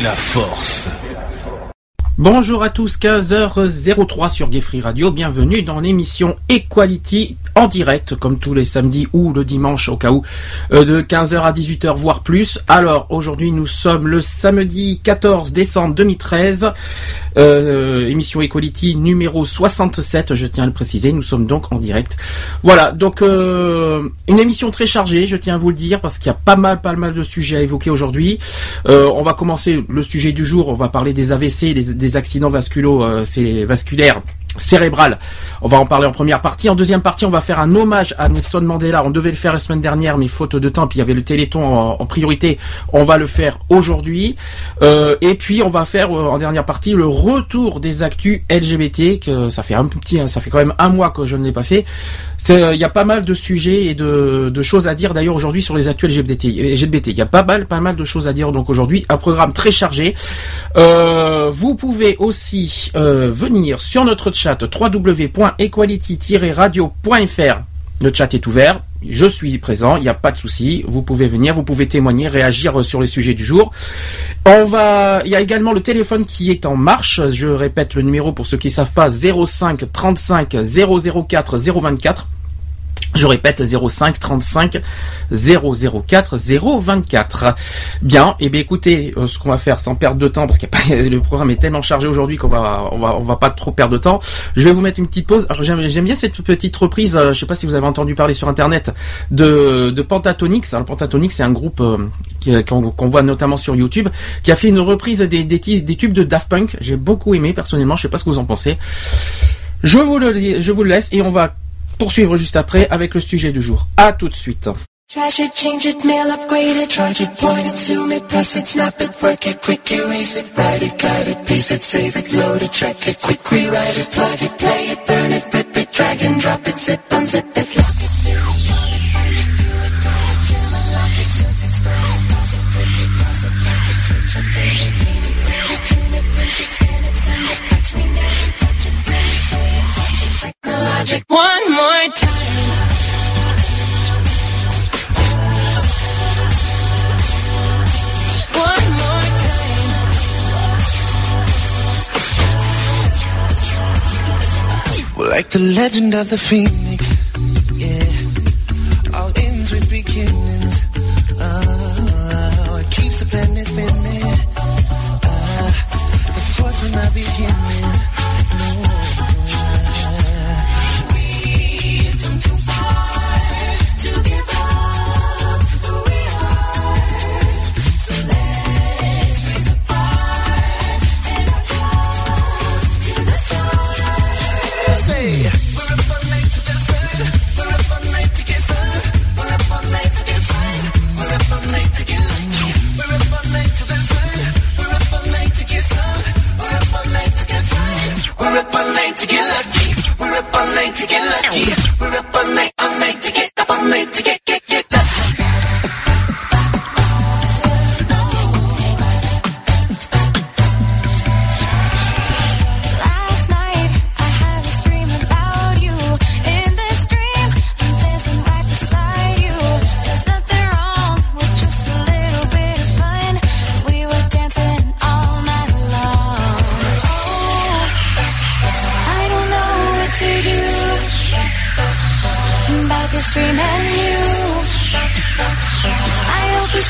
La force. Bonjour à tous, 15h03 sur Gay Free Radio. Bienvenue dans l'émission Equality en direct, comme tous les samedis ou le dimanche au cas où, euh, de 15h à 18h, voire plus. Alors, aujourd'hui, nous sommes le samedi 14 décembre 2013. Euh, émission Equality numéro 67, je tiens à le préciser. Nous sommes donc en direct. Voilà, donc euh, une émission très chargée, je tiens à vous le dire, parce qu'il y a pas mal, pas mal de sujets à évoquer aujourd'hui. On va commencer le sujet du jour. On va parler des AVC, des accidents vasculo, euh, c'est vasculaires cérébrale. On va en parler en première partie. En deuxième partie, on va faire un hommage à Nelson Mandela. On devait le faire la semaine dernière, mais faute de temps, puis il y avait le Téléthon en, priorité. On va le faire aujourd'hui. Euh, et puis, on va faire euh, en dernière partie le retour des actus LGBT. Ça fait un petit, ça fait quand même un mois que je ne l'ai pas fait. Euh, Il y a pas mal de sujets et de, choses à dire d'ailleurs aujourd'hui sur les actus LGBT. LGBT. Il y a pas mal, de choses à dire donc aujourd'hui. Un programme très chargé. Vous pouvez aussi venir sur notre chat www.equality-radio.fr. Le chat est ouvert. Je suis présent, il n'y a pas de souci. Vous pouvez venir, vous pouvez témoigner, réagir sur les sujets du jour. On va, il y a également le téléphone qui est en marche. Je répète le numéro pour ceux qui ne savent pas 05 35 004 024. Je répète 05 35 004 024. Bien, et bien écoutez, euh, ce qu'on va faire sans perdre de temps parce que le programme est tellement chargé aujourd'hui qu'on va on va on va pas trop perdre de temps. Je vais vous mettre une petite pause. J'aime bien cette petite reprise, euh, je sais pas si vous avez entendu parler sur internet de Pentatonix. Alors Pentatonix c'est un groupe euh, qu'on voit notamment sur YouTube qui a fait une reprise des tubes de Daft Punk. J'ai beaucoup aimé personnellement, je sais pas ce que vous en pensez. Je vous le je vous le laisse et on va poursuivre juste après avec le sujet du jour. À tout de suite. One more time. One more time. Like the legend of the phoenix, yeah. To get lucky. We're up all night, all night to get up all night to get get get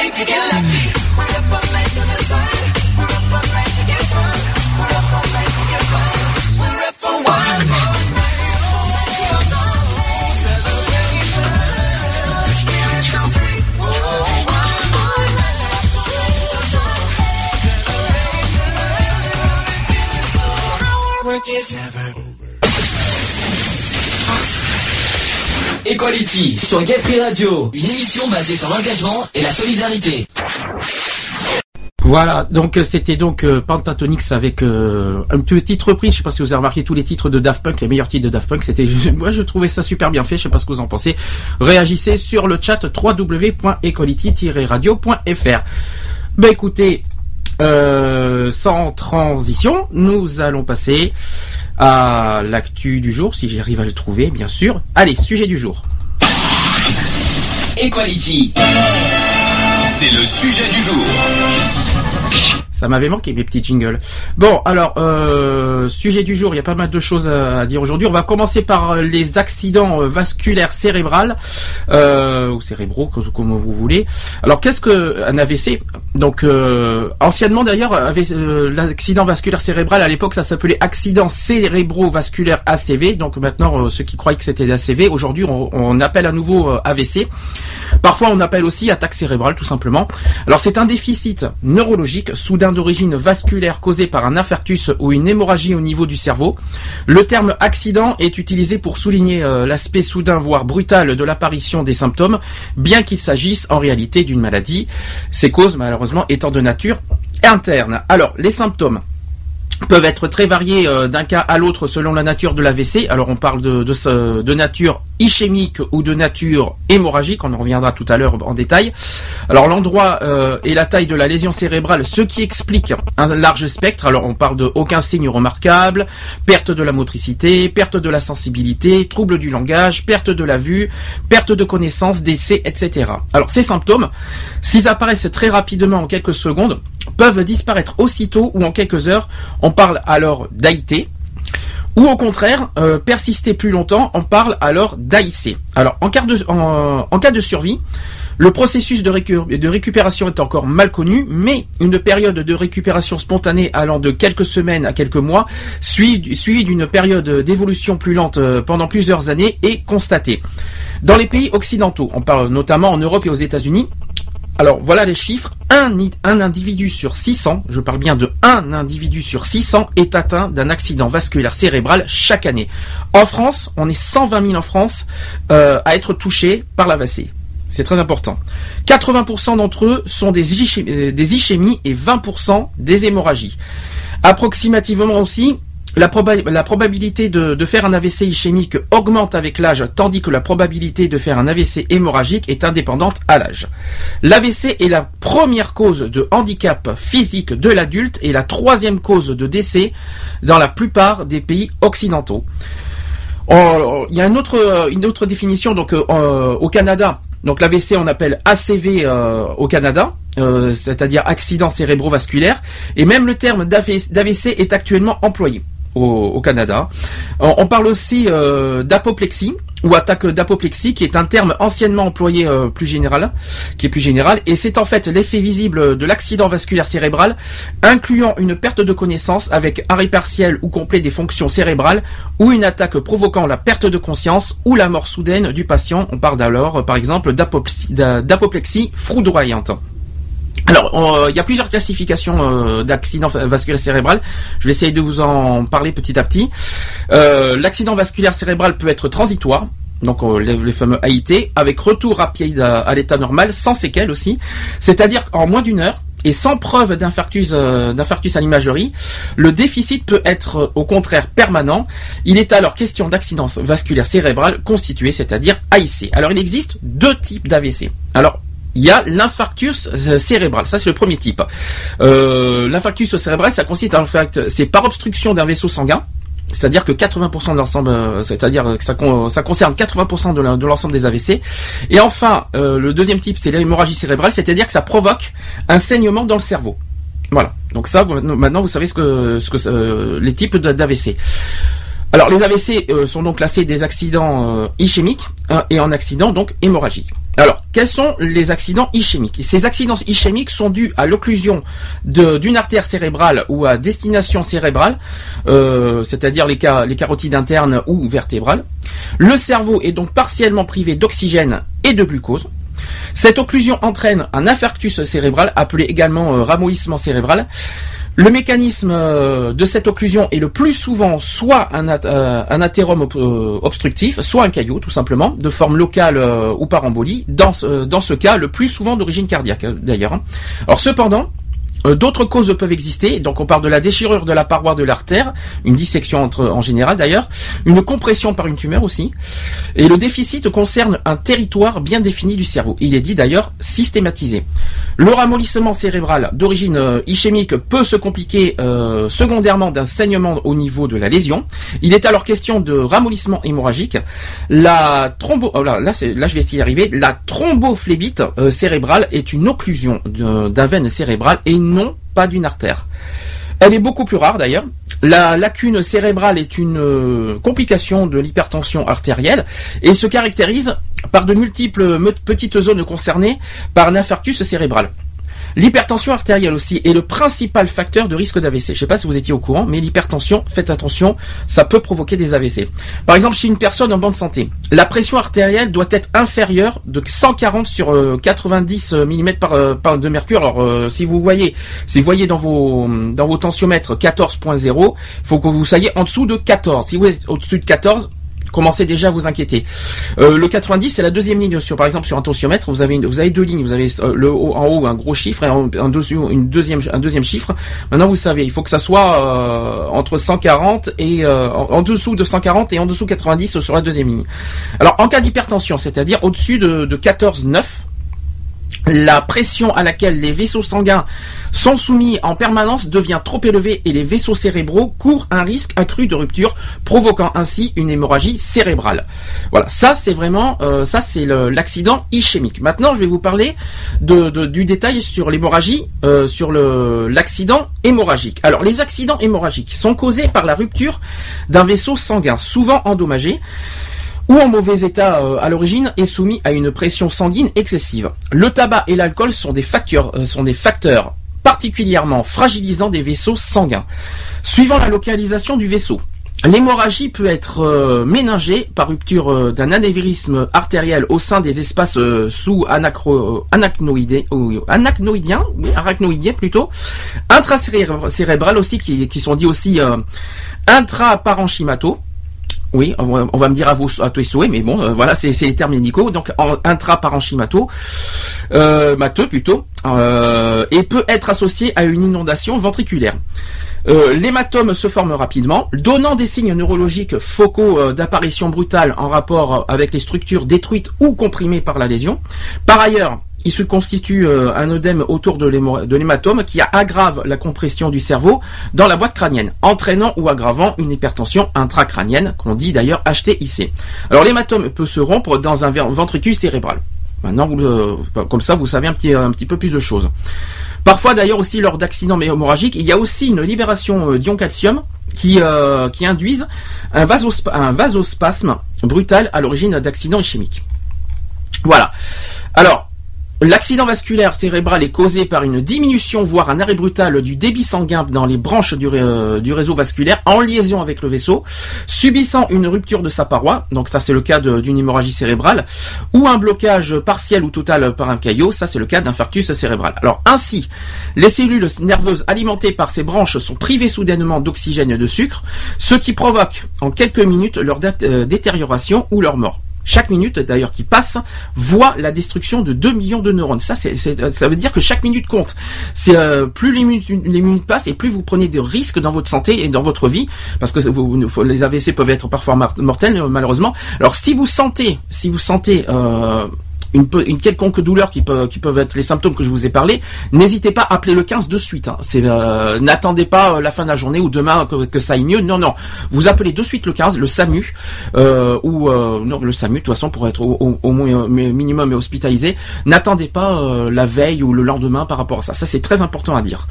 Night to get lucky. We're up night night to. We're up night to get. We're up for one more night. Celebration. Equality sur Gay Radio, une émission basée sur l'engagement et la solidarité. Voilà, donc euh, c'était donc euh, Pentatonix avec euh, une petite reprise. Je sais pas si vous avez remarqué tous les titres de Daft Punk, les meilleurs titres de Daft Punk. C'était, moi je trouvais ça super bien fait. Je sais pas ce que vous en pensez. Réagissez sur le chat www.equality-radio.fr. Ben écoutez, euh, sans transition, nous allons passer à l'actu du jour, si j'arrive à le trouver, bien sûr. Allez, sujet du jour. Equality. C'est le sujet du jour. Ça m'avait manqué mes petits jingles. Bon, alors euh, sujet du jour, il y a pas mal de choses à, dire aujourd'hui. On va commencer par euh, les accidents euh, vasculaires cérébrales euh, ou cérébraux, comme, vous voulez. Alors qu'est-ce que un AVC Donc euh, anciennement d'ailleurs, euh, l'accident vasculaire cérébral à l'époque ça s'appelait accident cérébrovasculaire ACV. Donc maintenant ceux qui croyaient que c'était l'ACV, aujourd'hui on, appelle à nouveau AVC. Parfois on appelle aussi attaque cérébrale tout simplement. Alors c'est un déficit neurologique soudain d'origine vasculaire causé par un infarctus ou une hémorragie au niveau du cerveau. Le terme accident est utilisé pour souligner euh, l'aspect soudain voire brutal de l'apparition des symptômes, bien qu'il s'agisse en réalité d'une maladie. Ces causes malheureusement étant de nature interne. Alors les symptômes peuvent être très variés euh, d'un cas à l'autre selon la nature de l'AVC. Alors on parle de, nature ischémique ou de nature hémorragique, on en reviendra tout à l'heure en détail. Alors l'endroit euh, et la taille de la lésion cérébrale, ce qui explique un large spectre. Alors on parle de aucun signe remarquable, perte de la motricité, perte de la sensibilité, trouble du langage, perte de la vue, perte de connaissance, décès, etc. Alors ces symptômes, s'ils apparaissent très rapidement en quelques secondes, peuvent disparaître aussitôt ou en quelques heures. On parle alors d'AIT. Ou au contraire, euh, persister plus longtemps, on parle alors d'AIC. Alors en cas de, survie, le processus de, récu- de récupération est encore mal connu, mais une période de récupération spontanée allant de quelques semaines à quelques mois, suivi, suivi d'une période d'évolution plus lente euh, pendant plusieurs années, est constatée. Dans les pays occidentaux, on parle notamment en Europe et aux États-Unis, alors voilà les chiffres. Un, individu sur 600, je parle bien de un individu sur 600, est atteint d'un accident vasculaire cérébral chaque année. En France, on est 120 000 en France euh, à être touchés par l'AVC. C'est très important. 80% d'entre eux sont des, euh, des ischémies et 20% des hémorragies. Approximativement aussi, la, proba- la probabilité de, faire un AVC ischémique augmente avec l'âge, tandis que la probabilité de faire un AVC hémorragique est indépendante à l'âge. L'AVC est la première cause de handicap physique de l'adulte et la troisième cause de décès dans la plupart des pays occidentaux. Il y a une autre, définition donc euh, au Canada. Donc l'AVC on appelle ACV euh, au Canada, euh, c'est-à-dire accident cérébrovasculaire, et même le terme d'AVC est actuellement employé. Au, Canada. On, on parle aussi euh, d'apoplexie ou attaque d'apoplexie, qui est un terme anciennement employé euh, plus général, qui est plus général, et c'est en fait l'effet visible de l'accident vasculaire cérébral, incluant une perte de connaissance avec arrêt partiel ou complet des fonctions cérébrales, ou une attaque provoquant la perte de conscience ou la mort soudaine du patient. On parle alors, par exemple, d'apoplexie d'a- d'apoplexie foudroyante. Alors, on- il y a plusieurs classifications euh, d'accident va- vasculaire cérébral. Je vais essayer de vous en parler petit à petit. Euh, L'accident vasculaire cérébral peut être transitoire, donc euh, les, fameux AIT, avec retour rapide à, à l'état normal, sans séquelles aussi. C'est-à-dire qu'en moins d'une heure, et sans preuve d'infarctus euh, à l'imagerie, le déficit peut être euh, au contraire permanent. Il est alors question d'accident vasculaire cérébral constitué, c'est-à-dire AIC. Alors il existe deux types d'AVC. Alors il y a l'infarctus euh, cérébral. Ça, c'est le premier type. Euh, l'infarctus cérébral, ça consiste en fait, c'est par obstruction d'un vaisseau sanguin. C'est-à-dire que 80% de l'ensemble, euh, c'est-à-dire que ça, con- ça concerne 80% de l'ensemble des AVC. Et enfin, le deuxième type, c'est l'hémorragie cérébrale, c'est-à-dire que ça provoque un saignement dans le cerveau. Voilà. Donc ça, maintenant, vous savez ce que, ce que les types d'AVC. Alors les AVC sont donc classés des accidents ischémiques hein, et en accidents donc hémorragiques. Alors quels sont les accidents ischémiques Ces accidents ischémiques sont dus à l'occlusion d'une artère cérébrale ou à destination cérébrale, euh, c'est-à-dire les, ca- les carotides internes ou vertébrales. Le cerveau est donc partiellement privé d'oxygène et de glucose. Cette occlusion entraîne un infarctus cérébral, appelé également euh, cérébral. Le mécanisme euh, de cette occlusion est le plus souvent soit un, euh, un euh, obstructif, soit un caillot tout simplement, de forme locale ou par embolie, dans, ce- dans ce cas le plus souvent d'origine cardiaque d'ailleurs. hein. Alors cependant, D'autres causes peuvent exister, donc on parle de la déchirure de la paroi de l'artère, une dissection entre, en général d'ailleurs, une compression par une tumeur aussi, et le déficit concerne un territoire bien défini du cerveau. Il est dit d'ailleurs systématisé. Le ramollissement cérébral d'origine euh, ischémique peut se compliquer euh, secondairement d'un saignement au niveau de la lésion. Il est alors question de ramollissement hémorragique. La thrombo, oh là, je vais arriver. La euh, cérébrale est une occlusion d'un veine cérébrale et non pas d'une artère. Elle est beaucoup plus rare d'ailleurs. La lacune cérébrale est une euh, complication de l'hypertension artérielle et se caractérise par de multiples petites zones concernées par un infarctus cérébral. L'hypertension artérielle aussi est le principal facteur de risque d'AVC. Je ne sais pas si vous étiez au courant, mais l'hypertension, faites attention, ça peut provoquer des AVC. Par exemple, chez une personne en bonne santé, la pression artérielle doit être inférieure de 140 sur euh, 90 mm par, euh, par de mercure. Alors, euh, si vous voyez, si vous voyez dans vos dans vos tensiomètres 14.0, faut que vous soyez en dessous de 14. Si vous êtes au-dessus de 14, commencez déjà à vous inquiéter. Euh, le 90, c'est la deuxième ligne sur, par exemple, sur un tensiomètre, vous avez une- vous avez deux lignes, vous avez euh, le haut, en haut un gros chiffre et en, dessous une deuxième un deuxième chiffre. Maintenant, vous savez, il faut que ça soit euh, entre 140 et euh, en, en dessous de 140 et en dessous 90 sur la deuxième ligne. Alors, en cas d'hypertension, c'est-à-dire au-dessus de, de 14,9 la pression à laquelle les vaisseaux sanguins sont soumis en permanence devient trop élevée et les vaisseaux cérébraux courent un risque accru de rupture, provoquant ainsi une hémorragie cérébrale. Voilà, ça c'est vraiment, euh, ça c'est l'accident ischémique. Maintenant, je vais vous parler du détail sur l'hémorragie, euh, sur l'accident hémorragique. Alors, les accidents hémorragiques sont causés par la rupture d'un vaisseau sanguin, souvent endommagé ou en mauvais état euh, à l'origine et soumis à une pression sanguine excessive. Le tabac et l'alcool sont des facteurs, euh, sont des facteurs particulièrement fragilisants des vaisseaux sanguins. Suivant la localisation du vaisseau, l'hémorragie peut être euh, méningée par rupture euh, d'un anévrisme artériel au sein des espaces euh, sous oui, arachnoïdiens plutôt, intracérébral aussi, qui, qui sont dits aussi intraparenchymataux. Oui, on va, me dire à, vos, à tous les souhaits, mais bon, euh, voilà, c'est les termes médicaux. Donc, en intraparenchymateux, euh, mateux plutôt, euh, et peut être associé à une inondation ventriculaire. Euh, L'hématome se forme rapidement, donnant des signes neurologiques focaux euh, d'apparition brutale en rapport avec les structures détruites ou comprimées par la lésion. Par ailleurs, il se constitue euh, un œdème autour de l'hématome qui aggrave la compression du cerveau dans la boîte crânienne, entraînant ou aggravant une hypertension intracrânienne, qu'on dit d'ailleurs HTIC. Alors l'hématome peut se rompre dans un ventricule cérébral. Maintenant, le- comme ça, vous savez un petit, un petit peu plus de choses. Parfois d'ailleurs aussi lors d'accidents hémorragiques, il y a aussi une libération euh, d'ion calcium qui, euh, qui induisent un, un vasospasme brutal à l'origine d'accidents ischémiques. Voilà. Alors, L'accident vasculaire cérébral est causé par une diminution, voire un arrêt brutal du débit sanguin dans les branches du, euh, réseau vasculaire en liaison avec le vaisseau, subissant une rupture de sa paroi, donc ça c'est le cas d'une hémorragie cérébrale, ou un blocage partiel ou total par un caillot, ça c'est le cas d'infarctus cérébral. Alors ainsi, les cellules nerveuses alimentées par ces branches sont privées soudainement d'oxygène et de sucre, ce qui provoque en quelques minutes leur euh, détérioration ou leur mort. Chaque minute, d'ailleurs, qui passe, voit la destruction de 2 millions de neurones. Ça, ça veut dire que chaque minute compte. C'est euh, plus les minutes, les minutes passent et plus vous prenez de risques dans votre santé et dans votre vie, parce que vous- les AVC peuvent être parfois mortels, euh, malheureusement. Alors, si vous sentez, si vous sentez euh, une, quelconque douleur qui peut, qui peuvent être les symptômes que je vous ai parlé, n'hésitez pas à appeler le 15 de suite. hein. C'est, euh, n'attendez pas euh, la fin de la journée ou demain que, ça aille mieux. Non, non. Vous appelez de suite le 15, le SAMU, euh, ou non, le SAMU de toute façon pour être au, au- au minimum hospitalisé. N'attendez pas la veille ou le lendemain par rapport à ça. Ça c'est très important à dire.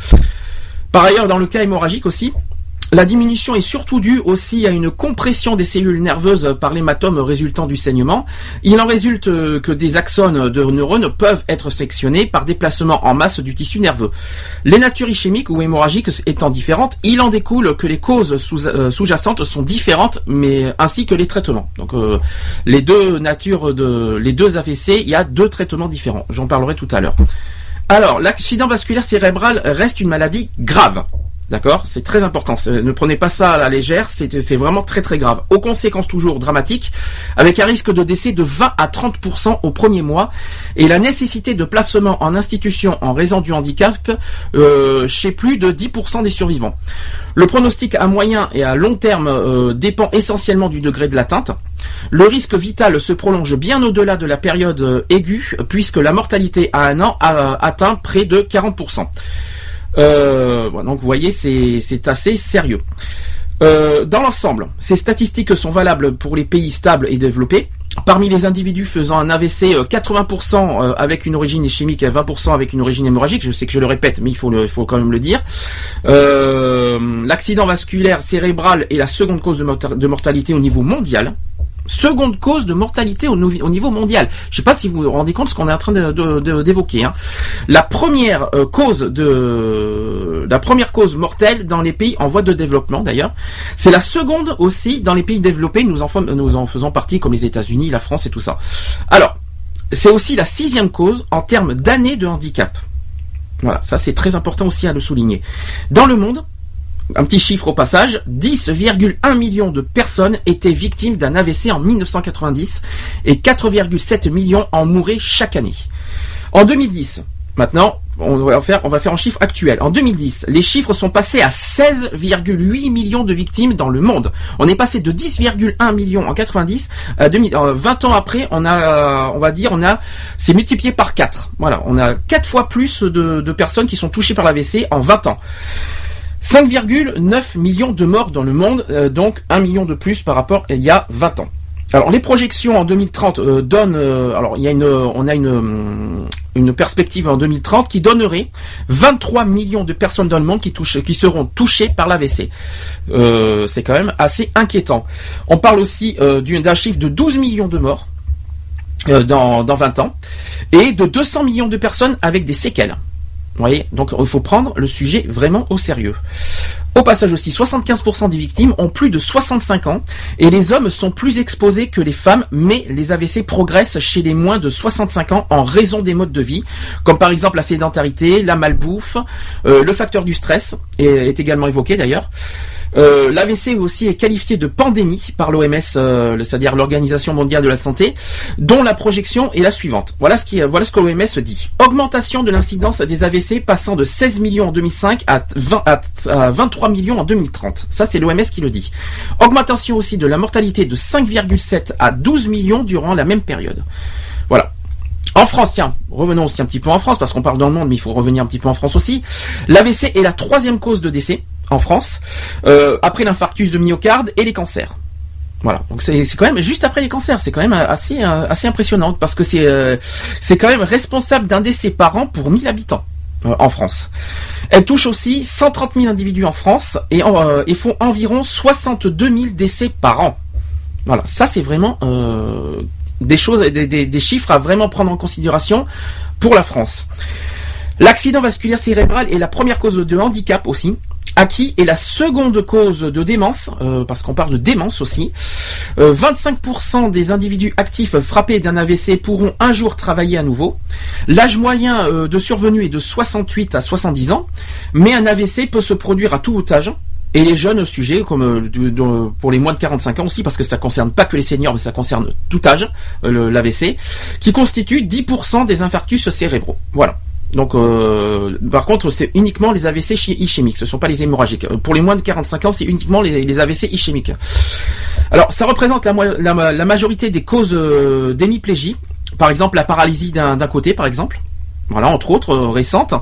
Par ailleurs, dans le cas hémorragique aussi, la diminution est surtout due aussi à une compression des cellules nerveuses par l'hématome résultant du saignement. Il en résulte euh, que des axones de neurones peuvent être sectionnés par déplacement en masse du tissu nerveux. Les natures ischémiques ou hémorragiques étant différentes, il en découle que les causes euh, sous-jacentes sont différentes, mais ainsi que les traitements. Donc euh, les deux natures de les deux AVC, il y a deux traitements différents. J'en parlerai tout à l'heure. Alors, l'accident vasculaire cérébral reste une maladie grave. D'accord? C'est très important. Ne prenez pas ça à la légère, c'est vraiment très très grave. Aux conséquences toujours dramatiques, avec un risque de décès de 20 à 30% au premier mois, et la nécessité de placement en institution en raison du handicap euh, chez plus de 10% des survivants. Le pronostic à moyen et à long terme euh, dépend essentiellement du degré de l'atteinte. Le risque vital se prolonge bien au-delà de la période euh, aiguë, puisque la mortalité à un an atteint près de 40%. Euh, donc vous voyez, c'est assez sérieux. Euh, dans l'ensemble, ces statistiques sont valables pour les pays stables et développés. Parmi les individus faisant un AVC, euh, 80% euh, avec une origine ischémique et 20% avec une origine hémorragique, je sais que je le répète, mais il faut, quand même le dire. Euh, L'accident vasculaire cérébral est la seconde cause de mortalité au niveau mondial. Seconde cause de mortalité au, niveau mondial. Je ne sais pas si vous vous rendez compte de ce qu'on est en train d'évoquer. hein. La première euh, cause de la première cause mortelle dans les pays en voie de développement d'ailleurs, c'est la seconde aussi dans les pays développés. Nous en faisons partie comme les États-Unis, la France et tout ça. Alors, c'est aussi la sixième cause en termes d'années de handicap. Voilà, ça c'est très important aussi à le souligner. Dans le monde, un petit chiffre au passage, 10,1 millions de personnes étaient victimes d'un AVC en 1990 et 4,7 millions en mouraient chaque année. En 2010, maintenant, on va faire, on va faire en chiffre actuel. En 2010, les chiffres sont passés à 16,8 millions de victimes dans le monde. On est passé de 10,1 millions en 90 à 2000, euh, 20 ans après, on a, euh, on va dire, on a, c'est multiplié par 4. Voilà, on a 4 fois plus de, de personnes qui sont touchées par l'AVC en 20 ans. 5,9 millions de morts dans le monde, euh, donc 1 million de plus par rapport à il y a 20 ans. Alors les projections en 2030 euh, donnent, euh, alors il y a une, on a une, euh, une perspective en 2030 qui donnerait 23 millions de personnes dans le monde qui, touchent, qui seront touchées par l'AVC. Euh, c'est quand même assez inquiétant. On parle aussi euh, d'un chiffre de 12 millions de morts euh, dans, dans 20 ans et de 200 millions de personnes avec des séquelles. Vous voyez, donc il faut prendre le sujet vraiment au sérieux. Au passage aussi, 75% des victimes ont plus de 65 ans et les hommes sont plus exposés que les femmes, mais les AVC progressent chez les moins de 65 ans en raison des modes de vie, comme par exemple la sédentarité, la malbouffe, euh, le facteur du stress est, est également évoqué d'ailleurs. Euh, L'AVC aussi est qualifié de pandémie par l'OMS, euh, c'est-à-dire l'Organisation mondiale de la santé, dont la projection est la suivante. Voilà ce, qui, voilà ce que l'OMS dit. Augmentation de l'incidence des AVC passant de 16 millions en 2005 à, 20 à- à 23 millions en 2030. Ça, c'est l'OMS qui le dit. Augmentation aussi de la mortalité de 5,7 à 12 millions durant la même période. Voilà. En France, tiens, revenons aussi un petit peu en France, parce qu'on parle dans le monde, mais il faut revenir un petit peu en France aussi. L'AVC est la troisième cause de décès en France, euh, après l'infarctus de myocarde et les cancers. Voilà, donc c'est quand même juste après les cancers, c'est quand même assez euh, assez impressionnant parce que c'est euh, c'est quand même responsable d'un décès par an pour 1000 habitants. euh, en France. Elle touche aussi 130 000 individus en France et, en- euh, et font environ 62 000 décès par an. Voilà, ça c'est vraiment euh, des choses, des- des chiffres à vraiment prendre en considération pour la France. L'accident vasculaire cérébral est la première cause de handicap aussi. Acquis est la seconde cause de démence, euh, parce qu'on parle de démence aussi. Euh, 25% des individus actifs frappés d'un AVC pourront un jour travailler à nouveau. L'âge moyen euh, de survenue est de 68 à 70 ans, mais un AVC peut se produire à tout âge. Et les jeunes sujets, comme euh, pour les moins de 45 ans aussi, parce que ça concerne pas que les seniors, mais ça concerne tout âge, euh, l'AVC, qui constitue 10% des infarctus cérébraux. Voilà. Donc, euh, par contre, c'est uniquement les AVC ischémiques, ce sont pas les hémorragiques. Euh, Pour les moins de 45 ans, c'est uniquement les, AVC ischémiques. Alors, ça représente la, majorité des causes euh, d'hémiplégie. Par exemple, la paralysie d'un côté, par exemple. Voilà, entre autres, récentes.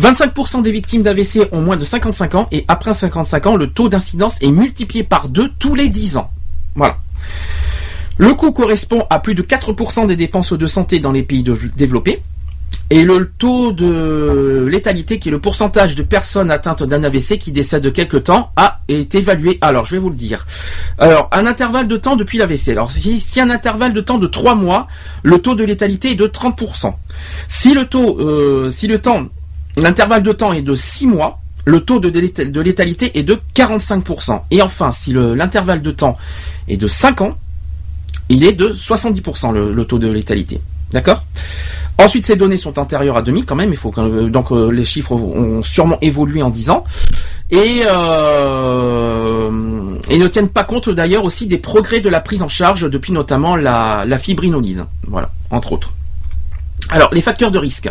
25% des victimes d'AVC ont moins de 55 ans et après 55 ans, le taux d'incidence est multiplié par deux tous les 10 ans. Voilà. Le coût correspond à plus de 4% des dépenses de santé dans les pays développés. Et le taux de létalité, qui est le pourcentage de personnes atteintes d'un AVC qui décèdent de quelque temps, a est évalué. Alors, je vais vous le dire. Alors, un intervalle de temps depuis l'AVC. Alors, si, si un intervalle de temps de 3 mois, le taux de létalité est de 30%. Si le taux, euh, si le temps, l'intervalle de temps est de 6 mois, le taux de, de létalité est de 45%. Et enfin, si le- l'intervalle de temps est de 5 ans, il est de 70% le, le taux de létalité. D'accord? Ensuite, ces données sont antérieures à 2000 quand même. Il faut que, euh, donc euh, les chiffres ont sûrement évolué en 10 ans et, euh, et ne tiennent pas compte d'ailleurs aussi des progrès de la prise en charge depuis notamment la, la fibrinolyse. Voilà, entre autres. Alors, les facteurs de risque.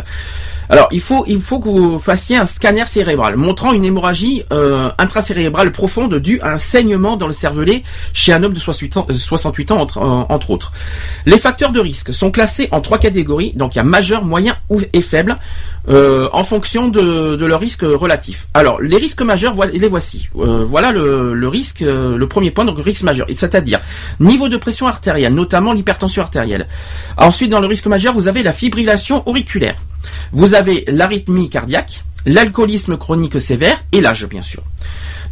Alors, il faut, il faut que vous fassiez un scanner cérébral montrant une hémorragie euh, intracérébrale profonde due à un saignement dans le cervelet chez un homme de 68 ans, euh, 68 ans entre, euh, entre autres. Les facteurs de risque sont classés en trois catégories, donc il y a majeur, moyen ou- et faible, euh, en fonction de, de leur risque relatif. Alors, les risques majeurs, les voici. Euh, voilà le, risque, euh, le premier point, donc risque majeur, c'est-à-dire niveau de pression artérielle, notamment l'hypertension artérielle. Ensuite, dans le risque majeur, vous avez la fibrillation auriculaire. Vous avez l'arythmie cardiaque, l'alcoolisme chronique sévère et l'âge, bien sûr.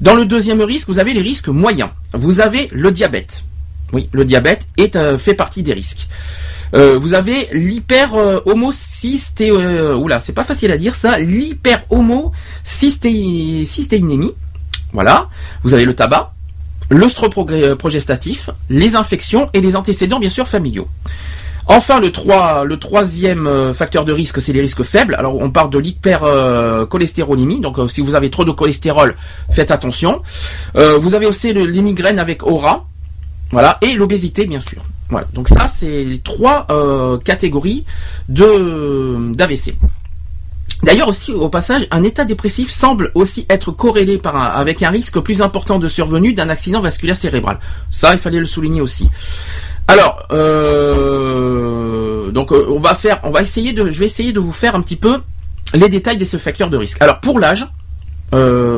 Dans le deuxième risque, vous avez les risques moyens. Vous avez le diabète. Oui, le diabète est, fait partie des risques. Euh, vous avez l'hyper euh, euh, oula, c'est pas facile à dire ça. L'hyper homocystéinémie. Voilà. Vous avez le tabac, l'œstroprogestatif, les infections et les antécédents, bien sûr, familiaux. Enfin, le, 3, le troisième euh, facteur de risque, c'est les risques faibles. Alors, on parle de l'hypercholestérolémie. Donc, euh, si vous avez trop de cholestérol, faites attention. Euh, vous avez aussi le- les migraines avec aura. Voilà. Et l'obésité, bien sûr. Voilà. Donc, ça, c'est les trois euh, catégories de d'AVC. D'ailleurs aussi, au passage, un état dépressif semble aussi être corrélé par avec un risque plus important de survenue d'un accident vasculaire cérébral. Ça, il fallait le souligner aussi. Alors, euh, donc euh, on va faire, on va essayer de, je vais essayer de vous faire un petit peu les détails de ce facteur de risque. Alors pour l'âge,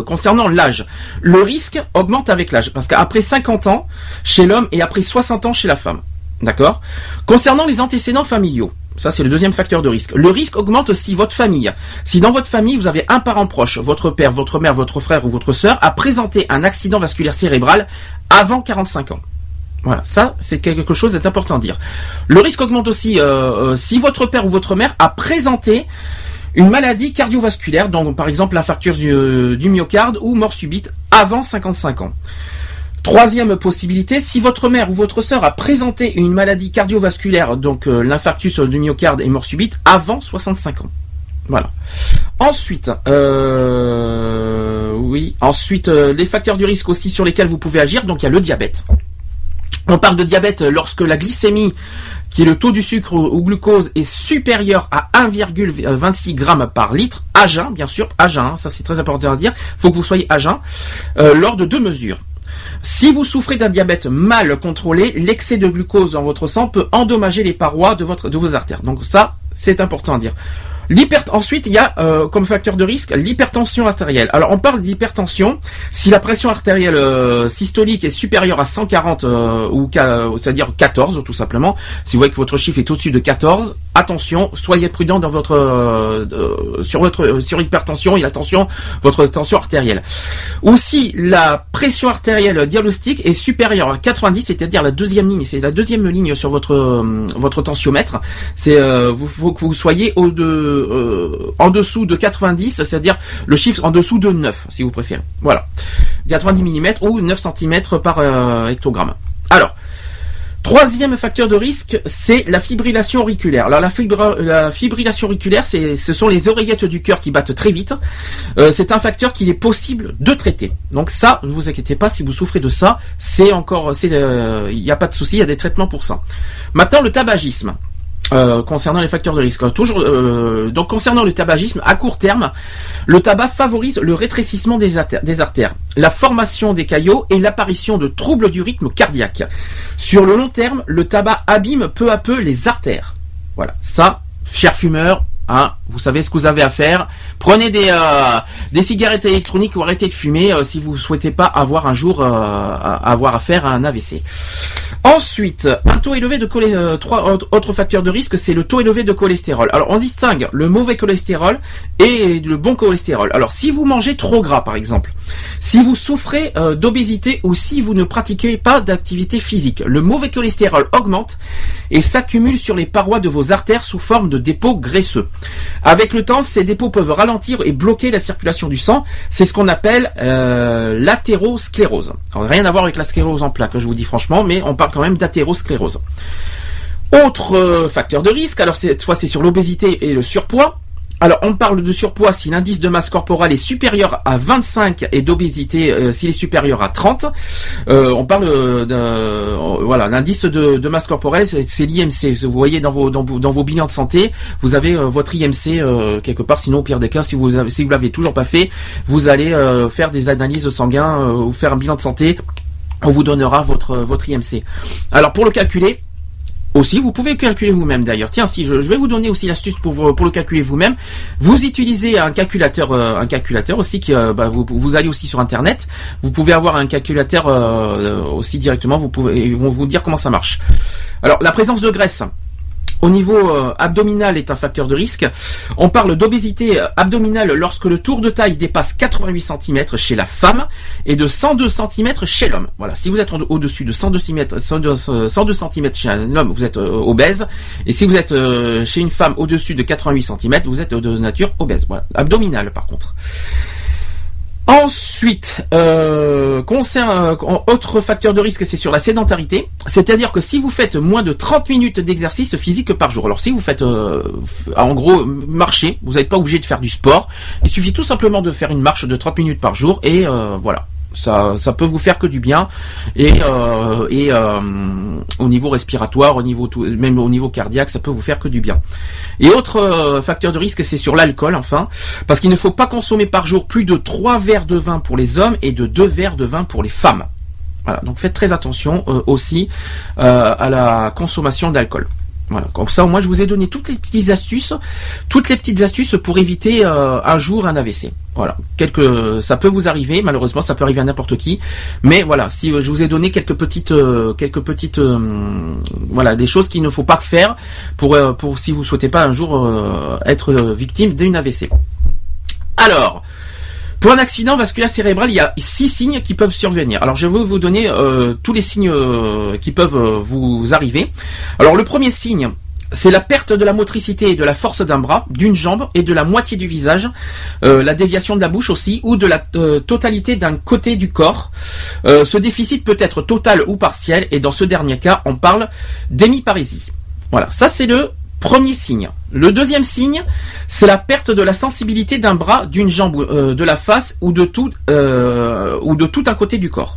concernant l'âge, le risque augmente avec l'âge parce qu'après 50 ans chez l'homme et après 60 ans chez la femme. D'accord Concernant les antécédents familiaux, ça c'est le deuxième facteur de risque. Le risque augmente si votre famille, si dans votre famille vous avez un parent proche, votre père, votre mère, votre frère ou votre sœur, a présenté un accident vasculaire cérébral avant 45 ans. Voilà, ça c'est quelque chose d'important à dire. Le risque augmente aussi euh, euh, si votre père ou votre mère a présenté une maladie cardiovasculaire, donc par exemple l'infarctus du, euh, du myocarde ou mort subite avant 55 ans. Troisième possibilité, si votre mère ou votre sœur a présenté une maladie cardiovasculaire, donc euh, l'infarctus du myocarde et mort subite avant 65 ans. Voilà. Ensuite, euh, oui, ensuite euh, les facteurs du risque aussi sur lesquels vous pouvez agir. Donc il y a le diabète. On parle de diabète lorsque la glycémie, qui est le taux du sucre ou glucose, est supérieur à 1,26 grammes par litre, à jeun, bien sûr, à jeun, hein, ça c'est très important à dire, faut que vous soyez à jeun, lors de deux mesures. Si vous souffrez d'un diabète mal contrôlé, l'excès de glucose dans votre sang peut endommager les parois de, vos artères. Donc ça, c'est important à dire. Ensuite il y a euh, comme facteur de risque l'hypertension artérielle. Alors on parle d'hypertension si la pression artérielle euh, systolique est supérieure à 140 euh, ou c'est-à-dire 14 tout simplement. Si vous voyez que votre chiffre est au-dessus de 14, attention, soyez prudent dans votre euh, sur votre euh, sur l'hypertension et attention votre tension artérielle. Ou si la pression artérielle diagnostique est supérieure à 90, c'est-à-dire la deuxième ligne, c'est la deuxième ligne sur votre votre tensiomètre, c'est vous faut que vous soyez au de euh, en dessous de 90, c'est-à-dire le chiffre en dessous de 9 si vous préférez. Voilà. 90 mm ou 9 cm par euh, hectogramme. Alors, Troisième facteur de risque, c'est la fibrillation auriculaire. Alors la, fibrillation auriculaire, c'est, ce sont les oreillettes du cœur qui battent très vite. Euh, c'est un facteur qu'il est possible de traiter. Donc ça, ne vous inquiétez pas, si vous souffrez de ça, c'est encore, il n'y a pas de souci, il y a des traitements pour ça. Maintenant, le tabagisme. Euh, concernant les facteurs de risque. Toujours, euh, donc concernant le tabagisme, à court terme, le tabac favorise le rétrécissement des, artères- la formation des caillots et l'apparition de troubles du rythme cardiaque. Sur le long terme, le tabac abîme peu à peu les artères. Voilà, ça, chers fumeurs, hein, vous savez ce que vous avez à faire. Prenez des, euh, des cigarettes électroniques ou arrêtez de fumer euh, si vous souhaitez pas avoir un jour euh, avoir affaire à un AVC. Ensuite, un taux élevé de cholé- euh, trois autres- facteurs de risque, c'est le taux élevé de cholestérol. Alors, on distingue le mauvais cholestérol et le bon cholestérol. Alors, si vous mangez trop gras, par exemple, si vous souffrez euh, d'obésité ou si vous ne pratiquez pas d'activité physique, le mauvais cholestérol augmente et s'accumule sur les parois de vos artères sous forme de dépôts graisseux. Avec le temps, ces dépôts peuvent ralentir et bloquer la circulation du sang. C'est ce qu'on appelle euh, l'athérosclérose. Rien à voir avec la sclérose en plaques, je vous dis franchement, mais on parle quand même d'athérosclérose. Autre euh, facteur de risque, alors cette fois c'est sur l'obésité et le surpoids. Alors on parle de surpoids si l'indice de masse corporelle est supérieur à 25 et d'obésité euh, s'il est supérieur à 30. Euh, on parle d'un voilà l'indice de, masse corporelle c'est l'IMC. Vous voyez dans vos dans, vos- bilans de santé, vous avez votre IMC quelque part. Sinon au pire des cas, si vous avez, si vous l'avez toujours pas fait, vous allez faire des analyses sanguines euh, ou faire un bilan de santé. On vous donnera votre votre IMC. Alors pour le calculer. Aussi, vous pouvez calculer vous-même d'ailleurs. Tiens, si je, vais vous donner aussi l'astuce pour, pour le calculer vous-même. Vous utilisez un calculateur, euh, un calculateur aussi qui, euh, bah, vous, vous allez aussi sur internet. Vous pouvez avoir un calculateur euh, aussi directement. Vous pouvez, ils vont vous dire comment ça marche. Alors, la présence de graisse. Au niveau euh, abdominal est un facteur de risque. On parle d'obésité euh, abdominale lorsque le tour de taille dépasse 88 cm chez la femme et de 102 cm chez l'homme. Voilà, si vous êtes au-dessus de 102 cm, 102, euh, 102 cm chez un homme, vous êtes euh, obèse. Et si vous êtes chez une femme au-dessus de 88 cm, vous êtes de nature obèse. Voilà, abdominale par contre. Ensuite, euh, euh, autre facteur de risque, c'est sur la sédentarité. C'est-à-dire que si vous faites moins de 30 minutes d'exercice physique par jour, alors si vous faites, euh, en gros, marcher, vous n'êtes pas obligé de faire du sport. Il suffit tout simplement de faire une marche de 30 minutes par jour et voilà. Ça, ça peut vous faire que du bien et, euh, et euh, au niveau respiratoire, au niveau même au niveau cardiaque, ça peut vous faire que du bien. Et autre euh, facteur de risque, c'est sur l'alcool, enfin, parce qu'il ne faut pas consommer par jour plus de 3 verres de vin pour les hommes et de 2 verres de vin pour les femmes. Voilà, donc faites très attention aussi à la consommation d'alcool. Voilà, comme ça, moi, je vous ai donné toutes les petites astuces, toutes les petites astuces pour éviter euh, un jour un AVC. Voilà, quelques, ça peut vous arriver, malheureusement, ça peut arriver à n'importe qui, mais voilà, si euh, je vous ai donné quelques petites, euh, quelques petites, euh, voilà, des choses qu'il ne faut pas faire pour, pour si vous souhaitez pas un jour être victime d'une AVC. Alors, pour un accident vasculaire cérébral, il y a six signes qui peuvent survenir. Alors je vais vous donner euh, tous les signes euh, qui peuvent euh, vous arriver. Alors le premier signe, c'est la perte de la motricité et de la force d'un bras, d'une jambe et de la moitié du visage, la déviation de la bouche aussi, ou de la totalité d'un côté du corps. Ce déficit peut être total ou partiel, et dans ce dernier cas, on parle d'hémiparésie. Voilà, ça c'est le premier signe. Le deuxième signe, c'est la perte de la sensibilité d'un bras, d'une jambe, euh, de la face ou de tout euh, ou de tout un côté du corps.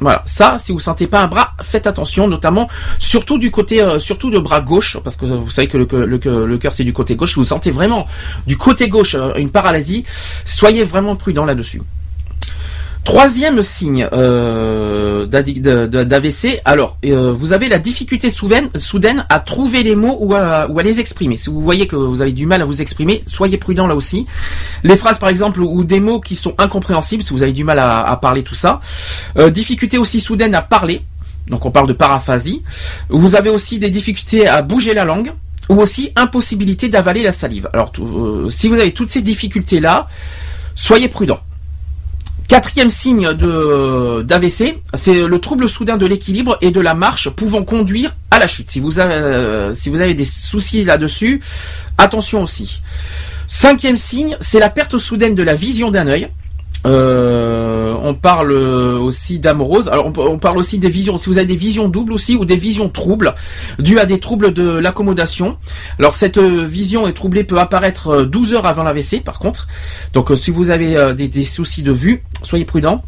Voilà, ça, si vous sentez pas un bras, faites attention, notamment surtout du côté, euh, surtout le bras gauche, parce que vous savez que le, le, cœur c'est du côté gauche. Si vous sentez vraiment du côté gauche euh, une paralysie, soyez vraiment prudent là-dessus. Troisième signe euh, d'AVC, alors euh, vous avez la difficulté soudaine, à trouver les mots ou à, les exprimer. Si vous voyez que vous avez du mal à vous exprimer, soyez prudent là aussi. Les phrases par exemple ou des mots qui sont incompréhensibles, si vous avez du mal à, à parler tout ça. Euh, difficulté aussi soudaine à parler, donc on parle de paraphasie. Vous avez aussi des difficultés à bouger la langue ou aussi impossibilité d'avaler la salive. Alors tout- euh, si vous avez toutes ces difficultés là, soyez prudent. Quatrième signe de d'AVC, c'est le trouble soudain de l'équilibre et de la marche pouvant conduire à la chute. Si vous avez, euh, si vous avez des soucis là-dessus, attention aussi. Cinquième signe, c'est la perte soudaine de la vision d'un œil. Euh, on parle aussi d'amorose. Alors on, parle aussi des visions. Si vous avez des visions doubles aussi ou des visions troubles dues à des troubles de l'accommodation. Alors cette euh, vision est troublée peut apparaître euh, 12 heures avant l'AVC par contre. Donc si vous avez des soucis de vue, soyez prudent.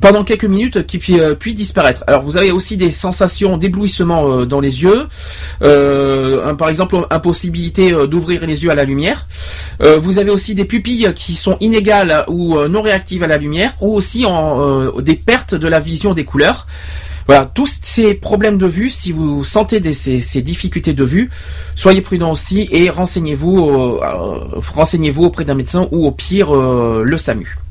Pendant quelques minutes qui puis, euh, puis disparaître. Alors vous avez aussi des sensations d'éblouissement euh, dans les yeux. Euh, par exemple impossibilité d'ouvrir les yeux à la lumière. Vous avez aussi des pupilles qui sont inégales ou non réactives à la lumière, ou aussi des pertes de la vision des couleurs. Voilà, tous ces problèmes de vue, si vous sentez ces, difficultés de vue, soyez prudent aussi et renseignez-vous, renseignez-vous auprès d'un médecin ou au pire le SAMU.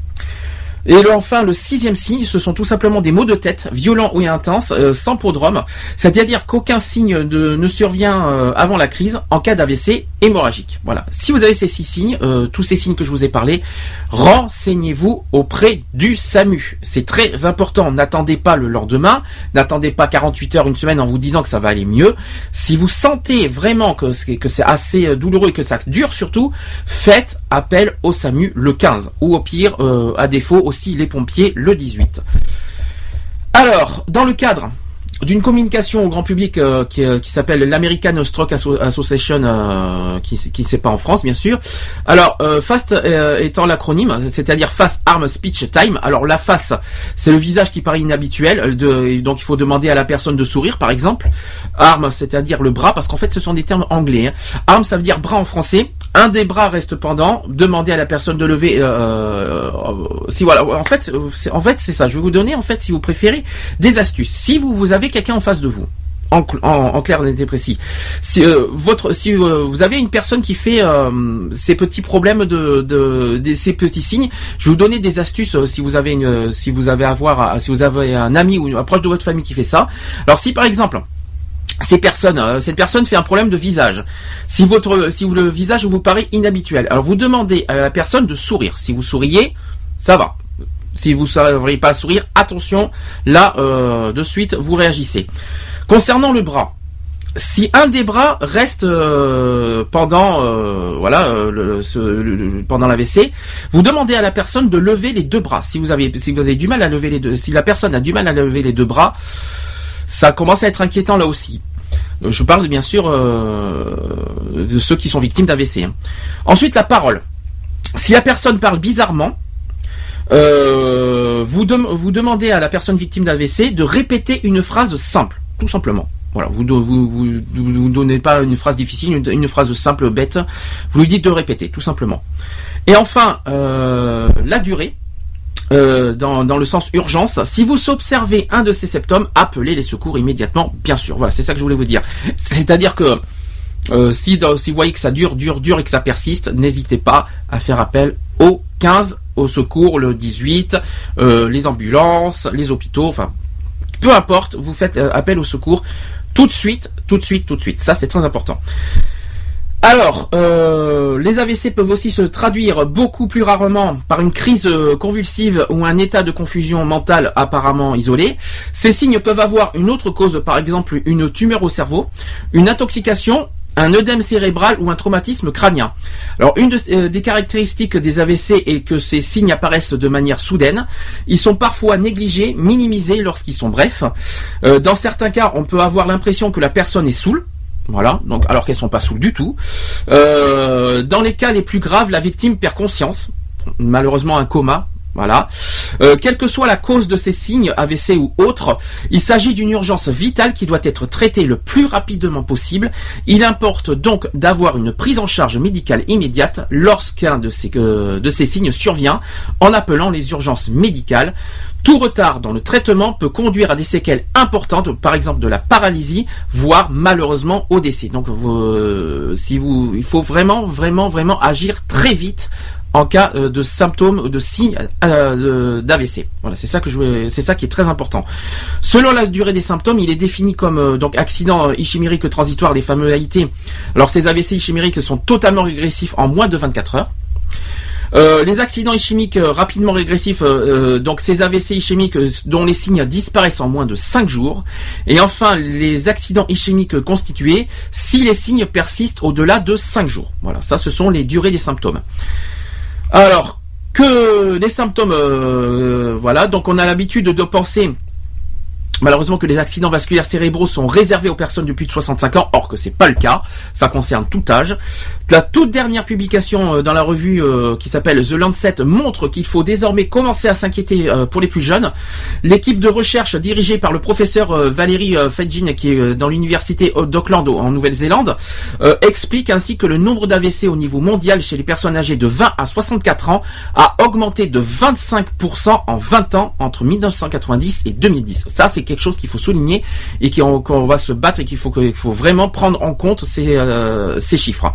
Et enfin, le sixième signe, ce sont tout simplement des maux de tête, violents ou intenses, euh, sans prodrome, c'est-à-dire qu'aucun signe ne survient euh, avant la crise en cas d'AVC hémorragique. Voilà. Si vous avez ces six signes, euh, tous ces signes que je vous ai parlé, renseignez-vous auprès du SAMU. C'est très important. N'attendez pas le lendemain, n'attendez pas 48 heures, une semaine en vous disant que ça va aller mieux. Si vous sentez vraiment que c'est assez douloureux et que ça dure surtout, faites appel au SAMU le 15 ou au pire, à défaut les pompiers le 18. Alors, dans le cadre d'une communication au grand public euh, qui, euh, qui s'appelle l'American Stroke Asso- Association, euh, qui ne sait pas en France bien sûr. Alors FAST étant l'acronyme, c'est-à-dire Fast Arm Speech Time. Alors la face, c'est le visage qui paraît inhabituel, donc il faut demander à la personne de sourire par exemple. Arm, c'est-à-dire le bras, parce qu'en fait ce sont des termes anglais. Hein. Arm, ça veut dire bras en français. Un des bras reste pendant. Demandez à la personne de lever. si voilà, en fait, en fait c'est ça. Je vais vous donner en fait, si vous préférez, des astuces. Si vous vous avez quelqu'un en face de vous. En, en, en clair net et précis. Si euh, euh, vous avez une personne qui fait euh, ces petits problèmes de, ces petits signes, je vais vous donner des astuces si vous avez une, si vous avez à voir, si vous avez un ami ou une proche de votre famille qui fait ça. Alors si par exemple cette personne fait un problème de visage. Si votre, si le visage vous paraît inhabituel, alors vous demandez à la personne de sourire. Si vous souriez, ça va. Si vous ne savez pas sourire, attention, là, euh, de suite, vous réagissez. Concernant le bras, si un des bras reste euh, pendant euh, voilà l'AVC, vous demandez à la personne de lever les deux bras. Si vous avez si du mal à lever les deux, si la personne a du mal à lever les deux bras, ça commence à être inquiétant là aussi. Je parle bien sûr de ceux qui sont victimes d'AVC. hein. Ensuite, la parole. Si la personne parle bizarrement, euh, vous, vous demandez à la personne victime d'AVC de répéter une phrase simple, tout simplement. Voilà, vous ne vous, vous, vous- donnez pas une phrase difficile, une, phrase simple, bête. Vous lui dites de répéter, tout simplement. Et enfin, euh, la durée. euh, dans, dans le sens urgence, si vous observez un de ces symptômes, appelez les secours immédiatement, bien sûr. Voilà, c'est ça que je voulais vous dire. C'est-à-dire que euh, si, dans- si vous voyez que ça dure, dure, dure et que ça persiste, n'hésitez pas à faire appel au 15, au secours, le 18, euh, les ambulances, les hôpitaux, enfin, peu importe, vous faites euh, appel au secours tout de suite, tout de suite, tout de suite. Ça, c'est très important. Alors, euh, les AVC peuvent aussi se traduire beaucoup plus rarement par une crise euh, convulsive ou un état de confusion mentale apparemment isolé. Ces signes peuvent avoir une autre cause, par exemple une tumeur au cerveau, une intoxication, un œdème cérébral ou un traumatisme crânien. Alors, une euh, des caractéristiques des AVC est que ces signes apparaissent de manière soudaine. Ils sont parfois négligés, minimisés lorsqu'ils sont brefs. Euh, dans certains cas, on peut avoir l'impression que la personne est saoule. Voilà, alors qu'elles sont pas saoules du tout. Euh, dans les cas les plus graves, la victime perd conscience, malheureusement un coma, Voilà. Euh, quelle que soit la cause de ces signes, AVC ou autres, il s'agit d'une urgence vitale qui doit être traitée le plus rapidement possible. Il importe donc d'avoir une prise en charge médicale immédiate lorsqu'un de ces, euh, de ces signes survient en appelant les urgences médicales. Tout retard dans le traitement peut conduire à des séquelles importantes, par exemple de la paralysie, voire malheureusement au décès. Donc, euh, si vous, il faut vraiment, vraiment, vraiment agir très vite en cas euh, de symptômes, de signes euh, d'AVC. Voilà, c'est ça que je, c'est ça qui est très important. Selon la durée des symptômes, il est défini comme euh, donc accident ischémérique transitoire, les fameux AIT. Alors, ces AVC ischémériques sont totalement régressifs en moins de 24 heures. Les accidents ischémiques rapidement régressifs, donc ces AVC ischémiques dont les signes disparaissent en moins de 5 jours. Et enfin, les accidents ischémiques constitués si les signes persistent au-delà de 5 jours. Voilà, ça ce sont les durées des symptômes. Alors, que les symptômes, euh, voilà, donc on a l'habitude de penser Malheureusement que les accidents vasculaires cérébraux sont réservés aux personnes de plus de 65 ans, or que c'est pas le cas, ça concerne tout âge. La toute dernière publication euh, dans la revue euh, qui s'appelle The Lancet montre qu'il faut désormais commencer à s'inquiéter euh, pour les plus jeunes. L'équipe de recherche dirigée par le professeur Valérie Fedjin, qui est dans l'université d'Auckland en Nouvelle-Zélande, explique ainsi que le nombre d'AVC au niveau mondial chez les personnes âgées de 20 à 64 ans a augmenté de 25% en 20 ans entre 1990 et 2010. Ça, c'est quelque chose qu'il faut souligner et qu'on va se battre et qu'il faut, vraiment prendre en compte ces chiffres.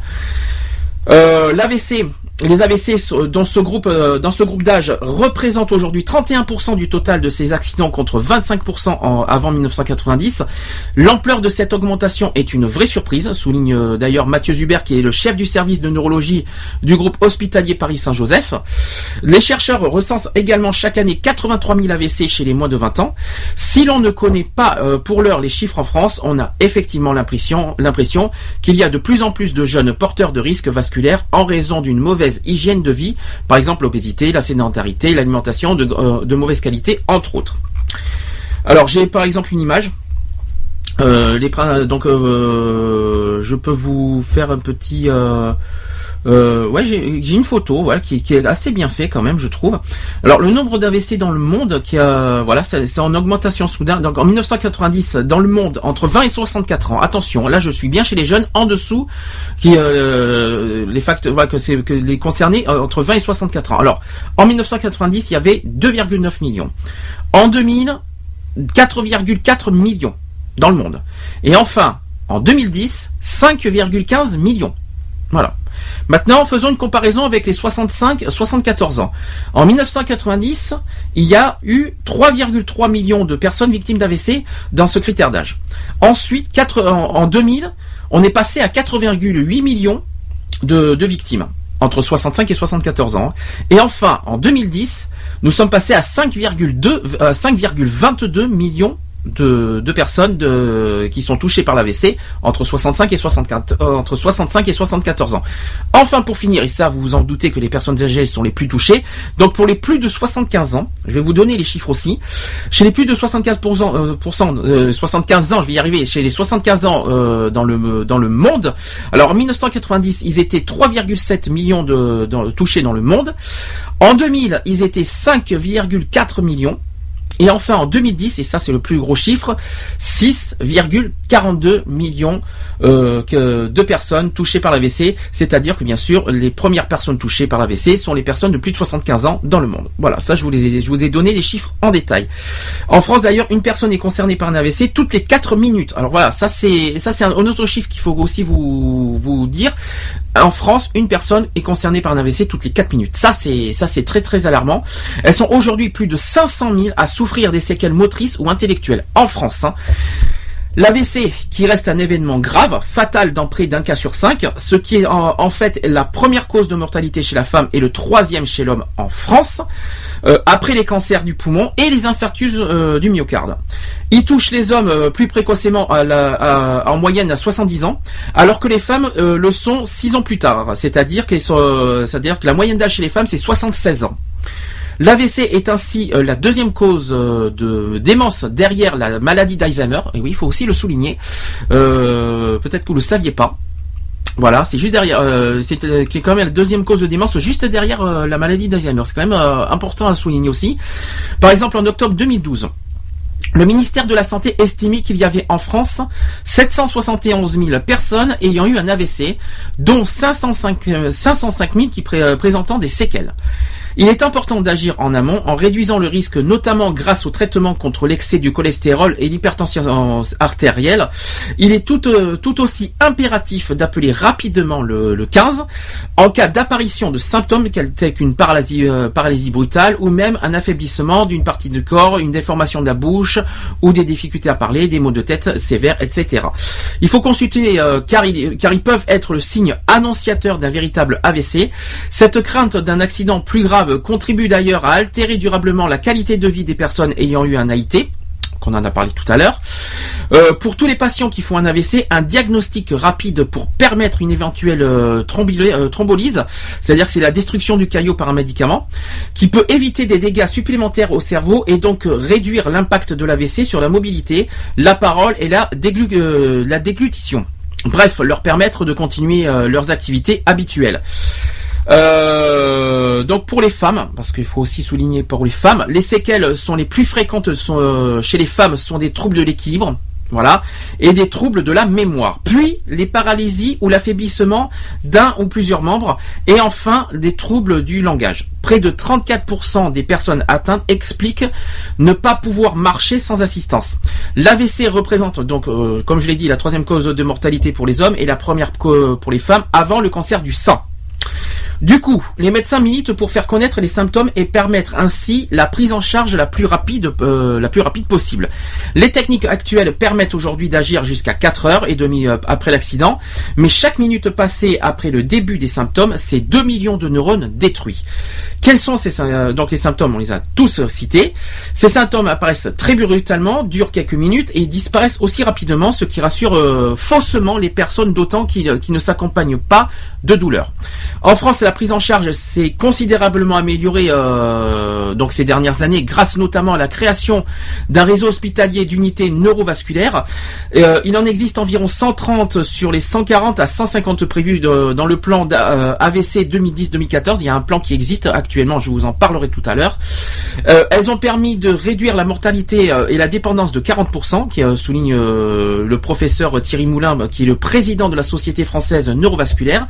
Euh, L'AVC, les AVC dans ce groupe, euh, dans ce groupe d'âge représentent aujourd'hui 31% du total de ces accidents contre 25% en- avant 1990. L'ampleur de cette augmentation est une vraie surprise, souligne euh, d'ailleurs Mathieu Zuber qui est le chef du service de neurologie du groupe hospitalier Paris-Saint-Joseph. Les chercheurs recensent également chaque année 83 000 AVC chez les moins de 20 ans. Si l'on ne connaît pas euh, pour l'heure les chiffres en France, on a effectivement l'impression, l'impression qu'il y a de plus en plus de jeunes porteurs de risques vasculaires en raison d'une mauvaise hygiène de vie, par exemple l'obésité, la sédentarité, l'alimentation de, euh, de mauvaise qualité, entre autres. Alors j'ai par exemple une image. Euh, donc euh, je peux vous faire un petit euh, ouais j'ai une photo voilà qui, qui est assez bien fait quand même je trouve alors le nombre d'AVC dans le monde qui a voilà c'est c'est en augmentation soudain donc en 1990 dans le monde entre 20 et 64 ans attention là je suis bien chez les jeunes en dessous qui euh, les facteurs voilà, que c'est que les concernés euh, entre 20 et 64 ans alors en 1990 il y avait 2,9 millions en 2000 4,4 millions dans le monde. Et enfin, en 2010, 5,15 millions. Voilà. Maintenant, faisons une comparaison avec les 65-74 ans. En 1990, il y a eu 3,3 millions de personnes victimes d'AVC dans ce critère d'âge. Ensuite, 4 en, en 2000, on est passé à 4,8 millions de, de victimes entre 65 et 74 ans. Et enfin, en 2010, nous sommes passés à 5,2 euh, 5,22 millions de, de personnes de, qui sont touchées par l'AVC entre 65 et 64 euh, entre 65 et 74 ans. Enfin pour finir, et ça vous vous en doutez que les personnes âgées sont les plus touchées. Donc pour les plus de 75 ans, je vais vous donner les chiffres aussi. Chez les plus de 75%, euh, euh, 75 ans, je vais y arriver, chez les 75 ans euh, dans le dans le monde. Alors en 1990, ils étaient 3,7 millions de, de touchés dans le monde. En 2000, ils étaient 5,4 millions. Et enfin, en 2010, et ça c'est le plus gros chiffre, 6,42 millions euh, de personnes touchées par l'AVC. C'est-à-dire que bien sûr, les premières personnes touchées par l'AVC sont les personnes de plus de 75 ans dans le monde. Voilà, ça je vous, ai, je vous ai donné les chiffres en détail. En France d'ailleurs, une personne est concernée par un AVC toutes les 4 minutes. Alors voilà, ça c'est un autre chiffre qu'il faut aussi vous, vous dire. En France, une personne est concernée par un AVC toutes les 4 minutes. Ça c'est ça c'est très très alarmant. Elles sont aujourd'hui plus de 500 000 à souffrir des séquelles motrices ou intellectuelles en France. hein. L'AVC, qui reste un événement grave, fatal dans près d'un cas sur cinq, ce qui est en, fait la première cause de mortalité chez la femme et le troisième chez l'homme en France, euh, après les cancers du poumon et les infarctus euh, du myocarde. Il touche les hommes euh, plus précocement en moyenne à 70 ans, alors que les femmes le sont 6 ans plus tard. C'est-à-dire que la moyenne d'âge chez les femmes c'est 76 ans. L'AVC est ainsi euh, la deuxième cause euh, de démence derrière la maladie d'Alzheimer. Et oui, il faut aussi le souligner. Euh, Peut-être que vous le saviez pas. Voilà, c'est juste derrière, c'est quand même la deuxième cause de démence, juste derrière la maladie d'Alzheimer. C'est quand même important à souligner aussi. Par exemple, en octobre 2012, le ministère de la Santé estimait qu'il y avait en France 771 000 personnes ayant eu un AVC, dont 505, euh, 505 000 qui pré- euh, présentant des séquelles. Il est important d'agir en amont en réduisant le risque, notamment grâce au traitement contre l'excès du cholestérol et l'hypertension artérielle. Il est tout, euh, aussi impératif d'appeler rapidement le, le 15 en cas d'apparition de symptômes tels qu'une paralysie, euh, paralysie brutale ou même un affaiblissement d'une partie du corps, une déformation de la bouche ou des difficultés à parler, des maux de tête sévères, etc. Il faut consulter euh, car ils peuvent être le signe annonciateur d'un véritable AVC. Cette crainte d'un accident plus grave contribue d'ailleurs à altérer durablement la qualité de vie des personnes ayant eu un AIT qu'on en a parlé tout à l'heure. Euh, pour tous les patients qui font un AVC, un diagnostic rapide pour permettre une éventuelle euh, euh, thrombolyse, c'est-à-dire que c'est la destruction du caillot par un médicament, qui peut éviter des dégâts supplémentaires au cerveau et donc réduire l'impact de l'AVC sur la mobilité, la parole et la, déglu- la déglutition. Bref, leur permettre de continuer leurs activités habituelles. Euh, donc pour les femmes, parce qu'il faut aussi souligner pour les femmes, les séquelles sont les plus fréquentes euh, chez les femmes sont des troubles de l'équilibre, voilà, et des troubles de la mémoire. Puis les paralysies ou l'affaiblissement d'un ou plusieurs membres, et enfin des troubles du langage. Près de 34% des personnes atteintes expliquent ne pas pouvoir marcher sans assistance. L'AVC représente donc, euh, comme je l'ai dit, la troisième cause de mortalité pour les hommes et la première pour les femmes avant le cancer du sang. Du coup, les médecins militent pour faire connaître les symptômes et permettre ainsi la prise en charge la plus rapide, euh, possible. Les techniques actuelles permettent aujourd'hui d'agir jusqu'à 4 heures et demie euh, après l'accident, mais chaque minute passée après le début des symptômes, c'est 2 millions de neurones détruits. Quels sont euh, donc les symptômes? On les a tous cités. Ces symptômes apparaissent très brutalement, durent quelques minutes et disparaissent aussi rapidement, ce qui rassure faussement les personnes d'autant qui, qui ne s'accompagnent pas de douleur. En France, prise en charge s'est considérablement améliorée euh, ces dernières années, grâce notamment à la création d'un réseau hospitalier d'unités neurovasculaires. Euh, il en existe environ 130 sur les 140 à 150 prévus dans le plan d'a- euh, AVC 2010-2014. Il y a un plan qui existe actuellement, je vous en parlerai tout à l'heure. Elles ont permis de réduire la mortalité et la dépendance de 40%, qui souligne le professeur Thierry Moulin, bah, qui est le président de la Société française neurovasculaire.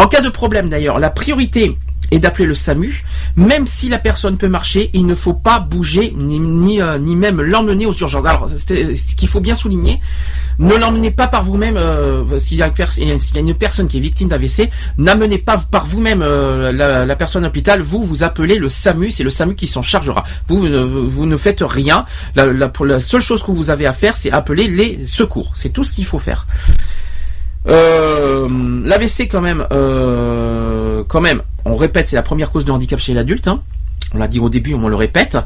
En cas de problème d'ailleurs, la priorité est d'appeler le SAMU. Même si la personne peut marcher, il ne faut pas bouger ni, euh, même l'emmener aux urgences. Alors, ce qu'il faut bien souligner, ne l'emmenez pas par vous-même. euh, S'il y, a une personne qui est victime d'AVC, n'amenez pas par vous-même euh, la, personne à l'hôpital. Vous, vous appelez le SAMU. C'est le SAMU qui s'en chargera. Vous, ne, faites rien. La seule chose que vous avez à faire, c'est appeler les secours. C'est tout ce qu'il faut faire. Euh, L'AVC quand même, euh, quand même, on répète, c'est la première cause de handicap chez l'adulte. hein. On l'a dit au début, on le répète.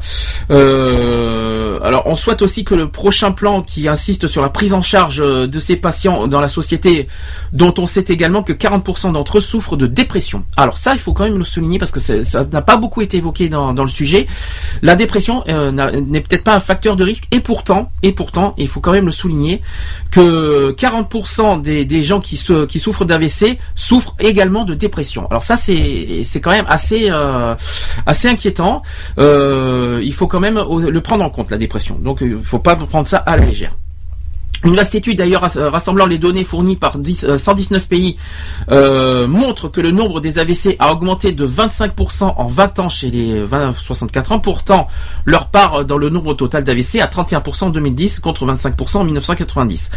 Euh, alors, on souhaite aussi que le prochain plan qui insiste sur la prise en charge euh, de ces patients dans la société, dont on sait également que 40% d'entre eux souffrent de dépression. Alors ça, il faut quand même le souligner parce que ça n'a pas beaucoup été évoqué dans, le sujet. La dépression euh, n'est peut-être pas un facteur de risque, et pourtant, et pourtant, il faut quand même le souligner que 40% des, gens qui, se- qui souffrent d'AVC souffrent également de dépression. Alors ça, c'est quand même assez euh, assez inquiétant. Euh, il faut quand même le prendre en compte la dépression. Donc, il faut pas prendre ça à la légère. Une vaste étude d'ailleurs rass- rassemblant les données fournies par 10, euh, 119 pays euh, montre que le nombre des AVC a augmenté de 25% en 20 ans chez les 20-64 ans. Pourtant, leur part dans le nombre total d'AVC à 31% en 2010 contre 25% en 1990.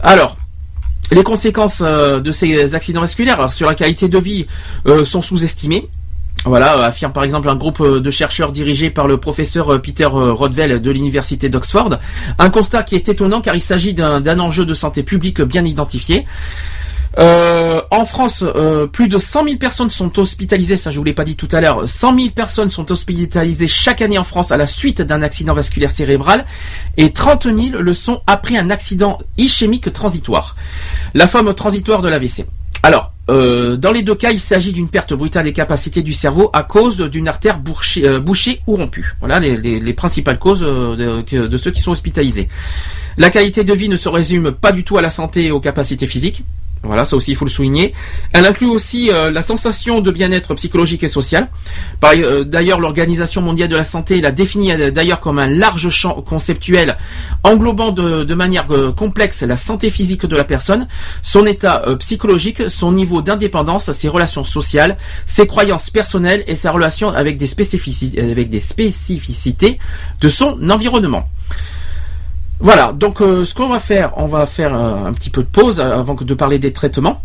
Alors, les conséquences euh, de ces accidents vasculaires sur la qualité de vie euh, sont sous-estimées. Voilà, euh, affirme par exemple un groupe euh, de chercheurs dirigé par le professeur euh, Peter Rodwell de l'université d'Oxford. Un constat qui est étonnant car il s'agit d'un enjeu de santé publique bien identifié. En France, plus de 100 000 personnes sont hospitalisées, ça je vous l'ai pas dit tout à l'heure, 100 000 personnes sont hospitalisées chaque année en France à la suite d'un accident vasculaire cérébral et 30 000 le sont après un accident ischémique transitoire, la forme transitoire de l'AVC. Euh, dans les deux cas, il s'agit d'une perte brutale des capacités du cerveau à cause d'une artère bouchée, euh, bouchée ou rompue. Voilà les, les- les principales causes euh, de ceux qui sont hospitalisés. La qualité de vie ne se résume pas du tout à la santé et aux capacités physiques. Voilà, ça aussi il faut le souligner. Elle inclut aussi euh, la sensation de bien-être psychologique et social. Euh, D'ailleurs, l'Organisation mondiale de la santé l'a définit euh, d'ailleurs comme un large champ conceptuel englobant de, manière complexe la santé physique de la personne, son état psychologique, son niveau d'indépendance, ses relations sociales, ses croyances personnelles et sa relation avec des spécificités de son environnement. Voilà, donc euh, ce qu'on va faire, on va faire euh, un petit peu de pause euh, avant que de parler des traitements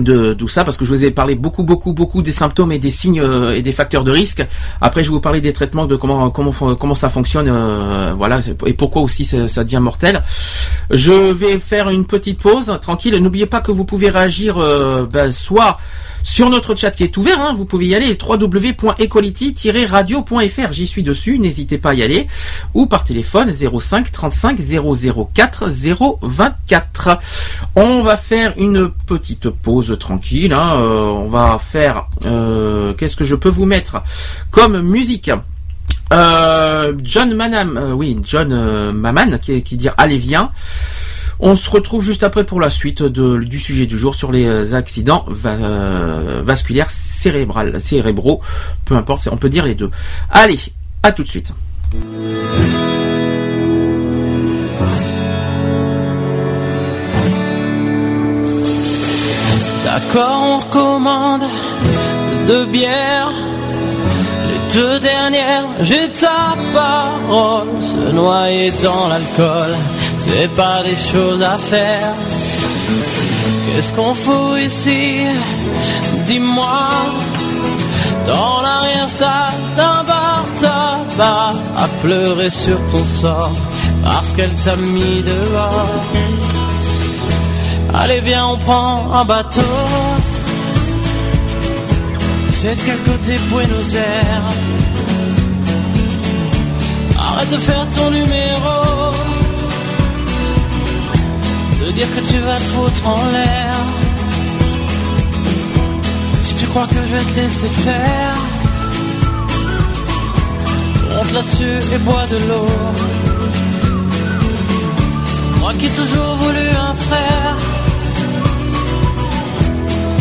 de tout ça parce que je vous ai parlé beaucoup beaucoup beaucoup des symptômes et des signes euh, et des facteurs de risque. Après je vais vous parler des traitements de comment comment comment ça fonctionne euh, voilà et pourquoi aussi ça, ça devient mortel. Je vais faire une petite pause tranquille. N'oubliez pas que vous pouvez réagir euh, ben, soit sur notre chat qui est ouvert, hein, vous pouvez y aller www.equality-radio.fr. J'y suis dessus, n'hésitez pas à y aller. Ou par téléphone 05 35 004 024. On va faire une petite pause tranquille. hein, euh, on va faire. euh, Qu'est-ce que je peux vous mettre comme musique Euh, John Manam, oui, John Maman, qui, qui dit Allez viens. On se retrouve juste après pour la suite du sujet du jour sur les accidents va- vasculaires cérébral, cérébraux, peu importe, on peut dire les deux. Allez, à tout de suite. D'accord, on recommande deux bières. Les deux dernières, j'ai ta parole. Se noyer dans l'alcool, c'est pas des choses à faire. Qu'est-ce qu'on fout ici? Dis-moi. Dans l'arrière-salle d'un bar tabac, à pleurer sur ton sort parce qu'elle t'a mis dehors. Allez viens on prend un bateau C'est de quel côté Buenos Aires Arrête de faire ton numéro. De dire que tu vas te foutre en l'air. Si tu crois que je vais te laisser faire Monte là-dessus et bois de l'eau. Moi qui ai toujours voulu un frère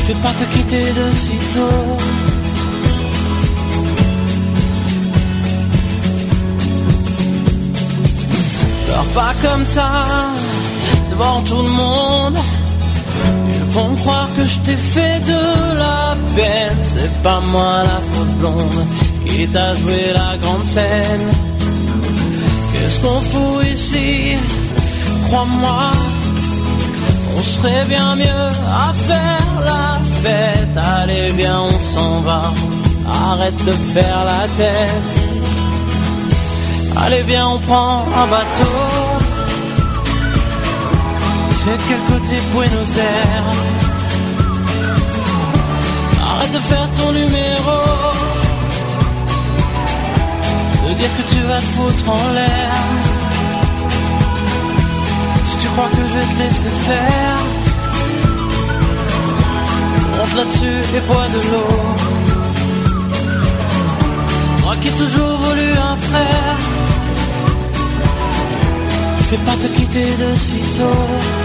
je vais pas te quitter de sitôt. Pas comme ça, devant tout le monde. Ils vont croire que je t'ai fait de la peine. C'est pas moi la fausse blonde qui t'a joué la grande scène. Qu'est-ce qu'on fout ici? Crois-moi. On serait bien mieux à faire la fête. Allez, viens, on s'en va. Arrête de faire la tête. Allez, viens, on prend un bateau. C'est de quel côté Buenos Aires Arrête de faire ton numéro. De dire que tu vas te foutre en l'air. Si tu crois que je vais te laisser faire Monte là-dessus et bois de l'eau Moi qui ai toujours voulu un frère Je vais pas te quitter de sitôt Ce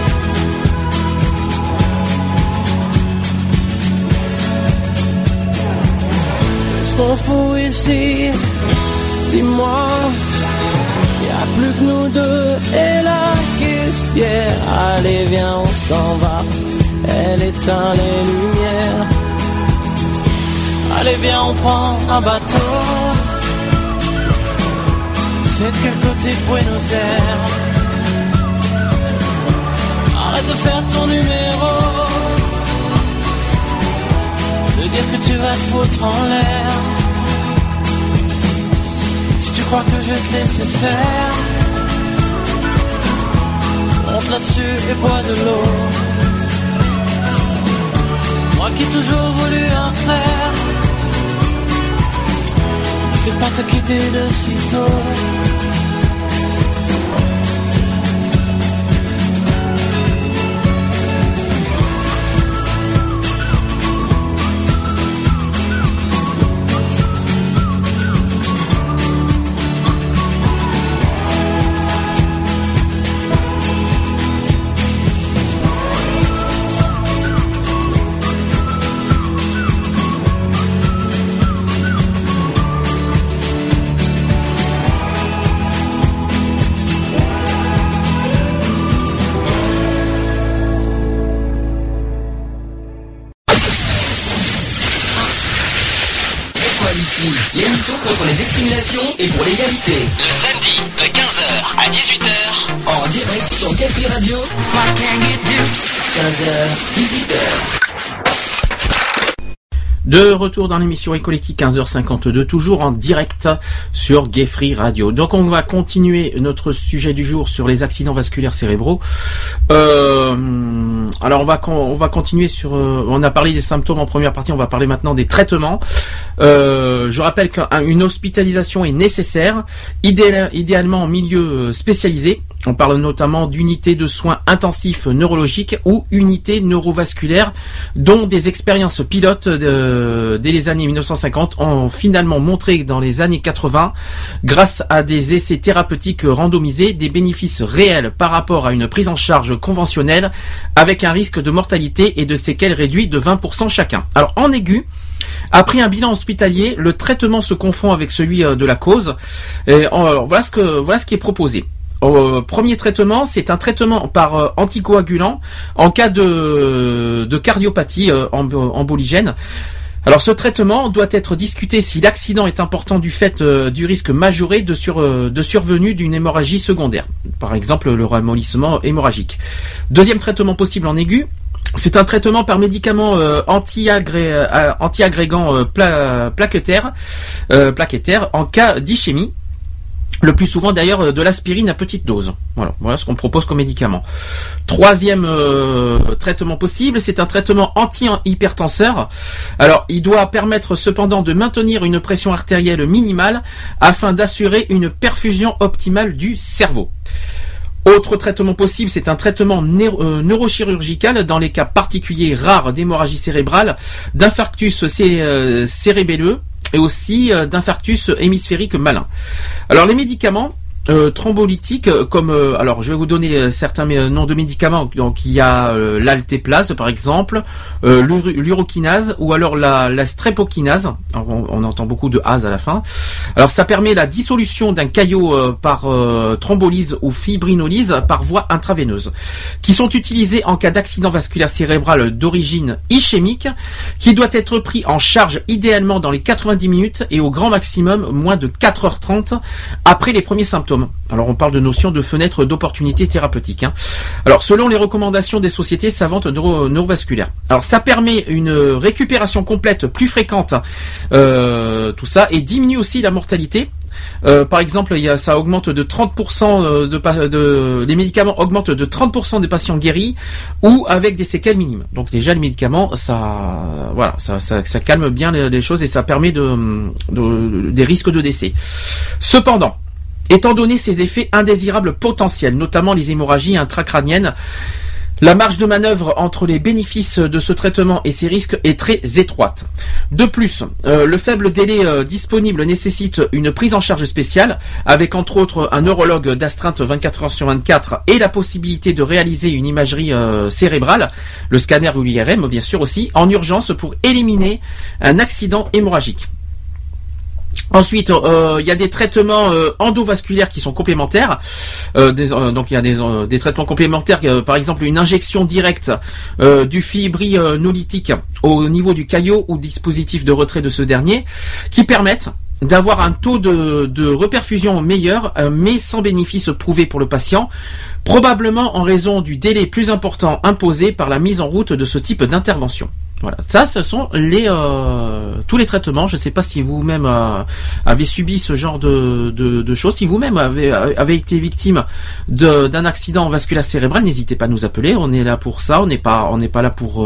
qu'on fout ici Dis-moi y a plus que nous deux et la caissière. Allez, viens, on s'en va. Elle éteint les lumières. Allez, viens, on prend un bateau. C'est de quel côté Buenos Aires? Arrête de faire ton numéro. De dire que tu vas te foutre en l'air. Si crois que je te laisser faire. Monte là-dessus et bois de l'eau. Moi qui toujours voulu un frère. Je vais pas te quitter de sitôt. discrimination et pour l'égalité. Le samedi de 15h à 18h. En direct sur Free Radio. 15h, 18h. De retour dans l'émission Equality 15h52, toujours en direct sur Gay Free Radio. Donc on va continuer notre sujet du jour sur les accidents vasculaires cérébraux. Euh, alors on va on va continuer sur. euh, on a parlé des symptômes en première partie, on va parler maintenant des traitements. Euh, je rappelle qu'une hospitalisation est nécessaire, idéal- idéalement en milieu euh, spécialisé. On parle notamment d'unités de soins intensifs neurologiques ou unités neurovasculaires dont des expériences pilotes de- dès les années 1950 ont finalement montré dans les années 80, grâce à des essais thérapeutiques randomisés, des bénéfices réels par rapport à une prise en charge conventionnelle avec un risque de mortalité et de séquelles réduit de 20% chacun. Alors en aigu, après un bilan hospitalier, le traitement se confond avec celui euh, de la cause. Et, euh, voilà ce qui est proposé. Euh, premier traitement, c'est un traitement par anticoagulant en cas de, cardiopathie embo- emboligène. Alors ce traitement doit être discuté si l'accident est important du fait du risque majoré de survenue d'une hémorragie secondaire, par exemple le ramollissement hémorragique. Deuxième traitement possible en aigu, c'est un traitement par médicament euh, euh, anti-agrégant euh, plaquettaire en cas d'ischémie. Le plus souvent d'ailleurs de l'aspirine à petite dose. Voilà, voilà ce qu'on propose comme médicament. Troisième traitement possible, c'est un traitement anti-hypertenseur. Alors, il doit permettre cependant de maintenir une pression artérielle minimale afin d'assurer une perfusion optimale du cerveau. Autre traitement possible, c'est un traitement euh, neurochirurgical dans les cas particuliers rares d'hémorragie cérébrale, d'infarctus euh, cérébelleux et aussi euh, d'infarctus hémisphérique malin. Alors les médicaments euh, euh, comme euh, alors je vais vous donner euh, certains noms de médicaments. Donc il y a l'altéplase par exemple, l'urokinase ou alors la. Alors, on, entend beaucoup de as à la fin. Alors ça permet la dissolution d'un caillot par thrombolyse ou fibrinolyse par voie intraveineuse, qui sont utilisés en cas d'accident vasculaire cérébral d'origine ischémique, qui doit être pris en charge idéalement dans les 90 minutes et au grand maximum moins de 4h30 après les premiers symptômes. Alors on parle de notion de fenêtre d'opportunité thérapeutique. hein. Alors selon les recommandations des sociétés savantes neuro- neurovasculaires. Alors ça permet une récupération complète plus fréquente, euh, tout ça, et diminue aussi la mortalité. Euh, par exemple, ça augmente de 30% euh, les médicaments augmentent de 30% des patients guéris ou avec des séquelles minimes. Donc déjà les médicaments, ça, voilà, ça, ça, calme bien les, les choses et ça permet de, de- des risques de décès. Cependant, étant donné ces effets indésirables potentiels, notamment les hémorragies intracrâniennes, la marge de manœuvre entre les bénéfices de ce traitement et ses risques est très étroite. De plus, euh, le faible délai euh, disponible nécessite une prise en charge spéciale, avec entre autres un neurologue d'astreinte 24 heures sur 24 et la possibilité de réaliser une imagerie euh, cérébrale, le scanner ou l'IRM bien sûr aussi, en urgence pour éliminer un accident hémorragique. Ensuite, euh, il y a des traitements euh, endovasculaires qui sont complémentaires. Euh, donc il y a des, traitements complémentaires, par exemple une injection directe du fibrinolytique au niveau du caillot ou dispositif de retrait de ce dernier, qui permettent d'avoir un taux de, reperfusion meilleur, mais sans bénéfice prouvé pour le patient, probablement en raison du délai plus important imposé par la mise en route de ce type d'intervention. Voilà, ça, ce sont les euh, tous les traitements. Je ne sais pas si vous-même euh, avez subi ce genre de, de, choses. Si vous-même avez, avez été victime d'un accident vasculaire cérébral, n'hésitez pas à nous appeler. On est là pour ça. On n'est pas on n'est pas là pour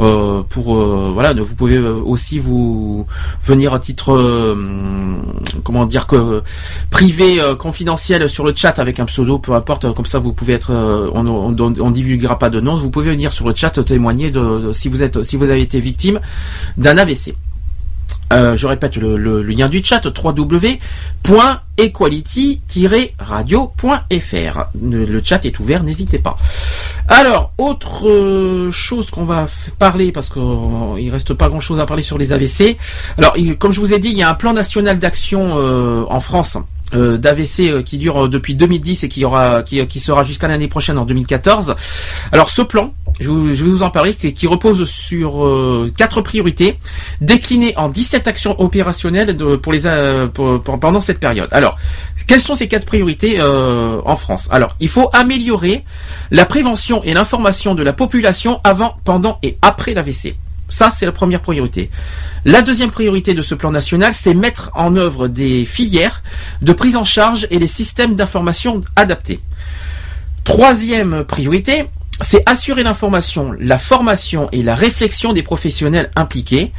euh, pour voilà. Vous pouvez aussi vous venir à titre comment dire que privé confidentiel sur le chat avec un pseudo, peu importe. Comme ça, vous pouvez être on, on, divulguera pas de nom. Vous pouvez venir sur le chat témoigner de- si vous êtes si vous avez été victime d'un AVC. Euh, je répète le, lien du chat www.equality-radio.fr. Le, chat est ouvert, n'hésitez pas. Alors, autre euh, chose qu'on va parler parce qu'il reste pas grand chose à parler sur les AVC. Alors, comme je vous ai dit, il y a un plan national d'action euh, en France euh, d'AVC euh, qui dure euh, depuis 2010 et qui aura qui, qui sera jusqu'à l'année prochaine en 2014. Alors ce plan, je, vous- je vais vous en parler, qui, qui repose sur euh, quatre priorités déclinées en 17 actions opérationnelles de- pour les euh, pour- pendant cette période. Alors quelles sont ces quatre priorités euh, en France? Alors, il faut améliorer la prévention et l'information de la population avant, pendant et après l'AVC. Ça, c'est la première priorité. La deuxième priorité de ce plan national, c'est mettre en œuvre des filières de prise en charge et les systèmes d'information adaptés. Troisième priorité, c'est assurer l'information, la formation et la réflexion des professionnels impliqués.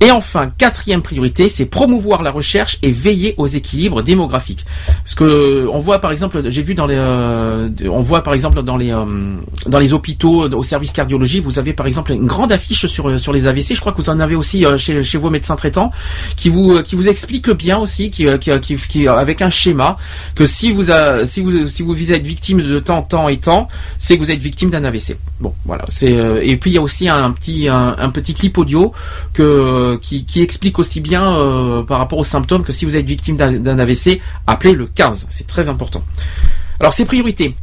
Et enfin, quatrième priorité, c'est promouvoir la recherche et veiller aux équilibres démographiques. Parce que euh, on voit par exemple, j'ai vu dans les, euh, on voit par exemple dans les euh, dans les hôpitaux, au service cardiologie, vous avez par exemple une grande affiche sur sur les AVC. Je crois que vous en avez aussi euh, chez chez vos médecins traitants, qui vous euh, qui vous explique bien aussi, qui euh, qui, qui, avec un schéma que si vous a, si vous si vous êtes victime de temps temps et temps, c'est que vous êtes victime d'un AVC. Bon, voilà. C'est euh, et puis il y a aussi un petit un petit clip audio que qui, qui explique aussi bien euh, par rapport aux symptômes que si vous êtes victime d'un d'un AVC, appelez le 15. C'est très important. Alors ces priorités.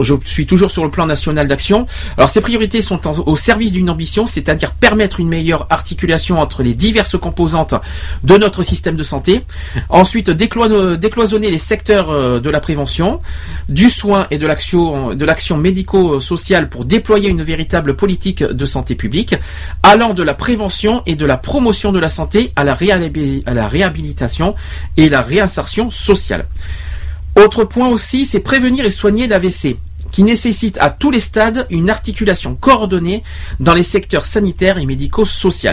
Je suis toujours sur le plan national d'action. Alors ces priorités sont au service d'une ambition, c'est-à-dire permettre une meilleure articulation entre les diverses composantes de notre système de santé. Ensuite, déclo- décloisonner les secteurs euh, de la prévention, du soin et de l'action médico-sociale pour déployer une véritable politique de santé publique, allant de la prévention et de la promotion de la santé à la réhabilitation et la réinsertion sociale. Autre point aussi, c'est prévenir et soigner l'AVC, qui nécessite à tous les stades une articulation coordonnée dans les secteurs sanitaires et médico-sociaux,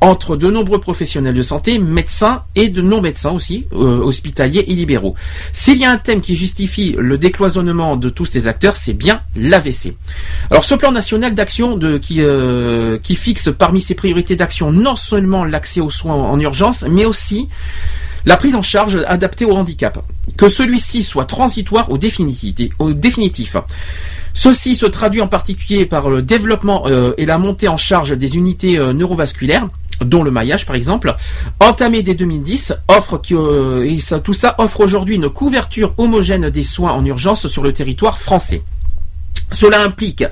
entre de nombreux professionnels de santé, médecins et de non-médecins aussi, euh, hospitaliers et libéraux. S'il y a un thème qui justifie le décloisonnement de tous ces acteurs, c'est bien l'AVC. Alors ce plan national d'action euh, qui fixe parmi ses priorités d'action non seulement l'accès aux soins en urgence, mais aussi la prise en charge adaptée au handicap. Que celui-ci soit transitoire ou définitif. Au définitif. Ceci se traduit en particulier par le développement euh, et la montée en charge des unités euh, neurovasculaires dont le maillage par exemple, entamé dès 2010, offre que, euh, et tout ça offre aujourd'hui une couverture homogène des soins en urgence sur le territoire français. Cela implique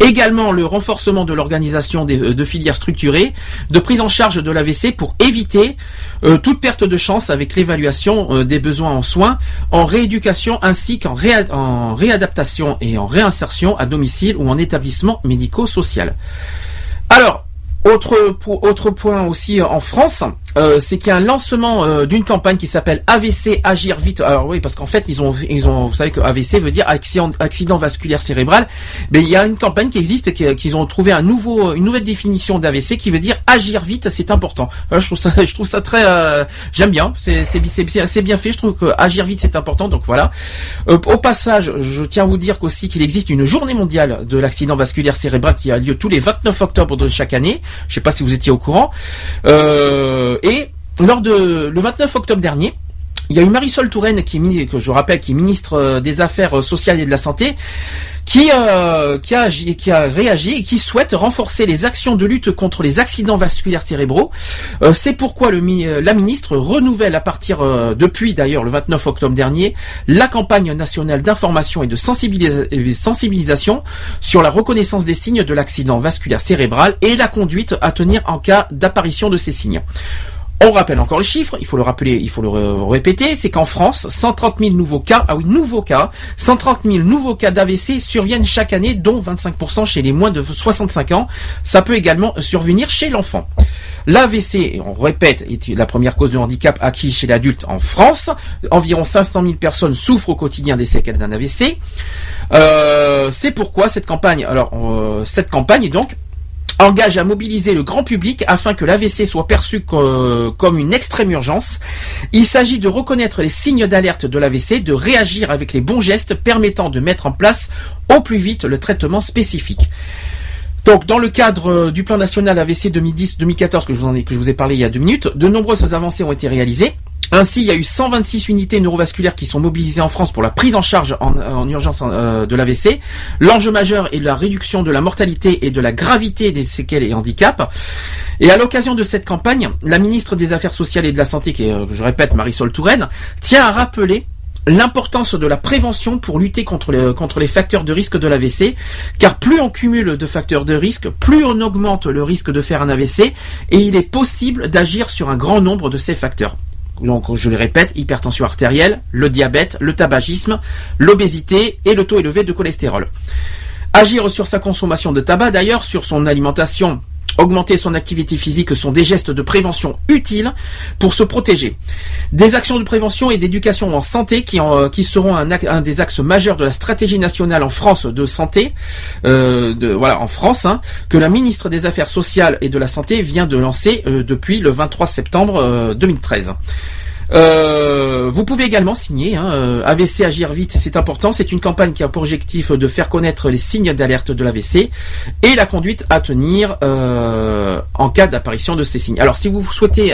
également le renforcement de l'organisation euh, de filières structurées, de prise en charge de l'AVC pour éviter euh, toute perte de chance avec l'évaluation euh, des besoins en soins, en rééducation ainsi qu'en réa- en réadaptation et en réinsertion à domicile ou en établissement médico-social. Alors, autre, po- autre point aussi euh, en France, euh, c'est qu'il y a un lancement euh, d'une campagne qui s'appelle AVC Agir Vite. Alors oui, parce qu'en fait, ils ont, ils ont, vous savez que AVC veut dire accident, accident vasculaire cérébral. Mais il y a une campagne qui existe, qui- qu'ils ont trouvé un nouveau, une nouvelle définition d'AVC qui veut dire agir vite, c'est important. Euh, je trouve ça, je trouve ça très, euh, j'aime bien. C'est, c'est- c'est bien fait. Je trouve que agir vite, c'est important. Donc voilà. Euh, au passage, je tiens à vous dire qu'aussi qu'il existe une journée mondiale de l'accident vasculaire cérébral qui a lieu tous les 29 octobre de chaque année. Je sais pas si vous étiez au courant. Euh, et lors de le 29 octobre dernier, il y a eu Marisol Touraine, qui est, que je rappelle, qui est ministre euh, des Affaires euh, sociales et de la Santé, qui, euh, qui, a, réagi et qui souhaite renforcer les actions de lutte contre les accidents vasculaires cérébraux. C'est pourquoi la ministre renouvelle à partir, euh, depuis d'ailleurs le 29 octobre dernier, la campagne nationale d'information et de sensibilisation sur la reconnaissance des signes de l'accident vasculaire cérébral et la conduite à tenir en cas d'apparition de ces signes. On rappelle encore le chiffre, il faut le rappeler, il faut le ré- répéter, c'est qu'en France, 130 000 nouveaux cas, ah oui, nouveaux cas, 130 000 nouveaux cas d'AVC surviennent chaque année, dont 25% chez les moins de 65 ans. Ça peut également survenir chez l'enfant. L'AVC, on répète, est la première cause de handicap acquis chez l'adulte en France. Environ 500 000 personnes souffrent au quotidien des séquelles d'un AVC. Euh, c'est pourquoi cette campagne, alors euh, cette campagne donc engage à mobiliser le grand public afin que l'AVC soit perçu co- comme une extrême urgence. Il s'agit de reconnaître les signes d'alerte de l'AVC, de réagir avec les bons gestes permettant de mettre en place au plus vite le traitement spécifique. Donc, dans le cadre euh, du plan national AVC 2010-2014 que je vous que je vous ai parlé il y a deux minutes, de nombreuses avancées ont été réalisées. Ainsi, il y a eu 126 unités neurovasculaires qui sont mobilisées en France pour la prise en charge en, en urgence euh, de l'AVC. L'enjeu majeur est la réduction de la mortalité et de la gravité des séquelles et handicaps. Et à l'occasion de cette campagne, la ministre des Affaires sociales et de la Santé, qui est, euh, je répète, Marisol Touraine, tient à rappeler l'importance de la prévention pour lutter contre les, contre les facteurs de risque de l'AVC, car plus on cumule de facteurs de risque, plus on augmente le risque de faire un AVC, et il est possible d'agir sur un grand nombre de ces facteurs. Donc, je le répète, hypertension artérielle, le diabète, le tabagisme, l'obésité et le taux élevé de cholestérol. Agir sur sa consommation de tabac, d'ailleurs, sur son alimentation, augmenter son activité physique sont des gestes de prévention utiles pour se protéger. Des actions de prévention et d'éducation en santé qui, euh, seront un, des axes majeurs de la stratégie nationale en France de santé, euh, voilà, en France, hein, que la ministre des Affaires sociales et de la Santé vient de lancer euh, depuis le 23 septembre euh, 2013. Euh, vous pouvez également signer hein, euh, AVC Agir Vite, c'est important. C'est une campagne qui a pour objectif de faire connaître les signes d'alerte de l'AVC et la conduite à tenir euh, en cas d'apparition de ces signes. Alors si vous souhaitez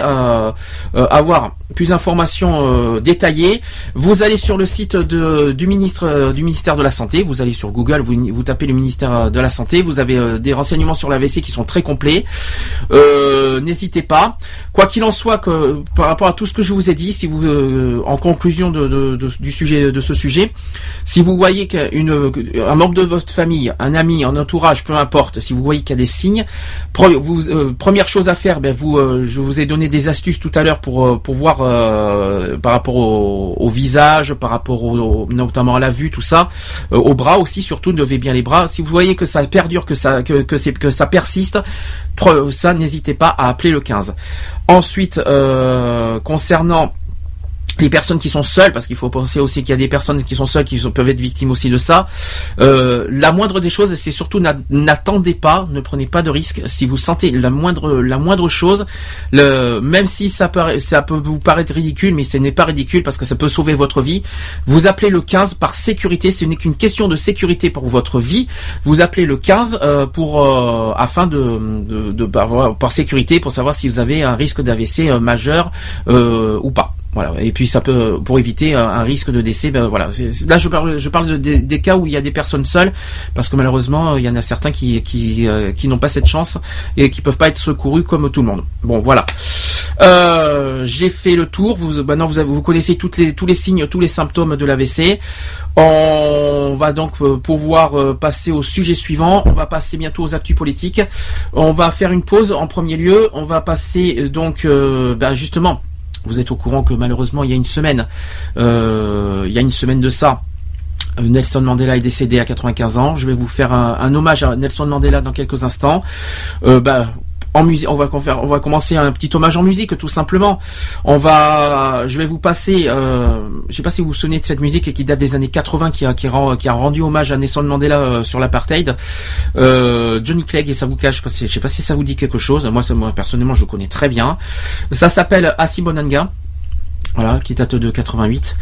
avoir plus d'informations détaillées, vous allez sur le site du ministre du ministère de la Santé, vous allez sur Google, vous, tapez le ministère de la Santé, vous avez des renseignements sur l'AVC qui sont très complets. N'hésitez pas. Quoi qu'il en soit, par rapport à tout ce que je vous ai dit, si vous, euh, en conclusion de, de- de- du sujet, de ce sujet, si vous voyez qu'une, un membre de votre famille, un ami, un entourage, peu importe, si vous voyez qu'il y a des signes, euh, première chose à faire, ben vous, euh, je vous ai donné des astuces tout à l'heure pour euh, pour voir euh, par rapport au, au visage, par rapport au, notamment à la vue, tout ça, euh, aux bras aussi, surtout levez bien les bras. Si vous voyez que ça perdure, que ça que que, que ça persiste, ça n'hésitez pas à appeler le 15. Ensuite, euh, concernant les personnes qui sont seules, parce qu'il faut penser aussi qu'il y a des personnes qui sont seules qui peuvent être victimes aussi de ça. Euh, la moindre des choses, c'est surtout n'a- n'attendez pas, ne prenez pas de risques. Si vous sentez la moindre la moindre chose, même si ça peut ça peut vous paraître ridicule, mais ce n'est pas ridicule parce que ça peut sauver votre vie. Vous appelez le 15 par sécurité. Ce n'est qu'une question de sécurité pour votre vie. Vous appelez le 15 euh, pour euh, afin de, de, de- par, voilà, par sécurité pour savoir si vous avez un risque d'AVC majeur ou pas. Voilà. Et puis ça peut pour éviter un, risque de décès. Ben voilà. Là je parle je parle de- des- cas où il y a des personnes seules parce que malheureusement il y en a certains qui qui euh, qui n'ont pas cette chance et qui peuvent pas être secourus comme tout le monde. Bon voilà. Euh, J'ai fait le tour. Maintenant vous vous connaissez les tous les signes, tous les symptômes de l'AVC. On va donc euh, pouvoir euh, passer au sujet suivant. On va passer bientôt aux actus politiques. On va faire une pause en premier lieu. On va passer euh, donc euh, ben, justement. Vous êtes au courant que malheureusement il y a une semaine, euh, il y a une semaine de ça, euh, Nelson Mandela est décédé à 95 ans. Je vais vous faire un, hommage à Nelson Mandela dans quelques instants. Euh, bah, on va commencer un petit hommage en musique, tout simplement. Je vais vous passer, euh, je sais pas si vous vous souvenez de cette musique qui date des années 80, qui a, rendu hommage à Nelson Mandela euh, sur l'apartheid. Euh, Johnny Clegg et ça vous cache, je pas sais pas si ça vous dit quelque chose. Moi personnellement, je connais très bien. Ça s'appelle Asibonanga. Voilà, qui date de 88.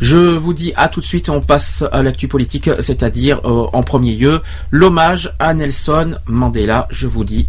Je vous dis à tout de suite, on passe à l'actu politique, c'est-à-dire euh, en premier lieu l'hommage à Nelson Mandela. Je vous dis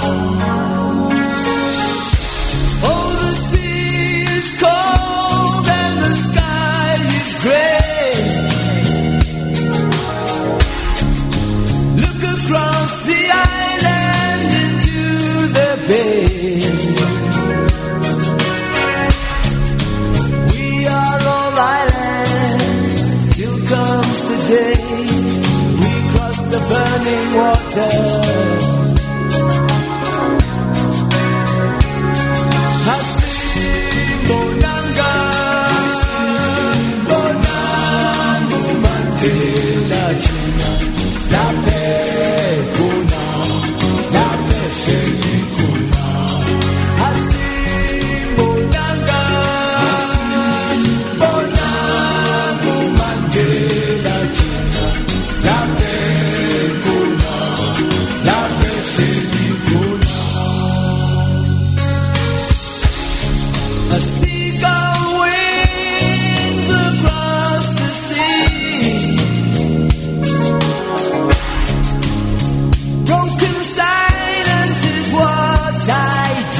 day we crossed the burning water.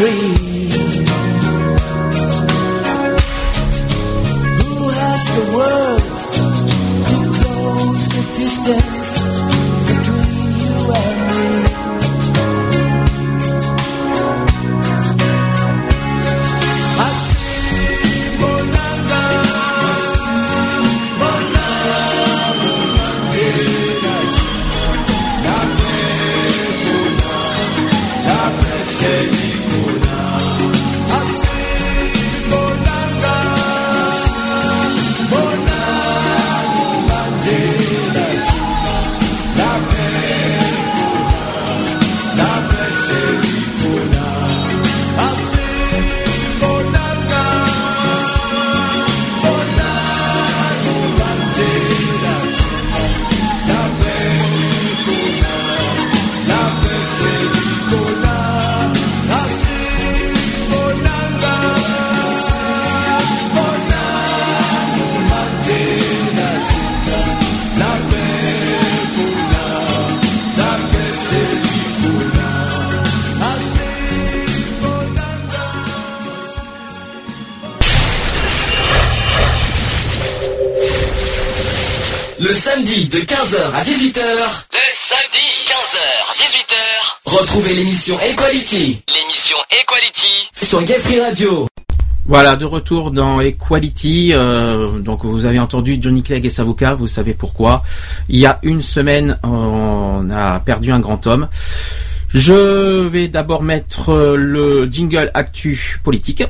Dream. De 15h à 18h, Le samedi, 15h, 18h, retrouvez l'émission Equality l'émission Equality. sur Gay Free Radio. Voilà, de retour dans Equality. euh, donc vous avez entendu Johnny Clegg et Savoca, vous savez pourquoi. Il y a une semaine, on a perdu un grand homme. Je vais d'abord mettre euh, le jingle actu politique.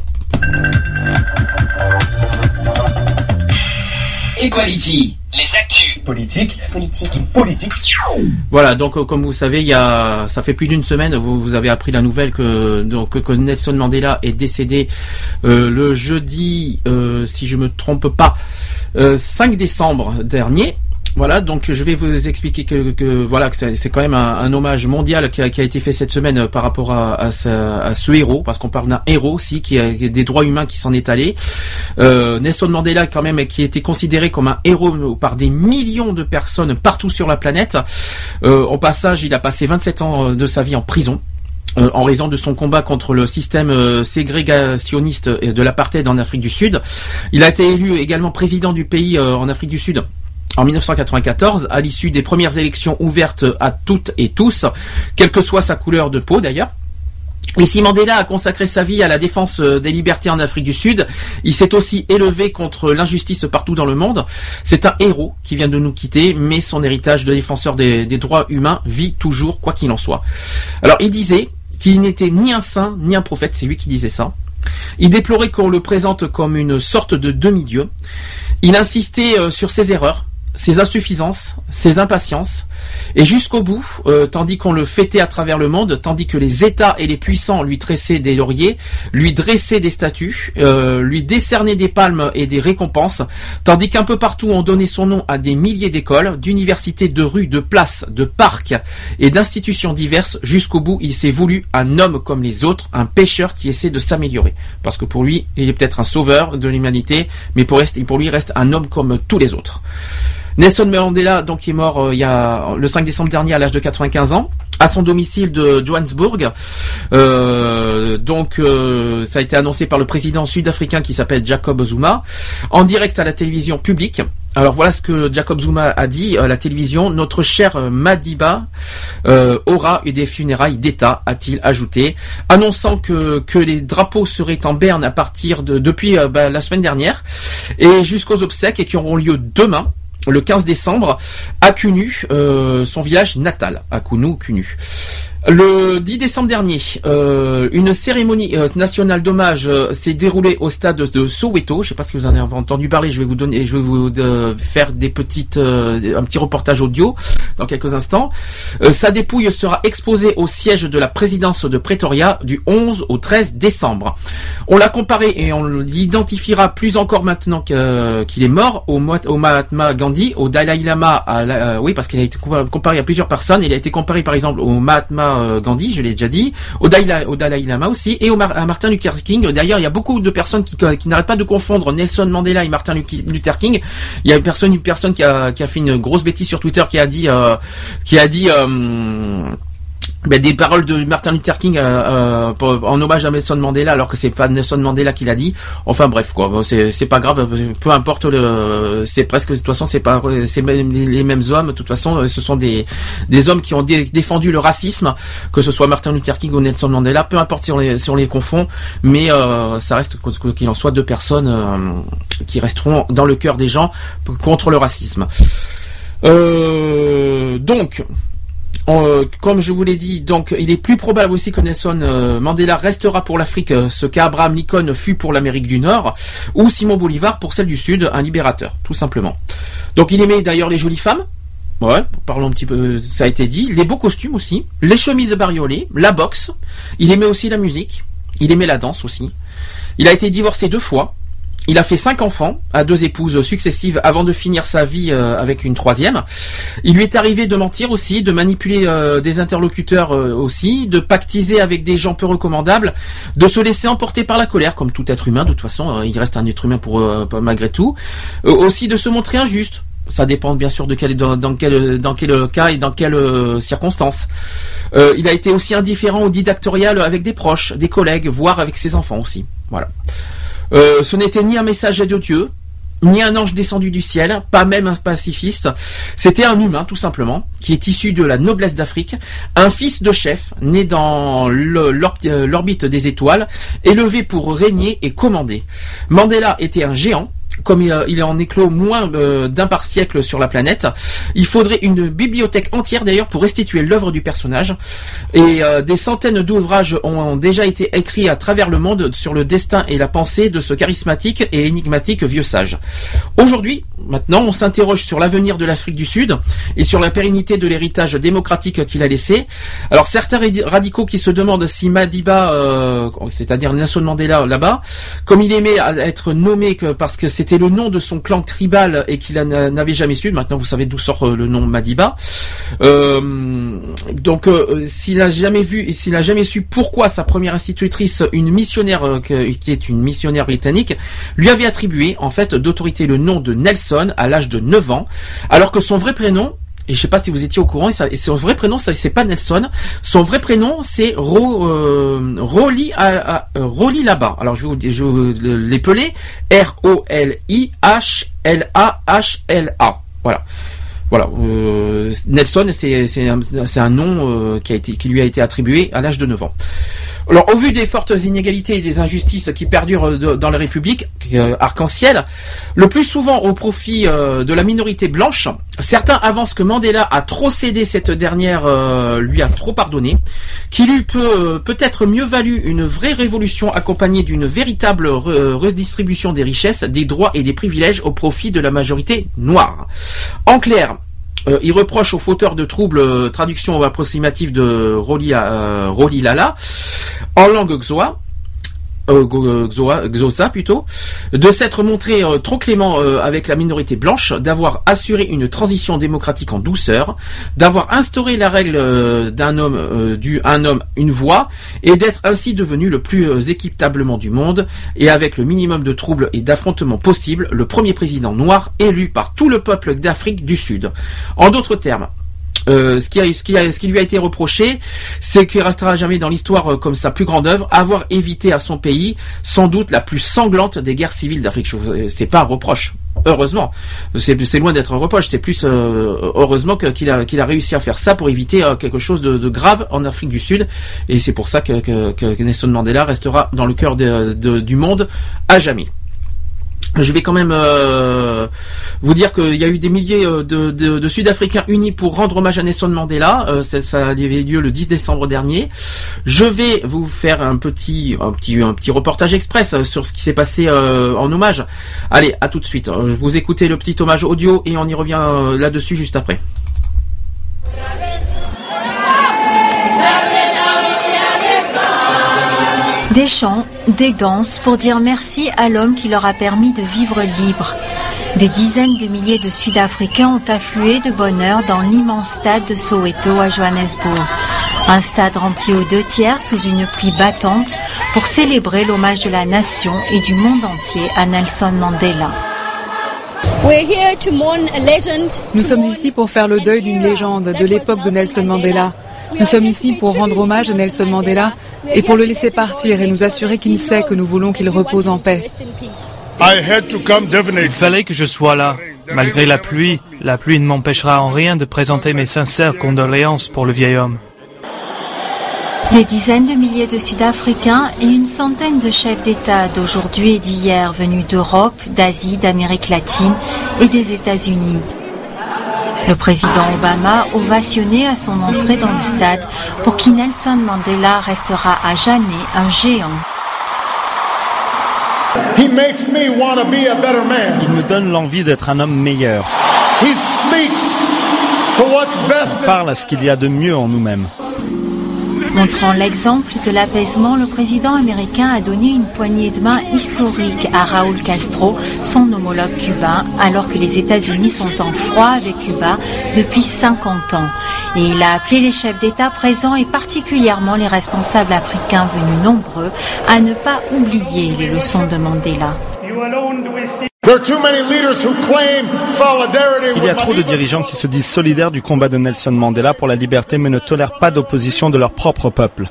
Equality. Les actus. Politique. Politique. Politique. Voilà, donc euh, comme vous savez, il y a, ça fait plus d'une semaine, vous, vous avez appris la nouvelle que, donc, que Nelson Mandela est décédé euh, le jeudi, euh, si je me trompe pas, euh, 5 décembre dernier. Voilà, donc je vais vous expliquer que, voilà que c'est quand même un, hommage mondial qui a, été fait cette semaine euh, par rapport à, ce, héros, parce qu'on parle d'un héros aussi qui a des droits humains qui s'en est allé. Euh, Nelson Mandela quand même qui été considéré comme un héros par des millions de personnes partout sur la planète. Euh, au passage, il a passé 27 ans de sa vie en prison. en raison de son combat contre le système ségrégationniste de l'apartheid en Afrique du Sud. Il a été élu également président du pays en Afrique du Sud en 1994, à l'issue des premières élections ouvertes à toutes et tous, quelle que soit sa couleur de peau d'ailleurs. Et si Mandela a consacré sa vie à la défense euh, des libertés en Afrique du Sud, il s'est aussi élevé contre l'injustice partout dans le monde. C'est un héros qui vient de nous quitter, mais son héritage de défenseur des, des droits humains vit toujours, quoi qu'il en soit. Alors il disait qu'il n'était ni un saint ni un prophète, c'est lui qui disait ça. Il déplorait qu'on le présente comme une sorte de demi-dieu. Il insistait euh, sur ses erreurs, ses insuffisances, ses impatiences, et jusqu'au bout, euh, tandis qu'on le fêtait à travers le monde, tandis que les États et les puissants lui tressaient des lauriers, lui dressaient des statues, euh, lui décernaient des palmes et des récompenses, tandis qu'un peu partout on donnait son nom à des milliers d'écoles, d'universités, de rues, de places, de parcs et d'institutions diverses, jusqu'au bout il s'est voulu un homme comme les autres, un pécheur qui essaie de s'améliorer. Parce que pour lui, il est peut-être un sauveur de l'humanité, mais pour, pour lui, il reste un homme comme tous les autres. Nelson Mandela, donc, est mort euh, il y a le 5 décembre dernier à l'âge de 95 ans, à son domicile de Johannesburg. Euh, donc, euh, ça a été annoncé par le président sud-africain qui s'appelle Jacob Zuma, en direct à la télévision publique. Alors voilà ce que Jacob Zuma a dit à la télévision. Notre cher Madiba euh, aura eu des funérailles d'État, a-t-il ajouté, annonçant que, que les drapeaux seraient en berne à partir de depuis bah, la semaine dernière et jusqu'aux obsèques et qui auront lieu demain le 15 décembre à Kunu, euh, son village natal, à Kunu, Kunu. Le 10 décembre dernier, euh, une cérémonie euh, nationale d'hommage euh, s'est déroulée au stade de Soweto. Je sais pas si vous en avez entendu parler. Je vais vous donner, je vais vous faire des petites, un petit reportage audio dans quelques instants. Sa dépouille sera exposée au siège de la présidence de Pretoria du 11 au 13 décembre. On l'a comparé et on l'identifiera plus encore maintenant qu'il est mort au, Mahatma Gandhi, au Dalai Lama. Oui, parce qu'il a été compa- comparé à plusieurs personnes. Il a été comparé par exemple au Mahatma euh, Gandhi, je l'ai déjà dit, au Dalai, Lama aussi, et à Martin Luther King. D'ailleurs, il y a beaucoup de personnes qui, qui n'arrêtent pas de confondre Nelson Mandela et Martin Lu- Luther King. Il y a une personne, qui a fait une grosse bêtise sur Twitter qui a dit, euh, qui a dit. euh, ben, des paroles de Martin Luther King euh, euh, en hommage à Nelson Mandela alors que c'est pas Nelson Mandela qui l'a dit. Enfin bref quoi, c'est pas grave, peu importe le c'est presque de toute façon c'est pas c'est les mêmes hommes de toute façon euh, ce sont des des hommes qui ont dé- défendu le racisme que ce soit Martin Luther King ou Nelson Mandela, peu importe si on les si on les confond, mais euh, ça reste qu'il en soit deux personnes euh, qui resteront dans le cœur des gens contre le racisme. Euh, donc euh, comme je vous l'ai dit, donc il est plus probable aussi que Nelson euh, Mandela restera pour l'Afrique euh, ce qu'Abraham Lincoln fut pour l'Amérique du Nord, ou Simon Bolivar pour celle du Sud, un libérateur, tout simplement. Donc il aimait d'ailleurs les jolies femmes. Ouais, parlons un petit peu, ça a été dit. Les beaux costumes aussi, les chemises bariolées, la boxe. Il aimait aussi la musique. Il aimait la danse aussi. Il a été divorcé deux fois. Il a fait cinq enfants à deux épouses successives avant de finir sa vie euh, avec une troisième. Il lui est arrivé de mentir aussi, de manipuler euh, des interlocuteurs euh, aussi, de pactiser avec des gens peu recommandables, de se laisser emporter par la colère, comme tout être humain. De toute façon, euh, il reste un être humain pour malgré tout. Aussi de se montrer injuste. Ça dépend bien sûr de quel, dans, quel, dans quel cas et dans quelles circonstances. Il a été aussi indifférent au didactorial avec des proches, des collègues, voire avec ses enfants aussi. Voilà. Euh, ce n'était ni un messager de Dieu, ni un ange descendu du ciel, pas même un pacifiste. C'était un humain, tout simplement, qui est issu de la noblesse d'Afrique, un fils de chef, né dans euh, l'orbite des étoiles, élevé pour régner et commander. Mandela était un géant, comme il, il en éclos moins euh, d'un par siècle sur la planète. Il faudrait une bibliothèque entière d'ailleurs pour restituer l'œuvre du personnage. Et euh, des centaines d'ouvrages ont déjà été écrits à travers le monde sur le destin et la pensée de ce charismatique et énigmatique vieux sage. Aujourd'hui, maintenant, on s'interroge sur l'avenir de l'Afrique du Sud et sur la pérennité de l'héritage démocratique qu'il a laissé. Alors certains radi- radicaux qui se demandent si Madiba, euh, c'est-à-dire Nelson Mandela là-bas, comme il aimait être nommé parce que c'était le nom de son clan tribal et qu'il n'avait jamais su, maintenant vous savez d'où sort euh, le nom Madiba. Euh, donc euh, s'il a jamais vu s'il a jamais su pourquoi sa première institutrice, une missionnaire euh, qui est une missionnaire britannique, lui avait attribué en fait d'autorité le nom de Nelson à l'âge de 9 ans, alors que son vrai prénom et je sais pas si vous étiez au courant, son vrai prénom, c'est pas Nelson. Son vrai prénom, c'est Ro, euh, Rolly, euh, là-bas. Alors je vais je vais l'épeler. R-O-L-I-H-L-A-H-L-A. Voilà. Voilà. euh, Nelson, c'est un, nom euh, qui qui lui a été attribué à l'âge de 9 ans. Alors, au vu des fortes inégalités et des injustices qui perdurent de- dans la République euh, arc-en-ciel, le plus souvent au profit euh, de la minorité blanche, certains avancent que Mandela a trop cédé cette dernière, euh, lui a trop pardonné, qu'il eût peut, peut-être mieux valu une vraie révolution accompagnée d'une véritable re- redistribution des richesses, des droits et des privilèges au profit de la majorité noire. En clair, euh, il reproche aux fauteurs de troubles, euh, traduction approximative de Roli, euh, Roli Lala, en langue xoa, euh, xoa- xosa plutôt, de s'être montré euh, trop clément euh, avec la minorité blanche, d'avoir assuré une transition démocratique en douceur, d'avoir instauré la règle euh, d'un homme euh, du un homme une voix, et d'être ainsi devenu le plus euh, équitablement du monde, et avec le minimum de troubles et d'affrontements possibles, le premier président noir élu par tout le peuple d'Afrique du Sud. En d'autres termes, euh, ce, qui lui a été reproché, c'est qu'il restera jamais dans l'histoire euh, comme sa plus grande œuvre, avoir évité à son pays sans doute la plus sanglante des guerres civiles d'Afrique. C'est pas un reproche, heureusement. C'est loin d'être un reproche. C'est plus euh, heureusement qu'il a, réussi à faire ça pour éviter quelque chose de, grave en Afrique du Sud. Et c'est pour ça que, Nelson Mandela restera dans le cœur du monde à jamais. Je vais quand même euh, vous dire qu'il y a eu des milliers euh, de, Sud-Africains unis pour rendre hommage à Nelson Mandela. Euh, ça, ça avait lieu le 10 décembre dernier. Je vais vous faire un petit, un petit, un petit reportage express sur ce qui s'est passé en hommage. Allez, à tout de suite. Vous écoutez le petit hommage audio et on y revient là-dessus juste après. Des chants, des danses pour dire merci à l'homme qui leur a permis de vivre libre. Des dizaines de milliers de Sud-Africains ont afflué de bonne heure dans l'immense stade de Soweto à Johannesburg. Un stade rempli aux deux tiers sous une pluie battante pour célébrer l'hommage de la nation et du monde entier à Nelson Mandela. Nous sommes ici pour faire le deuil d'une légende de l'époque de Nelson Mandela. Nous sommes ici pour rendre hommage à Nelson Mandela et pour le laisser partir et nous assurer qu'il sait que nous voulons qu'il repose en paix. Il fallait que je sois là. Malgré la pluie, la pluie ne m'empêchera en rien de présenter mes sincères condoléances pour le vieil homme. Des dizaines de milliers de Sud-Africains et une centaine de chefs d'État d'aujourd'hui et d'hier venus d'Europe, d'Asie, d'Amérique latine et des États-Unis. Le président Obama ovationné à son entrée dans le stade pour qui Nelson Mandela restera à jamais un géant. He makes me want to be a better man. Il me donne l'envie d'être un homme meilleur. He speaks to what's best Il parle à ce qu'il y a de mieux en nous-mêmes. Montrant l'exemple de l'apaisement, le président américain a donné une poignée de main historique à Raúl Castro, son homologue cubain, alors que les États-Unis sont en froid avec Cuba depuis 50 ans. Et il a appelé les chefs d'État présents et particulièrement les responsables africains venus nombreux à ne pas oublier les leçons de Mandela. There are too many leaders who claim solidarity Il y a trop de dirigeants qui se disent solidaires du combat de Nelson Mandela pour la liberté mais ne tolèrent pas d'opposition de leur propre peuple.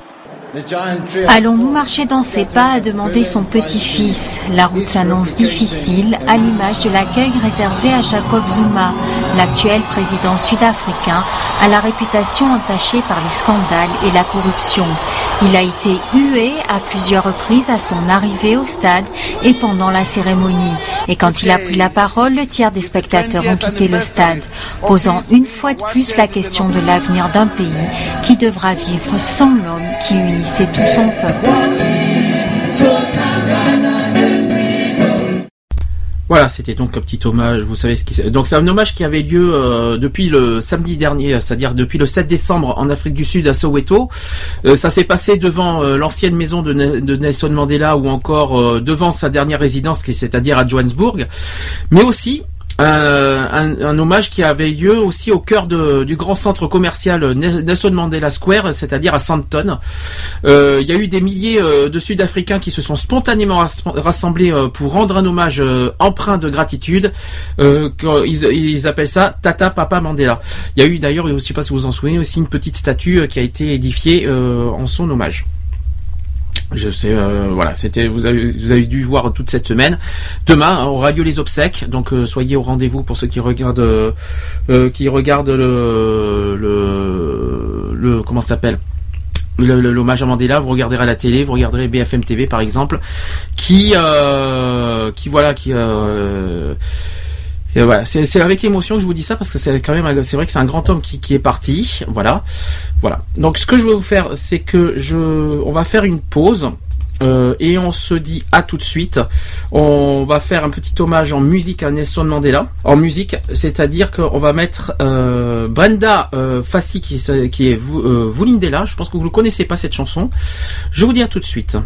Allons-nous marcher dans ses pas a demandé son petit-fils. La route s'annonce difficile, à l'image de l'accueil réservé à Jacob Zuma, l'actuel président sud-africain, à la réputation entachée par les scandales et la corruption. Il a été hué à plusieurs reprises à son arrivée au stade et pendant la cérémonie. Et quand il a pris la parole, le tiers des spectateurs ont quitté le stade, posant une fois de plus la question de l'avenir d'un pays qui devra vivre sans l'homme qui tout. Voilà, c'était donc un petit hommage. Vous savez ce qui donc c'est un hommage qui avait lieu euh, depuis le samedi dernier, c'est-à-dire depuis le 7 décembre en Afrique du Sud à Soweto. Euh, ça s'est passé devant euh, l'ancienne maison de, de Nelson Mandela ou encore devant sa dernière résidence, c'est-à-dire à Johannesburg, mais aussi euh, un, hommage qui avait lieu aussi au cœur du grand centre commercial Ne- Nelson Mandela Square, c'est-à-dire à Sandton. Euh, Il y a eu des milliers euh, de Sud-Africains qui se sont spontanément ras- rassemblés pour rendre un hommage empreint de gratitude. Ils, ils appellent ça Tata Papa Mandela. Il y a eu d'ailleurs, je ne sais pas si vous vous en souvenez, aussi une petite statue qui a été édifiée en son hommage. Je sais, euh, voilà, c'était vous avez vous avez dû voir toute cette semaine. Demain aura lieu les obsèques, donc euh, soyez au rendez-vous pour ceux qui regardent euh, qui regardent le le, le comment s'appelle? Le- le- l'hommage à Mandela, vous regarderez à la télé, vous regarderez BFM TV par exemple, qui qui voilà qui et voilà, c'est avec émotion que je vous dis ça parce que c'est quand même c'est vrai que c'est un grand homme qui, est parti, voilà, voilà. Donc ce que je vais vous faire, c'est que je on va faire une pause. euh, et on se dit à tout de suite. On va faire un petit hommage en musique à Nelson Mandela. En musique, c'est-à-dire qu'on va mettre euh, Brenda euh, Fassi qui, qui est Vou- euh, Vulindela. Je pense que vous ne connaissez pas cette chanson. Je vous dis à tout de suite.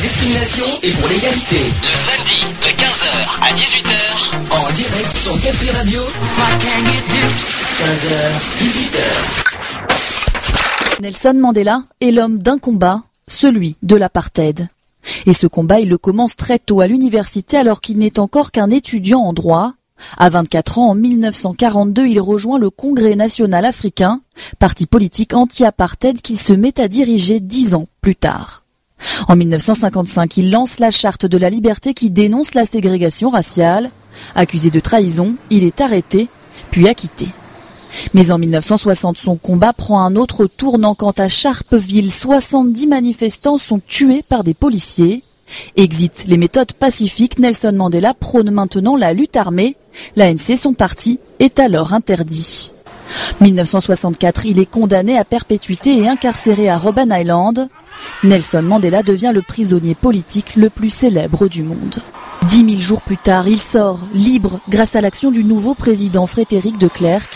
Discrimination et pour l'égalité. Le samedi de 15h à 18h. En direct sur Free Radio. 15h, 18h. Nelson Mandela est l'homme d'un combat, celui de l'apartheid. Et ce combat, il le commence très tôt à l'université alors qu'il n'est encore qu'un étudiant en droit. À 24 ans, en 1942, il rejoint le Congrès national africain, parti politique anti-apartheid qu'il se met à diriger dix ans plus tard. En 1955, il lance la charte de la liberté qui dénonce la ségrégation raciale. Accusé de trahison, il est arrêté, puis acquitté. Mais en 1960, son combat prend un autre tournant quand à Sharpeville, 70 manifestants sont tués par des policiers. Exit les méthodes pacifiques, Nelson Mandela prône maintenant la lutte armée. L'ANC, son parti, est alors interdit. 1964, il est condamné à perpétuité et incarcéré à Robben Island. Nelson Mandela devient le prisonnier politique le plus célèbre du monde. Dix mille jours plus tard, il sort, libre, grâce à l'action du nouveau président Frédéric de Klerk.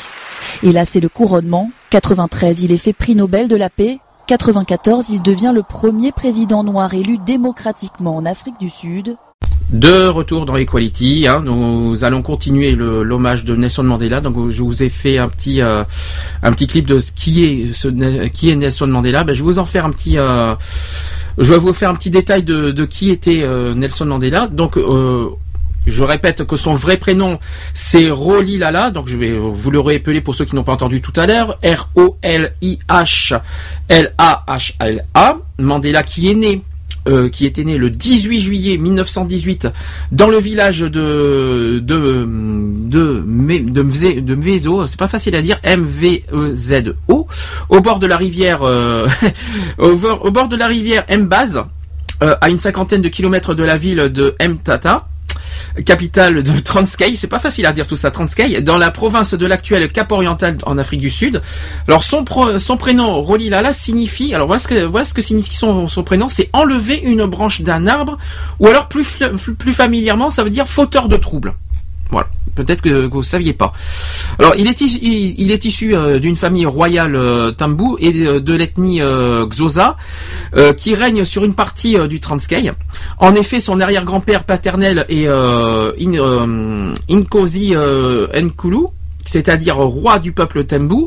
Et là, c'est le couronnement. 93, il est fait prix Nobel de la paix. 94, il devient le premier président noir élu démocratiquement en Afrique du Sud. De retour dans Equality, hein, nous allons continuer l'hommage de Nelson Mandela. Donc, je vous ai fait un petit euh, un petit clip de qui est qui est Nelson Mandela. Ben, je vais vous en faire un petit. euh, je vais vous faire un petit détail de, qui était euh, Nelson Mandela. Donc, je répète que son vrai prénom c'est Roli Lala. Donc, je vais vous le réépeler pour ceux qui n'ont pas entendu tout à l'heure. R O L I H L A H L A. Mandela qui est né euh, qui était né le 18 juillet 1918 dans le village de de de de, Mvezo, c'est pas facile à dire, M E au bord de la rivière euh, au, bord- au bord de la rivière Mbaz, euh, à une cinquantaine de kilomètres de la ville de Mtata capitale de Transkei, c'est pas facile à dire tout ça, Transkei, dans la province de l'actuel Cap Oriental en Afrique du Sud. Alors son, prénom Rolilala signifie, alors voilà ce que, signifie son, prénom, c'est enlever une branche d'un arbre, ou alors plus, plus familièrement, ça veut dire fauteur de troubles. Voilà. Peut-être que, vous saviez pas. Alors, il est issu, euh, d'une famille royale euh, Tambou et de, de l'ethnie euh, euh, qui règne sur une partie euh, du Transkei. En effet, son arrière-grand-père paternel est euh, In- euh, Inkosi euh, Nkulu, c'est-à-dire roi du peuple Tembu.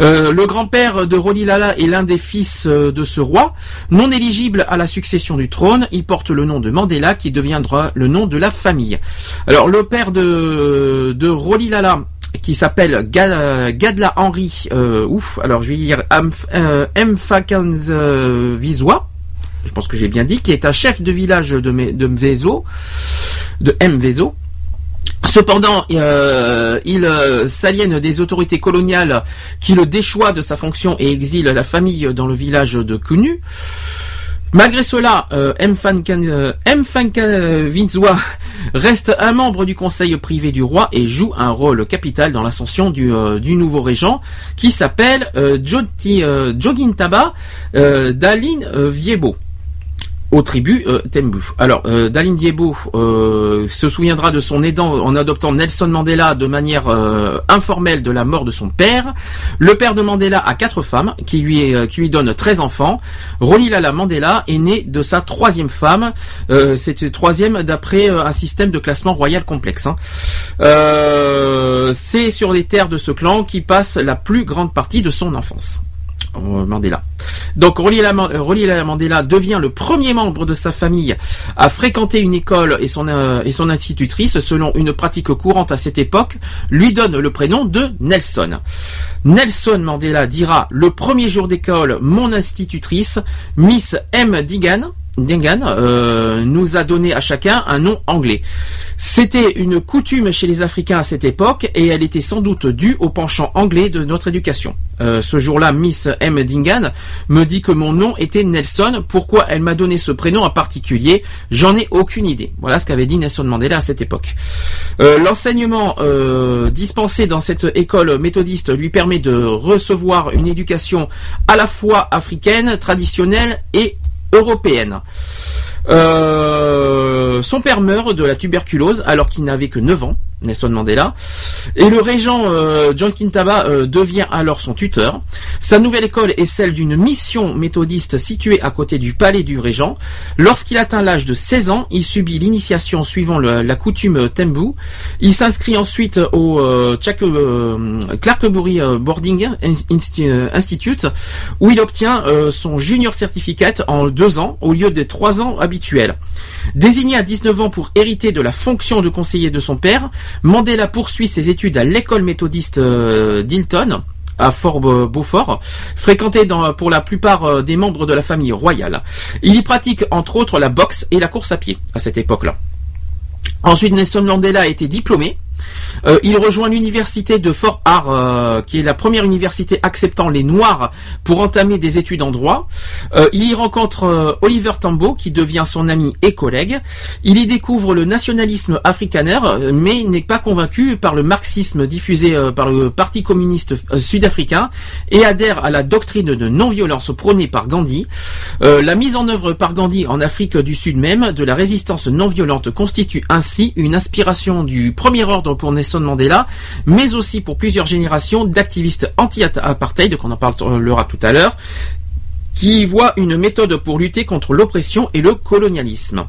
Euh, le grand-père de Rolilala est l'un des fils euh, de ce roi. Non éligible à la succession du trône, il porte le nom de Mandela qui deviendra le nom de la famille. Alors le père de, Rolilala qui s'appelle Ga- Gadla Henry, euh, ouf, alors je vais dire Amf- euh, euh, Vizwa, je pense que j'ai bien dit, qui est un chef de village de, de Mvezo, de Mvezo. Cependant, euh, il euh, s'aliène des autorités coloniales qui le déchoient de sa fonction et exile la famille dans le village de Kunu. Malgré cela, euh, Mfankan- euh, reste un membre du conseil privé du roi et joue un rôle capital dans l'ascension du, euh, nouveau régent qui s'appelle euh, Jogintaba Dalin Viebo aux tribus euh, Tembu. Alors, euh, Dalin Diebo euh, se souviendra de son aidant en adoptant Nelson Mandela de manière euh, informelle de la mort de son père. Le père de Mandela a quatre femmes qui lui, euh, qui lui donnent 13 enfants. Rolilala Mandela est né de sa troisième femme. C'est une troisième d'après un système de classement royal complexe. hein. C'est sur les terres de ce clan qui passe la plus grande partie de son enfance. Euh, Mandela. Donc Rolila euh, Mandela devient le premier membre de sa famille à fréquenter une école et son, euh, et son institutrice, selon une pratique courante à cette époque, lui donne le prénom de Nelson. Nelson Mandela dira le premier jour d'école, mon institutrice, Miss M. Digan, Dingan euh, nous a donné à chacun un nom anglais. C'était une coutume chez les Africains à cette époque et elle était sans doute due au penchant anglais de notre éducation. Euh, ce jour-là, Miss M. Dingan me dit que mon nom était Nelson. Pourquoi elle m'a donné ce prénom en particulier J'en ai aucune idée. Voilà ce qu'avait dit Nelson Mandela à cette époque. Euh, L'enseignement dispensé dans cette école méthodiste lui permet de recevoir une éducation à la fois africaine, traditionnelle et européenne. Euh, son père meurt de la tuberculose alors qu'il n'avait que 9 ans. Nelson Mandela. Et le régent euh, John Kintaba euh, devient alors son tuteur. Sa nouvelle école est celle d'une mission méthodiste située à côté du palais du régent. Lorsqu'il atteint l'âge de 16 ans, il subit l'initiation suivant la coutume Tembu. Il s'inscrit ensuite au euh, euh, Clarkbury euh, Boarding Insti- Institute où il obtient son junior certificate en deux ans au lieu des trois ans habituels. Désigné à 19 ans pour hériter de la fonction de conseiller de son père, Mandela poursuit ses études à l'école méthodiste euh, d'Hilton à Fort Be- Beaufort, fréquenté pour la plupart euh, des membres de la famille royale. Il y pratique entre autres la boxe et la course à pied à cette époque-là. Ensuite, Nelson Mandela a été diplômé. Euh, il rejoint l'université de Fort Hare, euh, qui est la première université acceptant les Noirs pour entamer des études en droit. Euh, il y rencontre Oliver Tambo, qui devient son ami et collègue. Il y découvre le nationalisme afrikaner, mais n'est pas convaincu par le marxisme diffusé par le Parti communiste sud-africain et adhère à la doctrine de non-violence prônée par Gandhi. La mise en œuvre par Gandhi en Afrique du Sud même de la résistance non violente constitue ainsi une inspiration du premier ordre pour Nelson Mandela, mais aussi pour plusieurs générations d'activistes anti-apartheid, qu'on en parlera tout à l'heure, qui voient une méthode pour lutter contre l'oppression et le colonialisme.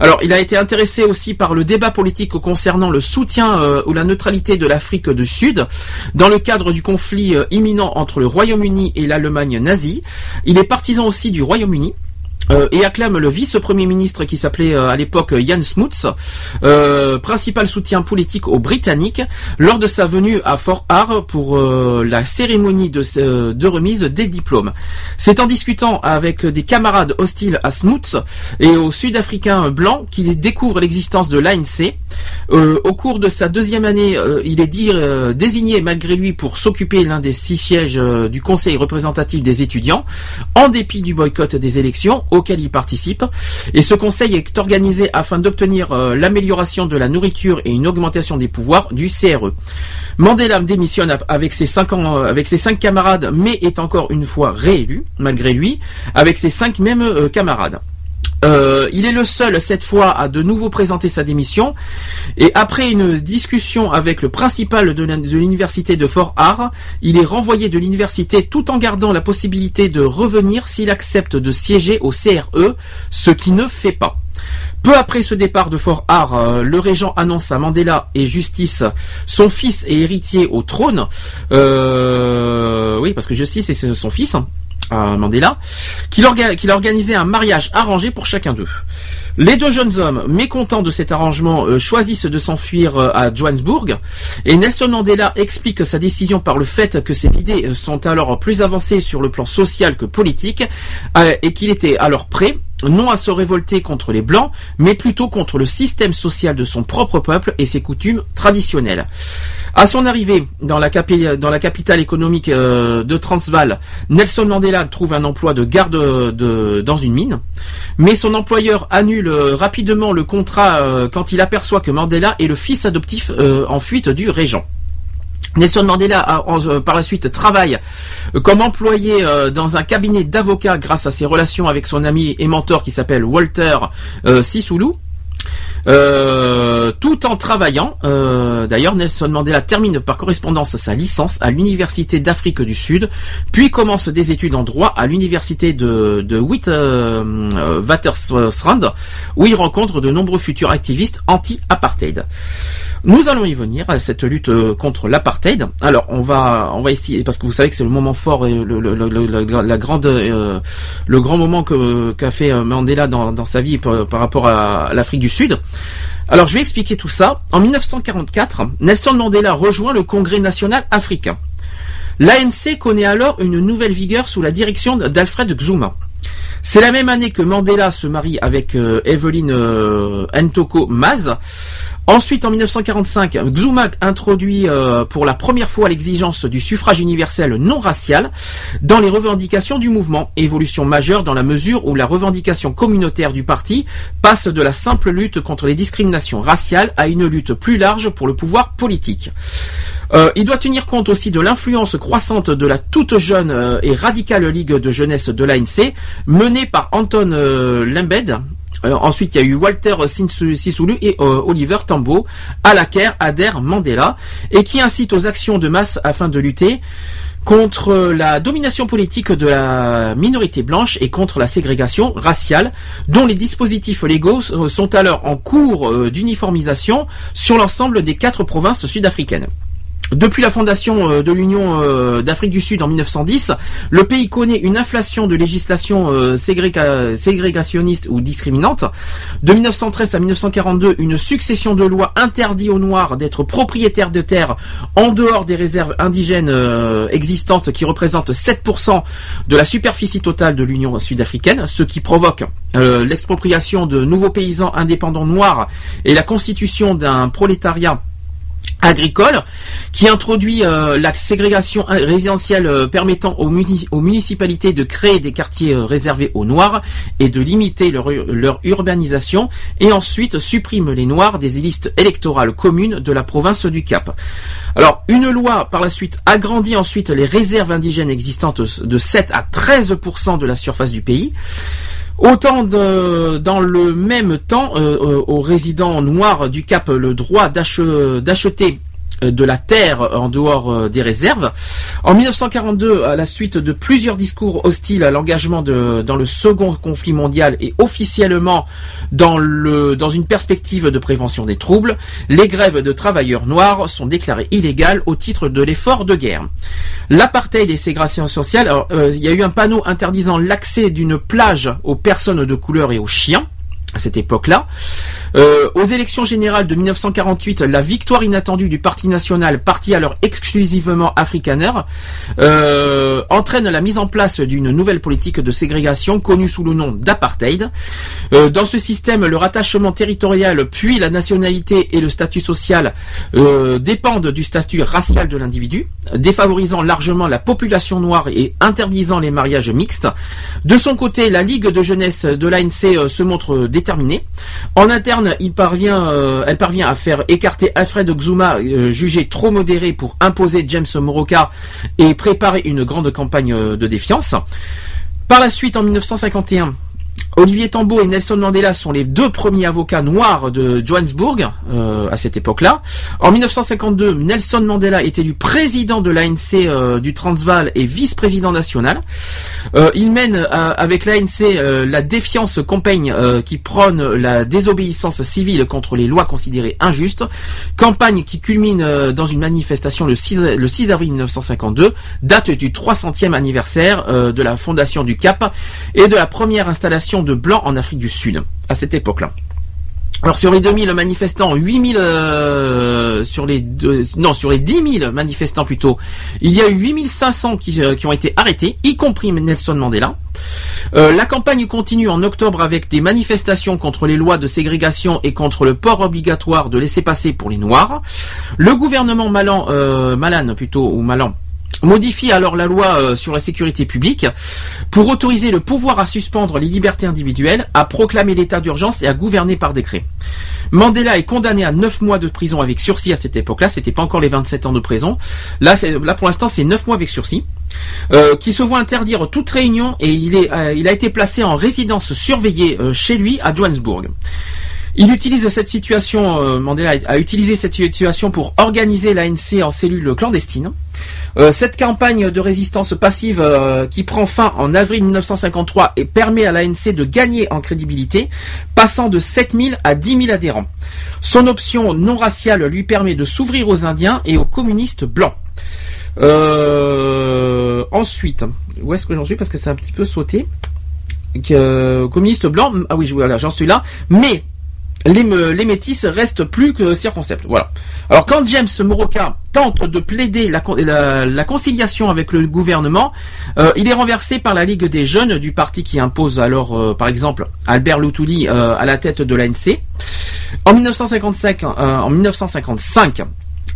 Alors, il a été intéressé aussi par le débat politique concernant le soutien euh, ou la neutralité de l'Afrique du Sud dans le cadre du conflit euh, imminent entre le Royaume-Uni et l'Allemagne nazie. Il est partisan aussi du Royaume-Uni. Euh, et acclame le vice-premier ministre qui s'appelait euh, à l'époque Jan Smuts, euh, principal soutien politique aux Britanniques, lors de sa venue à Fort Hare pour euh, la cérémonie de, remise des diplômes. C'est en discutant avec des camarades hostiles à Smuts et aux Sud-Africains blancs qu'il découvre l'existence de l'ANC. Au cours de sa deuxième année, il est désigné malgré lui pour s'occuper l'un des six sièges du Conseil représentatif des étudiants, en dépit du boycott des élections auquel il participe. Et ce conseil est organisé afin d'obtenir euh, l'amélioration de la nourriture et une augmentation des pouvoirs du CRE. Mandela démissionne avec ses cinq euh, avec ses cinq camarades, mais est encore une fois réélu, malgré lui, avec ses cinq mêmes euh, camarades. Euh, il est le seul cette fois à de nouveau présenter sa démission et après une discussion avec le principal de l'université de Fort Hare, il est renvoyé de l'université tout en gardant la possibilité de revenir s'il accepte de siéger au CRE, ce qui ne fait pas. Peu après ce départ de Fort Hare, euh, le régent annonce à Mandela et Justice son fils et héritier au trône. Euh, oui, parce que Justice est son fils. Mandela, qu'il orga- organisé un mariage arrangé pour chacun d'eux. Les deux jeunes hommes, mécontents de cet arrangement, euh, choisissent de s'enfuir euh, à Johannesburg, et Nelson Mandela explique sa décision par le fait que ses idées euh, sont alors plus avancées sur le plan social que politique, et qu'il était alors prêt non à se révolter contre les Blancs, mais plutôt contre le système social de son propre peuple et ses coutumes traditionnelles. À son arrivée dans la, capitale économique euh, de Transvaal, Nelson Mandela trouve un emploi de garde de, dans une mine, mais son employeur annule euh, rapidement le contrat euh, quand il aperçoit que Mandela est le fils adoptif en fuite du régent. Nelson Mandela par la suite travaille comme employé dans un cabinet d'avocats grâce à ses relations avec son ami et mentor qui s'appelle Walter euh, Sisulu. Euh, tout en travaillant, euh, d'ailleurs Nelson Mandela termine par correspondance sa licence à l'université d'Afrique du Sud, puis commence des études en droit à l'université de, de Witwatersrand, où il rencontre de nombreux futurs activistes anti-apartheid. Nous allons y venir à cette lutte euh, contre l'apartheid. Alors on va on va essayer parce que vous savez que c'est le moment fort et le, euh, grand moment qu'a fait euh, Mandela dans, sa vie par, rapport à l'Afrique du Sud. Alors je vais expliquer tout ça. En 1944, Nelson Mandela rejoint le Congrès national africain. L'ANC connaît alors une nouvelle vigueur sous la direction d'Alfred Xuma. C'est la même année que Mandela se marie avec Evelyn Ntoko Maz. Ensuite, en 1945, Xuma introduit euh, pour la première fois l'exigence du suffrage universel non racial dans les revendications du mouvement, évolution majeure dans la mesure où la revendication communautaire du parti passe de la simple lutte contre les discriminations raciales à une lutte plus large pour le pouvoir politique. Euh, il doit tenir compte aussi de l'influence croissante de la toute jeune euh, et radicale ligue de jeunesse de l'ANC, menée par Anton Lembed, Euh, ensuite, il y a eu Walter Sisulu et euh, Oliver Tambo, Alaker, Adair, Mandela, et qui incitent aux actions de masse afin de lutter contre la domination politique de la minorité blanche et contre la ségrégation raciale, dont les dispositifs légaux sont alors en cours euh, d'uniformisation sur l'ensemble des quatre provinces sud-africaines. Depuis la fondation euh, de l'Union euh, d'Afrique du Sud en 1910, le pays connaît une inflation de législation euh, ségréga- ségrégationniste ou discriminante. De 1913 à 1942, une succession de lois interdit aux Noirs d'être propriétaires de terres en dehors des réserves indigènes existantes qui représentent 7% de la superficie totale de l'Union sud-africaine, ce qui provoque l'expropriation de nouveaux paysans indépendants noirs et la constitution d'un prolétariat agricole qui introduit euh, la ségrégation euh, résidentielle euh, permettant aux, muni- aux municipalités de créer des quartiers réservés aux Noirs et de limiter leur, ur- leur urbanisation et ensuite supprime les Noirs des listes électorales communes de la province du Cap. Alors une loi par la suite agrandit ensuite les réserves indigènes existantes de 7 à 13% de la surface du pays. Autant dans le même temps, euh, euh, aux résidents noirs du Cap le droit d'ach- d'acheter de la terre en dehors euh, des réserves. En 1942, à la suite de plusieurs discours hostiles à l'engagement dans le second conflit mondial et officiellement dans, le, dans une perspective de prévention des troubles, les grèves de travailleurs noirs sont déclarées illégales au titre de l'effort de guerre. L'apartheid et ségrégation sociale, alors, euh, il y a eu un panneau interdisant l'accès d'une plage aux personnes de couleur et aux chiens à cette époque-là. Euh, aux élections générales de 1948, la victoire inattendue du Parti national, parti alors exclusivement afrikaner, euh, entraîne la mise en place d'une nouvelle politique de ségrégation connue sous le nom d'apartheid. Euh, dans ce système, le rattachement territorial, puis la nationalité et le statut social dépendent du statut racial de l'individu, défavorisant largement la population noire et interdisant les mariages mixtes. De son côté, la Ligue de jeunesse de l'ANC se montre En interne, euh, elle parvient à faire écarter Alfred Xuma, euh, jugé trop modéré pour imposer James Moroka et préparer une grande campagne euh, de défiance. Par la suite, en 1951, Olivier Tambo et Nelson Mandela sont les deux premiers avocats noirs de Johannesburg euh, à cette époque-là. En 1952, Nelson Mandela est élu président de l'ANC euh, du Transvaal et vice-président national. Euh, il mène avec l'ANC la défiance campagne qui prône la désobéissance civile contre les lois considérées injustes. Campagne qui culmine dans une manifestation le 6, le 6 avril 1952, date du 300e anniversaire de la fondation du Cap et de la première installation de blancs en Afrique du Sud à cette époque-là. Alors sur les 2000 manifestants, 8000 euh, sur les non sur les 10 000 manifestants plutôt, il y a eu 8500 qui, euh, qui ont été arrêtés, y compris Nelson Mandela. Euh, la campagne continue en octobre avec des manifestations contre les lois de ségrégation et contre le port obligatoire de laisser passer pour les Noirs. Le gouvernement Malan, Malan plutôt ou Malan modifie alors la loi euh, sur la sécurité publique pour autoriser le pouvoir à suspendre les libertés individuelles, à proclamer l'état d'urgence et à gouverner par décret. Mandela est condamné à 9 mois de prison avec sursis à cette époque-là, c'était pas encore les 27 ans de prison. Là, là pour l'instant, c'est 9 mois avec sursis. Euh, qui se voit interdire toute réunion et il, est, euh, il a été placé en résidence surveillée chez lui à Johannesburg. Il utilise cette situation, euh, Mandela a utilisé cette situation pour organiser l'ANC en cellule clandestine. Euh, cette campagne de résistance passive euh, qui prend fin en avril 1953 et permet à l'ANC de gagner en crédibilité, passant de 7000 à 10 000 adhérents. Son option non raciale lui permet de s'ouvrir aux Indiens et aux communistes blancs. Ensuite, où est-ce que j'en suis Parce que c'est un petit peu sauté. Communiste blanc, ah oui, voilà, j'en suis là. Mais les, les métis restent plus que circonspects. Voilà. Alors quand James Moroka tente de plaider la, con- la- la conciliation avec le gouvernement, euh, il est renversé par la Ligue des jeunes du parti qui impose alors, euh, par exemple, Albert Luthuli euh, à la tête de l'ANC. En 1955, euh, en 1955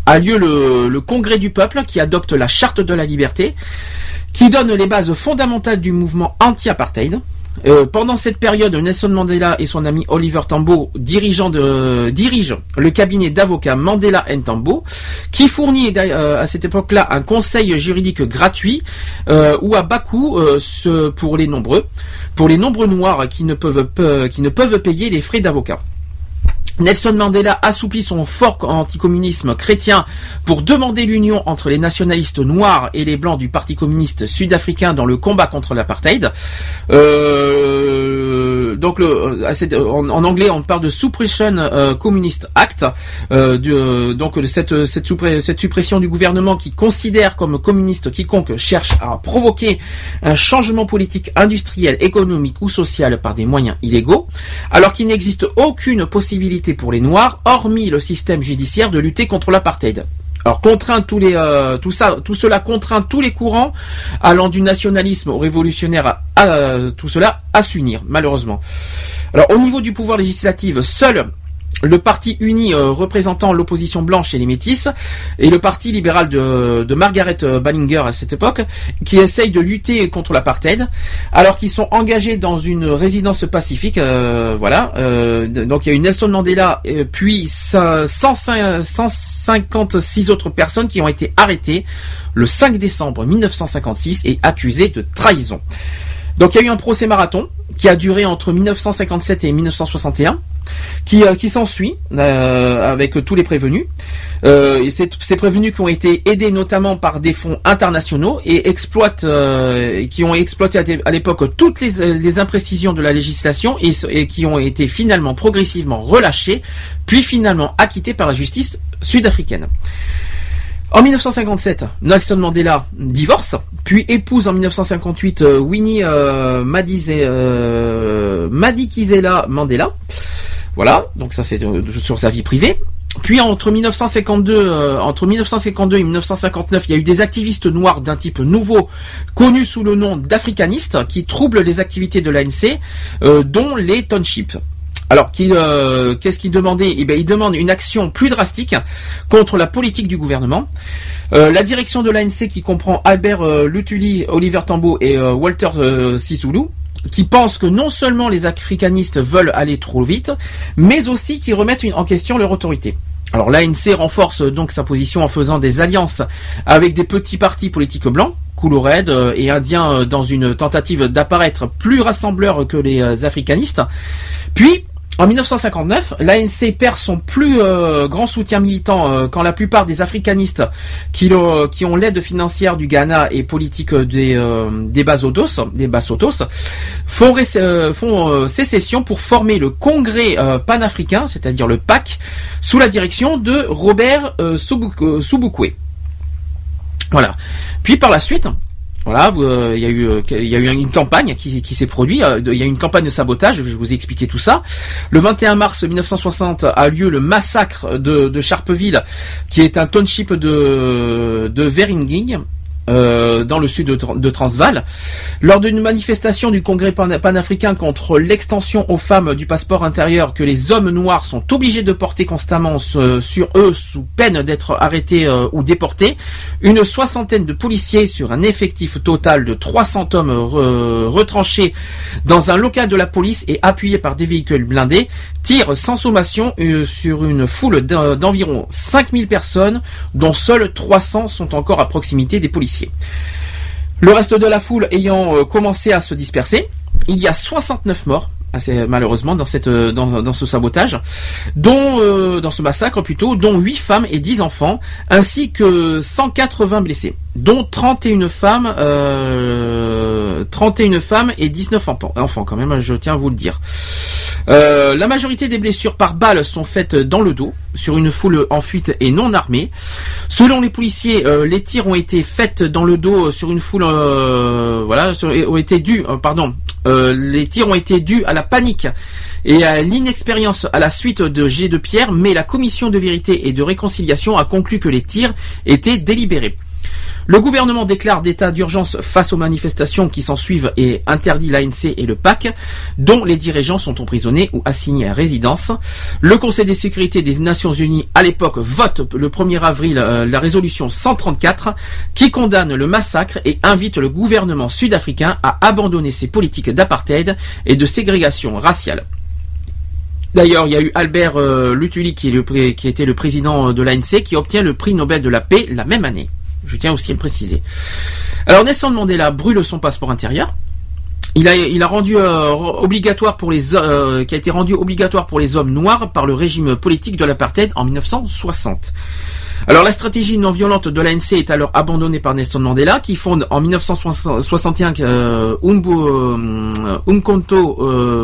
a lieu le Congrès du peuple qui adopte la Charte de la liberté, qui donne les bases fondamentales du mouvement anti-apartheid. Euh, pendant cette période, Nelson Mandela et son ami Oliver Tambo dirigeant de, dirigent le cabinet d'avocats Mandela Tambo, qui fournit euh, à cette époque-là un conseil juridique gratuit euh, ou à bas coût pour les nombreux, pour les nombreux noirs qui ne peuvent pe- qui ne peuvent payer les frais d'avocat. Nelson Mandela assouplit son fort anticommunisme chrétien pour demander l'union entre les nationalistes noirs et les blancs du Parti communiste sud-africain dans le combat contre l'apartheid. Euh, en, anglais on parle de Suppression euh, Communist Act, euh, donc cette suppression du gouvernement qui considère comme communiste quiconque cherche à provoquer un changement politique, industriel, économique ou social par des moyens illégaux, alors qu'il n'existe aucune possibilité pour les Noirs, hormis le système judiciaire, de lutter contre l'apartheid. Alors contraint tous les euh, tout ça tout cela contraint tous les courants allant du nationalisme au révolutionnaire à, à, tout cela à s'unir malheureusement. Alors au niveau du pouvoir législatif, seul le parti uni euh, représentant l'opposition blanche et les métis et le parti libéral de, Margaret euh, Ballinger à cette époque qui essaye de lutter contre l'apartheid alors qu'ils sont engagés dans une résidence pacifique euh, voilà donc il y a eu Nelson Mandela puis cin- 105 156 autres personnes qui ont été arrêtées le 5 décembre 1956 et accusées de trahison. Donc il y a eu un procès marathon qui a duré entre 1957 et 1961 qui, euh, qui s'ensuit euh, avec tous les prévenus. Euh, ces prévenus qui ont été aidés notamment par des fonds internationaux et exploitent, qui ont exploité à, l'époque toutes les, imprécisions de la législation et, qui ont été finalement progressivement relâchés, puis finalement acquittés par la justice sud-africaine. En 1957, Nelson Mandela divorce, puis épouse en 1958 euh, Winnie euh, Madize- Madikizela Mandela. Voilà, donc ça c'est euh, sur sa vie privée. Puis entre 1952, euh, entre 1952 et 1959, il y a eu des activistes noirs d'un type nouveau, connus sous le nom d'africanistes, qui troublent les activités de l'ANC, euh, dont les townships. Alors, euh, qu'est-ce qu'ils demandaient Eh bien, ils demandent une action plus drastique contre la politique du gouvernement. La direction de l'ANC, qui comprend Albert Lutuli, Oliver Tambo et Walter Sisulu, qui pensent que non seulement les africanistes veulent aller trop vite, mais aussi qu'ils remettent en question leur autorité. Alors l'ANC renforce euh, donc sa position en faisant des alliances avec des petits partis politiques blancs, Couloreds euh, et indiens euh, dans une tentative d'apparaître plus rassembleur que les africanistes. Puis en 1959, l'ANC perd son plus euh, grand soutien militant euh, quand la plupart des africanistes qui, ont l'aide financière du Ghana et politique des, euh, des Basotos, des Basotos, font, sécession pour former le Congrès panafricain, c'est-à-dire le PAC, sous la direction de Robert Sobukwe. Voilà. Puis par la suite, voilà, euh, il y a eu, euh, il y a eu une campagne qui, s'est produite. euh, Il y a eu une campagne de sabotage. Je vous expliquer tout ça. Le 21 mars 1960 a lieu le massacre de, de Sharpeville, qui est un township de de Veringing. Euh, dans le sud de, Tran- de Transvaal, lors d'une manifestation du Congrès pan- panafricain contre l'extension aux femmes du passeport intérieur que les hommes noirs sont obligés de porter constamment sur eux sous peine d'être arrêtés euh, ou déportés, une soixantaine de policiers sur un effectif total de 300 hommes re- retranchés dans un local de la police et appuyés par des véhicules blindés tirent sans sommation euh, sur une foule d'en- d'environ 5000 personnes dont seuls 300 sont encore à proximité des policiers. Le reste de la foule ayant euh, commencé à se disperser, il y a 69 morts, assez malheureusement dans cette euh, dans, dans ce sabotage, dont euh, dans ce massacre plutôt, dont 8 femmes et 10 enfants, ainsi que 180 blessés, dont 31 femmes, euh, 31 femmes et 19 enfants, enfants quand même, je tiens à vous le dire. Euh, la majorité des blessures par balles sont faites dans le dos, sur une foule en fuite et non armée. Selon les policiers, euh, les tirs ont été faits dans le dos sur une foule, euh, voilà, ont été dus, euh, pardon, euh, les tirs ont été dus à la panique et à l'inexpérience à la suite de jets de pierre, mais la commission de vérité et de réconciliation a conclu que les tirs étaient délibérés. Le gouvernement déclare d'état d'urgence face aux manifestations qui s'en suivent et interdit l'ANC et le PAC, dont les dirigeants sont emprisonnés ou assignés à résidence. Le Conseil des sécurités des Nations Unies, à l'époque, vote le 1er avril euh, la résolution 134 qui condamne le massacre et invite le gouvernement sud-africain à abandonner ses politiques d'apartheid et de ségrégation raciale. D'ailleurs, il y a eu Albert euh, Lutuli, qui, était le président de l'ANC, qui obtient le prix Nobel de la paix la même année. Je tiens aussi à le préciser. Alors Nelson Mandela brûle son passeport intérieur. Il a, rendu euh, obligatoire pour les euh, qui a été rendu obligatoire pour les hommes noirs par le régime politique de l'apartheid en 1960. Alors la stratégie non violente de l'ANC est alors abandonnée par Nelson Mandela qui fonde en 1961 euh, euh,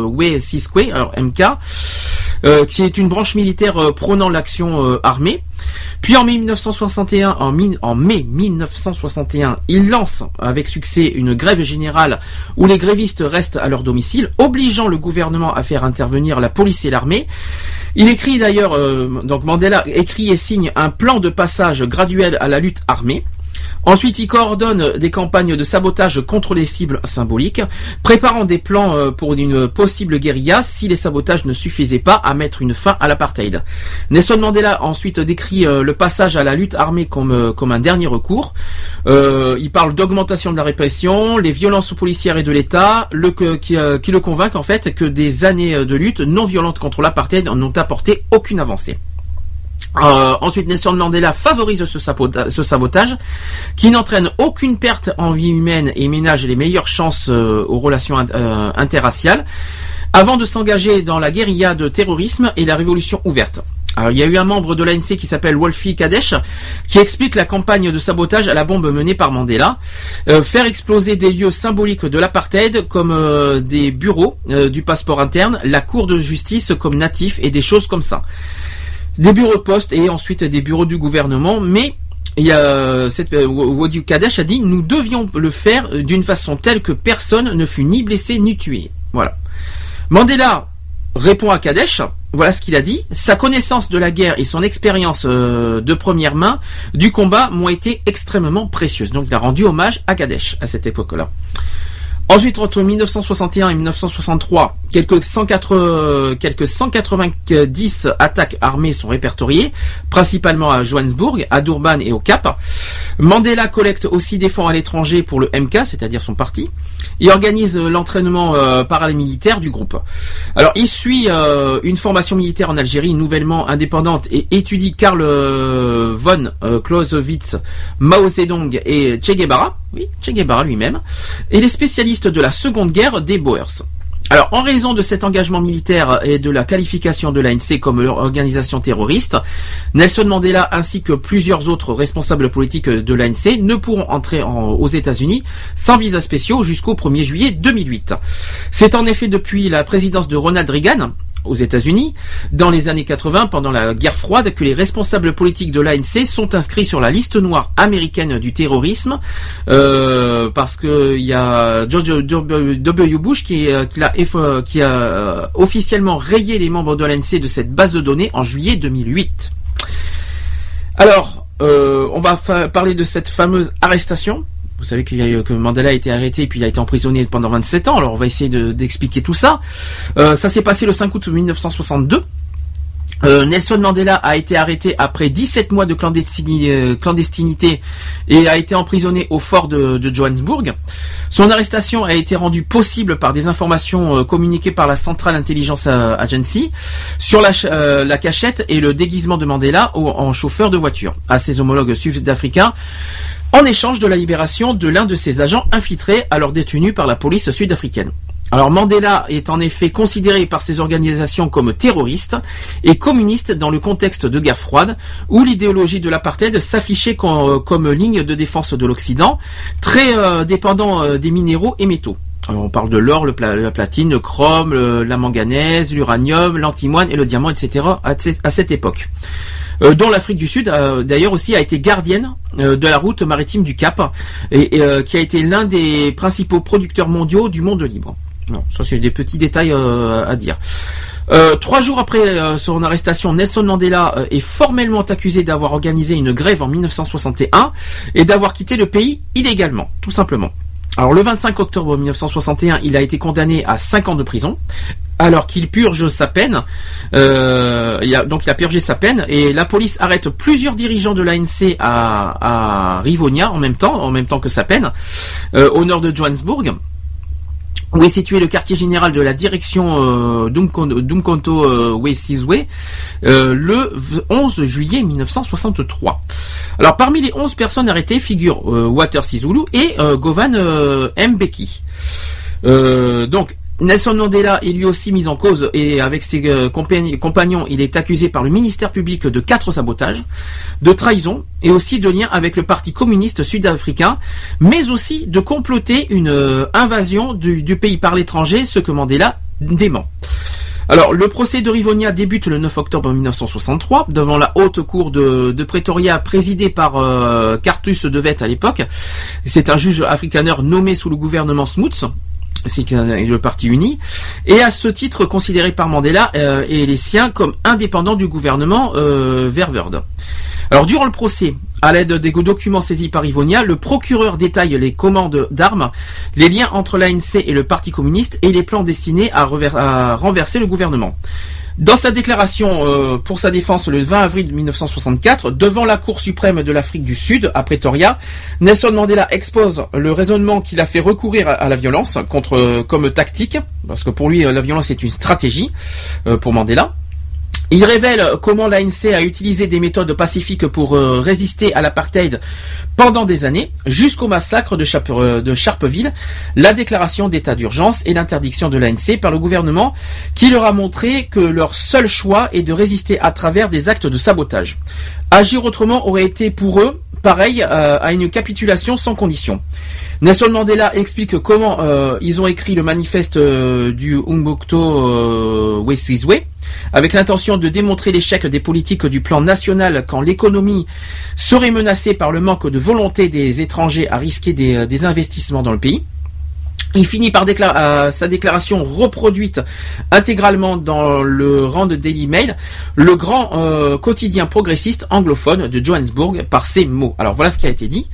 We Sizwe, alors MK, euh, qui est une branche militaire euh, prônant l'action euh, armée. Puis en mai 1961, en, en mai 1961, il lance avec succès une grève générale où les grévistes restent à leur domicile, obligeant le gouvernement à faire intervenir la police et l'armée. Il écrit d'ailleurs, donc Mandela écrit et signe un plan de passage graduel à la lutte armée. Ensuite, il coordonne des campagnes de sabotage contre les cibles symboliques, préparant des plans euh, pour une possible guérilla si les sabotages ne suffisaient pas à mettre une fin à l'apartheid. Nelson Mandela ensuite décrit euh, le passage à la lutte armée comme, euh, comme un dernier recours. Il parle d'augmentation de la répression, les violences policières et de l'État, qui, le convainc en fait que des années de lutte non violente contre l'apartheid n'ont apporté aucune avancée. Euh, ensuite, Nelson Mandela favorise ce, sabota- ce sabotage qui n'entraîne aucune perte en vie humaine et ménage les meilleures chances euh, aux relations euh, interraciales avant de s'engager dans la guérilla de terrorisme et la révolution ouverte. Alors, il y a eu un membre de l'ANC qui s'appelle Wolfie Kadesh qui explique la campagne de sabotage à la bombe menée par Mandela. Euh, faire exploser des lieux symboliques de l'apartheid comme des bureaux du passeport interne, la cour de justice comme natif et des choses comme ça des bureaux de poste et ensuite des bureaux du gouvernement, mais il y euh, Wadi Kadesh a dit nous devions le faire d'une façon telle que personne ne fut ni blessé ni tué. Voilà. Mandela répond à Kadesh, voilà ce qu'il a dit. Sa connaissance de la guerre et son expérience euh, de première main du combat m'ont été extrêmement précieuses. Donc il a rendu hommage à Kadesh à cette époque-là. Ensuite, entre 1961 et 1963, quelques, 104, euh, quelques 190 attaques armées sont répertoriées, principalement à Johannesburg, à Durban et au Cap. Mandela collecte aussi des fonds à l'étranger pour le MK, c'est-à-dire son parti, et organise euh, l'entraînement euh, paramilitaire du groupe. Alors, il suit euh, une formation militaire en Algérie nouvellement indépendante et étudie Karl von Clausewitz, Mao Zedong et Che Guevara, oui, Che Guevara lui-même, et les spécialistes de la Seconde Guerre des Boers. Alors, en raison de cet engagement militaire et de la qualification de l'ANC comme organisation terroriste, Nelson Mandela ainsi que plusieurs autres responsables politiques de l'ANC ne pourront entrer en- aux États-Unis sans visa spéciaux jusqu'au 1er juillet 2008. C'est en effet depuis la présidence de Ronald Reagan aux États-Unis, dans les années 80, pendant la guerre froide, que les responsables politiques de l'ANC sont inscrits sur la liste noire américaine du terrorisme, euh, parce que il y a George W. Bush qui, euh, a euh, officiellement rayé les membres de l'ANC de cette base de données en juillet 2008. Alors, on va parler de cette fameuse arrestation. Vous savez qu'il y a eu- que Mandela a été arrêté puis il a été emprisonné pendant 27 ans. Alors on va essayer de- d'expliquer tout ça. Euh, ça s'est passé le 5 août 1962. Euh, Nelson Mandela a été arrêté après 17 mois de clandestini- euh, clandestinité et a été emprisonné au fort de, Johannesburg. Son arrestation a été rendue possible par des informations euh, communiquées par la Central Intelligence euh, Agency sur la, euh, la cachette et le déguisement de Mandela en chauffeur de voiture à ses homologues sud-africains en échange de la libération de l'un de ses agents infiltrés alors détenu par la police sud-africaine. Alors Mandela est en effet considéré par ces organisations comme terroriste et communiste dans le contexte de guerre froide où l'idéologie de l'apartheid s'affichait com- comme ligne de défense de l'Occident, très euh, dépendant euh, des minéraux et métaux. Alors, on parle de l'or, la platine, le chrome, la manganèse, l'uranium, l'antimoine et le diamant, etc. à, cette- époque. Euh, dont l'Afrique du Sud, euh, d'ailleurs aussi, a été gardienne euh, de la route maritime du Cap, et, euh, qui a été l'un des principaux producteurs mondiaux du monde libre. Non, ça c'est des petits détails euh, à dire. Euh, trois jours après euh, son arrestation, Nelson Mandela euh, est formellement accusé d'avoir organisé une grève en 1961 et d'avoir quitté le pays illégalement, tout simplement. Alors le 25 octobre 1961, il a été condamné à 5 ans de prison, alors qu'il purge sa peine. Euh, a, donc il a purgé sa peine et la police arrête plusieurs dirigeants de l'ANC à, à Rivonia en même temps, en même temps que sa peine, euh, au nord de Johannesburg. Où est situé le quartier général de la direction euh, Dumkonto euh, euh, le v- 11 juillet 1963. Alors parmi les 11 personnes arrêtées figurent euh, Water Sizulu et euh, Govan Mbeki. Donc Nelson Mandela est lui aussi mis en cause et avec ses euh, compagn- compagnons, il est accusé par le ministère public de quatre sabotages, de trahison et aussi de lien avec le parti communiste sud-africain, mais aussi de comploter une euh, invasion du, pays par l'étranger, ce que Mandela dément. Alors, le procès de Rivonia débute le 9 octobre 1963 devant la haute cour de, Pretoria présidée par euh, Cartus de Wet à l'époque. C'est un juge afrikaner nommé sous le gouvernement Smuts. C'est le parti uni et à ce titre considéré par Mandela euh, et les siens comme indépendants du gouvernement euh. Alors durant le procès, à l'aide des documents saisis par Ivonia, le procureur détaille les commandes d'armes, les liens entre l'ANC et le Parti communiste et les plans destinés à renverser le gouvernement. Dans sa déclaration euh, pour sa défense le 20 avril 1964, devant la Cour suprême de l'Afrique du Sud, à Pretoria, Nelson Mandela expose le raisonnement qu'il a fait recourir à, la violence contre euh, comme tactique, parce que pour lui euh, la violence est une stratégie euh, pour Mandela. Il révèle comment l'ANC a utilisé des méthodes pacifiques pour euh, résister à l'apartheid pendant des années, jusqu'au massacre de, Chap- euh, la déclaration d'état d'urgence et l'interdiction de l'ANC par le gouvernement, qui leur a montré que leur seul choix est de résister à travers des actes de sabotage. Agir autrement aurait été pour eux pareil euh, à une capitulation sans condition. Nelson Mandela explique comment ils ont écrit le manifeste du Umbukto euh, Wesizwe avec l'intention de démontrer l'échec des politiques du plan national quand l'économie serait menacée par le manque de volonté des étrangers à risquer des, euh, investissements dans le pays. Il finit par déclarer euh, sa déclaration reproduite intégralement dans le rang de Daily Mail, le grand euh, quotidien progressiste anglophone de Johannesburg, par ces mots. Alors voilà ce qui a été dit.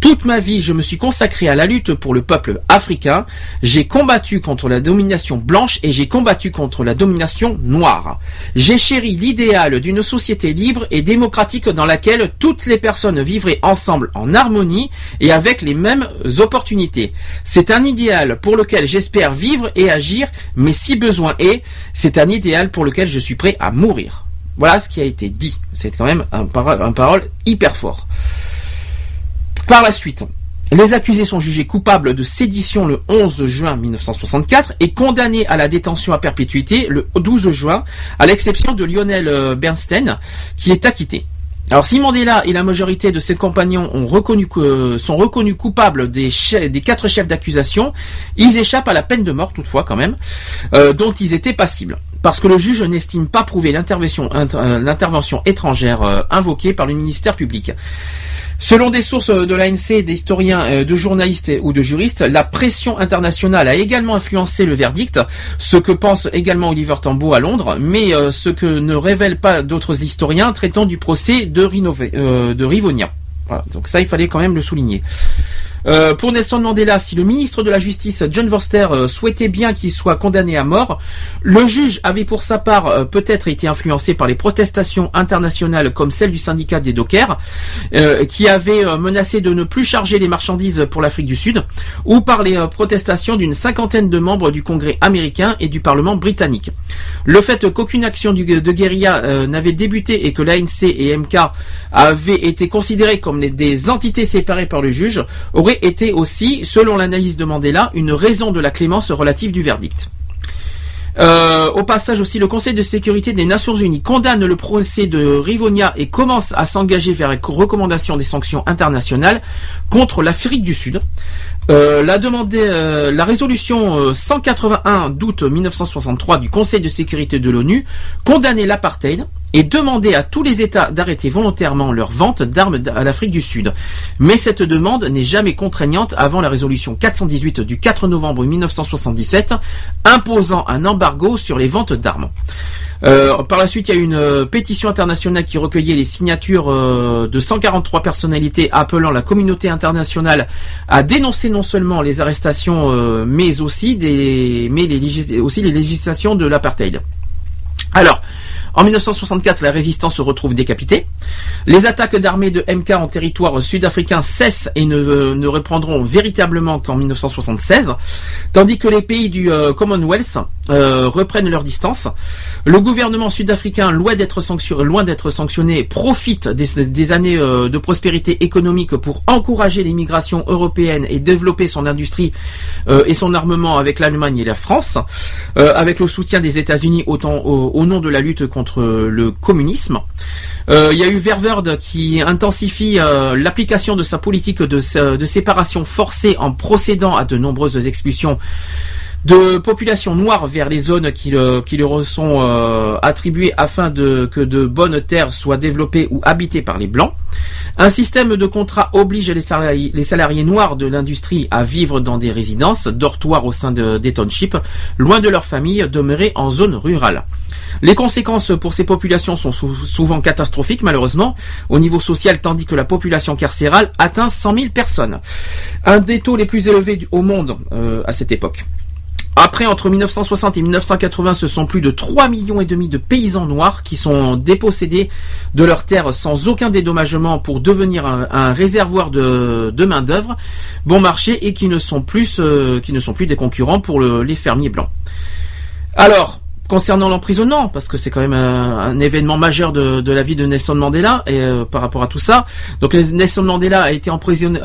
Toute ma vie, je me suis consacré à la lutte pour le peuple africain. J'ai combattu contre la domination blanche et j'ai combattu contre la domination noire. J'ai chéri l'idéal d'une société libre et démocratique dans laquelle toutes les personnes vivraient ensemble en harmonie et avec les mêmes opportunités. C'est un idéal pour lequel j'espère vivre et agir, mais si besoin est, c'est un idéal pour lequel je suis prêt à mourir. Voilà ce qui a été dit. C'est quand même un, parole, hyper fort. Par la suite, les accusés sont jugés coupables de sédition le 11 juin 1964 et condamnés à la détention à perpétuité le 12 juin, à l'exception de Lionel euh, Bernstein, qui est acquitté. Alors si Mandela et la majorité de ses compagnons ont reconnu que- sont reconnus coupables des, quatre chefs d'accusation, ils échappent à la peine de mort toutefois quand même, euh, dont ils étaient passibles. Parce que le juge n'estime pas prouver l'intervention int- euh, l'intervention étrangère euh, invoquée par le ministère public. Selon des sources de l'ANC, des historiens, euh, de journalistes ou de juristes, la pression internationale a également influencé le verdict, ce que pense également Oliver Tambo à Londres, mais euh, ce que ne révèlent pas d'autres historiens traitant du procès de, euh, de Rivonia. Voilà, donc ça, il fallait quand même le souligner. Euh, pour Nelson Mandela, si le ministre de la Justice, John Vorster, euh, souhaitait bien qu'il soit condamné à mort, le juge avait pour sa part euh, peut-être été influencé par les protestations internationales comme celle du syndicat des dockers, euh, qui avait menacé de ne plus charger les marchandises pour l'Afrique du Sud, ou par les protestations d'une cinquantaine de membres du Congrès américain et du Parlement britannique. Le fait qu'aucune action de guérilla n'avait débuté et que l'ANC et MK avaient été considérés comme des entités séparées par le juge aurait été aussi, selon l'analyse de Mandela, une raison de la clémence relative du verdict. Euh, au passage aussi, le Conseil de sécurité des Nations Unies condamne le procès de Rivonia et commence à s'engager vers la recommandation des sanctions internationales contre l'Afrique du Sud. Euh, la, demande, euh, la résolution euh, 181 d'août 1963 du Conseil de sécurité de l'ONU condamnait l'apartheid et demandait à tous les États d'arrêter volontairement leur vente d'armes à l'Afrique du Sud. Mais cette demande n'est jamais contraignante avant la résolution 418 du 4 novembre 1977 imposant un embargo sur les ventes d'armes. Euh, par la suite, il y a une euh, pétition internationale qui recueillait les signatures euh, de 143 personnalités appelant la communauté internationale à dénoncer non seulement les arrestations, mais aussi aussi les législations de l'apartheid. Alors, En 1964, la résistance se retrouve décapitée. Les attaques d'armées de MK en territoire sud-africain cessent et ne, ne reprendront véritablement qu'en 1976, tandis que les pays du euh, Commonwealth euh, reprennent leur distance. Le gouvernement sud-africain, loin d'être sanctionné, profite des, années euh, de prospérité économique pour encourager l'immigration européenne et développer son industrie euh, et son armement avec l'Allemagne et la France, euh, avec le soutien des États-Unis au, au nom de la lutte contre le communisme. Euh, Il y a eu Ververde qui intensifie euh, l'application de sa politique de, sé- de séparation forcée en procédant à de nombreuses expulsions de populations noires vers les zones qui, le- qui leur sont euh, attribuées afin que de bonnes terres soient développées ou habitées par les blancs. Un système de contrat oblige les salariés, noirs de l'industrie à vivre dans des résidences, dortoirs au sein de, des townships, loin de leur famille, demeurées en zone rurale. Les conséquences pour ces populations sont sou- souvent catastrophiques, malheureusement, au niveau social, tandis que la population carcérale atteint 100 000 personnes. Un des taux les plus élevés au monde euh, à cette époque. Après, entre 1960 et 1980, ce sont plus de 3 millions et demi de paysans noirs qui sont dépossédés de leurs terres sans aucun dédommagement pour devenir un, réservoir de, main d'œuvre bon marché et qui ne sont plus euh, des concurrents pour le- les fermiers blancs. Alors, concernant l'emprisonnement, parce que c'est quand même un, un événement majeur de, la vie de Nelson Mandela euh, par rapport à tout ça. Donc Nelson Mandela a été emprisonné,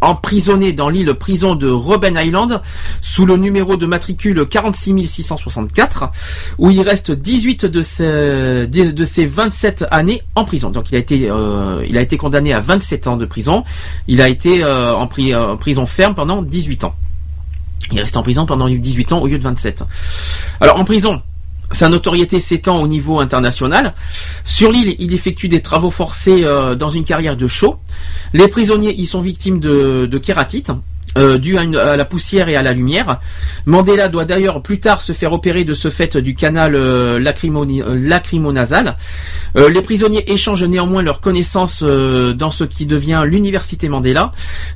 emprisonné, dans l'île prison de Robben Island sous le numéro de matricule 46 664, où il reste 18 de ses, de, ses 27 années en prison. Donc il a été, euh, condamné à 27 ans de prison. Il a été euh, en prison ferme pendant 18 ans. Il reste en prison pendant 18 ans au lieu de 27. Alors en prison, sa notoriété s'étend au niveau international. Sur l'île, il effectue des travaux forcés euh, dans une carrière de chaux. Les prisonniers y sont victimes de, de kératite. Euh, dû à, une- à la poussière et à la lumière. Mandela doit d'ailleurs plus tard se faire opérer de ce fait du canal euh, lacrymoni- euh, lacrymonasal. Euh, les prisonniers échangent néanmoins leurs connaissances euh, dans ce qui devient l'université Mandela,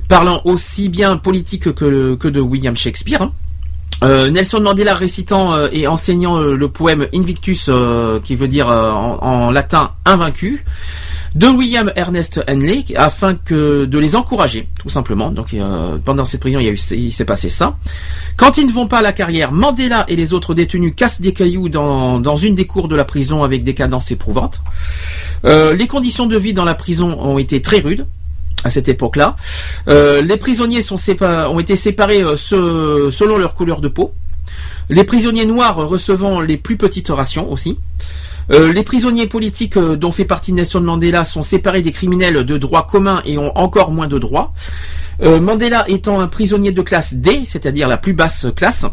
parlant aussi bien politique que, que de William Shakespeare. hein. Nelson Mandela récitant et enseignant le poème Invictus, qui veut dire en latin invaincu, de William Ernest Henley, afin que de les encourager, tout simplement. Donc euh, pendant cette prison, il, s'est passé ça. Quand ils ne vont pas à la carrière, Mandela et les autres détenus cassent des cailloux dans, dans une des cours de la prison avec des cadences éprouvantes. Euh, les conditions de vie dans la prison ont été très rudes à cette époque-là. Euh, les prisonniers sont ont été séparés se- selon leur couleur de peau. Les prisonniers noirs recevant les plus petites rations aussi. Euh, les prisonniers politiques euh, dont fait partie Nelson Mandela sont séparés des criminels de droit commun et ont encore moins de droits. Euh, Mandela étant un prisonnier de classe D, c'est-à-dire la plus basse classe,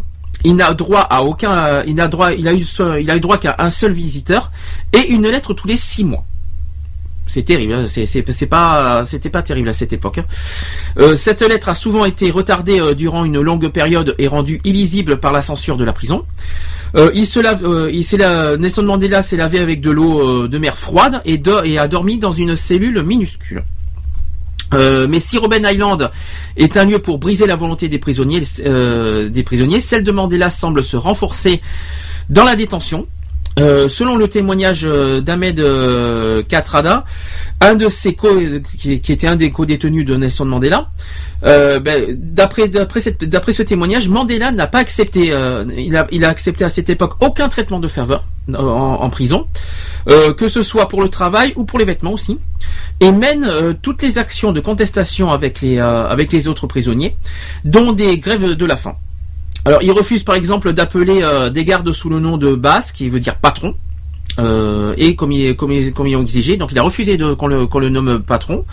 il n'a droit à aucun, il n'a droit, il a eu, il a eu droit qu'à un seul visiteur et une lettre tous les six mois. C'est terrible, hein, c'était pas terrible à cette époque. hein. Euh, cette lettre a souvent été retardée euh, durant une longue période et rendue illisible par la censure de la prison. Euh, il se lave, il s'est la- Nelson Mandela s'est lavé avec de l'eau de mer froide et, a dormi dans une cellule minuscule. Mais si Robben Island est un lieu pour briser la volonté des prisonniers, des prisonniers, celle de Mandela semble se renforcer dans la détention. Euh, selon le témoignage euh, d'Ahmed euh, Katrada, un de ses co qui, était un des co-détenus de Nelson Mandela, euh, ben, d'après ce témoignage, Mandela n'a pas accepté, il a il a accepté à cette époque aucun traitement de ferveur en, prison, que ce soit pour le travail ou pour les vêtements aussi, et mène toutes les actions de contestation avec les avec les autres prisonniers, dont des grèves de la faim. Alors, il refuse par exemple d'appeler euh, des gardes sous le nom de basse, qui veut dire patron, euh, et comme ils, ils, comme ils ont exigé, donc il a refusé qu'on le nomme patron.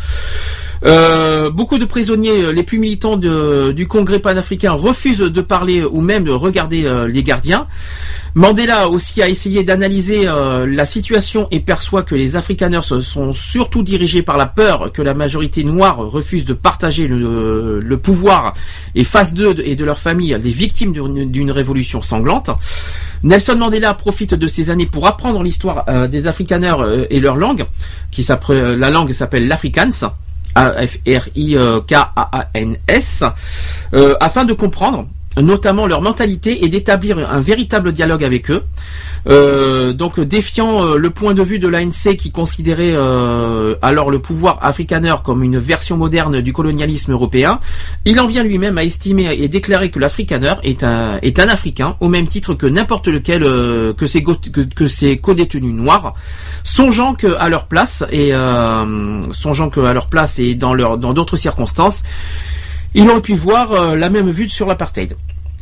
Euh, beaucoup de prisonniers euh, les plus militants du Congrès panafricain refusent de parler ou même de regarder euh, les gardiens. Mandela aussi a essayé d'analyser la situation et perçoit que les Afrikaners sont surtout dirigés par la peur que la majorité noire refuse de partager le, pouvoir et face d'eux et de leur famille les victimes d'une révolution sanglante. Nelson Mandela profite de ces années pour apprendre l'histoire des Afrikaners et leur langue, qui la langue s'appelle l'Afrikaans. A-F-R-I-K-A-A-N-S, euh, afin de comprendre notamment leur mentalité et d'établir un véritable dialogue avec eux. Euh, donc défiant euh, le point de vue de l'ANC qui considérait euh, alors le pouvoir afrikaneur comme une version moderne du colonialisme européen, il en vient lui-même à estimer et déclarer que l'afrikaneur est un africain au même titre que n'importe lequel que ses que, que ses co-détenus noirs, songeant que à leur place et à leur place et dans leur dans d'autres circonstances, il aurait pu voir la même vue sur l'apartheid.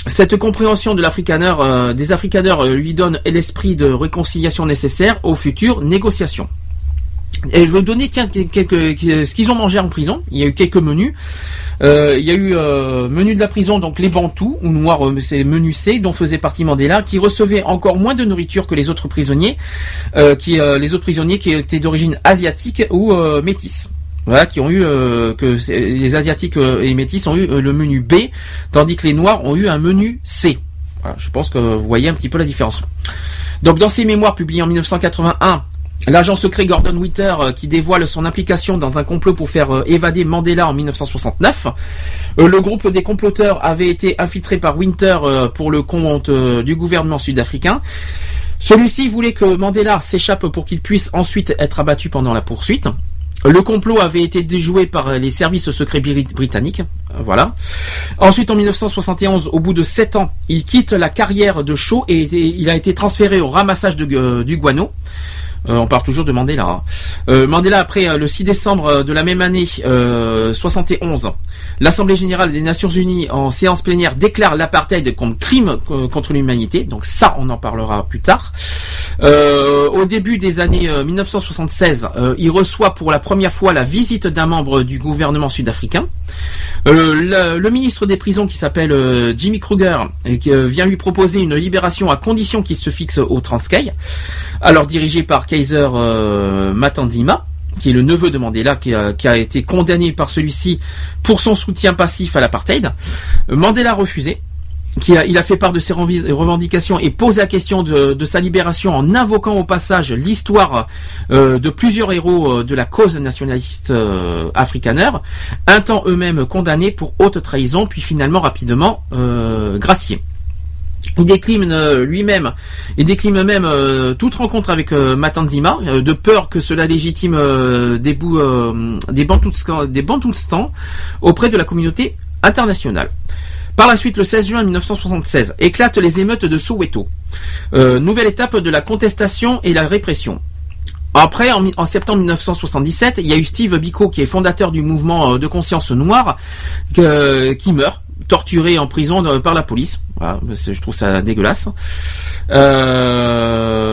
Cette compréhension euh, des africaneurs euh, lui donne l'esprit de réconciliation nécessaire aux futures négociations. Et je vais donner quelques, ce qu'ils ont mangé en prison. Il y a eu quelques menus. Euh, il y a eu euh, menu de la prison, donc les Bantous, ou noirs, c'est menu C, dont faisait partie Mandela, qui recevait encore moins de nourriture que les autres prisonniers, qui, les autres prisonniers qui étaient d'origine asiatique ou métisse. Voilà, qui ont eu euh, que les asiatiques euh, et les métis ont eu euh, le menu B, tandis que les noirs ont eu un menu C. Voilà, je pense que vous voyez un petit peu la différence. Donc dans ses mémoires publiées en 1981, l'agent secret Gordon Witter euh, qui dévoile son implication dans un complot pour faire euh, évader Mandela en 1969. Euh, le groupe des comploteurs avait été infiltré par Winter pour le compte du gouvernement sud-africain. Celui-ci voulait que Mandela s'échappe pour qu'il puisse ensuite être abattu pendant la poursuite. Le complot avait été déjoué par les services secrets bri- britanniques. Euh, Voilà. Ensuite, en 1971, au bout de sept ans, il quitte la carrière de Shaw et il a été transféré au ramassage euh, du guano. Euh, on parle toujours de Mandela. hein. Euh, Mandela, après euh, le 6 décembre de la même année, euh, 71, l'Assemblée générale des Nations Unies en séance plénière déclare l'apartheid comme crime contre l'humanité. Donc ça, on en parlera plus tard. Au début des années euh, 1976, euh, il reçoit pour la première fois la visite d'un membre du gouvernement sud-africain. Le, ministre des prisons qui s'appelle Jimmy Kruger et qui vient lui proposer une libération à condition qu'il se fixe au Transkei, alors dirigé par Kaiser euh, Matandima qui est le neveu de Mandela, qui a, été condamné par celui-ci pour son soutien passif à l'apartheid. Euh, Mandela a refusé. Il a fait part de ses revendications et pose la question de, sa libération en invoquant au passage l'histoire euh, de plusieurs héros de la cause nationaliste euh, un temps eux-mêmes condamnés pour haute trahison, puis finalement rapidement graciés. Il décline euh, lui-même, il décline même euh, toute rencontre avec euh, Matanzima, de peur que cela légitime des, bouts, des des auprès de la communauté internationale. Par la suite, le 16 juin 1976, éclatent les émeutes de Soweto. Nouvelle étape de la contestation et la répression. Après, en, en septembre 1977, il y a eu Steve Biko, qui est fondateur du mouvement de conscience noire, qui meurt, torturé en prison de- par la police. Voilà, je trouve ça dégueulasse.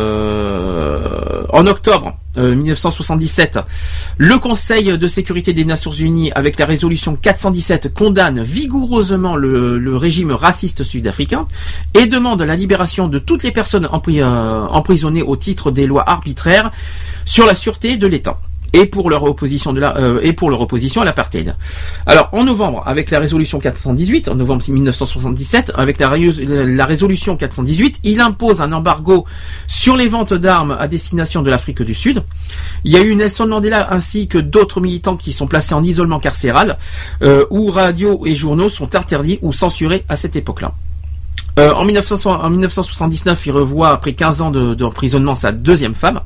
Euh, en octobre euh, 1977, le Conseil de sécurité des Nations Unies, avec la résolution 417, condamne vigoureusement le, régime raciste sud-africain et demande la libération de toutes les personnes euh, emprisonnées au titre des lois arbitraires sur la sûreté de l'État et pour leur opposition de la, euh, et pour leur opposition à l'apartheid. Alors en novembre, avec la résolution 418, en novembre 1977, avec la, ré- la résolution 418, il impose un embargo sur les ventes d'armes à destination de l'Afrique du Sud. Il y a eu Nelson Mandela ainsi que d'autres militants qui sont placés en isolement carcéral, euh, où radios et journaux sont interdits ou censurés à cette époque-là. Euh, en, 1900 en 1979, il revoit après 15 ans de- d'emprisonnement sa deuxième femme,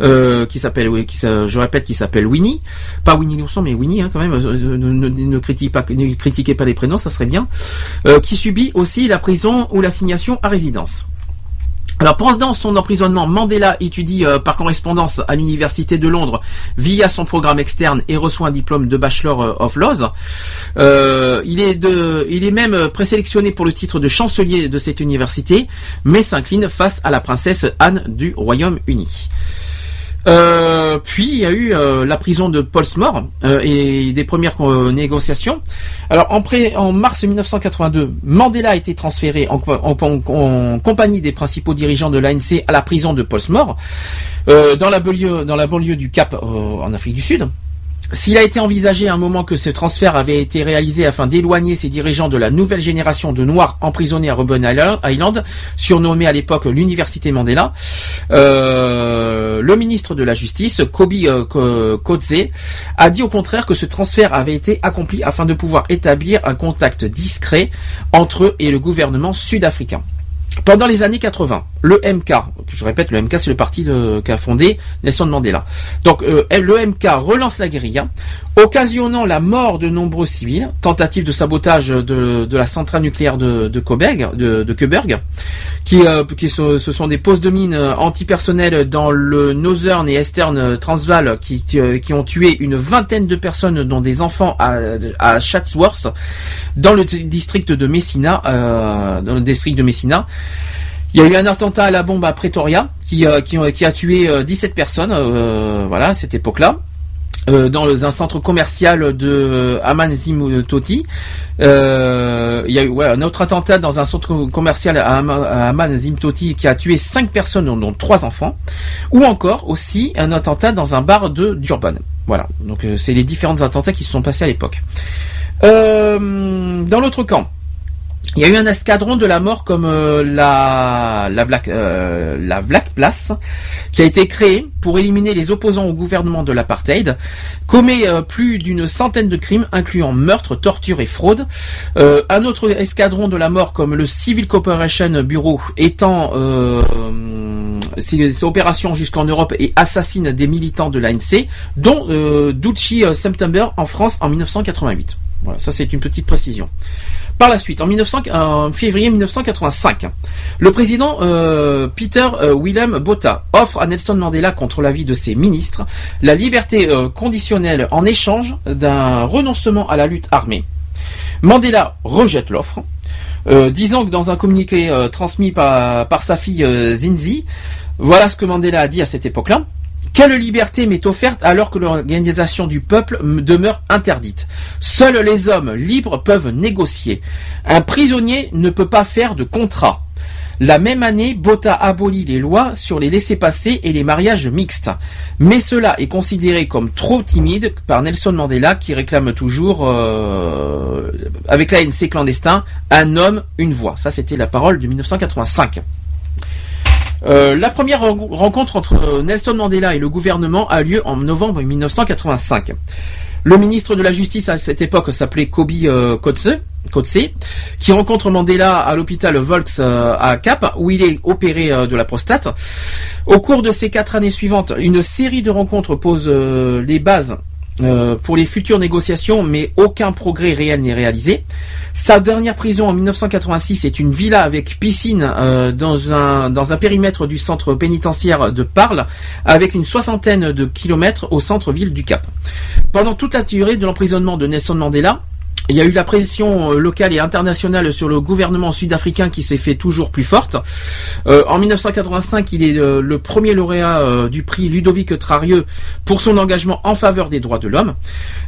euh, qui s'appelle, oui, je répète, qui s'appelle Winnie, pas Winnie l'ourson, mais Winnie hein, quand même. euh, ne critiquez pas, ne critiquez pas les prénoms, ça serait bien. Euh, qui subit aussi la prison ou l'assignation à résidence. Alors pendant son emprisonnement, Mandela étudie euh, par correspondance à l'université de Londres via son programme externe et reçoit un diplôme de Bachelor euh, of Laws. Euh, il est même présélectionné pour le titre de chancelier de cette université, mais s'incline face à la princesse Anne du Royaume-Uni. Euh, puis il y a eu euh, la prison de Portsmouth euh, et des premières euh, négociations. Alors en, en mars 1982, Mandela a été transféré en, co- en- en- en compagnie des principaux dirigeants de l'ANC à la prison de Portsmouth, euh, dans la banlieue, du Cap en Afrique du Sud. S'il a été envisagé à un moment que ce transfert avait été réalisé afin d'éloigner ses dirigeants de la nouvelle génération de Noirs emprisonnés à Robben Island, surnommé à l'époque l'Université Mandela, euh, le ministre de la Justice, Kobi euh, Ko- Kotze, a dit au contraire que ce transfert avait été accompli afin de pouvoir établir un contact discret entre eux et le gouvernement sud-africain. Pendant les années 80, le MK, je répète, le MK c'est le parti qu'a fondé Nelson Mandela. Donc euh, le MK relance la guérilla, occasionnant la mort de nombreux civils, tentative de sabotage de, la centrale nucléaire de, de de, de qui, euh, qui ce sont des postes de mines euh, antipersonnels dans le Northern et Eastern Transvaal qui, qui, qui ont tué une vingtaine de personnes, dont des enfants à, à Chatsworth, dans le di- district de Messina, euh, dans le district de Messina. Il y a eu un attentat à la bombe à Pretoria qui, euh, qui, a tué euh, 17 personnes, euh, voilà, à cette époque-là. Euh, dans le- un centre commercial de Amanzim Toti. Euh, il y a eu ouais, un autre attentat dans un centre commercial à, Ama- à qui a tué 5 personnes, dont, 3 enfants. Ou encore aussi un attentat dans un bar de Durban. Voilà, donc euh, c'est les différents attentats qui se sont passés à l'époque. Euh, dans l'autre camp, il y a eu un escadron de la mort comme euh, la la Black euh, Place qui a été créé pour éliminer les opposants au gouvernement de l'apartheid, commet euh, plus d'une centaine de crimes incluant meurtre, torture et fraude. Un autre escadron de la mort comme le Civil Cooperation Bureau étant ses, opérations jusqu'en Europe et assassine des militants de l'ANC, dont Ducci September en France en 1988. Voilà, ça c'est une petite précision. Par la suite, en 1900 en février 1985, le président euh, Peter euh, Willem Botha offre à Nelson Mandela, contre l'avis de ses ministres, la liberté euh, conditionnelle en échange d'un renoncement à la lutte armée. Mandela rejette l'offre, disant que dans un communiqué transmis par, par sa fille Zinzi, voilà ce que Mandela a dit à cette époque-là. Quelle liberté m'est offerte alors que l'organisation du peuple demeure interdite? Seuls les hommes libres peuvent négocier. Un prisonnier ne peut pas faire de contrat. La même année, Botha abolit les lois sur les laissés-passer et les mariages mixtes. Mais cela est considéré comme trop timide par Nelson Mandela qui réclame toujours, euh, avec l'ANC clandestin, un homme, une voix. Ça, c'était la parole de 1985. Euh, la première ren- rencontre entre euh, Nelson Mandela et le gouvernement a lieu en novembre 1985. Le ministre de la Justice à cette époque s'appelait Kobi euh, Kotze, qui rencontre Mandela à l'hôpital Volks à Cap, où il est opéré de la prostate. Au cours de ces quatre années suivantes, une série de rencontres pose les bases euh, pour les futures négociations, mais aucun progrès réel n'est réalisé. Sa dernière prison en 1986 est une villa avec piscine euh, dans, un, dans un périmètre du centre pénitentiaire de Parle, avec une soixantaine de kilomètres au centre-ville du Cap. Pendant toute la durée de l'emprisonnement de Nelson Mandela, il y a eu la pression euh, locale et internationale sur le gouvernement sud-africain qui s'est fait toujours plus forte. Euh, en 1985, il est euh, le premier lauréat euh, du prix Ludovic Trarieux pour son engagement en faveur des droits de l'homme.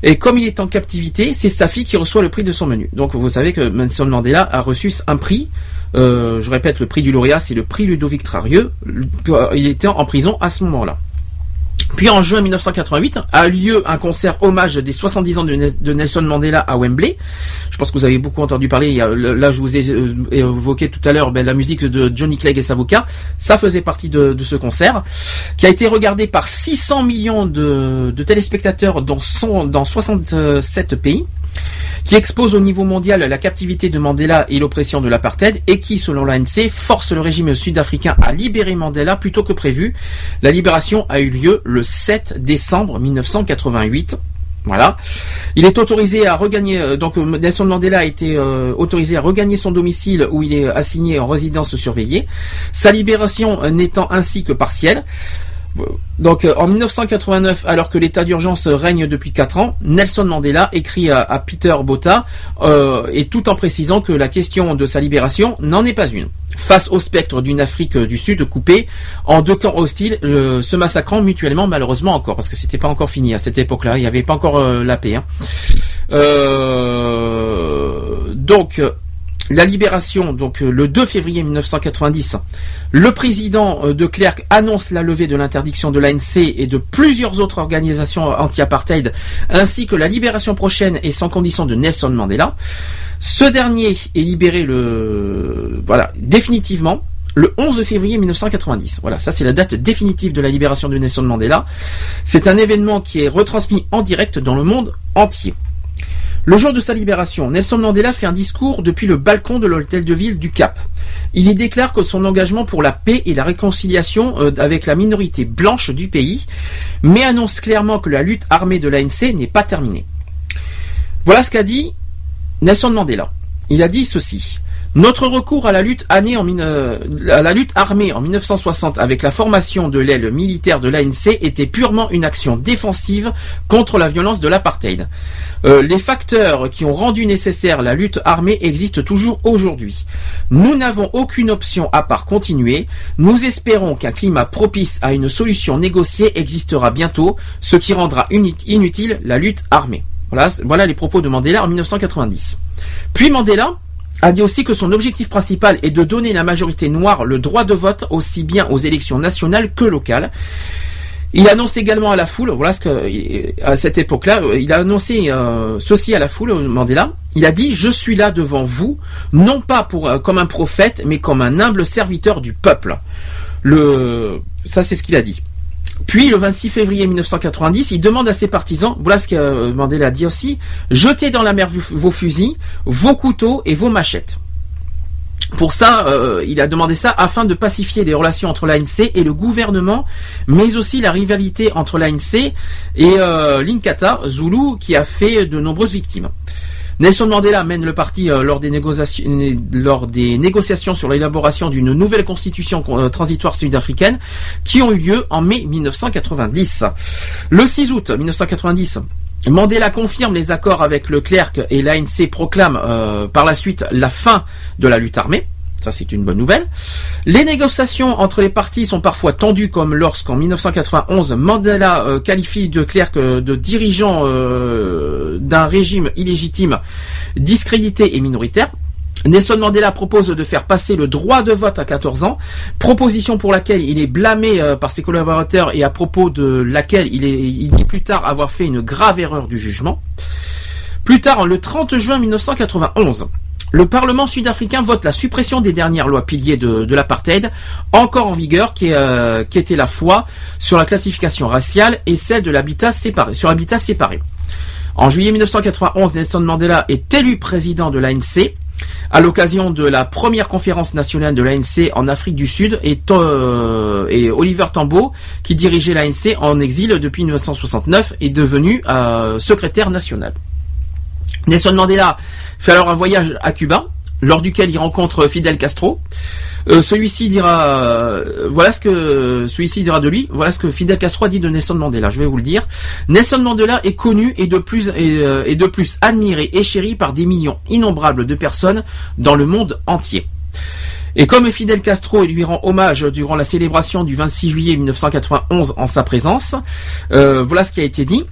Et comme il est en captivité, c'est sa fille qui reçoit le prix de son menu. Donc vous savez que Nelson Mandela a reçu un prix. Je répète, le prix du lauréat, c'est le prix Ludovic Trarieux. Il était en prison à ce moment-là. Puis en juin 1988 a lieu un concert hommage des 70 ans de, Ne- de Nelson Mandela à Wembley. Je pense que vous avez beaucoup entendu parler. là, je vous ai euh, évoqué tout à l'heure ben, la musique de Johnny Clegg et Savoca. Ça faisait partie de, ce concert, qui a été regardé par 600 millions de, téléspectateurs dans, dans 67 pays qui expose au niveau mondial la captivité de Mandela et l'oppression de l'apartheid et qui, selon l'ANC, force le régime sud-africain à libérer Mandela plus tôt que prévu. La libération a eu lieu le 7 décembre 1988. Voilà. Il est autorisé à regagner, euh, donc euh, Nelson Mandela a été euh, autorisé à regagner son domicile où il est assigné en résidence surveillée. Sa libération n'étant ainsi que partielle. Donc euh, en 1989, alors que l'état d'urgence règne depuis 4 ans, Nelson Mandela écrit à, Peter Botha, euh, et tout en précisant que la question de sa libération n'en est pas une. Face au spectre d'une Afrique du Sud coupée en deux camps hostiles, euh, se massacrant mutuellement malheureusement encore, parce que c'était pas encore fini à cette époque-là, il n'y avait pas encore la paix. hein. Donc la libération, donc euh, le 2 février 1990, le président euh, de Klerk annonce la levée de l'interdiction de l'ANC et de plusieurs autres organisations anti-apartheid, ainsi que la libération prochaine et sans condition de Nelson Mandela. Ce dernier est libéré le, voilà, définitivement le 11 février 1990. Voilà, ça c'est la date définitive de la libération de Nelson Mandela. C'est un événement qui est retransmis en direct dans le monde entier. Le jour de sa libération, Nelson Mandela fait un discours depuis le balcon de l'hôtel de ville du Cap. Il y déclare que son engagement pour la paix et la réconciliation euh, avec la minorité blanche du pays, mais annonce clairement que la lutte armée de l'ANC n'est pas terminée. Voilà ce qu'a dit Nelson Mandela. Il a dit ceci. Notre recours à la lutte, année en, euh, la lutte armée en 1960 avec la formation de l'aile militaire de l'ANC était purement une action défensive contre la violence de l'apartheid. Euh, les facteurs qui ont rendu nécessaire la lutte armée existent toujours aujourd'hui. Nous n'avons aucune option à part continuer. Nous espérons qu'un climat propice à une solution négociée existera bientôt, ce qui rendra inutile la lutte armée. Voilà, voilà les propos de Mandela en 1990. Puis Mandela a dit aussi que son objectif principal est de donner la majorité noire le droit de vote aussi bien aux élections nationales que locales. Il annonce également à la foule, voilà ce que à cette époque-là, euh, il a annoncé euh, ceci à la foule, Mandela. Il a dit je suis là devant vous, non pas pour euh, comme un prophète, mais comme un humble serviteur du peuple. Le ça c'est ce qu'il a dit. Puis le 26 février 1990, il demande à ses partisans, voilà ce que euh, Mandela dit aussi, jetez dans la mer vos- fusils, vos couteaux et vos machettes. Pour ça, euh, il a demandé ça afin de pacifier les relations entre l'ANC et le gouvernement, mais aussi la rivalité entre l'ANC et euh, l'Inkatha, Zulu, qui a fait de nombreuses victimes. Nelson Mandela mène le parti euh, lors, des négociations, sur l'élaboration d'une nouvelle constitution euh, transitoire sud-africaine qui ont eu lieu en mai 1990. Le 6 août 1990, Mandela confirme les accords avec le clerc et l'ANC proclame euh, par la suite la fin de la lutte armée. Ça, c'est une bonne nouvelle. Les négociations entre les partis sont parfois tendues, comme lorsqu'en 1991, Mandela euh, qualifie de clerc euh, de dirigeant euh, d'un régime illégitime, discrédité et minoritaire. Nelson Mandela propose de faire passer le droit de vote à 14 ans, proposition pour laquelle il est blâmé par ses collaborateurs et à propos de laquelle il dit plus tard avoir fait une grave erreur du jugement. Plus tard, le 30 juin 1991, le Parlement sud-africain vote la suppression des dernières lois piliers de, l'apartheid, encore en vigueur, euh, qui était la foi sur la classification raciale et celle de l'habitat séparé, sur l'habitat séparé. En juillet 1991, Nelson Mandela est élu président de l'ANC à l'occasion de la première conférence nationale de l'ANC en Afrique du Sud et, euh, Oliver Tambo, qui dirigeait l'ANC en exil depuis 1969, est devenu euh, secrétaire national. Nelson Mandela fait alors un voyage à Cuba, lors duquel il rencontre Fidel Castro. Euh, celui-ci dira, euh, voilà ce que celui-ci de lui, voilà ce que Fidel Castro a dit de Nelson Mandela. Je vais vous le dire. Nelson Mandela est connu et de plus euh, et de plus admiré et chéri par des millions innombrables de personnes dans le monde entier. Et comme Fidel Castro lui rend hommage durant la célébration du 26 juillet 1991 en sa présence, voilà ce qui a été dit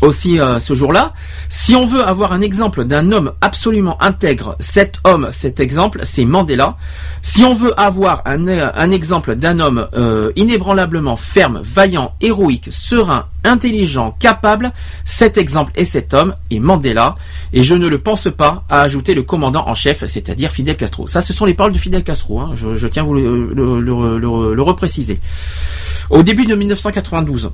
aussi euh, ce jour-là. Si on veut avoir un exemple d'un homme absolument intègre, cet homme, cet exemple, c'est Mandela. Si on veut avoir un, euh, un exemple d'un homme euh, inébranlablement ferme, vaillant, héroïque, serein, intelligent, capable, cet exemple et cet homme est Mandela. Et je ne le pense pas, à ajouter le commandant en chef, c'est-à-dire Fidel Castro. Ça, ce sont les paroles de Fidel Castro. hein. Je, je tiens à vous le, le, le- le- le repréciser. Au début de 1992,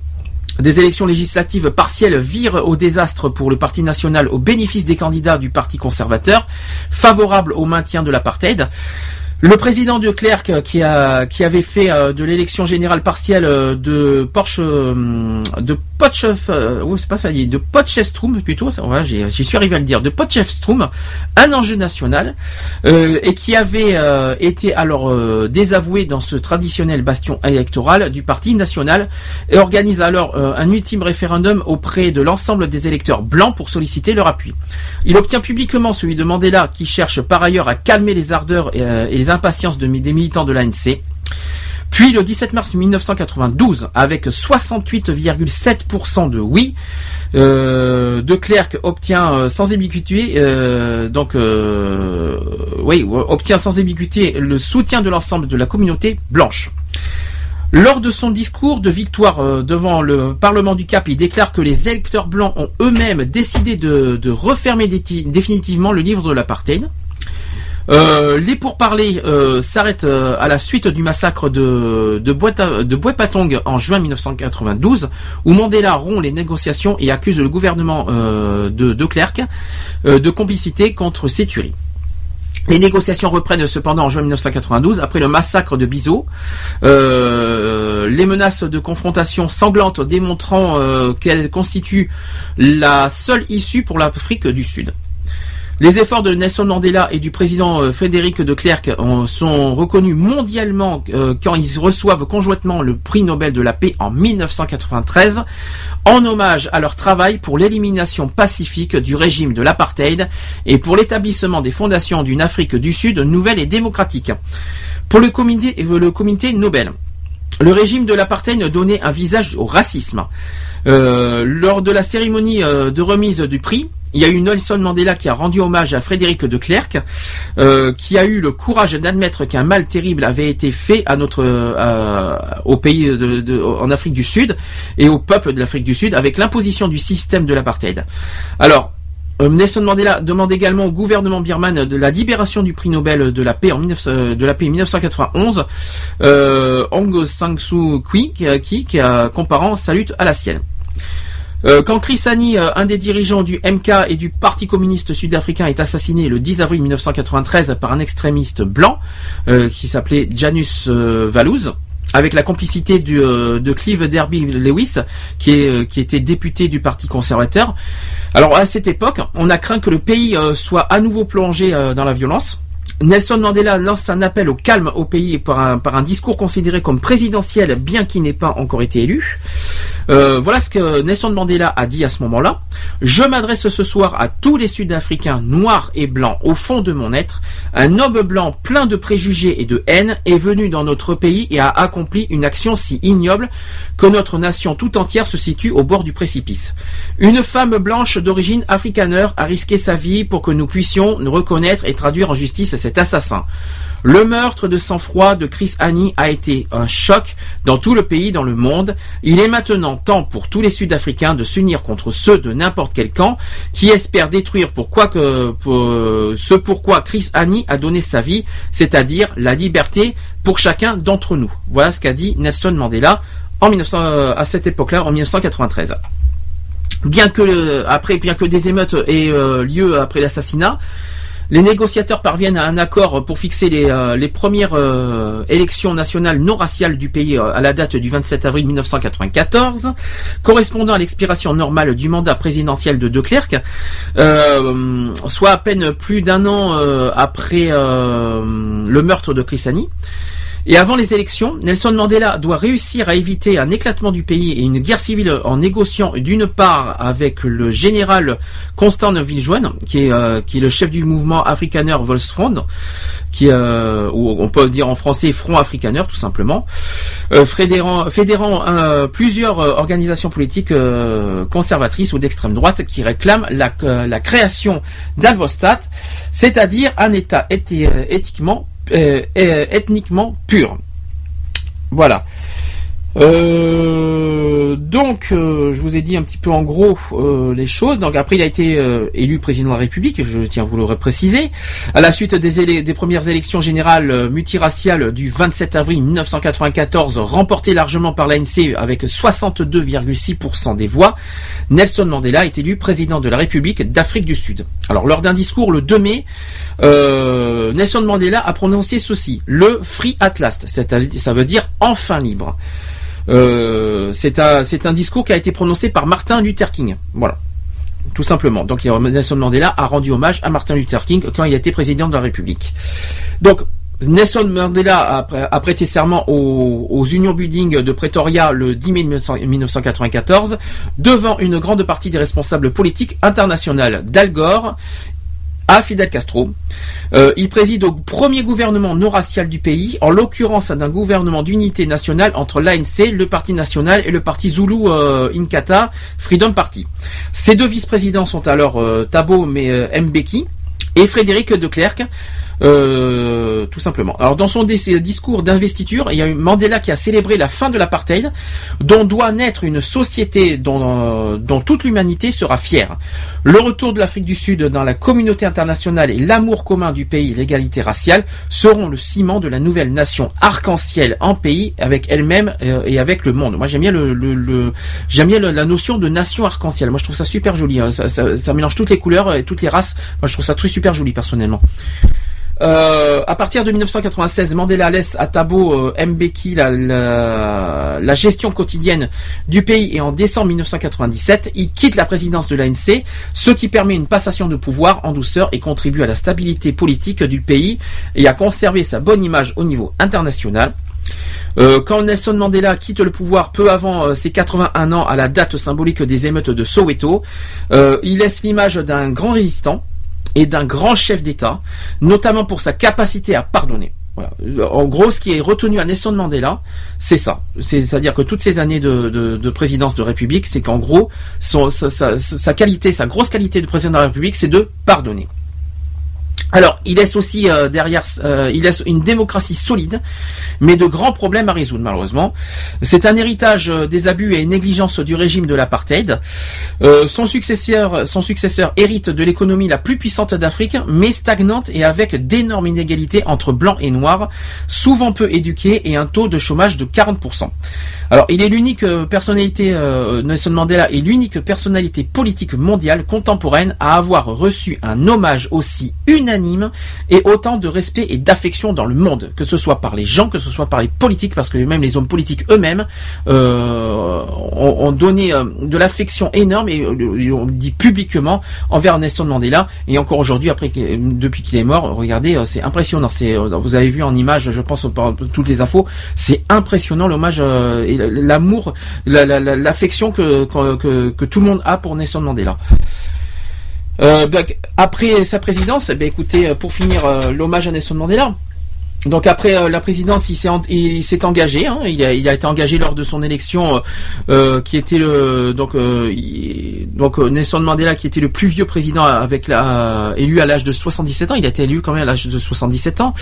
des élections législatives partielles virent au désastre pour le Parti national au bénéfice des candidats du Parti conservateur, favorable au maintien de l'apartheid. Le président de qui, a, qui avait fait euh, de l'élection générale partielle euh, de Porsche, euh, de Potchef, euh, c'est pas ça, de Potchefstroom plutôt, j'y suis arrivé à le dire, de Potchefstroom, un enjeu national, euh, et qui avait euh, été alors euh, désavoué dans ce traditionnel bastion électoral du Parti national, et organise alors euh, un ultime référendum auprès de l'ensemble des électeurs blancs pour solliciter leur appui. Il obtient publiquement celui de Mandela, qui cherche par ailleurs à calmer les ardeurs et, euh, et les impatiences de, des militants de l'ANC. Puis le 17 mars 1992, avec 68,7% de oui, euh, de Klerk obtient euh, sans ambiguïté, euh, donc euh, oui, obtient sans le soutien de l'ensemble de la communauté blanche. Lors de son discours de victoire euh, devant le Parlement du Cap, il déclare que les électeurs blancs ont eux-mêmes décidé de, refermer définitivement le livre de l'apartheid. Euh, les pourparlers euh, s'arrêtent euh, à la suite du massacre de, de, de Boepatong en juin 1992, où Mandela rompt les négociations et accuse le gouvernement euh, de, de euh, de complicité contre ces tueries. Les négociations reprennent cependant en juin 1992 après le massacre de Bizo. Les menaces de confrontation sanglantes démontrant euh, qu'elles constituent la seule issue pour l'Afrique du Sud. Les efforts de Nelson Mandela et du président euh, Frédéric de Klerk ont- sont reconnus mondialement euh, quand ils reçoivent conjointement le prix Nobel de la paix en 1993 en hommage à leur travail pour l'élimination pacifique du régime de l'apartheid et pour l'établissement des fondations d'une Afrique du Sud nouvelle et démocratique. Pour le comité, euh, le comité Nobel, le régime de l'apartheid donnait un visage au racisme. Euh, lors de la cérémonie euh, de remise du prix, il y a eu Nelson Mandela qui a rendu hommage à Frédéric de Klerk, euh, qui a eu le courage d'admettre qu'un mal terrible avait été fait à notre, au pays de, en Afrique du Sud et au peuple de l'Afrique du Sud avec l'imposition du système de l'apartheid. Alors, Nelson Mandela demande également au gouvernement birman de la libération du prix Nobel de la paix en 19, euh, de la paix 1991, euh, Aung San Suu qui, qui, a comparant sa lutte à la sienne. Euh, quand Chris Hani, euh, un des dirigeants du MK et du Parti communiste sud-africain, est assassiné le 10 avril 1993 par un extrémiste blanc euh, qui s'appelait Janus euh, Valouz, avec la complicité euh, de Clive Derby Lewis, euh, qui était député du Parti conservateur. Alors à cette époque, on a craint que le pays euh, soit à nouveau plongé dans la violence. Nelson Mandela lance un appel au calme au pays par un, discours considéré comme présidentiel, bien qu'il n'ait pas encore été élu. Euh, voilà ce que Nelson Mandela a dit à ce moment-là. Je m'adresse ce soir à tous les Sud-Africains noirs et blancs au fond de mon être. Un homme blanc plein de préjugés et de haine est venu dans notre pays et a accompli une action si ignoble que notre nation tout entière se situe au bord du précipice. Une femme blanche d'origine afrikaneur a risqué sa vie pour que nous puissions nous reconnaître et traduire en justice cet assassin. Le meurtre de sang-froid de Chris Hani a été un choc dans tout le pays, dans le monde. Il est maintenant temps pour tous les Sud-Africains de s'unir contre ceux de n'importe quel camp qui espèrent détruire pourquoi que, ce pourquoi Chris Hani a donné sa vie, c'est-à-dire la liberté pour chacun d'entre nous. Voilà ce qu'a dit Nelson Mandela en 1900, euh, à cette époque-là, en 1993. Bien que le- après, bien que des émeutes aient euh, lieu après l'assassinat, les négociateurs parviennent à un accord pour fixer les, euh, premières euh, élections nationales non raciales du pays euh, à la date du 27 avril 1994, correspondant à l'expiration normale du mandat présidentiel de De Klerk, soit à peine plus d'un an après le meurtre de Chris Hani. Et avant les élections, Nelson Mandela doit réussir à éviter un éclatement du pays et une guerre civile en négociant d'une part avec le général Constant Viljoen, qui est, euh, qui est le chef du mouvement Afrikaner Volksfront, qui euh, ou on peut dire en français Front Afrikaner tout simplement, euh, fédérant, fédérant euh, plusieurs euh, organisations politiques euh, conservatrices ou d'extrême droite qui réclament la, la création d'Alvostat, c'est-à-dire un État éthi- éthiquement euh, euh, ethniquement pur. Voilà. Euh, donc, je vous ai dit un petit peu en gros les choses. Donc après, il a été élu président de la République. Je tiens à vous le préciser. À la suite des, des premières élections générales multiraciales du 27 avril 1994, remportées largement par l'ANC avec 62,6% des voix, Nelson Mandela est élu président de la République d'Afrique du Sud. Alors, lors d'un discours le 2 mai, euh, Nelson Mandela a prononcé ceci le Free at last, ça veut dire enfin libre. Euh, c'est un discours qui a été prononcé par Martin Luther King. Voilà. Tout simplement. Donc Nelson Mandela a rendu hommage à Martin Luther King quand il était président de la République. Donc Nelson Mandela a, prêté serment aux, aux Union Building de Pretoria le 10 mai 1994 devant une grande partie des responsables politiques internationaux d'Al Gore à Fidel Castro. Euh, il préside au premier gouvernement non racial du pays, en l'occurrence d'un gouvernement d'unité nationale entre l'ANC, le Parti national et le Parti Zulu euh, Inkatha Freedom Party. Ces deux vice-présidents sont alors euh, Thabo Mbeki et Frédéric de Klerk. Euh, tout simplement. Alors dans son dis- discours d'investiture, il y a eu Mandela qui a célébré la fin de l'apartheid, dont doit naître une société dont, euh, dont toute l'humanité sera fière. Le retour de l'Afrique du Sud dans la communauté internationale et l'amour commun du pays l'égalité raciale seront le ciment de la nouvelle nation arc-en-ciel en pays avec elle-même euh, et avec le monde. Moi j'aime bien le, la notion de nation arc-en-ciel. Moi je trouve ça super joli. hein. Ça, ça- ça mélange toutes les couleurs et toutes les races. Moi je trouve ça très super joli personnellement. Euh, à partir de 1996, Mandela laisse à Thabo euh, Mbeki la, la, la gestion quotidienne du pays et en décembre 1997, il quitte la présidence de l'ANC, ce qui permet une passation de pouvoir en douceur et contribue à la stabilité politique du pays et à conserver sa bonne image au niveau international. Euh, quand Nelson Mandela quitte le pouvoir peu avant euh, ses 81 ans à la date symbolique des émeutes de Soweto, il laisse l'image d'un grand résistant et d'un grand chef d'État, notamment pour sa capacité à pardonner. En gros, ce qui est retenu à Nelson Mandela, c'est ça. C'est- C'est-à-dire que toutes ces années de, de- de présidence de République, c'est qu'en gros, sa qualité, sa grosse qualité de président de la République, c'est de pardonner. Alors, il laisse aussi euh, derrière, euh, il laisse une démocratie solide, mais de grands problèmes à résoudre malheureusement. C'est un héritage euh, des abus et négligences du régime de l'apartheid. Son successeur, son successeur hérite de l'économie la plus puissante d'Afrique, mais stagnante et avec d'énormes inégalités entre blancs et noirs, souvent peu éduqués et un taux de chômage de 40%. Alors, il est l'unique euh, personnalité, euh, Nelson Mandela est l'unique personnalité politique mondiale contemporaine à avoir reçu un hommage aussi unanime et autant de respect et d'affection dans le monde, que ce soit par les gens, que ce soit par les politiques, parce que même les hommes politiques eux-mêmes euh, ont, donné de l'affection énorme et on dit publiquement envers Nelson Mandela. Et encore aujourd'hui, après depuis qu'il est mort, regardez, c'est impressionnant. Vous avez vu en image, je pense, toutes les infos, c'est impressionnant l'hommage l'amour, la- la- la- l'affection que, tout le monde a pour Nelson Mandela. Euh, après sa présidence, eh écoutez, euh, pour finir euh, l'hommage à Nelson Mandela. Donc après euh, la présidence, il s'est engagé. hein, il, a, été engagé lors de son élection, euh, euh, qui était le donc Nelson Mandela, qui était le plus vieux président avec la élu à l'âge de 77 ans. Il a été élu quand même à l'âge de 77 ans.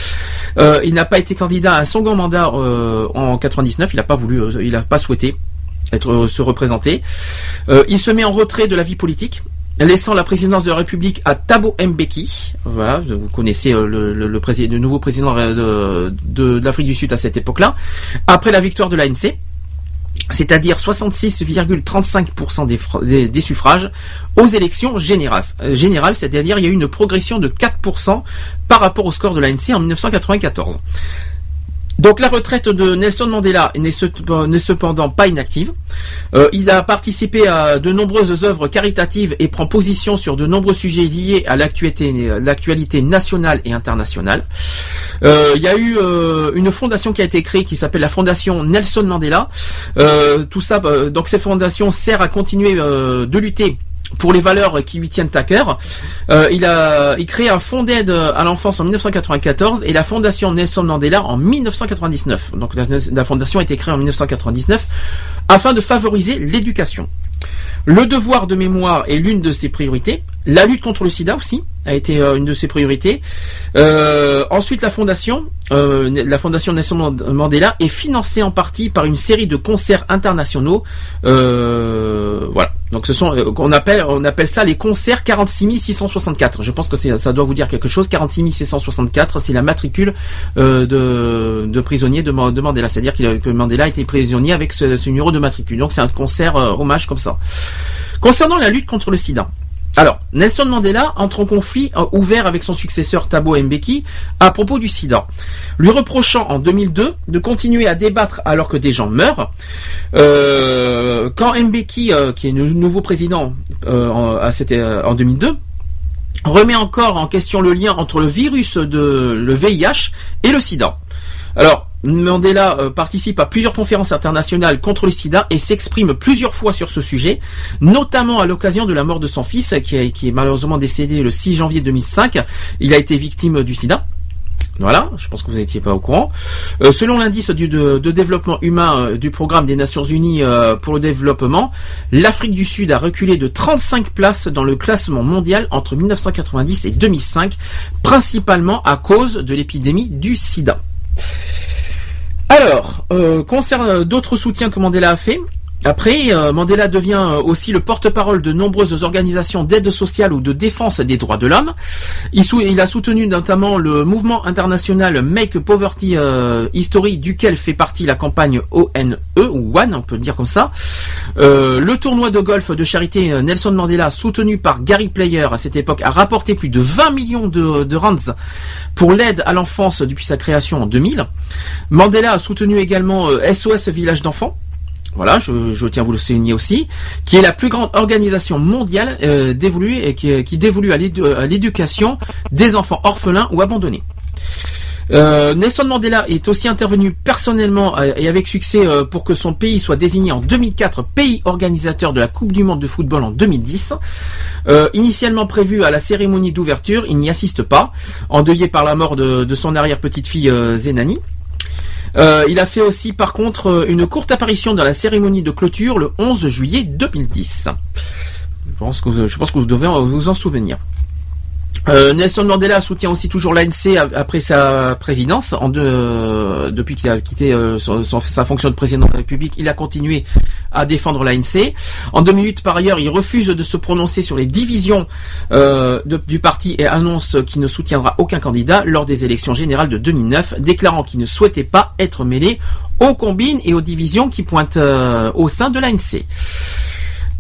Il n'a pas été candidat à un second mandat en 99. Il n'a pas voulu, il n'a pas souhaité être se représenter. Il se met en retrait de la vie politique laissant la présidence de la République à Thabo Mbeki. Voilà, vous connaissez euh, le, nouveau président euh, de, l'Afrique du Sud à cette époque-là. Après la victoire de l'ANC, c'est-à-dire 66,35% des, fr- des, des suffrages aux élections générales. Euh, générales, c'est-à-dire il y a eu une progression de 4% par rapport au score de l'ANC en 1994. Donc la retraite de Nelson Mandela n'est ce- n'est cependant pas inactive. Euh, il a participé à de nombreuses œuvres caritatives et prend position sur de nombreux sujets liés à l'actualité nationale et internationale. Euh, il y a eu euh, une fondation qui a été créée qui s'appelle la fondation Nelson Mandela. Tout ça, donc cette fondation sert à continuer de lutter pour les valeurs qui lui tiennent à cœur. Euh, il a il crée un fonds d'aide à l'enfance en 1994 et la fondation Nelson Mandela en 1999. Donc la, la fondation a été créée en 1999 afin de favoriser l'éducation. Le devoir de mémoire est l'une de ses priorités. La lutte contre le sida aussi a été euh, une de ses priorités. Euh, ensuite, la fondation, euh, la fondation Nelson Mandela est financée en partie par une série de concerts internationaux. Euh, voilà. Donc ce sont, euh, on appelle, on appelle ça les concerts 46 664. Je pense que ça doit vous dire quelque chose. 46 664, c'est la matricule euh, de, de prisonnier de, Ma- de Mandela. C'est-à-dire que Mandela été prisonnier avec ce, ce numéro de matricule. Donc c'est un concert hommage comme ça. Concernant la lutte contre le sida. Alors, Nelson Mandela entre en conflit euh, ouvert avec son successeur Thabo Mbeki à propos du sida, lui reprochant en 2002 de continuer à débattre alors que des gens meurent. Euh, quand Mbeki, euh, qui est le nouveau président euh, en, à cette- euh, en 2002, remet encore en question le lien entre le virus de le VIH et le sida. Alors, Mandela euh, participe à plusieurs conférences internationales contre le sida et s'exprime plusieurs fois sur ce sujet, notamment à l'occasion de la mort de son fils qui, est- malheureusement décédé le 6 janvier 2005. Il a été victime du sida. Voilà, je pense que vous n'étiez pas au courant. Euh, selon l'indice de, développement humain euh, du programme des Nations Unies pour le développement, l'Afrique du Sud a reculé de 35 places dans le classement mondial entre 1990 et 2005, principalement à cause de l'épidémie du sida. Alors, euh, concernant d'autres soutiens que Mandela a fait, après, euh, Mandela devient euh, aussi le porte-parole de nombreuses organisations d'aide sociale ou de défense des droits de l'homme. Il, a soutenu notamment le mouvement international Make Poverty euh, History, duquel fait partie la campagne ONE, ou ONE, on peut dire comme ça. Le tournoi de golf de charité Nelson Mandela, soutenu par Gary Player à cette époque, a rapporté plus de 20 millions de, de rands pour l'aide à l'enfance depuis sa création en 2000. Mandela a soutenu également SOS Village d'enfants. Voilà, je, tiens à vous le souligner aussi, qui est la plus grande organisation mondiale euh, dévolue et qui, qui dévolue à l'édu- à l'éducation des enfants orphelins ou abandonnés. Euh, Nelson Mandela est aussi intervenu personnellement euh, et avec succès euh, pour que son pays soit désigné en 2004 pays organisateur de la Coupe du Monde de football en 2010. Euh, initialement prévu à la cérémonie d'ouverture, il n'y assiste pas, endeuillé par la mort de, de son arrière-petite-fille euh, Zenani. Euh, il a fait aussi par contre euh, une courte apparition dans la cérémonie de clôture le 11 juillet 2010. Je pense que je pense que vous devez vous en souvenir. Euh, Nelson Mandela soutient aussi toujours l'ANC après sa présidence. En deux- depuis qu'il a quitté euh, sa fonction de président de la République, il a continué à défendre l'ANC. En 2008, par ailleurs, il refuse de se prononcer sur les divisions euh, du parti et annonce qu'il ne soutiendra aucun candidat lors des élections générales de 2009, déclarant qu'il ne souhaitait pas être mêlé aux combines et aux divisions qui pointent euh, au sein de l'ANC.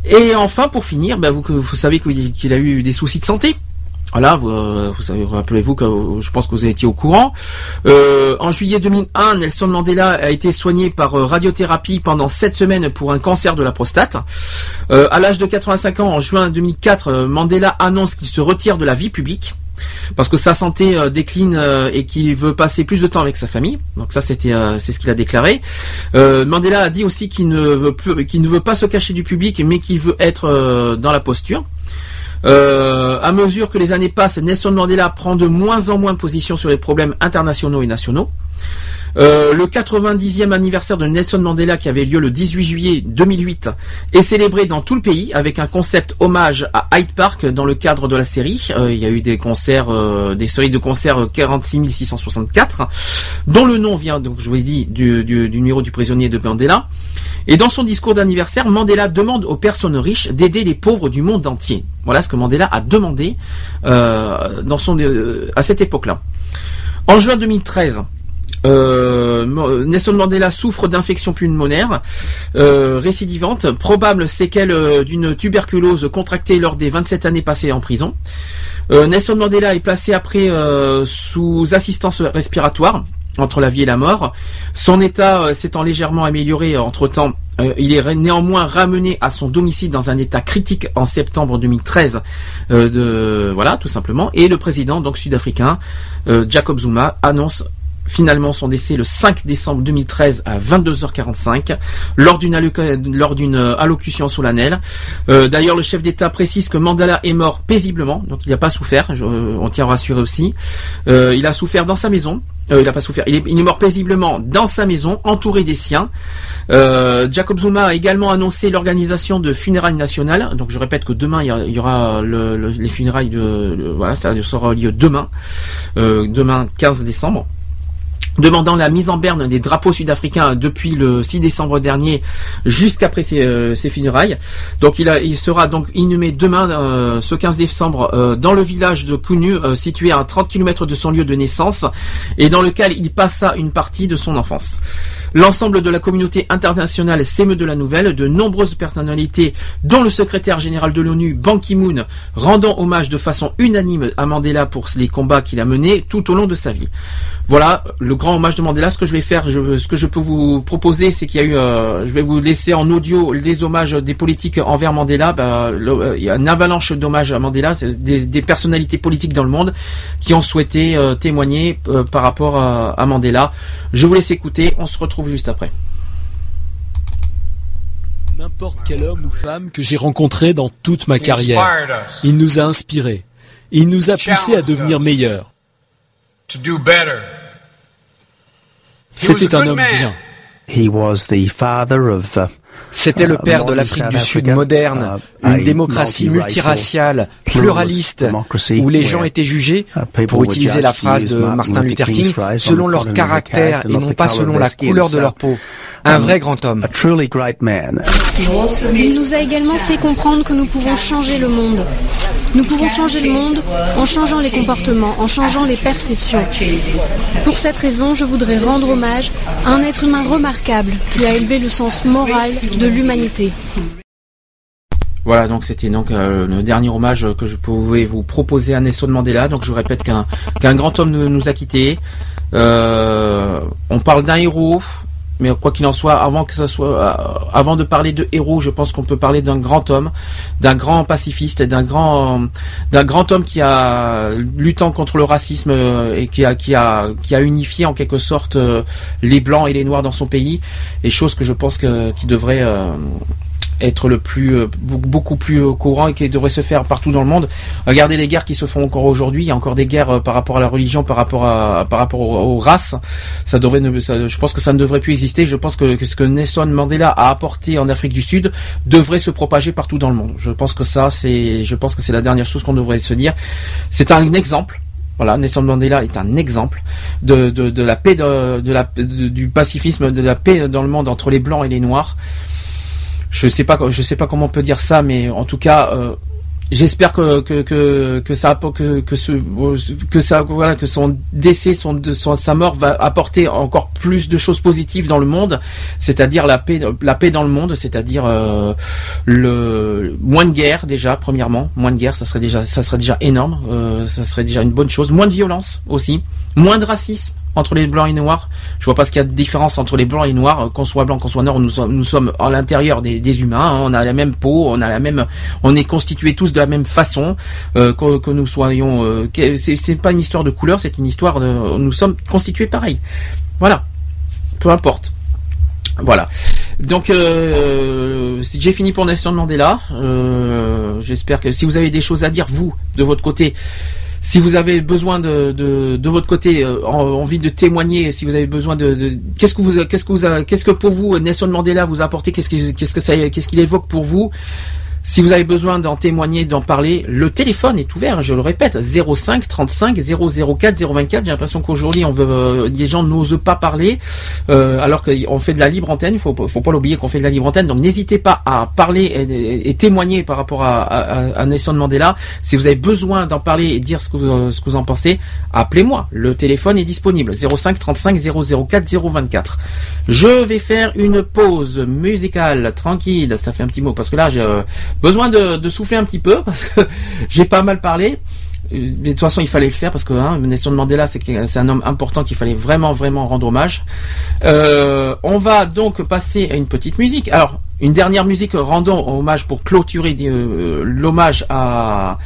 Et enfin, pour finir, ben, vous, savez qu'il a eu des soucis de santé. Voilà, vous, euh, vous rappelez-vous que euh, je pense que vous étiez au courant. Euh, en juillet 2001, Nelson Mandela a été soigné par euh, radiothérapie pendant sept semaines pour un cancer de la prostate. Euh, à l'âge de 85 ans, en juin 2004, euh, Mandela annonce qu'il se retire de la vie publique parce que sa santé décline et qu'il veut passer plus de temps avec sa famille. Donc ça, c'était, euh, c'est ce qu'il a déclaré. Mandela a dit aussi qu'il ne veut plus, qu'il ne veut pas se cacher du public, mais qu'il veut être dans la posture. Euh, à mesure que les années passent, Nelson Mandela prend de moins en moins de position sur les problèmes internationaux et nationaux. Euh, le 90e anniversaire de Nelson Mandela qui avait lieu le 18 juillet 2008 est célébré dans tout le pays avec un concept hommage à Hyde Park dans le cadre de la série. Euh, il y a eu des concerts, euh, des séries de concerts euh, 46 664 dont le nom vient, donc je vous l'ai dit, du, numéro du prisonnier de Mandela. Et dans son discours d'anniversaire, Mandela demande aux personnes riches d'aider les pauvres du monde entier. Voilà ce que Mandela a demandé à cette époque-là. En juin 2013, euh, Nelson Mandela souffre d'infection pulmonaire euh, récidivante, probable séquelle euh, d'une tuberculose contractée lors des 27 années passées en prison. Euh, Nelson Mandela est placé après sous assistance respiratoire entre la vie et la mort. Son état s'étant légèrement amélioré entre temps. il est néanmoins ramené à son domicile dans un état critique en septembre 2013. euh, de, voilà, tout simplement. Et le président donc sud-africain Jacob Zuma annonce finalement son décès le 5 décembre 2013 à 22h45 lors d'une euh, allocution solennelle. Euh, D'ailleurs, le chef d'État précise que Mandela est mort paisiblement, donc il n'a pas souffert. on tient à rassurer aussi. Euh, il a souffert dans sa maison. Il n'a pas souffert. Il est, mort paisiblement dans sa maison, entouré des siens. Jacob Zuma a également annoncé l'organisation de funérailles nationales. Donc je répète que demain il y aura le- le- les funérailles de, voilà, ça sera lieu demain, demain 15 décembre demandant la mise en berne des drapeaux sud-africains depuis le 6 décembre dernier jusqu'après ses, euh, ses funérailles. Donc il, sera donc inhumé demain, euh, ce 15 décembre, euh, dans le village de Kunu, euh, situé à 30 km de son lieu de naissance, et dans lequel il passa une partie de son enfance. L'ensemble de la communauté internationale s'émeut de la nouvelle, de nombreuses personnalités, dont le secrétaire général de l'ONU, Ban Ki-moon, rendant hommage de façon unanime à Mandela pour les combats qu'il a menés tout au long de sa vie. Voilà, le grand hommage de Mandela. Ce que je vais faire, je, ce que je peux vous proposer, c'est qu'il y a eu, euh, je vais vous laisser en audio les hommages des politiques envers Mandela. Bah, le- euh, il y a une avalanche d'hommages à Mandela, c'est des, des personnalités politiques dans le monde qui ont souhaité euh, témoigner euh, par rapport à, à Mandela. Je vous laisse écouter. On se retrouve juste après. N'importe quel homme ou femme que j'ai rencontré dans toute ma carrière, il nous a inspirés. Il nous a poussés à devenir meilleurs. To do better. C'était un homme bien. He was the father of, uh, C'était le uh, père de l'Afrique du Sud moderne, une démocratie multiraciale, pluraliste, où les gens étaient jugés, pour utiliser la phrase de Martin Luther King, selon leur caractère et non pas selon la couleur de leur peau. Un vrai grand homme. A truly great man. Il nous a également fait comprendre que nous pouvons changer le monde. Nous pouvons changer le monde en changeant les comportements, en changeant les perceptions. Pour cette raison, je voudrais rendre hommage à un être humain remarquable qui a élevé le sens moral de l'humanité. Voilà, donc c'était donc euh, le dernier hommage que je pouvais vous proposer à Nelson Mandela. Donc je répète qu'un grand homme nous, nous a quittés. Euh, on parle d'un héros, mais quoi qu'il en soit, avant que ça soit, euh, avant de parler de héros, je pense qu'on peut parler d'un grand homme, d'un grand pacifiste, d'un grand, d'un grand homme qui a luttant contre le racisme euh, et qui a qui a qui a unifié en quelque sorte euh, les blancs et les noirs dans son pays. Et chose que je pense que qui devrait être le plus euh, beaucoup plus euh, courant et qui devrait se faire partout dans le monde. Regardez les guerres qui se font encore aujourd'hui. Il y a encore des guerres euh, par rapport à la religion, par rapport à par rapport aux, races. Ça devrait, ne- je pense que ça ne devrait plus exister. Je pense que, ce que Nelson Mandela a apporté en Afrique du Sud devrait se propager partout dans le monde. Je pense que ça, c'est, je pense que c'est la dernière chose qu'on devrait se dire. C'est un exemple. Voilà, Nelson Mandela est un exemple de, de, de la paix, de, de la, du pacifisme, de la paix dans le monde entre les blancs et les noirs je sais pas je sais pas comment on peut dire ça mais en tout cas euh, j'espère que que, que ça que ce que ça voilà que son décès son, son sa mort va apporter encore plus de choses positives dans le monde c'est-à-dire la paix la paix dans le monde c'est-à-dire euh, le moins de guerre déjà premièrement. Moins de guerre ça serait déjà ça serait déjà énorme euh, ça serait déjà une bonne chose. Moins de violence aussi moins de racisme entre les blancs et les noirs. Je vois pas ce qu'il y a de différence entre les blancs et les noirs, euh, qu'on soit blanc, qu'on soit noir, nous sommes, nous sommes à l'intérieur des, humains, hein. on a la même peau, on a la même, on est constitués tous de la même façon, euh, que, nous soyons, euh, c'est pas une histoire de couleur, c'est une histoire de, nous sommes constitués pareil. Voilà, peu importe. Voilà. Donc euh, j'ai fini pour Nelson Mandela. Euh, J'espère que si vous avez des choses à dire vous de votre côté, si vous avez besoin de, de, de votre côté euh, en- envie de témoigner, si vous avez besoin de, de- qu'est-ce que vous qu'est-ce que vous qu'est-ce que pour vous Nelson Mandela vous a apporté qu'est-ce que qu'est-ce que ça qu'est-ce qu'il évoque pour vous? Si vous avez besoin d'en témoigner, d'en parler, le téléphone est ouvert, je le répète, 05 35 004 024. J'ai l'impression qu'aujourd'hui, on veut, euh, les gens n'osent pas parler, euh, alors qu'on fait de la libre antenne. Il faut, faut pas l'oublier qu'on fait de la libre antenne. Donc n'hésitez pas à parler et, témoigner par rapport à, à, Nelson Mandela. Si vous avez besoin d'en parler et dire ce que vous, ce que vous en pensez, appelez-moi. Le téléphone est disponible 05 35 004 024. Je vais faire une pause musicale tranquille. Ça fait un petit mot parce que là euh, besoin de, souffler un petit peu parce que j'ai pas mal parlé. De toute façon, il fallait le faire parce que hein, Nelson Mandela, c'est un homme important qu'il fallait vraiment, vraiment rendre hommage. Euh, on va donc passer à une petite musique. Alors, une dernière musique rendant hommage pour clôturer euh, l'hommage à,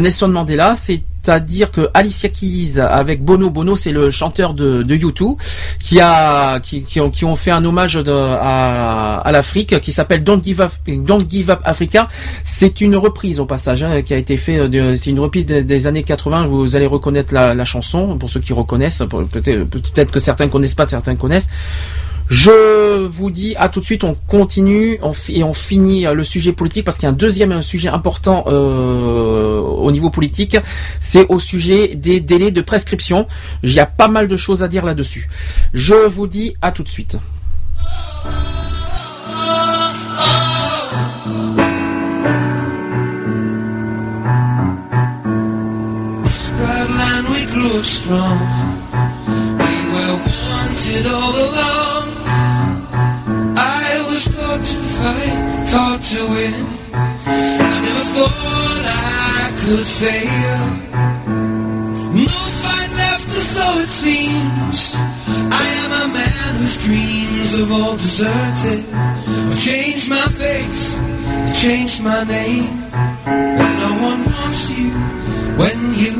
Nelson Mandela, c'est-à-dire que Alicia Keys avec Bono, Bono c'est le chanteur de, de U2 qui a qui, ont, qui ont fait un hommage à, l'Afrique qui s'appelle Don't Give Up Don't Give Up Africa. C'est une reprise au passage hein, qui a été fait. de- C'est une reprise des, années 80. Vous allez reconnaître la, chanson pour ceux qui reconnaissent. Peut-être peut-être que certains connaissent pas, certains connaissent. Je vous dis à tout de suite, on continue et on finit euh, le sujet politique parce qu'il y a un deuxième euh, sujet important euh, au niveau politique, c'est au sujet des délais de prescription. Il y a pas mal de choses à dire là-dessus. Je vous dis à tout de suite. Fight, taught to win. I never thought I could fail. No fight left to so it seems I am a man whose dreams have all deserted. I've changed my face, I've changed my name. But no one wants you when you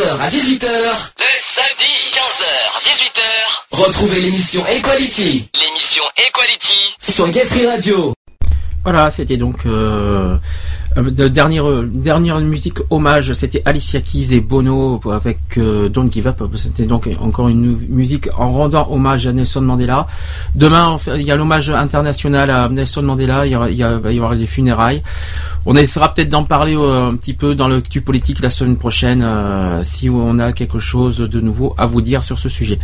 15h à 18h, Le samedi, 15h, 18h, retrouvez l'émission Equality l'émission Equality. sur Gay Free Radio. Voilà, c'était donc euh, euh, de dernière dernière musique hommage, c'était Alicia Keys et Bono avec euh, Don't Give Up. C'était donc encore une musique en rendant hommage à Nelson Mandela. Demain, il y a l'hommage international à Nelson Mandela. Il y, aura- il y a- va y avoir des funérailles. On essaiera peut-être d'en parler euh, un petit peu dans le tu politique la semaine prochaine euh, si on a quelque chose de nouveau à vous dire sur ce sujet.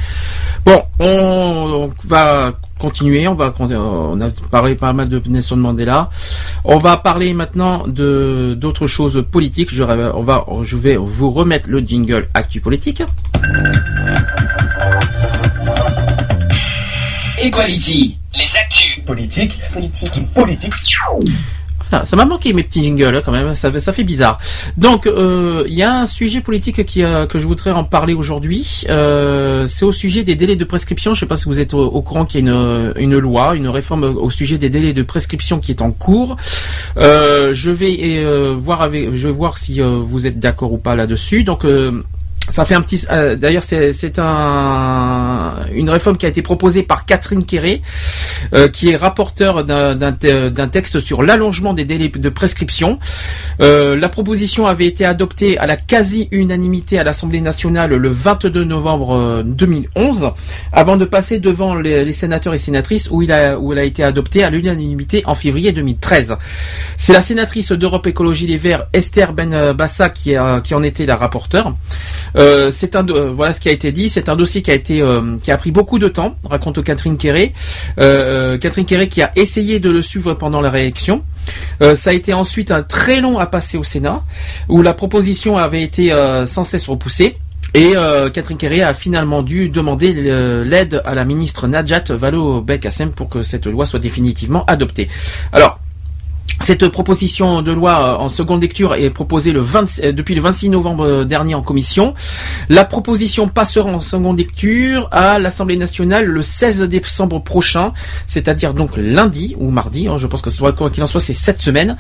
Bon, on, on va continuer. On va on a parlé pas mal de Nelson Mandela. On va parler maintenant de d'autres choses politiques. Je, on va, je vais vous remettre le jingle Actu politique. Equality. Les actus. Politique. Politique. Politique. Ça m'a manqué mes petits jingles hein, quand même, ça, fait- bizarre. Donc euh, il y a un sujet politique euh, que je voudrais en parler aujourd'hui. Euh, c'est au sujet des délais de prescription. Je ne sais pas si vous êtes au, courant qu'il y a une, loi, une réforme au sujet des délais de prescription qui est en cours. Euh, je vais voir je vais voir si vous êtes d'accord ou pas là-dessus. Donc ça fait un petit. euh, D'ailleurs, c'est c'est un une réforme qui a été proposée par Catherine Quéré, euh, qui est rapporteur d'un d'un te- d'un texte sur l'allongement des délais de prescription. Euh, la proposition avait été adoptée à la quasi-unanimité à l'Assemblée nationale le 22 novembre euh, 2011, avant de passer devant les, sénateurs et sénatrices où elle a été adoptée à l'unanimité en février 2013. C'est la sénatrice d'Europe Écologie Les Verts Esther Ben Bassa qui en était la rapporteure. Euh, c'est un euh, voilà ce qui a été dit. C'est un dossier qui a été euh, pris beaucoup de temps, raconte Catherine Quéré. Catherine Quéré qui a essayé de le suivre pendant la réélection. Ça a été ensuite un très long à passer au Sénat, où la proposition avait été sans cesse repoussée. Et Catherine Quéré a finalement dû demander l'aide à la ministre Najat Vallaud-Belkacem pour que cette loi soit définitivement adoptée. Cette proposition de loi euh, en seconde lecture est proposée le 20 euh, depuis le 26 novembre dernier en commission. La proposition passera en seconde lecture à l'Assemblée nationale le 16 décembre prochain, c'est-à-dire donc lundi ou mardi. hein, je pense que ce doit- quoi qu'il en soit, c'est cette semaine.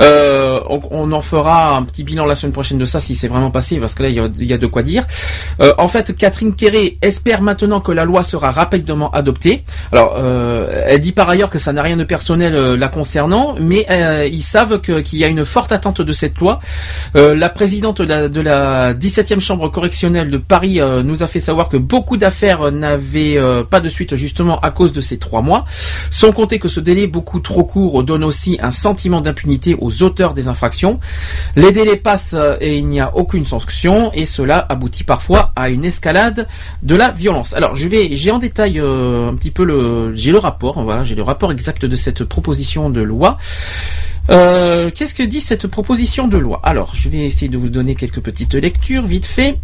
Euh, on, en fera un petit bilan la semaine prochaine de ça si c'est vraiment passé, parce que là il y a, de quoi dire. En fait, Catherine Quéré espère maintenant que la loi sera rapidement adoptée. Alors, elle dit par ailleurs que ça n'a rien de personnel la concernant, mais euh, ils savent qu'il y a une forte attente de cette loi. Euh, la présidente de la, de la 17e chambre correctionnelle de Paris euh, nous a fait savoir que beaucoup d'affaires n'avaient euh, pas de suite justement à cause de ces trois mois. Sans compter que ce délai beaucoup trop court donne aussi un sentiment d'impunité aux auteurs des infractions. Les délais passent euh, et il n'y a aucune sanction et cela aboutit parfois à une escalade de la violence. Alors je vais, j'ai en détail euh, un petit peu le, j'ai le rapport, voilà, j'ai le rapport exact de cette proposition de loi. Euh, Qu'est-ce que dit cette proposition de loi? Alors, je vais essayer de vous donner quelques petites lectures, vite fait.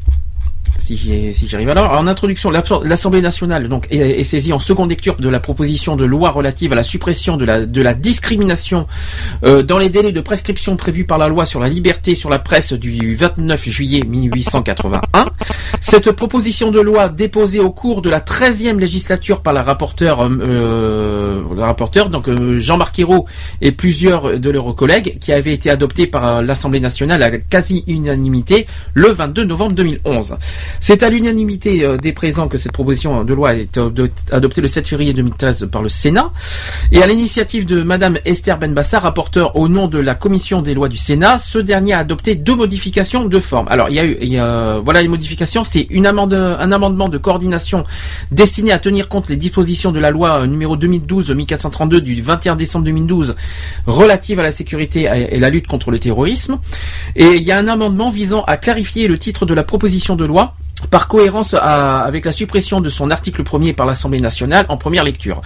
Si si j'y arrive alors. En introduction, l'Assemblée nationale donc est, saisie en seconde lecture de la proposition de loi relative à la suppression de la, de la discrimination euh, dans les délais de prescription prévus par la loi sur la liberté sur la presse du 29 juillet 1881. Cette proposition de loi déposée au cours de la 13e législature par la rapporteure, euh, la rapporteure donc euh, Jean-Marc Ayrault et plusieurs de leurs collègues, qui avait été adoptée par euh, l'Assemblée nationale à quasi-unanimité le 22 novembre 2011. C'est à l'unanimité euh, des présents que cette proposition de loi ado- adoptée le 7 février 2013 par le Sénat. Et à l'initiative de Madame Esther Benbassa, rapporteure au nom de la Commission des lois du Sénat, ce dernier a adopté deux modifications de forme. Alors il y a eu, il y a- voilà les modifications, c'est une amende, un amendement de coordination destiné à tenir compte les dispositions de la loi numéro 2012-1432 du 21 décembre 2012 relative à la sécurité et la lutte contre le terrorisme. Et il y a un amendement visant à clarifier le titre de la proposition de loi par cohérence à- avec la suppression de son article premier par l'Assemblée nationale en première lecture.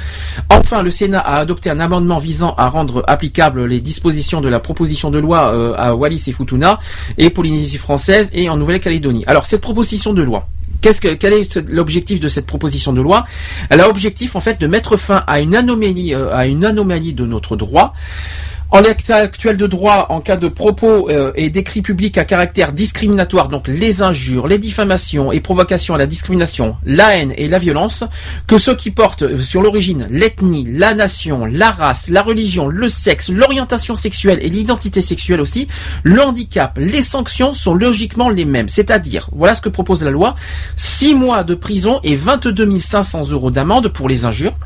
Enfin, le Sénat a adopté un amendement visant à rendre applicables les dispositions de la proposition de loi euh, à Wallis et Futuna et Polynésie française et en Nouvelle-Calédonie. Alors, cette proposition de loi, Qu'est-ce que, quel est l'objectif de cette proposition de loi? Elle a objectif en fait de mettre fin à une anomalie, euh, à une anomalie de notre droit. En l'état actuel de droit, en cas de propos euh, et d'écrits publics à caractère discriminatoire, donc les injures, les diffamations et provocations à la discrimination, la haine et la violence, que ceux qui portent euh, sur l'origine, l'ethnie, la nation, la race, la religion, le sexe, l'orientation sexuelle et l'identité sexuelle aussi, le handicap, les sanctions sont logiquement les mêmes. C'est-à-dire, voilà ce que propose la loi, 6 mois de prison et 22 500 euros d'amende pour les injures,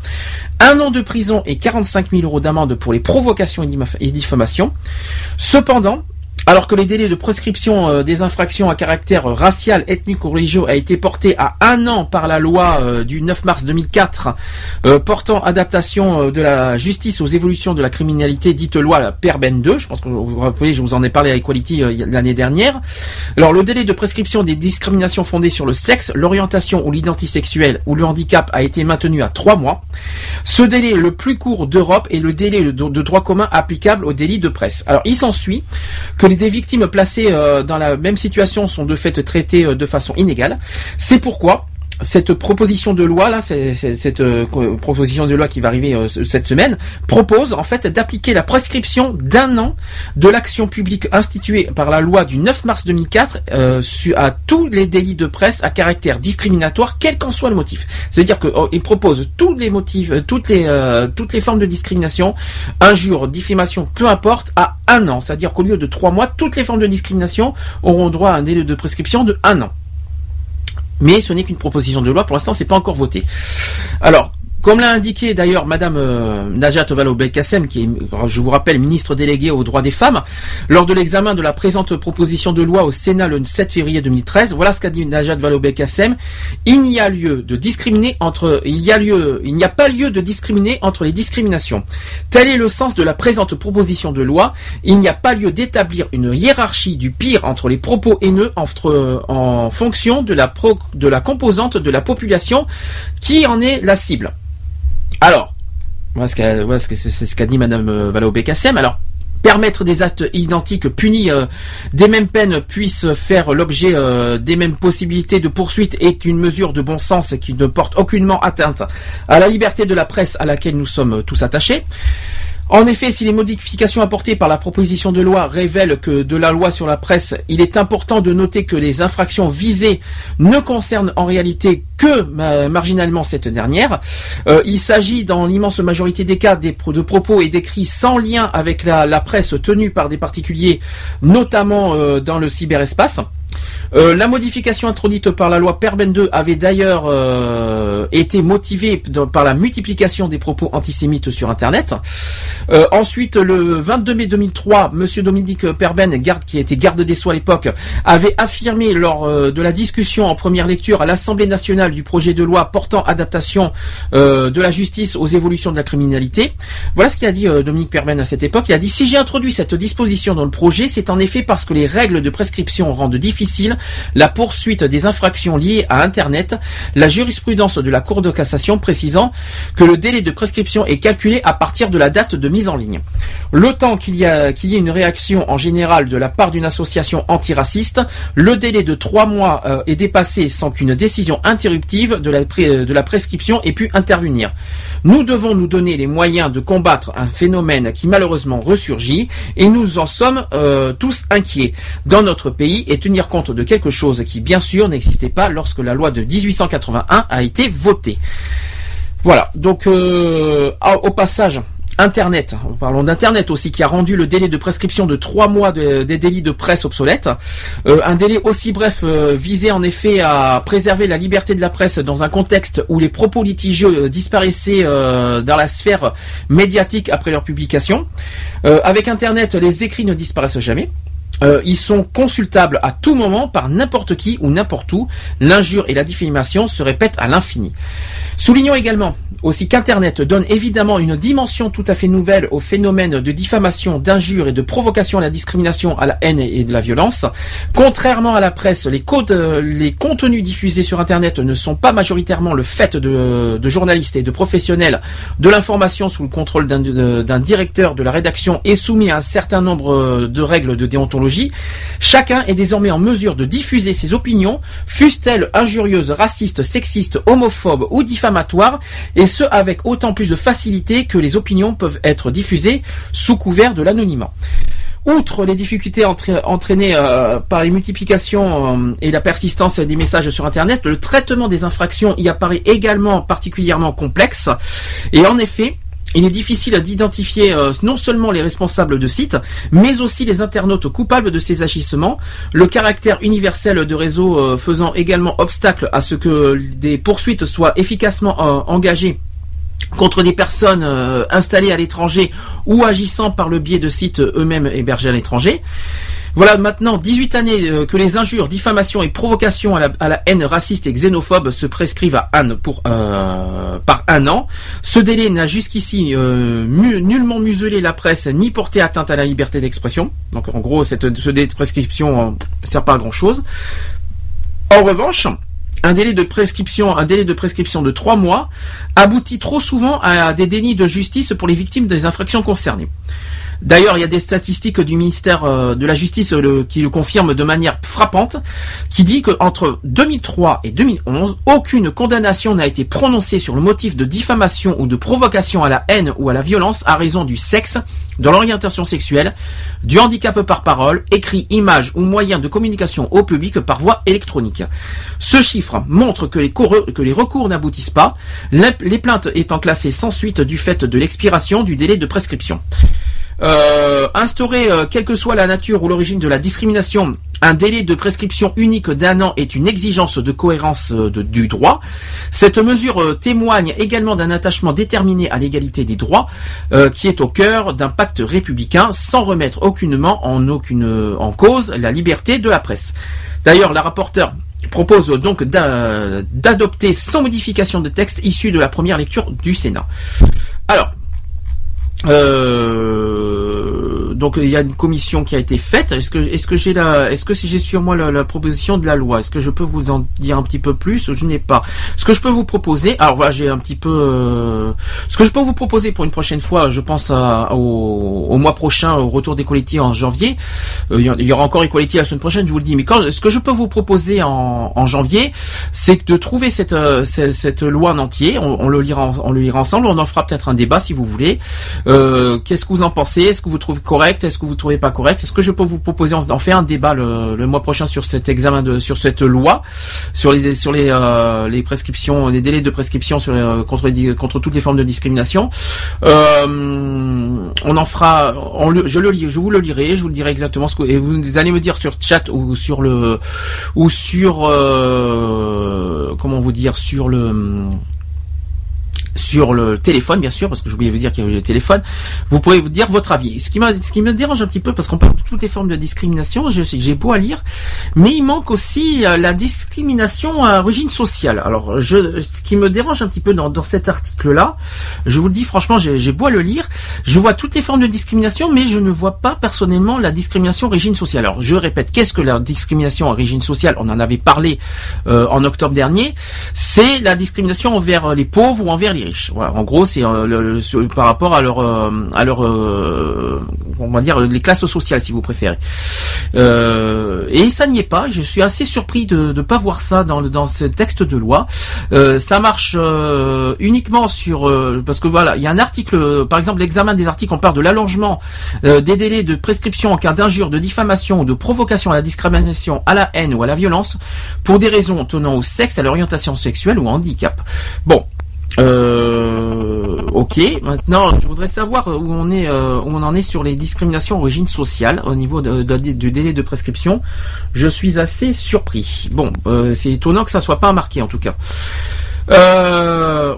un an de prison et 45 000 euros d'amende pour les provocations et diffam- et diffamations. Cependant, alors que les délais de prescription euh, des infractions à caractère racial, ethnique ou religieux a été porté à un an par la loi euh, du 9 mars 2004 euh, portant adaptation de la justice aux évolutions de la criminalité, dite loi la PERBEN 2, je pense que vous vous rappelez, je vous en ai parlé à Equality l'année dernière. Alors le délai de prescription des discriminations fondées sur le sexe, l'orientation ou l'identité sexuelle ou le handicap a été maintenu à trois mois. Ce délai est le plus court d'Europe et le délai de, de droit commun applicable au délit de presse. Alors il s'ensuit que les des victimes placées euh, dans la même situation sont de fait traitées euh, de façon inégale. C'est pourquoi cette proposition de loi là, c'est- cette euh, proposition de loi qui va arriver euh, ce- cette semaine, propose en fait d'appliquer la prescription d'un an de l'action publique instituée par la loi du 9 mars 2004 euh, su- à tous les délits de presse à caractère discriminatoire, quel qu'en soit le motif. C'est-à-dire qu'il propose tous les motifs, euh, toutes les toutes les formes de discrimination, injures, diffamation, peu importe, à un an. C'est-à-dire qu'au lieu de trois mois, toutes les formes de discrimination auront droit à un délai de prescription de un an. Mais ce n'est qu'une proposition de loi, pour l'instant c'est pas encore voté. Alors, comme l'a indiqué d'ailleurs Madame euh, Najat Vallaud-Belkacem, qui est, je vous rappelle, ministre déléguée aux droits des femmes, lors de l'examen de la présente proposition de loi au Sénat le 7 février 2013, voilà ce qu'a dit Najat Vallaud-Belkacem. Il n'y a lieu de discriminer entre, il a lieu, il n'y a pas lieu de discriminer entre les discriminations. Tel est le sens de la présente proposition de loi. Il n'y a pas lieu d'établir une hiérarchie du pire entre les propos haineux entre, en fonction de la composante de la population qui en est la cible. Alors, voilà ce qu'a dit Madame euh, Vallaud-Belkacem. Alors, permettre des actes identiques punis euh, des mêmes peines puissent faire l'objet euh, des mêmes possibilités de poursuite est une mesure de bon sens qui ne porte aucunement atteinte à la liberté de la presse à laquelle nous sommes tous attachés. En effet, si les modifications apportées par la proposition de loi révèlent que de la loi sur la presse, il est important de noter que les infractions visées ne concernent en réalité que ma- marginalement cette dernière. Euh, il s'agit dans l'immense majorité des cas de propos et d'écrits sans lien avec la, la presse tenue par des particuliers, notamment euh, dans le cyberespace. Euh, la modification introduite par la loi Perben 2 avait d'ailleurs euh, été motivée par la multiplication des propos antisémites sur Internet. Euh, ensuite, le 22 mai 2003, Monsieur Dominique Perben, garde, qui était garde des Sceaux à l'époque, avait affirmé lors de la discussion en première lecture à l'Assemblée nationale du projet de loi portant adaptation de la justice aux évolutions de la criminalité. Voilà ce qu'il a dit Dominique Perben à cette époque. Il a dit si j'ai introduit cette disposition dans le projet, c'est en effet parce que les règles de prescription rendent difficile la poursuite des infractions liées à Internet. La jurisprudence de la Cour de cassation précisant que le délai de prescription est calculé à partir de la date de mise en ligne. Le temps qu'il y, y ait une réaction en général de la part d'une association antiraciste, le délai de trois mois euh, est dépassé sans qu'une décision interruptive de la, pré- de la prescription ait pu intervenir. Nous devons nous donner les moyens de combattre un phénomène qui malheureusement ressurgit et nous en sommes euh, tous inquiets dans notre pays et tenir compte de quelque chose qui bien sûr n'existait pas lorsque la loi de 1881 a été votée. Voilà, donc euh, ah, au passage, Internet, parlons d'Internet aussi, qui a rendu le délai de prescription de trois mois de- des délits de presse obsolète. Euh, un délai aussi bref euh, visait en effet à préserver la liberté de la presse dans un contexte où les propos litigieux euh, disparaissaient dans la sphère médiatique après leur publication. Avec Internet, les écrits ne disparaissent jamais. Euh, ils sont consultables à tout moment par n'importe qui ou n'importe où. L'injure et la diffamation se répètent à l'infini. Soulignons également aussi qu'Internet donne évidemment une dimension tout à fait nouvelle au phénomène de diffamation, d'injure et de provocation à la discrimination, à la haine et de la violence. Contrairement à la presse, euh, les contenus diffusés sur Internet ne sont pas majoritairement le fait de, journalistes et de professionnels de l'information sous le contrôle d'un directeur de la rédaction et soumis à un certain nombre euh, de règles de déontologie. Chacun est désormais en mesure de diffuser ses opinions, fussent-elles injurieuses, racistes, sexistes, homophobes ou diffamatoires, et ce avec autant plus de facilité que les opinions peuvent être diffusées sous couvert de l'anonymat. Outre les difficultés entra- entraînées euh, par les multiplications euh, et la persistance des messages sur Internet, le traitement des infractions y apparaît également particulièrement complexe. Et en effet, il est difficile d'identifier euh, non seulement les responsables de sites, mais aussi les internautes coupables de ces agissements, le caractère universel de réseaux euh, faisant également obstacle à ce que des poursuites soient efficacement euh, engagées contre des personnes installées à l'étranger ou agissant par le biais de sites eux-mêmes hébergés à l'étranger. Voilà maintenant 18 années euh, que les injures, diffamations et provocations à la, haine raciste et xénophobe se prescrivent à Anne pour euh, par un an. Ce délai n'a jusqu'ici euh, nullement muselé la presse ni porté atteinte à la liberté d'expression. Donc en gros, cette, ce délai de prescription ne sert pas à grand chose. En revanche, un délai de prescription, de prescription trois mois aboutit trop souvent à des dénis de justice pour les victimes des infractions concernées. D'ailleurs, il y a des statistiques du ministère euh, de la Justice euh, qui le confirment de manière frappante, qui dit qu'entre 2003 et 2011, aucune condamnation n'a été prononcée sur le motif de diffamation ou de provocation à la haine ou à la violence à raison du sexe, de l'orientation sexuelle, du handicap par parole, écrit, image ou moyen de communication au public par voie électronique. Ce chiffre montre que les, recours n'aboutissent pas, les plaintes étant classées sans suite du fait de l'expiration du délai de prescription. Euh, instaurer, euh, quelle que soit la nature ou l'origine de la discrimination, un délai de prescription unique d'un an est une exigence de cohérence euh, du droit. Cette mesure euh, témoigne également d'un attachement déterminé à l'égalité des droits, euh, qui est au cœur d'un pacte républicain, sans remettre aucunement en aucune euh, en cause la liberté de la presse. D'ailleurs, la rapporteure propose donc d'a- d'adopter sans modification de texte issu de la première lecture du Sénat. Alors, euh, donc il y a une commission qui a été faite. Est-ce que est-ce que j'ai est-ce que si j'ai sur moi la, proposition de la loi, est-ce que je peux vous en dire un petit peu plus Je n'ai pas? Ce que je peux vous proposer, alors voilà, j'ai un petit peu euh, ce que je peux vous proposer pour une prochaine fois. Je pense au, au mois prochain, au retour des collectifs en janvier. Euh, il y aura encore Equality la semaine prochaine, je vous le dis. Mais ce que je peux vous proposer en, en janvier, c'est de trouver cette, euh, cette, loi en entier. On, le lira, on le lira ensemble. On en fera peut-être un débat si vous voulez. Qu'est-ce que vous en pensez? Est-ce que vous trouvez Est-ce que vous trouvez pas correct Est-ce que je peux vous proposer On en fait un débat le, mois prochain sur cet examen de sur cette loi, sur les sur les euh, prescriptions, les délais de prescription sur les- contre toutes les formes de discrimination. Euh, on en fera. on le- je le lis, je vous le lirai, je vous le dirai exactement ce que et vous allez me dire sur chat ou sur le ou sur euh, comment vous dire sur le sur le téléphone, bien sûr, parce que j'oubliais de vous dire qu'il y avait le téléphone. Vous pouvez vous dire votre avis. Ce qui, ce qui me dérange un petit peu, parce qu'on parle de toutes les formes de discrimination, j'ai beau à lire, mais il manque aussi euh, la discrimination à origine sociale. Alors, je, ce qui me dérange un petit peu dans, dans cet article-là, je vous le dis franchement, j'ai j'ai beau à le lire, je vois toutes les formes de discrimination, mais je ne vois pas personnellement la discrimination origine sociale. Alors, je répète, qu'est-ce que la discrimination origine sociale? On en avait parlé euh, en octobre dernier. C'est la discrimination envers les pauvres ou envers les Voilà, en gros, c'est euh, par rapport à leur, euh, à leur, euh, on va dire les classes sociales, si vous préférez. Euh, et ça n'y est pas. Je suis assez surpris de ne pas voir ça dans, le- dans ce texte de loi. Euh, ça marche euh, uniquement sur euh, parce que voilà, il y a un article, euh, par exemple, l'examen des articles, on parle de l'allongement euh, des délais de prescription en cas d'injure, de diffamation ou de provocation à la discrimination, à la haine ou à la violence pour des raisons tenant au sexe, à l'orientation sexuelle ou au handicap. Bon. Euh, ok. Maintenant, je voudrais savoir où on est, euh, où on en est sur les discriminations d'origine sociale au niveau du délai de prescription. Je suis assez surpris. Bon, euh, c'est étonnant que ça soit pas marqué en tout cas. Euh,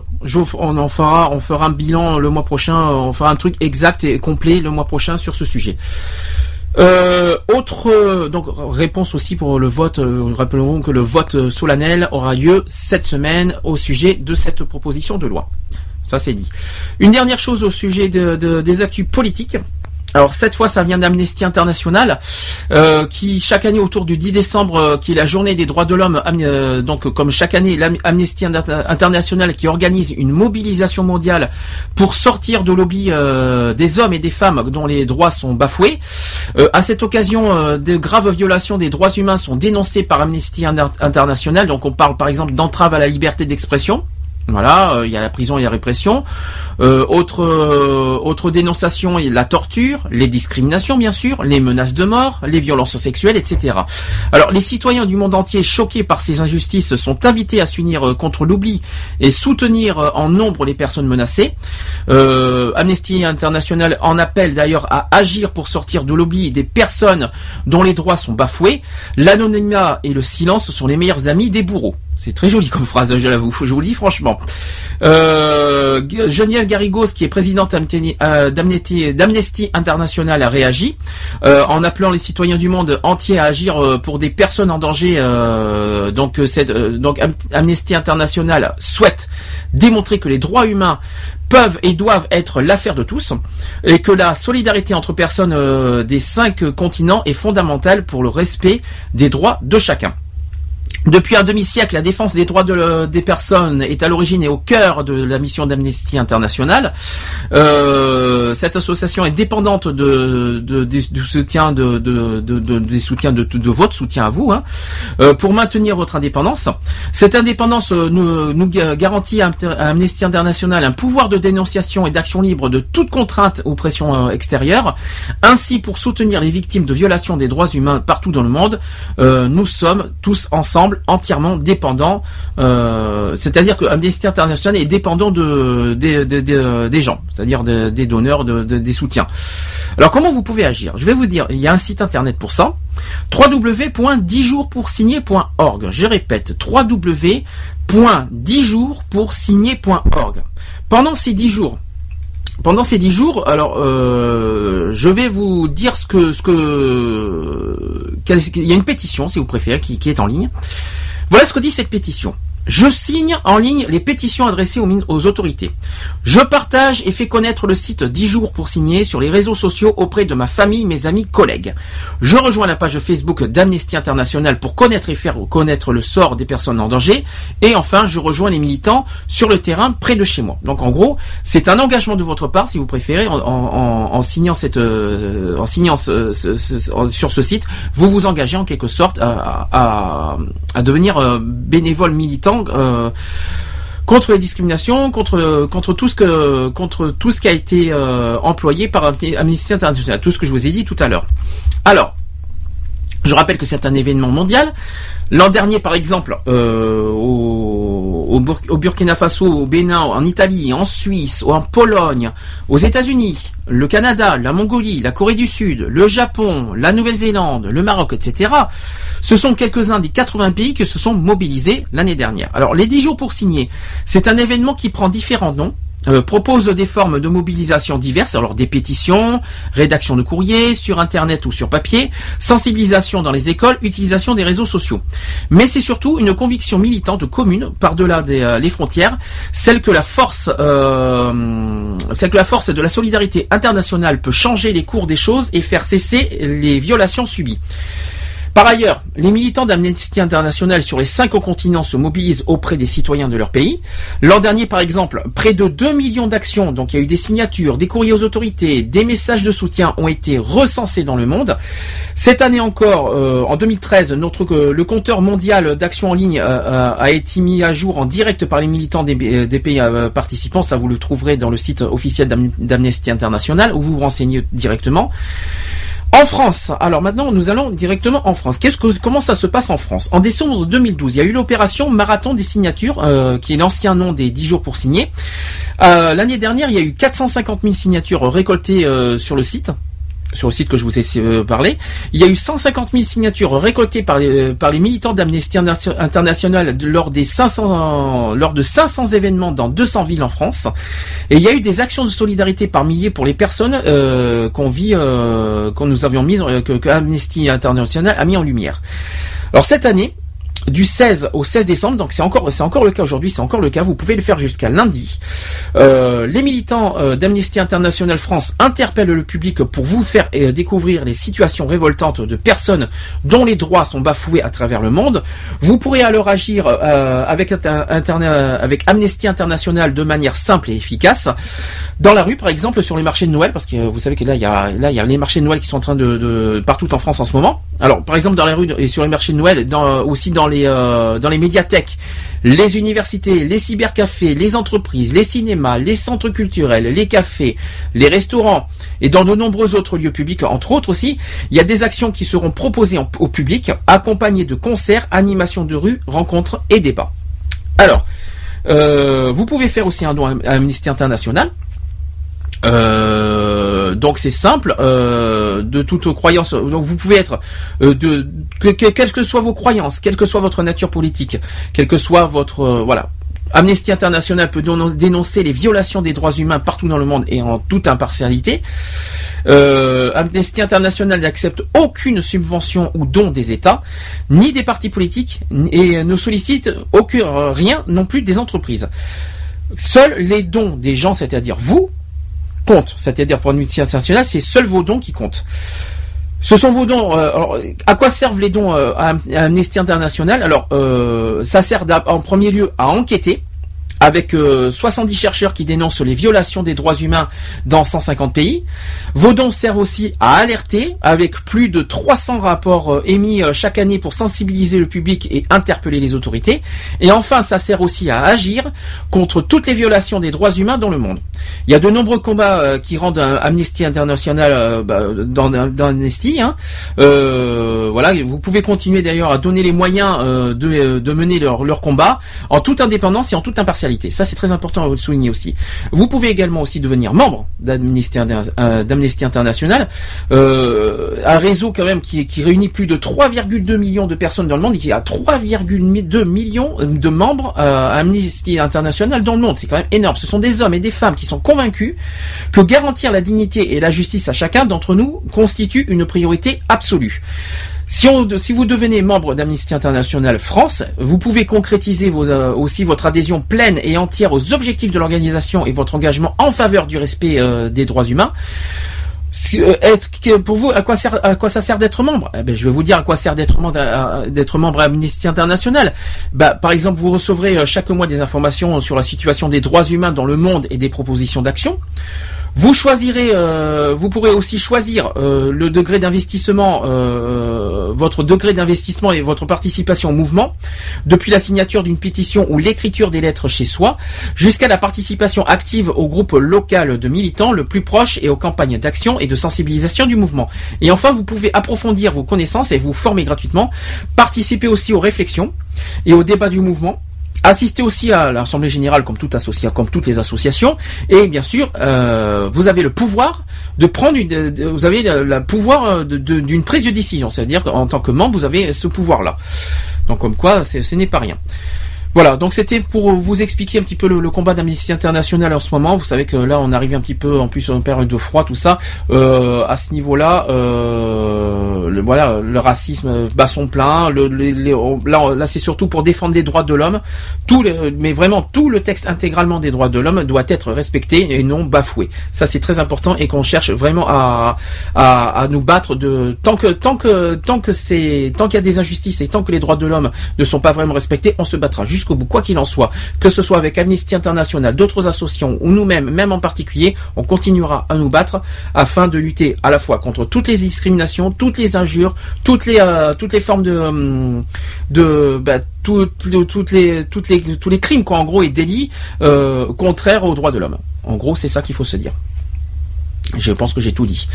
on en fera, on fera un bilan le mois prochain. On fera un truc exact et complet le mois prochain sur ce sujet. Euh, autre euh, donc réponse aussi pour le vote. euh, rappelons que le vote solennel aura lieu cette semaine au sujet de cette proposition de loi. Ça c'est dit. Une dernière chose au sujet de, de- des actus politiques. Alors cette fois, ça vient d'Amnesty International, euh, qui chaque année autour du 10 décembre, euh, qui est la journée des droits de l'homme, euh, donc comme chaque année, l'Am- Amnesty Inter- International qui organise une mobilisation mondiale pour sortir de lobby des hommes et des femmes dont les droits sont bafoués. À cette occasion, de graves violations des droits humains sont dénoncées par Amnesty Inter- International. Donc on parle par exemple d'entrave à la liberté d'expression. Voilà, euh, il y a la prison, il y a la répression. Euh, autre euh, autre dénonciation, la torture, les discriminations bien sûr, les menaces de mort, les violences sexuelles, etc. Alors les citoyens du monde entier choqués par ces injustices sont invités à s'unir contre l'oubli et soutenir en nombre les personnes menacées. Amnesty International en appelle d'ailleurs à agir pour sortir de l'oubli des personnes dont les droits sont bafoués. L'anonymat et le silence sont les meilleurs amis des bourreaux. C'est très joli comme phrase, je l'avoue, je vous le dis franchement. Euh, G- Geneviève Garrigos, qui est présidente d'Amnesty- euh, d'Amnesty International, a réagi euh, en appelant les citoyens du monde entier à agir euh, pour des personnes en danger. euh, donc, euh, euh, Amnesty International souhaite démontrer que les droits humains peuvent et doivent être l'affaire de tous et que la solidarité entre personnes euh, des cinq continents est fondamentale pour le respect des droits de chacun. Depuis un demi-siècle, la défense des droits de- des personnes est à l'origine et au cœur de la mission d'Amnesty International. Euh, cette association est dépendante de, du soutien de, de- de- de- des soutiens de, votre soutien à vous hein, euh, pour maintenir votre indépendance. Cette indépendance euh, nous, nous ga- garantit à Amnesty International un pouvoir de dénonciation et d'action libre de toute contrainte ou pression extérieure. Ainsi, pour soutenir les victimes de violations des droits humains partout dans le monde, nous sommes tous ensemble entièrement dépendants. euh, C'est-à-dire que Amnesty International est dépendant de, des- des gens, c'est-à-dire de- des donneurs, de- de- des soutiens. Alors comment vous pouvez agir? Je vais vous dire, il y a un site internet pour ça www.10jours-pour-signer.org. Je répète, www.10jours-pour-signer.org. Pendant ces 10 jours, pendant ces 10 jours, alors euh, je vais vous dire ce que ce que il y a une pétition si vous préférez qui, qui est en ligne. Voilà ce que dit cette pétition. Je signe en ligne les pétitions adressées aux, autorités. Je partage et fais connaître le site 10 jours pour signer sur les réseaux sociaux auprès de ma famille, mes amis, collègues. Je rejoins la page Facebook d'Amnesty International pour connaître et faire connaître le sort des personnes en danger. Et enfin, je rejoins les militants sur le terrain près de chez moi. Donc en gros, c'est un engagement de votre part, si vous préférez, en, signant cette, euh, en signant sur ce site, vous vous engagez en quelque sorte à devenir euh, bénévole militant. Euh, contre les discriminations, contre contre tout ce que contre tout ce qui a été euh, employé par Amnesty International, tout ce que je vous ai dit tout à l'heure. Alors, je rappelle que c'est un événement mondial. L'an dernier, par exemple, euh, au, au Bur- au Burkina Faso, au Bénin, en Italie, en Suisse, en Pologne, aux États-Unis, le Canada, la Mongolie, la Corée du Sud, le Japon, la Nouvelle-Zélande, le Maroc, etc. Ce sont quelques-uns des 80 pays qui se sont mobilisés l'année dernière. Alors, les 10 jours pour signer, c'est un événement qui prend différents noms euh, propose des formes de mobilisation diverses, alors des pétitions, rédaction de courriers, sur internet ou sur papier, sensibilisation dans les écoles, utilisation des réseaux sociaux. Mais c'est surtout une conviction militante commune par-delà des, euh, les frontières, celle que la force, euh, celle que la force de la solidarité internationale peut changer les cours des choses et faire cesser les violations subies. Par ailleurs, les militants d'Amnesty International sur les cinq continents se mobilisent auprès des citoyens de leur pays. L'an dernier, par exemple, près de 2 millions d'actions, donc il y a eu des signatures, des courriers aux autorités, des messages de soutien ont été recensés dans le monde. Cette année encore, euh, en 2013, notre, euh, le compteur mondial d'actions en ligne euh, euh, a été mis à jour en direct par les militants des, pays participants. Ça, vous le trouverez dans le site officiel d'Am- d'Amnesty International où vous vous renseignez directement. En France, alors maintenant nous allons directement en France. Qu'est-ce que, comment ça se passe en France? En décembre 2012, il y a eu l'opération Marathon des signatures, euh, qui est l'ancien nom des 10 jours pour signer. Euh, L'année dernière, il y a eu 450 000 signatures récoltées euh, sur le site sur le site que je vous ai euh, parlé. Il y a eu 150 000 signatures récoltées par les, euh, militants d'Amnesty Interna- International lors des 500 lors de 500 événements dans 200 villes en France. Et il y a eu des actions de solidarité par milliers pour les personnes euh, qu'on vit, euh, qu'on nous avions mises, euh, que Amnesty International a mis en lumière. Alors cette année, du 16 au 16 décembre, donc c'est encore c'est encore le cas aujourd'hui, c'est encore le cas. Vous pouvez le faire jusqu'à lundi. Euh, les militants euh, d'Amnesty International France interpellent le public pour vous faire euh, découvrir les situations révoltantes de personnes dont les droits sont bafoués à travers le monde. Vous pourrez alors agir avec, Amnesty International de manière simple et efficace. Dans la rue, par exemple, sur les marchés de Noël, parce que vous savez que là, il y a, y a les marchés de Noël qui sont en train de, de partout en France en ce moment. Alors, par exemple, dans la rue et sur les marchés de Noël, dans, aussi dans les euh, dans les médiathèques, les universités, les cybercafés, les entreprises, les cinémas, les centres culturels, les cafés, les restaurants et dans de nombreux autres lieux publics, entre autres aussi, il y a des actions qui seront proposées au public, accompagnées de concerts, animations de rue, rencontres et débats. Alors, euh, vous pouvez faire aussi un don à Amnesty International. Euh, donc c'est simple, euh, de toute croyance. Vous pouvez être euh, de que, que- quelles que soient vos croyances, quelle que soit votre nature politique, quelle que soit votre voilà. Amnesty International peut dénon- dénoncer les violations des droits humains partout dans le monde et en toute impartialité. Amnesty International n'accepte aucune subvention ou don des États, ni des partis politiques, et ne sollicite aucun, rien non plus des entreprises. Seuls les dons des gens, c'est-à-dire vous, comptent. C'est-à-dire pour Amnesty International, c'est seuls vos dons qui comptent. Ce sont vos dons. euh, alors, à quoi servent les dons euh, à, Amnesty International? Alors, euh, ça sert en premier lieu à enquêter avec euh, 70 chercheurs qui dénoncent les violations des droits humains dans 150 pays. Vos dons servent aussi à alerter, avec plus de 300 rapports euh, émis euh, chaque année pour sensibiliser le public et interpeller les autorités. Et enfin, ça sert aussi à agir contre toutes les violations des droits humains dans le monde. Il y a de nombreux combats euh, qui rendent euh, Amnesty International euh, bah, dans, Amnesty. hein. Euh, voilà, vous pouvez continuer d'ailleurs à donner les moyens euh, de, euh, de mener leur, leur combat en toute indépendance et en toute impartialité. Ça, c'est très important à souligner aussi. Vous pouvez également aussi devenir membre d'Amnesty euh, International, euh, un réseau quand même qui, réunit plus de 3,2 millions de personnes dans le monde et qui a 3,2 millions de membres euh, à Amnesty International dans le monde. C'est quand même énorme. Ce sont des hommes et des femmes qui sont convaincus que garantir la dignité et la justice à chacun d'entre nous constitue une priorité absolue. Si, on, si vous devenez membre d'Amnesty International France, vous pouvez concrétiser vos, euh, aussi votre adhésion pleine et entière aux objectifs de l'organisation et votre engagement en faveur du respect euh, des droits humains. Euh, Est-ce que pour vous, à quoi, sert, à quoi ça sert d'être membre? Eh ben, Je vais vous dire à quoi sert d'être membre, d'être à International. Bah, par exemple, vous recevrez euh, chaque mois des informations sur la situation des droits humains dans le monde et des propositions d'action. Vous choisirez, euh, vous pourrez aussi choisir euh, le degré d'investissement, euh, votre degré d'investissement et votre participation au mouvement, depuis la signature d'une pétition ou l'écriture des lettres chez soi, jusqu'à la participation active au groupe local de militants le plus proche et aux campagnes d'action et de sensibilisation du mouvement. Et enfin, vous pouvez approfondir vos connaissances et vous former gratuitement, participer aussi aux réflexions et aux débats du mouvement. Assister aussi à l'Assemblée Générale comme, toute associa- comme toutes les associations. Et bien sûr, euh, vous avez le pouvoir de prendre une, vous avez pouvoir euh, d'une prise de décision. C'est-à-dire qu'en tant que membre, vous avez ce pouvoir-là. Donc comme quoi, ce n'est pas rien. Voilà, donc c'était pour vous expliquer un petit peu le, le combat d'Amnesty International en ce moment. Vous savez que là, on arrive un petit peu, en plus, en période de froid, tout ça. Euh, à ce niveau-là, euh, le, voilà, le racisme bat son plein. Là, c'est surtout pour défendre les droits de l'homme. Mais vraiment, tout le texte intégralement des droits de l'homme doit être respecté et non bafoué. Ça, c'est très important et qu'on cherche vraiment à nous battre de tant que tant que tant que c'est tant qu'il y a des injustices et tant que les droits de l'homme ne sont pas vraiment respectés, on se battra jusqu'au bout, quoi qu'il en soit. Que ce soit avec Amnesty International, d'autres associations ou nous-mêmes, même en particulier, on continuera à nous battre afin de lutter à la fois contre toutes les discriminations, toutes les injures, toutes les euh, toutes les formes de de bah, tout- tout- toutes les toutes les tous les crimes quoi en gros et délits euh, contraires aux droits de l'homme. En gros, c'est ça qu'il faut se dire. Je pense que j'ai tout dit.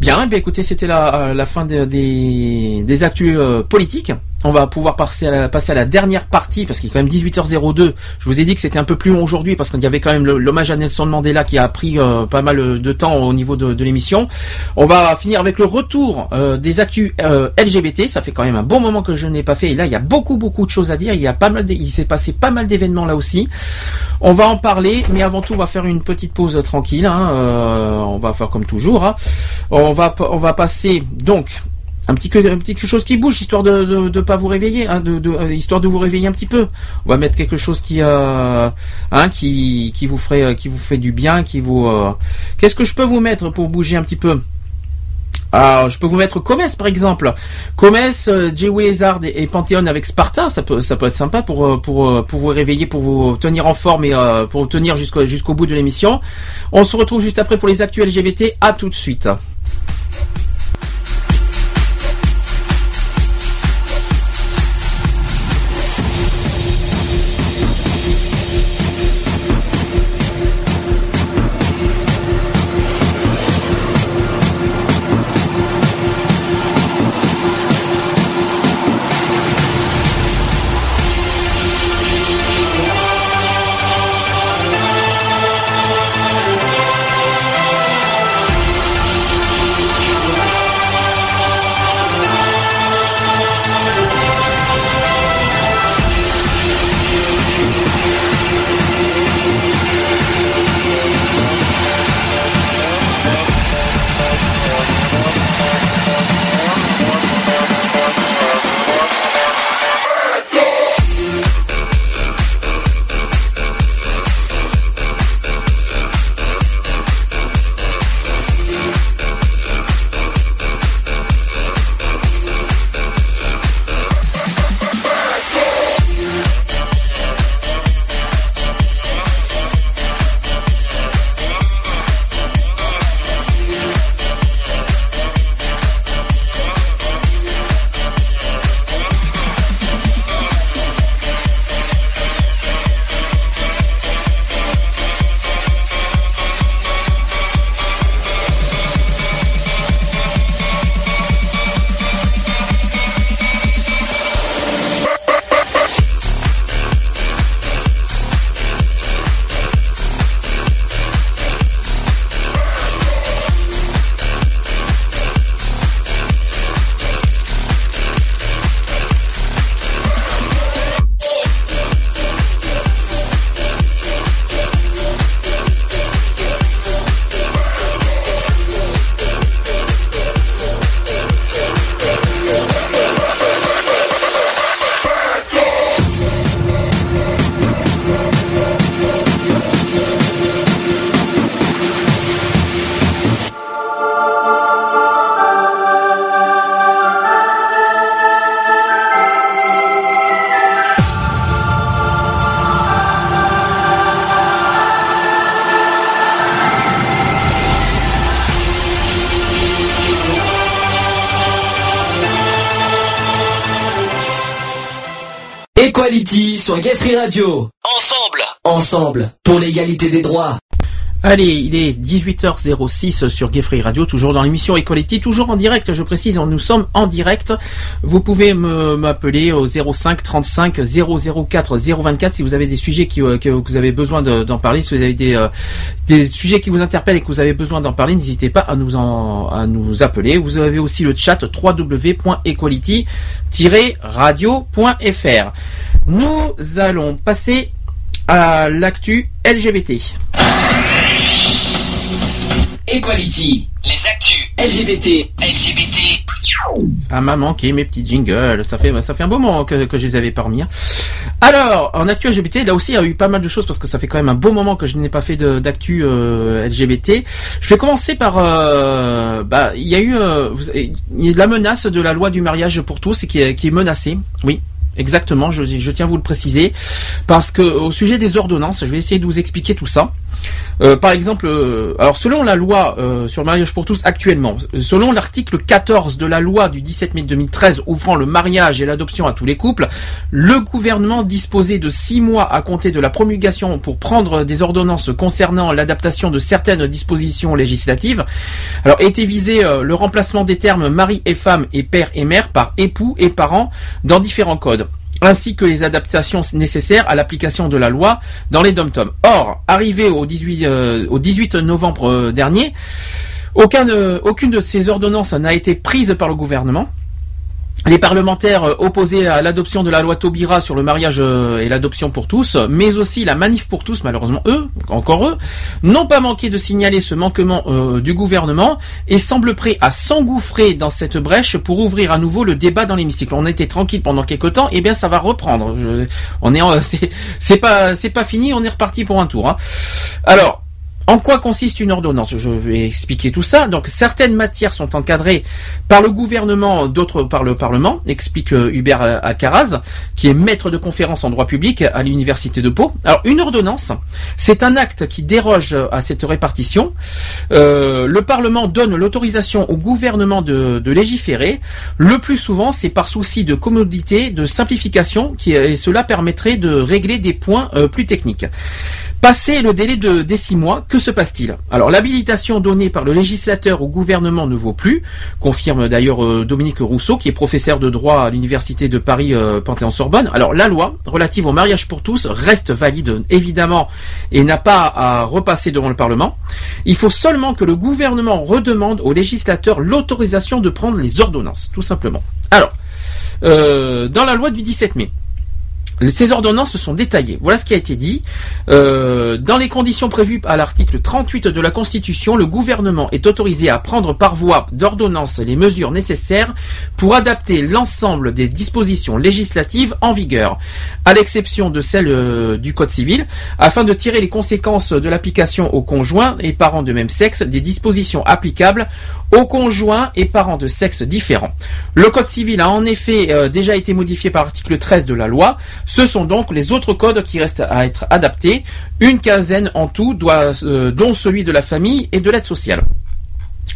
Bien, eh bien écoutez, c'était la, fin de- des, des actus euh, politiques. On va pouvoir passer à, la, dernière partie parce qu'il est quand même 18h02. Je vous ai dit que c'était un peu plus long aujourd'hui parce qu'il y avait quand même l'hommage à Nelson Mandela qui a pris euh, pas mal de temps au niveau de, l'émission. On va finir avec le retour euh, des actus euh, LGBT. Ça fait quand même un bon moment que je n'ai pas fait et là il y a beaucoup beaucoup de choses à dire. Il y a pas mal, il s'est passé pas mal d'événements là aussi. On va en parler, mais avant tout on va faire une petite pause tranquille. hein. On va faire comme toujours. hein. On va on va passer donc un petit, petit quelque chose qui bouge histoire de de, de pas vous réveiller hein, euh, histoire de vous réveiller un petit peu on va mettre quelque chose qui euh, hein, qui vous ferait euh, qui vous fait du bien qui vous qu'est-ce que je peux vous mettre pour bouger un petit peu? Alors, je peux vous mettre Comes par exemple. Comes, euh, Hazard et, Panthéon avec Sparta, ça peut, être sympa pour, vous réveiller, pour vous tenir en forme et euh, pour tenir jusqu'au jusqu'au bout de l'émission. On se retrouve juste après pour les actuels LGBT. À tout de suite. Sur Gay Free Radio. Ensemble. Ensemble. Pour l'égalité des droits. Allez, il est 18h06 sur Gay Free Radio, toujours dans l'émission Equality, toujours en direct, je précise, nous sommes en direct. Vous pouvez m'appeler au 05 35 004 024 si vous avez des sujets qui, euh, que vous avez besoin de- d'en parler, si vous avez des, euh, des sujets qui vous interpellent et que vous avez besoin d'en parler, n'hésitez pas à nous, en, à nous appeler. Vous avez aussi le chat www.equality-radio.fr. Nous allons passer à l'actu LGBT. Equality. Les actus. LGBT. LGBT. Ça m'a manqué mes petits jingles. Ça fait, ça fait un beau moment que, que je les avais pas remis. hein. Alors, en actu LGBT, là aussi, il y a eu pas mal de choses parce que ça fait quand même un beau moment que je n'ai pas fait d'actu euh, LGBT. Je vais commencer par, euh, bah, il y a eu, euh, vous- il y a la menace de la loi du mariage pour tous qui est, qui est menacée. Oui. Exactement, je, tiens à vous le préciser, parce que au sujet des ordonnances, je vais essayer de vous expliquer tout ça. Euh, par exemple, euh, alors selon la loi euh, sur le mariage pour tous actuellement, selon l'article 14 de la loi du 17 mai 2013 ouvrant le mariage et l'adoption à tous les couples, le gouvernement disposait de six mois à compter de la promulgation pour prendre des ordonnances concernant l'adaptation de certaines dispositions législatives. Alors était visé le remplacement des termes mari et femme et père et mère par époux et parents dans différents codes ainsi que les adaptations nécessaires à l'application de la loi dans les dom-toms. Or, arrivé au 18, euh, au 18 novembre euh, dernier, de- aucune de ces ordonnances n'a été prise par le gouvernement. Les parlementaires euh, opposés à l'adoption de la loi Taubira sur le mariage euh, et l'adoption pour tous, mais aussi la manif pour tous, malheureusement eux, encore eux, n'ont pas manqué de signaler ce manquement euh, du gouvernement et semblent prêts à s'engouffrer dans cette brèche pour ouvrir à nouveau le débat dans l'hémicycle. On était tranquille pendant quelques temps, et bien ça va reprendre. On est, c'est pas, c'est pas fini, on est reparti pour un tour. hein. Alors. En quoi consiste une ordonnance? Je vais expliquer tout ça. Donc certaines matières sont encadrées par le gouvernement, d'autres par le Parlement, explique euh, Hubert euh, Alcaraz, qui est maître de conférence en droit public à l'université de Pau. Alors une ordonnance, c'est un acte qui déroge à cette répartition. Euh, le Parlement donne l'autorisation au gouvernement de, légiférer. Le plus souvent, c'est par souci de commodité, de simplification, et cela permettrait de régler des points plus techniques. Passé le délai de des six mois, que se passe-t-il? Alors l'habilitation donnée par le législateur au gouvernement ne vaut plus, confirme d'ailleurs euh, Dominique Rousseau, qui est professeur de droit à l'université de Paris euh, Panthéon-Sorbonne. Alors la loi relative au mariage pour tous reste valide évidemment et n'a pas à repasser devant le Parlement. Il faut seulement que le gouvernement redemande au législateur l'autorisation de prendre les ordonnances, tout simplement. Alors, euh, dans la loi du 17 mai, ces ordonnances sont détaillées. Voilà ce qui a été dit. Euh, dans les conditions prévues à l'article 38 de la Constitution, le gouvernement est autorisé à prendre par voie d'ordonnance les mesures nécessaires pour adapter l'ensemble des dispositions législatives en vigueur, à l'exception de celles euh, du Code civil, afin de tirer les conséquences de l'application aux conjoints et parents de même sexe des dispositions applicables aux conjoints et parents de sexe différents. Le Code civil a en effet euh, déjà été modifié par l'article 13 de la loi. Ce sont donc les autres codes qui restent à être adaptés. Une quinzaine en tout, euh, dont celui de la famille et de l'aide sociale.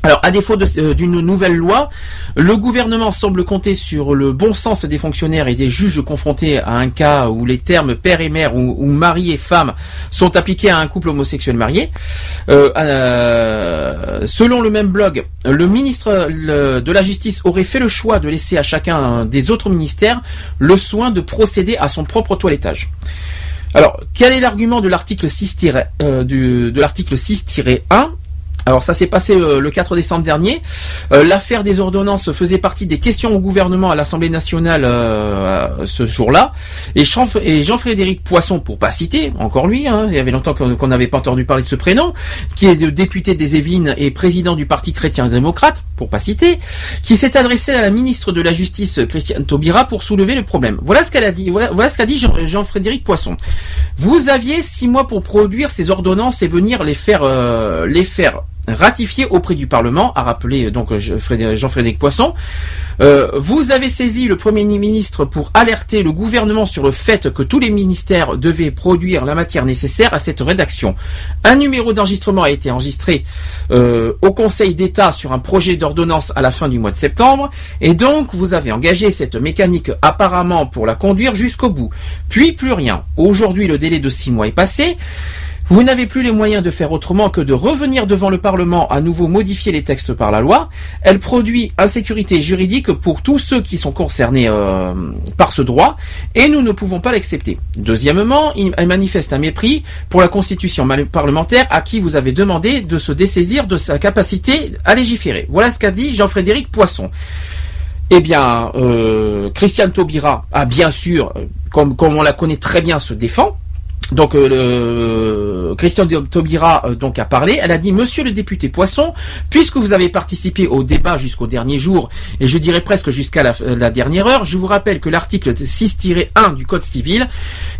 Alors, à défaut euh, d'une nouvelle loi, le gouvernement semble compter sur le bon sens des fonctionnaires et des juges confrontés à un cas où les termes père et mère ou, mari et femme sont appliqués à un couple homosexuel marié. Euh, euh, selon le même blog, le ministre de la Justice aurait fait le choix de laisser à chacun des autres ministères le soin de procéder à son propre toilettage. Alors, quel est l'argument de l'article 6 euh, de l'article 6-1 alors ça s'est passé euh, le 4 décembre dernier. Euh, L'affaire des ordonnances faisait partie des questions au gouvernement à l'Assemblée nationale euh, ce jour-là. Et Jean- et Jean-Frédéric Poisson, pour pas citer, encore lui, hein, il y avait longtemps qu'on n'avait pas entendu parler de ce prénom, qui est député des Yvelines et président du Parti chrétien-démocrate, pour pas citer, qui s'est adressé à la ministre de la Justice, Christiane Taubira, pour soulever le problème. Voilà ce qu'elle a dit. Voilà, qu'a dit Jean- Jean-Frédéric Poisson. Vous aviez six mois pour produire ces ordonnances et venir les faire, les faire ratifié auprès du Parlement, a rappelé euh, donc Frédéric- Jean-Frédéric Poisson. Euh, vous avez saisi le Premier ministre pour alerter le gouvernement sur le fait que tous les ministères devaient produire la matière nécessaire à cette rédaction. Un numéro d'enregistrement a été enregistré euh, au Conseil d'État sur un projet d'ordonnance à la fin du mois de septembre, et donc vous avez engagé cette mécanique apparemment pour la conduire jusqu'au bout. Puis plus rien. Aujourd'hui, le délai de six mois est passé. Vous n'avez plus les moyens de faire autrement que de revenir devant le Parlement à nouveau modifier les textes par la loi. Elle produit insécurité juridique pour tous ceux qui sont concernés euh, par ce droit et nous ne pouvons pas l'accepter. Deuxièmement, elle manifeste un mépris pour la constitution parlementaire à qui vous avez demandé de se dessaisir de sa capacité à légiférer. Voilà ce qu'a dit Jean-Frédéric Poisson. Eh bien, euh, Christiane Taubira a bien sûr, euh, comme on la connaît très bien, se défend. Donc euh, Christiane Taubira euh, donc a parlé. Elle a dit Monsieur le député Poisson, puisque vous avez participé au débat jusqu'au dernier jour et je dirais presque jusqu'à la, euh, dernière heure, je vous rappelle que l'article 6-1 du Code civil,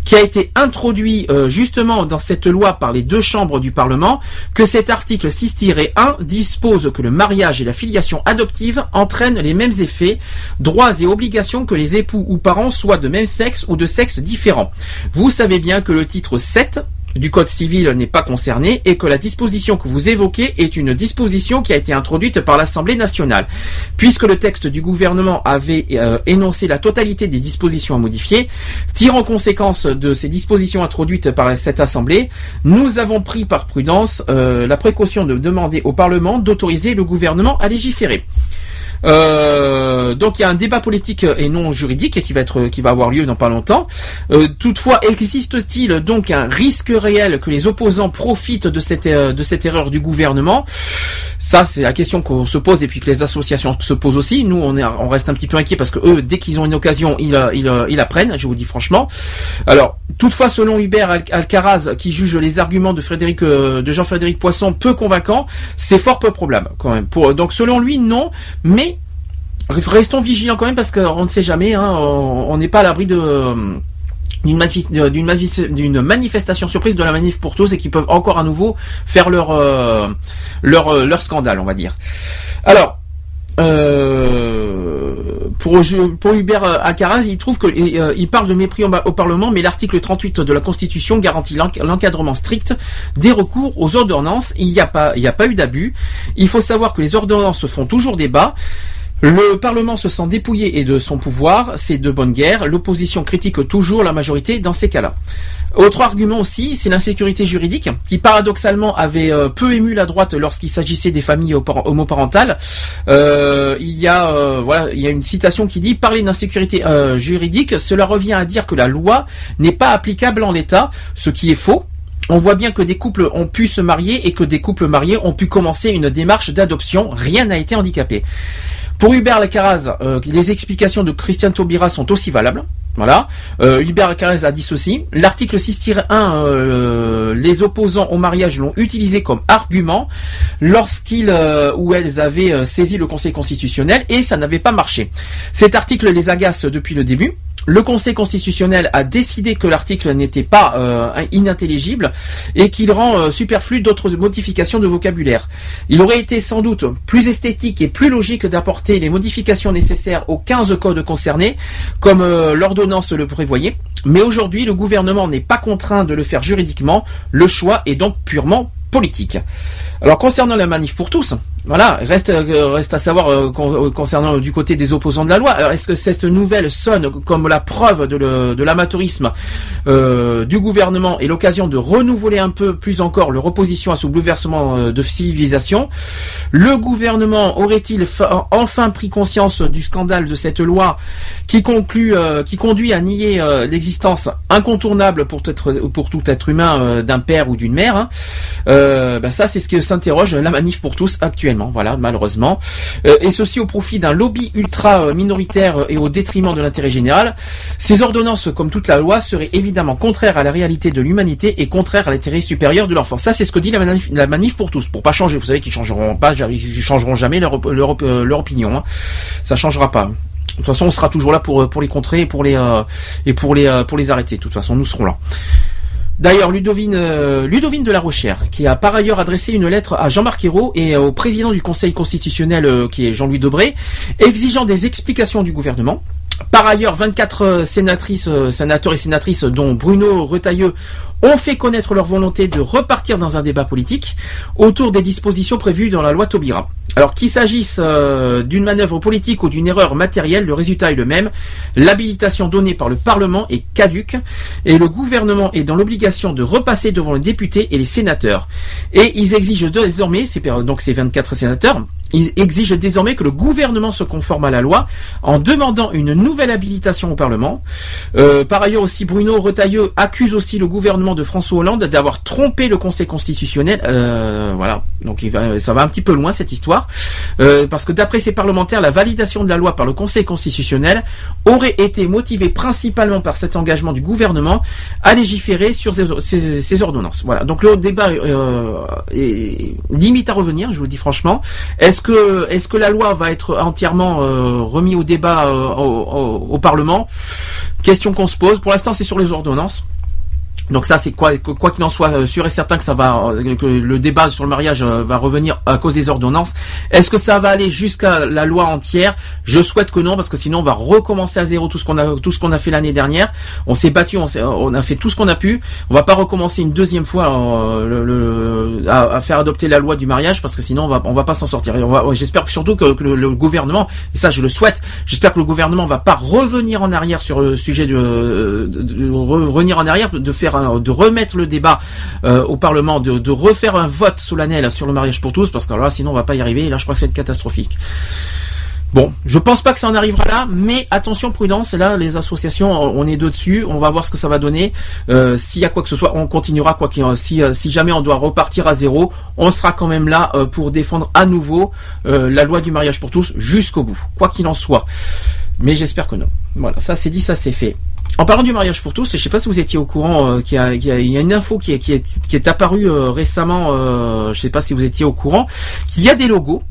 qui a été introduit euh, justement dans cette loi par les deux chambres du Parlement, que cet article 6-1 dispose que le mariage et la filiation adoptive entraînent les mêmes effets, droits et obligations que les époux ou parents soient de même sexe ou de sexe différent. Vous savez bien que le 7 du Code civil n'est pas concerné et que la disposition que vous évoquez est une disposition qui a été introduite par l'Assemblée nationale. Puisque le texte du gouvernement avait euh, énoncé la totalité des dispositions à modifier, tirant conséquence de ces dispositions introduites par cette Assemblée, nous avons pris par prudence euh, la précaution de demander au Parlement d'autoriser le gouvernement à légiférer. Euh, donc il y a un débat politique et non juridique qui va être qui va avoir lieu dans pas longtemps. Euh, toutefois, existe-t-il donc un risque réel que les opposants profitent de cette euh, de cette erreur du gouvernement? Ça, c'est la question qu'on se pose et puis que les associations se posent aussi. Nous, on est on reste un petit peu inquiets parce que eux, dès qu'ils ont une occasion, ils ils, ils la prennent. Je vous dis franchement. Alors, toutefois, selon Hubert Al- Alcaraz, qui juge les arguments de Frédéric de Jean-Frédéric Poisson peu convaincants, c'est fort peu probable quand même. Donc, selon lui, non, mais Restons vigilants quand même parce qu'on ne sait jamais, hein, on n'est pas à l'abri de d'une manif- d'une manif- d'une manifestation surprise de la manif pour tous et qui peuvent encore à nouveau faire leur euh, euh, scandale, on va dire. Alors. Euh, pour, Hubert Alcaraz, il trouve que euh, il parle de mépris au, Parlement, mais l'article 38 de la Constitution garantit l'enc- l'encadrement strict des recours aux ordonnances. Il n'y a pas eu d'abus. Il faut savoir que les ordonnances font toujours débat. Le Parlement se sent dépouillé et de son pouvoir, c'est de bonne guerre. L'opposition critique toujours la majorité dans ces cas-là. Autre argument aussi, c'est l'insécurité juridique, qui paradoxalement avait euh, peu ému la droite lorsqu'il s'agissait des familles homo- homoparentales. Euh, il y a euh, voilà, il y a une citation qui dit parler d'insécurité juridique, cela revient à dire que la loi n'est pas applicable en l'état, ce qui est faux. On voit bien que des couples ont pu se marier et que des couples mariés ont pu commencer une démarche d'adoption. Rien n'a été handicapé. Pour Hubert Lacaraz, euh, les explications de Christian Taubira sont aussi valables. Voilà. Euh, Hubert Lacaraz a dit ceci. L'article 6-1, euh, les opposants au mariage l'ont utilisé comme argument lorsqu'ils euh, ou elles avaient saisi le Conseil constitutionnel et ça n'avait pas marché. Cet article les agace depuis le début. Le Conseil constitutionnel a décidé que l'article n'était pas euh, inintelligible et qu'il rend euh, superflu d'autres modifications de vocabulaire. Il aurait été sans doute plus esthétique et plus logique d'apporter les modifications nécessaires aux 15 codes concernés, comme euh, l'ordonnance le prévoyait. Mais aujourd'hui, le gouvernement n'est pas contraint de le faire juridiquement. Le choix est donc purement politique. Alors concernant la manif pour tous, voilà, reste euh, reste à savoir euh, euh, concernant du côté des opposants de la loi. Alors est-ce que cette nouvelle sonne comme la preuve de, l'amateurisme du gouvernement et l'occasion de renouveler un peu plus encore leur opposition à ce bouleversement de civilisation Le gouvernement aurait-il enfin pris conscience du scandale de cette loi qui conclut, qui conduit à nier l'existence incontournable pour, être, pour tout être humain d'un père ou d'une mère hein? Ben ça, c'est ce que s'interroge la manif pour tous Voilà, malheureusement, Euh, et ceci au profit d'un lobby ultra euh, minoritaire et au détriment de l'intérêt général? Ces ordonnances, comme toute la loi, seraient évidemment contraires à la réalité de l'humanité et contraires à l'intérêt supérieur de l'enfant. Ça, c'est ce que dit la manif, pour tous. Pour pas changer, vous savez qu'ils changeront pas, ils changeront jamais leur, leur, op- euh, leur opinion. Hein. Ça changera pas. De toute façon, on sera toujours là pour pour les contrer et pour les euh, et pour les euh, pour les arrêter. De toute façon, nous serons là. D'ailleurs, Ludovine, euh, Ludovine de la Rochère, qui a par ailleurs adressé une lettre à Jean-Marc Ayrault et au président du Conseil constitutionnel, euh, qui est Jean-Louis Debré, exigeant des explications du gouvernement. Par ailleurs, 24 euh, sénatrices, euh, sénateurs et sénatrices, dont Bruno Retailleux, ont fait connaître leur volonté de repartir dans un débat politique autour des dispositions prévues dans la loi Taubira. Alors qu'il s'agisse euh, d'une manœuvre politique ou d'une erreur matérielle, le résultat est le même. L'habilitation donnée par le Parlement est caduque et le gouvernement est dans l'obligation de repasser devant les députés et les sénateurs. Et ils exigent désormais, donc ces 24 sénateurs, ils exigent désormais que le gouvernement se conforme à la loi en demandant une nouvelle habilitation au Parlement. Euh, par ailleurs aussi, Bruno Retailleux accuse aussi le gouvernement de François Hollande d'avoir trompé le Conseil constitutionnel. Euh, voilà, donc ça va un petit peu loin cette histoire, Euh, parce que d'après ces parlementaires, la validation de la loi par le Conseil constitutionnel aurait été motivée principalement par cet engagement du gouvernement à légiférer sur ces, ces- ces ordonnances. Voilà, donc le débat euh, est limite à revenir, je vous le dis franchement. Est-ce que la loi va être entièrement remis au débat au Parlement? Question qu'on se pose. Pour l'instant, c'est sur les ordonnances. Donc ça, c'est quoi quoi qu'il en soit, euh, sûr et certain que ça va, euh, que le débat sur le mariage euh, va revenir à cause des ordonnances. Est-ce que ça va aller jusqu'à la loi entière? Je souhaite que non, parce que sinon on va recommencer à zéro tout ce qu'on a tout ce qu'on a fait l'année dernière. On s'est battu, on, on a fait tout ce qu'on a pu. On va pas recommencer une deuxième fois euh, le, le- à, faire adopter la loi du mariage, parce que sinon on va on va pas s'en sortir. J'espère surtout que, le, gouvernement, et ça je le souhaite, j'espère que le gouvernement va pas revenir en arrière sur le sujet de, de, de re- revenir en arrière, de faire de remettre le débat euh, au Parlement, de, refaire un vote solennel sur le mariage pour tous, parce que là sinon on va pas y arriver. Et là je crois que c'est catastrophique. Bon, je pense pas que ça en arrivera là, mais attention, prudence. Là, les associations, on est dessus. On va voir ce que ça va donner. Euh, S'il y a quoi que ce soit, on continuera quoi qu'il si euh, si jamais on doit repartir à zéro, on sera quand même là pour défendre à nouveau la loi du mariage pour tous jusqu'au bout, quoi qu'il en soit. Mais j'espère que non. Voilà, ça c'est dit, ça c'est fait. En parlant du mariage pour tous, je sais pas si vous étiez au courant, euh, qu'il y, a, une info qui est, apparue euh, récemment, euh, je sais pas si vous étiez au courant, qu'il y a des logos,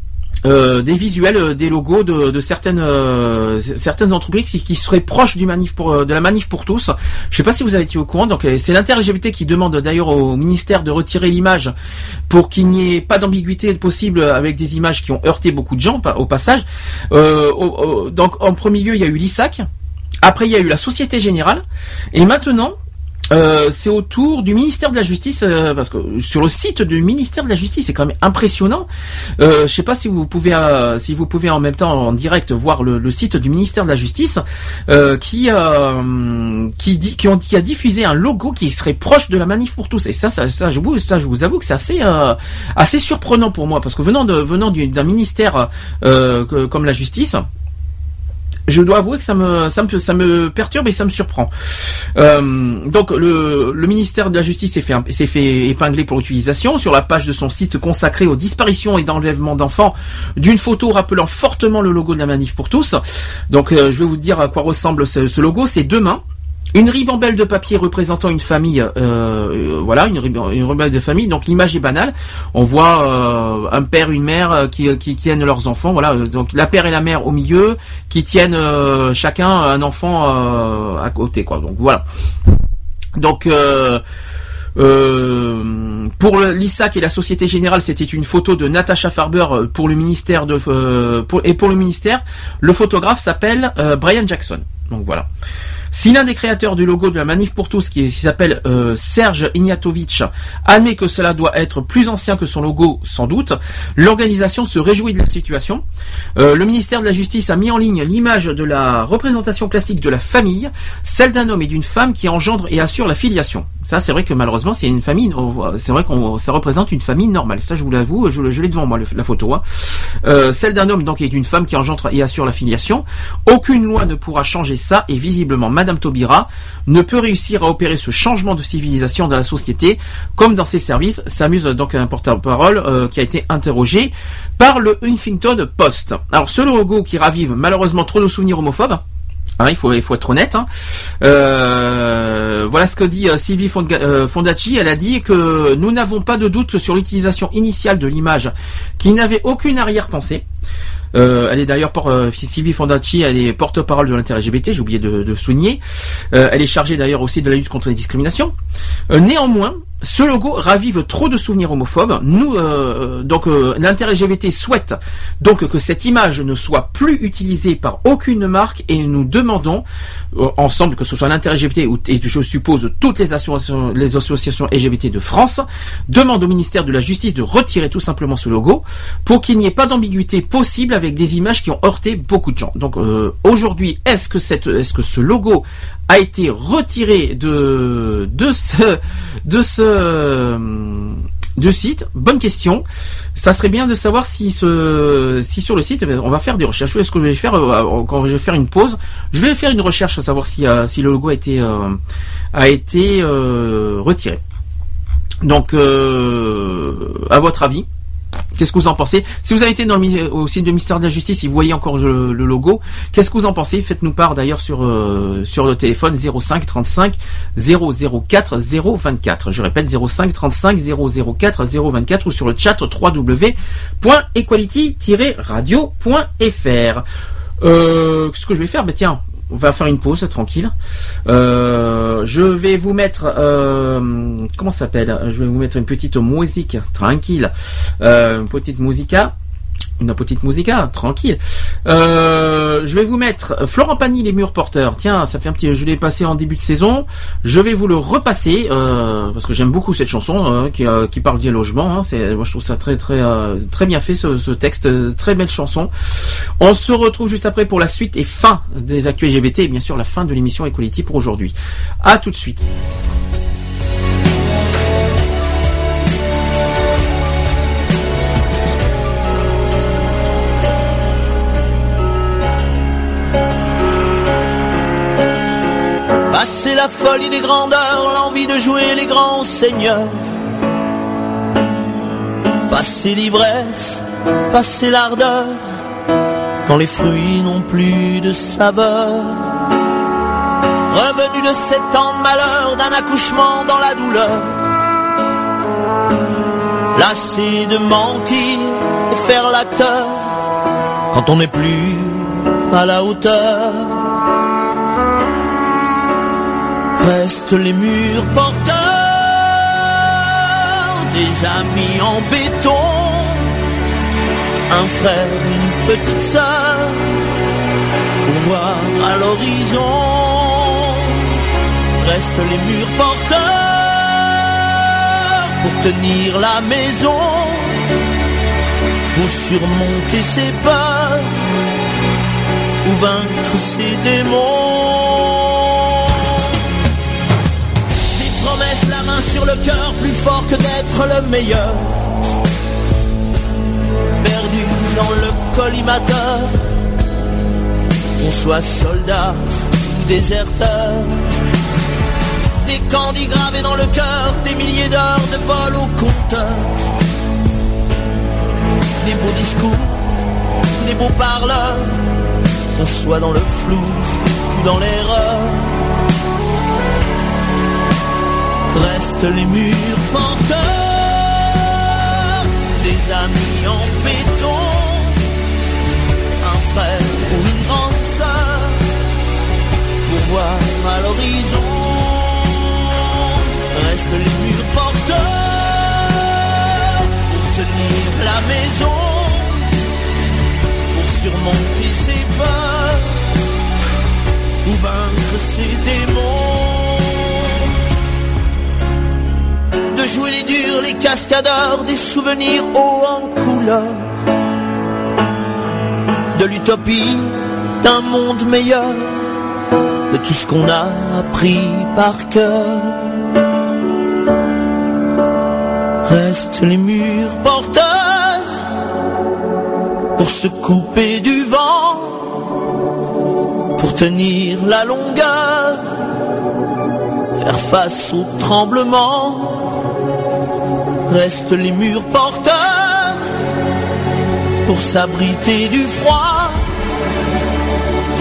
euh, des visuels, euh, des logos de, de certaines euh, certaines entreprises qui, qui seraient proches du manif pour euh, de la manif pour tous. Je sais pas si vous avez été au courant. Donc euh, c'est l'inter-LGBT qui demande d'ailleurs au ministère de retirer l'image pour qu'il n'y ait pas d'ambiguïté possible avec des images qui ont heurté beaucoup de gens au passage. Euh, donc en premier lieu il y a eu l'ISAC. Après, il y a eu la Société Générale. Et maintenant, euh, c'est au tour du ministère de la Justice, euh, parce que sur le site du ministère de la Justice, c'est quand même impressionnant. Euh, je sais pas si vous pouvez, euh, si vous pouvez en même temps en direct voir le, site du ministère de la Justice, qui qui dit, qui, a diffusé un logo qui serait proche de la manif pour tous. Et ça, ça, ça, je vous, ça, je vous avoue que c'est assez, assez surprenant pour moi, parce que venant de, venant du- d'un ministère comme la Justice je dois avouer que ça me, ça me, perturbe et ça me surprend. Euh, donc le, le ministère de la Justice s'est fait, s'est épingler pour l'utilisation sur la page de son site consacré aux disparitions et d'enlèvement d'enfants d'une photo rappelant fortement le logo de la manif pour tous. Donc euh, je vais vous dire à quoi ressemble ce, ce logo. C'est deux mains. Une ribambelle de papier représentant une famille, euh, euh, voilà, une, ribambelle de famille. Donc l'image est banale. On voit euh, un père, une mère qui, tiennent leurs enfants. Voilà, donc la père et la mère au milieu, qui tiennent chacun un enfant à côté. Donc voilà. Donc pour l'ISAC et la Société Générale, c'était une photo de Natasha Farber pour le ministère de pour- et pour le ministère, le photographe s'appelle euh, Brian Jackson. Donc voilà. Si l'un des créateurs du logo de la Manif pour tous, qui, s'appelle euh, Serge Ignatovic, admet que cela doit être plus ancien que son logo, sans doute, l'organisation se réjouit de la situation. Euh, le ministère de la Justice a mis en ligne l'image de la représentation classique de la famille, celle d'un homme et d'une femme qui engendre et assure la filiation. Ça, c'est vrai que malheureusement, c'est une famille. C'est vrai qu'on ça représente une famille normale. Ça, je vous l'avoue, je, l'ai devant moi la photo. hein. Euh, celle d'un homme donc et d'une femme qui engendre et assure la filiation. Aucune loi ne pourra changer ça et visiblement Madame Taubira ne peut réussir à opérer ce changement de civilisation dans la société comme dans ses services. S'amuse donc un porte-parole euh, qui a été interrogé par le Huffington Post. Alors ce logo qui ravive malheureusement trop de souvenirs homophobes. Hein, il faut être honnête. hein. Euh, voilà ce que dit euh, Sylvie Fonda- Fondacci. Elle a dit que nous n'avons pas de doute sur l'utilisation initiale de l'image, qui n'avait aucune arrière-pensée. Euh, elle est d'ailleurs pour euh, Sylvie elle est porte-parole de l'intérêt LGBT. J'ai oublié de, de souligner. Euh, elle est chargée d'ailleurs aussi de la lutte contre les discriminations. Euh, néanmoins, ce logo ravive trop de souvenirs homophobes. Nous, euh, donc, euh, l'intérêt LGBT souhaite donc que cette image ne soit plus utilisée par aucune marque et nous demandons euh, ensemble que ce soit l'intérêt LGBT ou, et je suppose toutes les associations, LGBT de France demandent au ministère de la Justice de retirer tout simplement ce logo pour qu'il n'y ait pas d'ambiguïté possible avec des images qui ont heurté beaucoup de gens. Donc euh, aujourd'hui, est-ce que ce logo a été retiré de de ce de ce de site Bonne question. Ça serait bien de savoir si ce si sur le site, eh on va faire des recherches. Ce que je vais faire euh, quand je vais faire une pause, je vais faire une recherche pour savoir si euh, si le logo a été euh, a été euh, retiré. Donc, euh, à votre avis, Qu'est-ce que vous en pensez Si vous avez été dans au site du ministère de la Justice, si vous voyez encore le, logo, qu'est-ce que vous en pensez Faites-nous part d'ailleurs sur euh, sur le téléphone 05 35 004 024. Je répète 05 35 004 024 ou sur le chat www.equality-radio.fr. Euh, ce que je vais faire, ben tiens, on va faire une pause tranquille. Euh, je vais vous mettre euh, comment s'appelle? Je vais vous mettre une petite musique tranquille, euh, une petite musica. Une petite musica, tranquille. Euh, je vais vous mettre Florent Pagny, les murs porteurs. Tiens, ça fait un petit. Je l'ai passé en début de saison. Je vais vous le repasser euh, parce que j'aime beaucoup cette chanson hein, qui, euh, qui parle du logement. hein. C'est, moi, je trouve ça très très bien fait ce, texte. Très belle chanson. On se retrouve juste après pour la suite et fin des actus LGBT et bien sûr la fin de l'émission Equality pour aujourd'hui. À tout de suite. Des grandeurs, l'envie de jouer les grands seigneurs. Passer l'ivresse, passer l'ardeur, quand les fruits n'ont plus de saveur. Revenu de sept ans de malheur, d'un accouchement dans la douleur. Lassé de mentir et faire l'acteur, quand on n'est plus à la hauteur. Restent les murs porteurs des amis en béton, un frère, une petite sœur, pour voir à l'horizon. Restent les murs porteurs pour tenir la maison, pour surmonter ses peurs ou vaincre ses démons sur le cœur, plus fort que d'être le meilleur. Perdu dans le collimateur, qu'on soit soldat ou déserteur. Des candis gravés dans le cœur, des milliers d'heures de vol au compteur. Des beaux discours, des beaux parleurs, qu'on soit dans le flou ou dans l'erreur restent les murs porteurs des amis en béton, un frère ou une grande sœur pour voir à l'horizon. Restent les murs porteurs pour tenir la maison, pour surmonter ses peurs ou vaincre ses démons. Jouer les durs, les cascadeurs, des souvenirs hauts en couleur, de l'utopie d'un monde meilleur, de tout ce qu'on a appris par cœur. Restent les murs porteurs pour se couper du vent, pour tenir la longueur, faire face au tremblement restent les murs porteurs pour s'abriter du froid,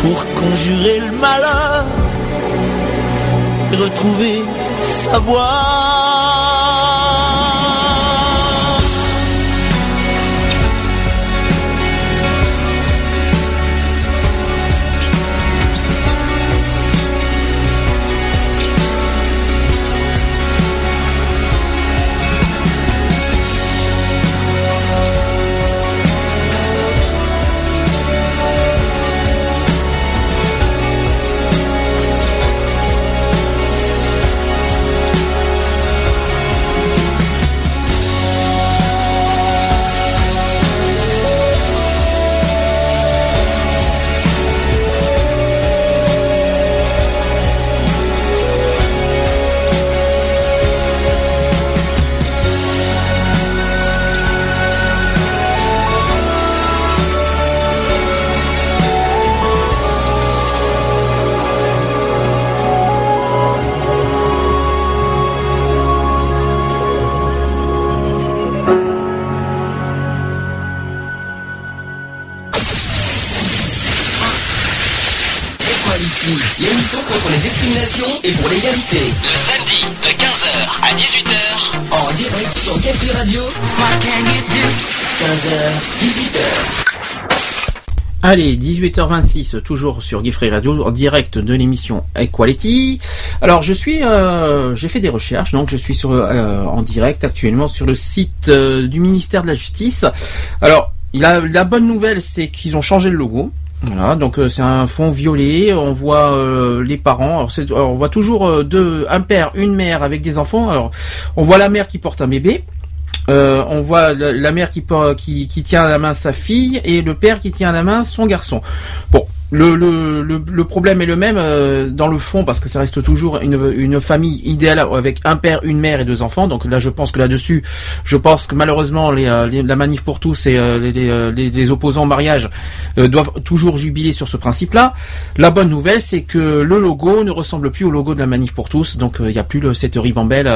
pour conjurer le malheur et retrouver sa voix. Discriminations et pour l'égalité. Le samedi de 15h à 18h. En direct sur Free Radio. 15h, 18h. Allez, 18h26, toujours sur Geoffrey Radio, en direct de l'émission Equality. Alors, je suis, euh, j'ai fait des recherches, donc je suis sur, euh, en direct actuellement sur le site euh, du ministère de la Justice. Alors, il a, la bonne nouvelle, c'est qu'ils ont changé le logo. Voilà, donc euh, c'est un fond violet. On voit euh, les parents. On voit toujours euh, deux, un père, une mère avec des enfants. Alors, on voit la mère qui porte un bébé. On voit la, mère qui, qui, qui tient à la main sa fille et le père qui tient à la main son garçon. Bon, le, le, le, problème est le même euh, dans le fond parce que ça reste toujours une, une famille idéale avec un père, une mère et deux enfants. Donc là, je pense que là-dessus, je pense que malheureusement, les, euh, la manif pour tous et euh, les, les, opposants au mariage doivent toujours jubiler sur ce principe-là. La bonne nouvelle, c'est que le logo ne ressemble plus au logo de la manif pour tous. Donc il n'y a plus cette ribambelle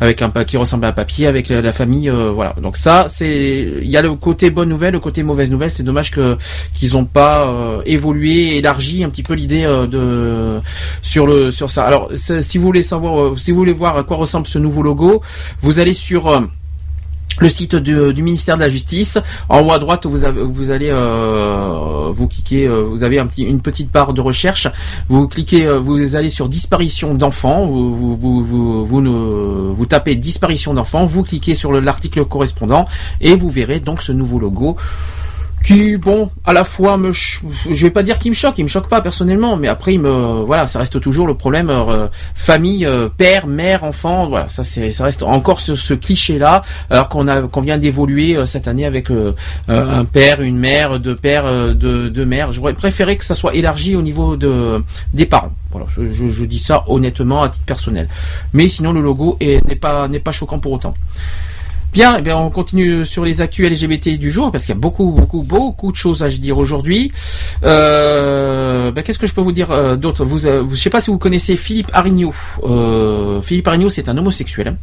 avec un qui ressemble à un papier avec la, la famille. voilà. Donc ça, c'est il y a le côté bonne nouvelle, le côté mauvaise nouvelle. C'est dommage que qu'ils n'ont pas euh, évolué, élargi un petit peu l'idée euh, de sur le sur ça. Alors si vous voulez savoir, euh, si vous voulez voir à quoi ressemble ce nouveau logo, vous allez sur euh, le site du, ministère de la Justice. En haut à droite, vous, avez, vous allez vous cliquez, vous avez une petite barre de recherche. Vous cliquez, vous allez sur disparition d'enfants. Vous vous, vous, tapez disparition d'enfants. Vous cliquez sur le- l'article correspondant et vous verrez donc ce nouveau logo qui bon à la fois me je vais pas dire qu'il me choque il me choque pas personnellement mais après voilà ça reste toujours le problème euh, famille euh, père mère enfant voilà ça c'est ça reste encore ce, ce cliché là alors qu'on a qu'on vient d'évoluer euh, cette année avec un père une mère deux pères deux, deux mères. J'aurais préféré que ça soit élargi au niveau de des parents. Voilà je, dis ça honnêtement à titre personnel. Mais sinon le logo n'est pas choquant pour autant Bien, eh bien, on continue sur les actus LGBT du jour parce qu'il y a beaucoup, beaucoup, beaucoup de choses à dire aujourd'hui. Euh, ben, Qu'est-ce que je peux vous dire euh, d'autre? Vous, euh, vous- je sais pas si vous connaissez Philippe Arigno. Euh, Philippe Arigno, c'est un homosexuel. hein.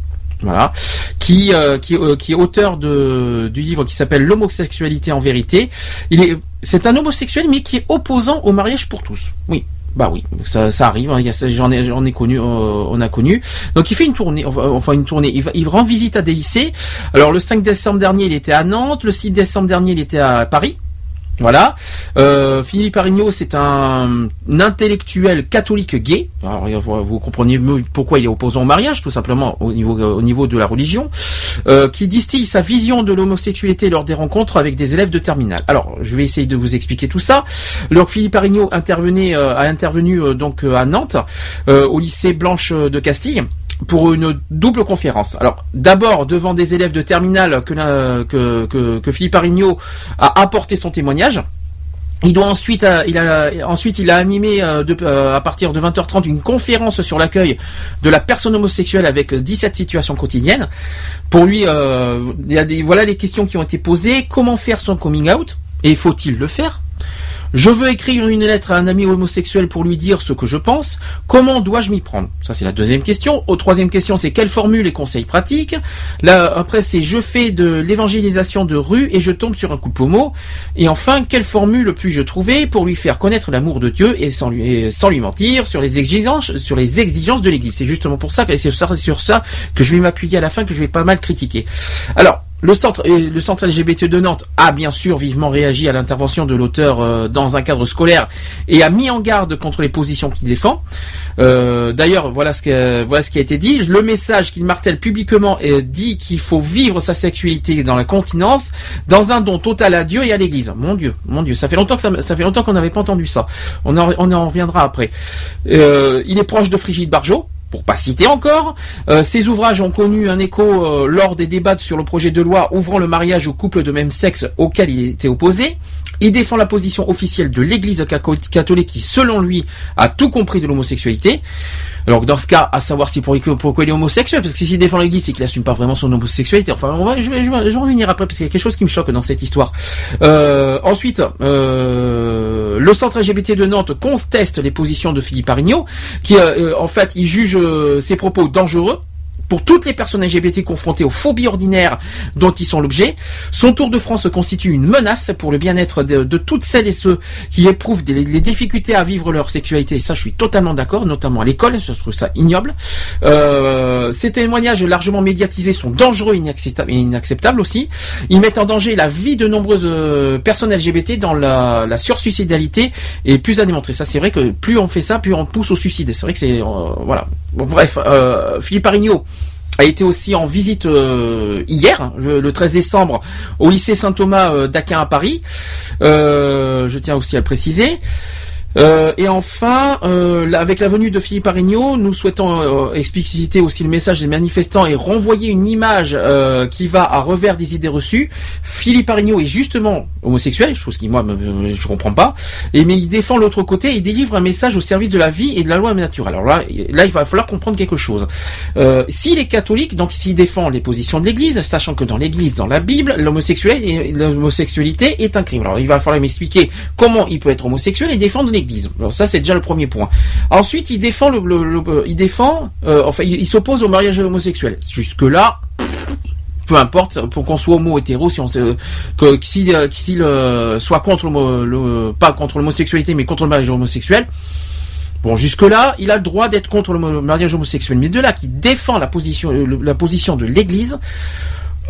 Voilà, qui euh, qui, qui est auteur de du livre qui s'appelle L'homosexualité en vérité. Il est c'est un homosexuel mais qui est opposant au mariage pour tous. Oui, bah oui, ça, ça arrive. hein, J'en ai, j'en ai connu, euh, on a connu. Donc il fait une tournée, enfin, une tournée. Il, va, il rend visite à des lycées. Alors le 5 décembre dernier, il était à Nantes. Le 6 décembre dernier, il était à Paris. Voilà. Euh, Philippe Arigno, c'est un, intellectuel catholique gay. Alors, vous, vous comprenez pourquoi il est opposant au mariage, tout simplement au niveau, au niveau de la religion, euh, qui distille sa vision de l'homosexualité lors des rencontres avec des élèves de terminale. Alors, je vais essayer de vous expliquer tout ça. Alors, Philippe Arigno intervenait, euh, a intervenu donc à Nantes, au lycée Blanche de Castille pour une double conférence. Alors d'abord devant des élèves de terminale que, que, que, que Philippe Arigno a apporté son témoignage. Il doit ensuite, euh, il a ensuite il a animé euh, de- euh, à partir de 20h30 une conférence sur l'accueil de la personne homosexuelle avec 17 situations quotidiennes. Pour lui, il des, voilà les questions qui ont été posées. Comment faire son coming out? Et faut-il le faire? Je veux écrire une lettre à un ami homosexuel pour lui dire ce que je pense. Comment dois-je m'y prendre? Ça, c'est la deuxième question. Au troisième question, c'est quelle formule et conseils pratiques? Là, après, c'est je fais de l'évangélisation de rue et je tombe sur un couple homo. Et enfin, quelle formule puis-je trouver pour lui faire connaître l'amour de Dieu et sans lui, et sans lui mentir sur les exigences, de l'Église? C'est justement pour ça- sur ça que je vais m'appuyer à la fin, que je vais pas mal critiquer. Alors, le centre, LGBT de Nantes a bien sûr vivement réagi à l'intervention de l'auteur euh, dans un cadre scolaire et a mis en garde contre les positions qu'il défend. Euh, D'ailleurs, voilà ce qui a été dit. Le message qu'il martèle publiquement est dit qu'il faut vivre sa sexualité dans la continence, dans un don total à Dieu et à l'Église. Mon Dieu, mon Dieu, ça fait longtemps que ça, fait longtemps qu'on n'avait pas entendu ça. On en, on en reviendra après. Euh, il est proche de Frigide Barjot pour pas citer encore. Euh, ces ouvrages ont connu un écho euh, lors des débats sur le projet de loi ouvrant le mariage aux couples de même sexe auquel il était opposé. Il défend la position officielle de l'Église catholique qui, selon lui, a tout compris de l'homosexualité. Alors dans ce cas, à savoir si pour, pourquoi il est homosexuel, parce que s'il défend l'Église, c'est qu'il assume pas vraiment son homosexualité. Enfin, je, vais, je, vais, en revenir après parce qu'il y a quelque chose qui me choque dans cette histoire. Euh, ensuite, euh, le centre LGBT de Nantes conteste les positions de Philippe Arigno, qui euh, en fait il juge ses propos dangereux pour toutes les personnes LGBT confrontées aux phobies ordinaires dont ils sont l'objet. Son Tour de France constitue une menace pour le bien-être de, toutes celles et ceux qui éprouvent des, les difficultés à vivre leur sexualité. Et ça, je suis totalement d'accord, notamment à l'école. Je trouve ça ignoble. Euh, ces témoignages largement médiatisés sont dangereux et inacceptables, et inacceptables aussi. Ils mettent en danger la vie de nombreuses euh, personnes LGBT dans la, la sursuicidalité et plus à démontrer. Ça, c'est vrai que plus on fait ça, plus on pousse au suicide. C'est vrai que c'est euh, voilà. Bon, bref, euh, Philippe Arigno a été aussi en visite euh, hier, le, le 13 décembre, au lycée Saint-Thomas euh, d'Aquin à Paris. Euh, je tiens aussi à le préciser. Euh, et enfin, euh, avec la venue de Philippe Arigno, nous souhaitons euh, expliciter aussi le message des manifestants et renvoyer une image qui va à revers des idées reçues. Philippe Arigno est justement homosexuel, chose qui moi me- je comprends pas, et mais il défend l'autre côté et délivre un message au service de la vie et de la loi naturelle. Alors là, là il va falloir comprendre quelque chose. S'il est catholique, donc s'il défend les positions de l'Église, sachant que dans l'Église, dans la Bible, l'homosexualité est un crime. Alors il va falloir m'expliquer comment il peut être homosexuel et défendre l'Église. Alors ça c'est déjà le premier point. Ensuite il défend le, le- le- il défend, euh, enfin il, s'oppose au mariage homosexuel. Jusque là peu importe pour qu'on soit homo hétéro si on que si euh, s'il euh, soit contre l'homo- le pas contre l'homosexualité mais contre le mariage homosexuel Bon, jusque-là, il a le droit d'être contre le mariage homosexuel. Mais de là, qui défend la position, euh, le- la position de l'Église,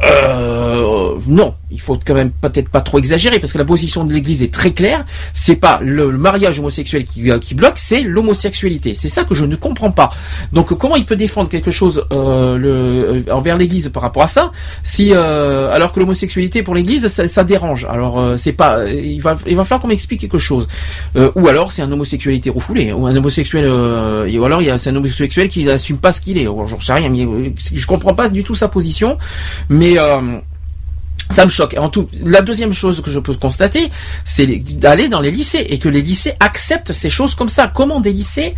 euh, non, il faut quand même peut-être pas trop exagérer parce que la position de l'Église est très claire. C'est pas le, mariage homosexuel qui, euh, qui bloque, c'est l'homosexualité. C'est ça que je ne comprends pas. Donc comment il peut défendre quelque chose euh, envers l'Église par rapport à ça, si alors que l'homosexualité pour l'Église ça, dérange? Alors c'est pas, il va il va falloir qu'on m'explique quelque chose. Ou alors c'est un homosexualité refoulé, ou un homosexuel, ou alors il c'est un homosexuel qui n'assume pas ce qu'il est. J'en sais rien, je comprends pas du tout sa position, mais euh, ça me choque. En tout, la deuxième chose que je peux constater, c'est d'aller dans les lycées et que les lycées acceptent ces choses comme ça. Comment des lycées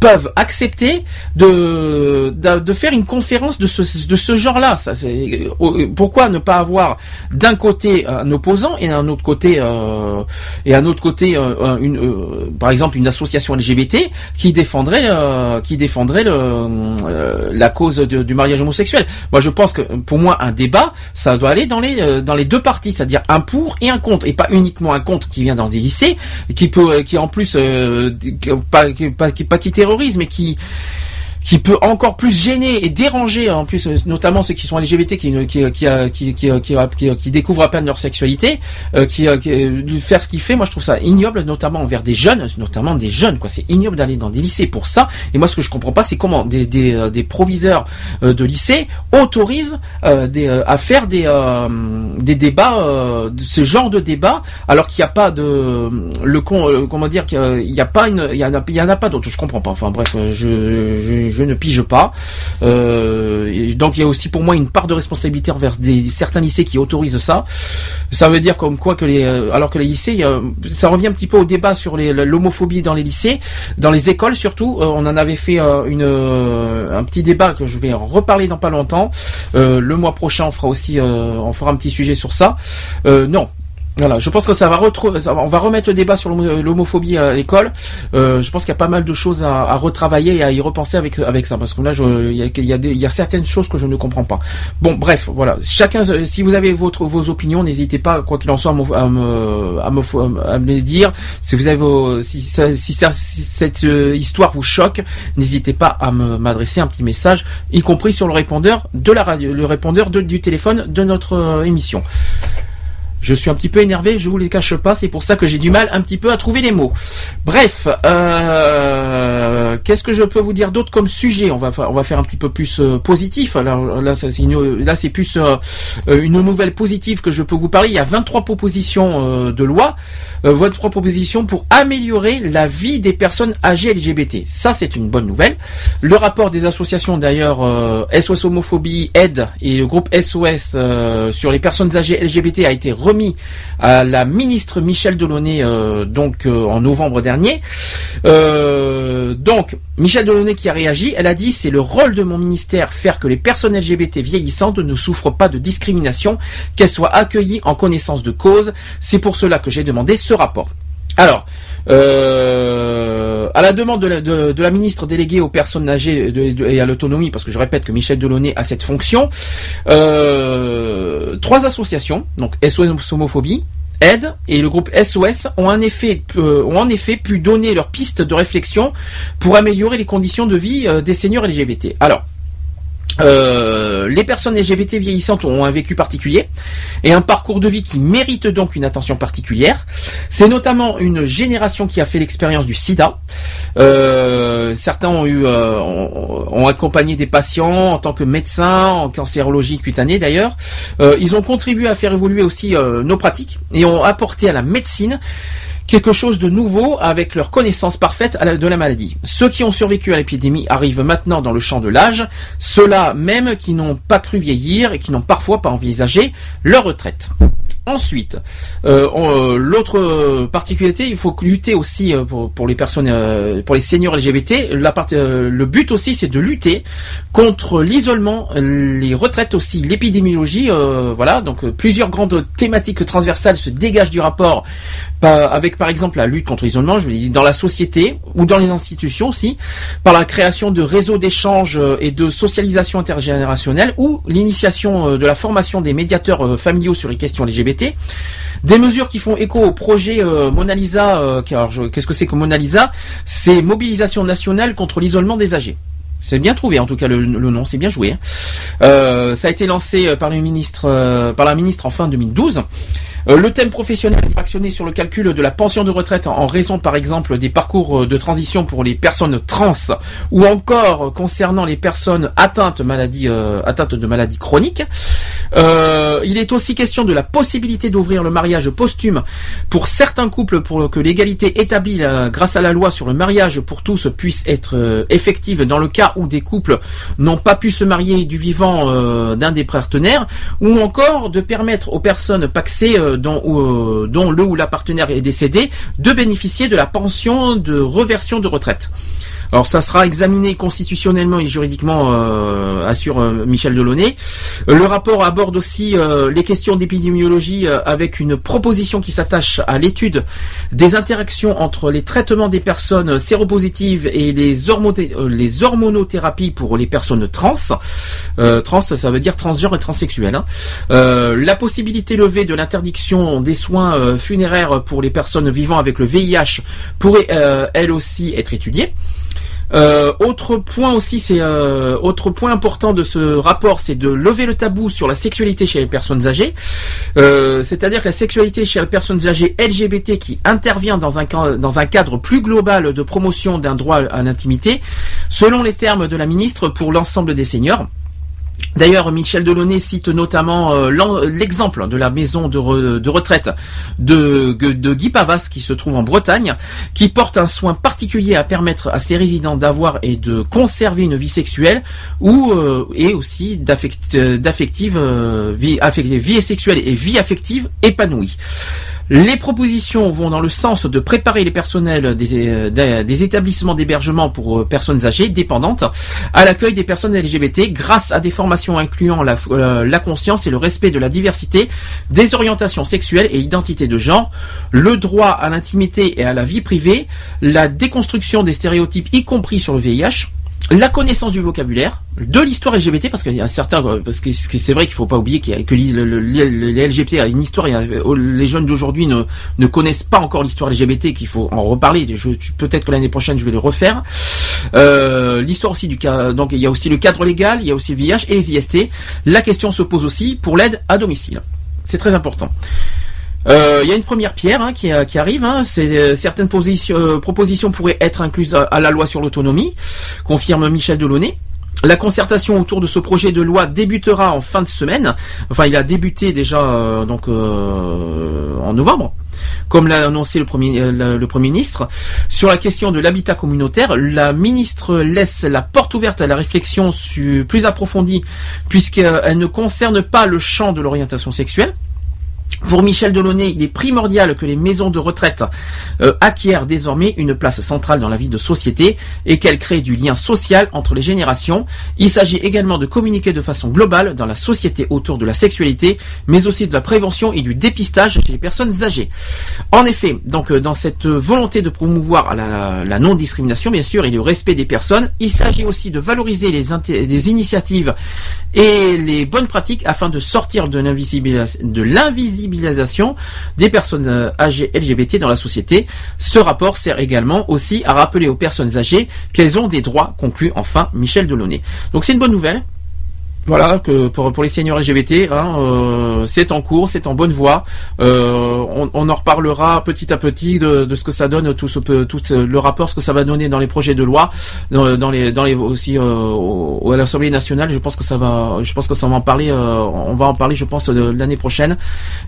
peuvent accepter de de, faire une conférence de ce de ce genre-là? Euh, pourquoi ne pas avoir d'un côté un opposant et d'un autre côté euh, et un autre côté euh, par exemple une association LGBT qui défendrait qui défendrait le, la cause du mariage homosexuel? Moi, je pense que pour moi un débat, ça doit aller dans les dans les deux parties, c'est-à-dire un pour et un contre, et pas uniquement un contre qui vient dans des lycées, qui peut qui en plus euh, qui- pas qui, pas pas qui terrorise, mais qui qui peut encore plus gêner et déranger en plus euh, notamment ceux qui sont LGBT qui découvrent à peine leur sexualité euh, qui, euh, qui faire ce qu'il fait moi je trouve ça ignoble notamment envers des jeunes notamment des jeunes quoi. C'est ignoble d'aller dans des lycées pour ça. Et moi ce que je comprends pas c'est comment des des, des proviseurs de lycée autorisent à faire des des débats ce genre de débat alors qu'il n'y a pas de le con comment dire qu'il n'y a pas une il y en a en a pas d'autres. Je comprends pas. Enfin bref je, je je ne pige pas. Euh, donc il y a aussi pour moi une part de responsabilité envers des certains lycées qui autorisent ça. Ça veut dire comme quoi que les euh, alors que les lycées euh, ça revient un petit peu au débat sur l'homophobie dans les lycées. Dans les écoles surtout on en avait fait une un petit débat que je vais reparler dans pas longtemps. Le mois prochain on fera aussi on fera un petit sujet sur ça. Non voilà, je pense que ça va retrouver, on va remettre le débat sur l'homo- l'homophobie à l'école. Euh, je pense qu'il y a pas mal de choses à, à retravailler et à y repenser avec avec ça, parce que là, il y a, y y a certaines choses que je ne comprends pas. Bon, bref, voilà. Chacun, euh, si vous avez votre vos opinions, n'hésitez pas, quoi qu'il en soit, à me, à me, à me, dire. Si vous avez vos, si, ça- si, si cette euh, histoire vous choque, n'hésitez pas à m'adresser un petit message, y compris sur le répondeur de la radio, le répondeur de- du téléphone de notre euh, émission. Je suis un petit peu énervé, je vous les cache pas, c'est pour ça que j'ai du mal un petit peu à trouver les mots. Bref, euh, qu'est-ce que je peux vous dire d'autre comme sujet On va on va faire un petit peu plus euh, positif. Alors là, c'est là c'est plus euh, une nouvelle positive que je peux vous parler. Il y a 23 propositions de loi, euh, 23 propositions pour améliorer la vie des personnes âgées LGBT. Ça c'est une bonne nouvelle. Le rapport des associations d'ailleurs SOS homophobie aide et le groupe SOS sur les personnes âgées LGBT a été à la ministre Michel Delaunay euh, donc euh, en novembre dernier. Euh, donc Michel Delaunay qui a réagi, elle a dit c'est le rôle de mon ministère faire que les personnes LGBT vieillissantes ne souffrent pas de discrimination, qu'elles soient accueillies en connaissance de cause. C'est pour cela que j'ai demandé ce rapport. Alors, euh, à la demande de la, ministre déléguée aux personnes âgées et à l'autonomie, parce que je répète que Michel Delaunay a cette fonction, euh, trois associations, donc SOS Homophobie, Aide et le groupe SOS ont en effet, euh, ont en effet pu donner leurs pistes de réflexion pour améliorer les conditions de vie euh, des seniors LGBT. Alors, euh, les personnes LGBT vieillissantes ont un vécu particulier et un parcours de vie qui mérite donc une attention particulière. C'est notamment une génération qui a fait l'expérience du sida. Euh, certains ont eu euh, ont, accompagné des patients en tant que médecins en cancérologie cutanée d'ailleurs. Ils ont contribué à faire évoluer aussi nos pratiques et ont apporté à la médecine quelque chose de nouveau avec leur connaissance parfaite de la maladie. Ceux qui ont survécu à l'épidémie arrivent maintenant dans le champ de l'âge, ceux-là même qui n'ont pas cru vieillir et qui n'ont parfois pas envisagé leur retraite. Ensuite, euh, euh, l'autre euh, particularité, il faut lutter aussi euh, pour, les personnes, euh, pour les seniors LGBT. La le but aussi, c'est de lutter contre l'isolement, les retraites aussi, l'épidémiologie. voilà, donc plusieurs grandes thématiques transversales se dégagent du rapport, avec par exemple la lutte contre l'isolement, je veux dire, dans la société ou dans les institutions aussi, par la création de réseaux d'échange euh, et de socialisation intergénérationnelle ou l'initiation euh, de la formation des médiateurs euh, familiaux sur les questions LGBT. Des mesures qui font écho au projet Mona Lisa. Qu'est-ce que c'est que Mona Lisa? C'est mobilisation nationale contre l'isolement des âgés. C'est bien trouvé en tout cas le, le nom, c'est bien joué. hein. Euh, ça a été lancé par le ministre, par la ministre en fin 2012. Euh, le thème professionnel fractionné sur le calcul de la pension de retraite en raison par exemple des parcours euh, de transition pour les personnes trans ou encore euh, concernant les personnes atteintes, de maladies chroniques. Il est aussi question de la possibilité d'ouvrir le mariage posthume pour certains couples pour que l'égalité établie grâce à la loi sur le mariage pour tous puisse être effective dans le cas où des couples n'ont pas pu se marier du vivant d'un des partenaires ou encore de permettre aux personnes paxées dont, ou, euh, dont le ou la partenaire est décédé de bénéficier de la pension de reversion de retraite. Alors ça sera examiné constitutionnellement et juridiquement, euh, assure euh, Michel Delaunay. Euh, Le rapport aborde aussi les questions d'épidémiologie avec une proposition qui s'attache à l'étude des interactions entre les traitements des personnes séropositives et les, les hormonothérapies pour les personnes trans. Trans, ça veut dire transgenre et transsexuel. hein. La possibilité levée de l'interdiction des soins funéraires pour les personnes vivant avec le VIH pourrait elle aussi être étudiée. Euh, autre point aussi, c'est euh, autre point important de ce rapport, c'est de lever le tabou sur la sexualité chez les personnes âgées. Euh, C'est-à-dire que la sexualité chez les personnes âgées LGBT qui intervient dans un dans un cadre plus global de promotion d'un droit à l'intimité, selon les termes de la ministre pour l'ensemble des seniors. D'ailleurs, Michel Delaunay cite notamment euh, l'exemple de la maison de, re- de retraite de, Guy Pavas qui se trouve en Bretagne, qui porte un soin particulier à permettre à ses résidents d'avoir et de conserver une vie sexuelle ou euh, et aussi euh, d'affective vie, vie sexuelle et vie affective épanouie. Les propositions vont dans le sens de préparer les personnels des, euh, établissements d'hébergement pour euh, personnes âgées dépendantes à l'accueil des personnes LGBT grâce à des formations incluant la, euh, la conscience et le respect de la diversité, des orientations sexuelles et identités de genre, le droit à l'intimité et à la vie privée, la déconstruction des stéréotypes y compris sur le VIH, la connaissance du vocabulaire, de l'histoire LGBT, parce qu'il y a parce que c'est vrai qu'il faut pas oublier que les LGBT a une histoire, euh, les jeunes d'aujourd'hui ne, ne connaissent pas encore l'histoire LGBT, qu'il faut en reparler. Peut-être que l'année prochaine je vais le refaire. Euh, l'histoire aussi du cas, donc il y a aussi le cadre légal, il y a aussi le VIH et les IST. La question se pose aussi pour l'aide à domicile. C'est très important. Euh, Il y a une première pierre hein, qui, arrive. Hein, certaines positions, propositions pourraient être incluses à la loi sur l'autonomie, confirme Michel Delaunay. La concertation autour de ce projet de loi débutera en fin de semaine. Enfin, il a débuté déjà euh, donc euh, en novembre, comme l'a annoncé le premier, euh, le, premier ministre. Sur la question de l'habitat communautaire, la ministre laisse la porte ouverte à la réflexion plus approfondie, puisqu'elle ne concerne pas le champ de l'orientation sexuelle. Pour Michel Delaunay, il est primordial que les maisons de retraite euh, acquièrent désormais une place centrale dans la vie de société et qu'elles créent du lien social entre les générations. Il s'agit également de communiquer de façon globale dans la société autour de la sexualité, mais aussi de la prévention et du dépistage chez les personnes âgées. En effet, donc euh, dans cette volonté de promouvoir la, non-discrimination, bien sûr, et le respect des personnes, il s'agit aussi de valoriser les, initiatives et les bonnes pratiques afin de sortir de l'invisibilis- des personnes euh, âgées LGBT dans la société. Ce rapport sert également aussi à rappeler aux personnes âgées qu'elles ont des droits, conclut enfin Michel Delaunay. Donc c'est une bonne nouvelle. Voilà que pour, pour les seniors LGBT, hein, euh, c'est en cours, c'est en bonne voie. Euh, on, on en reparlera petit à petit de, de ce que ça donne, tout, ce, tout le rapport, ce que ça va donner dans les projets de loi, dans, les, dans les aussi euh, au- à l'Assemblée nationale. Je pense que ça va, je pense que ça va en parler. euh, on va en parler, je pense, l'année prochaine.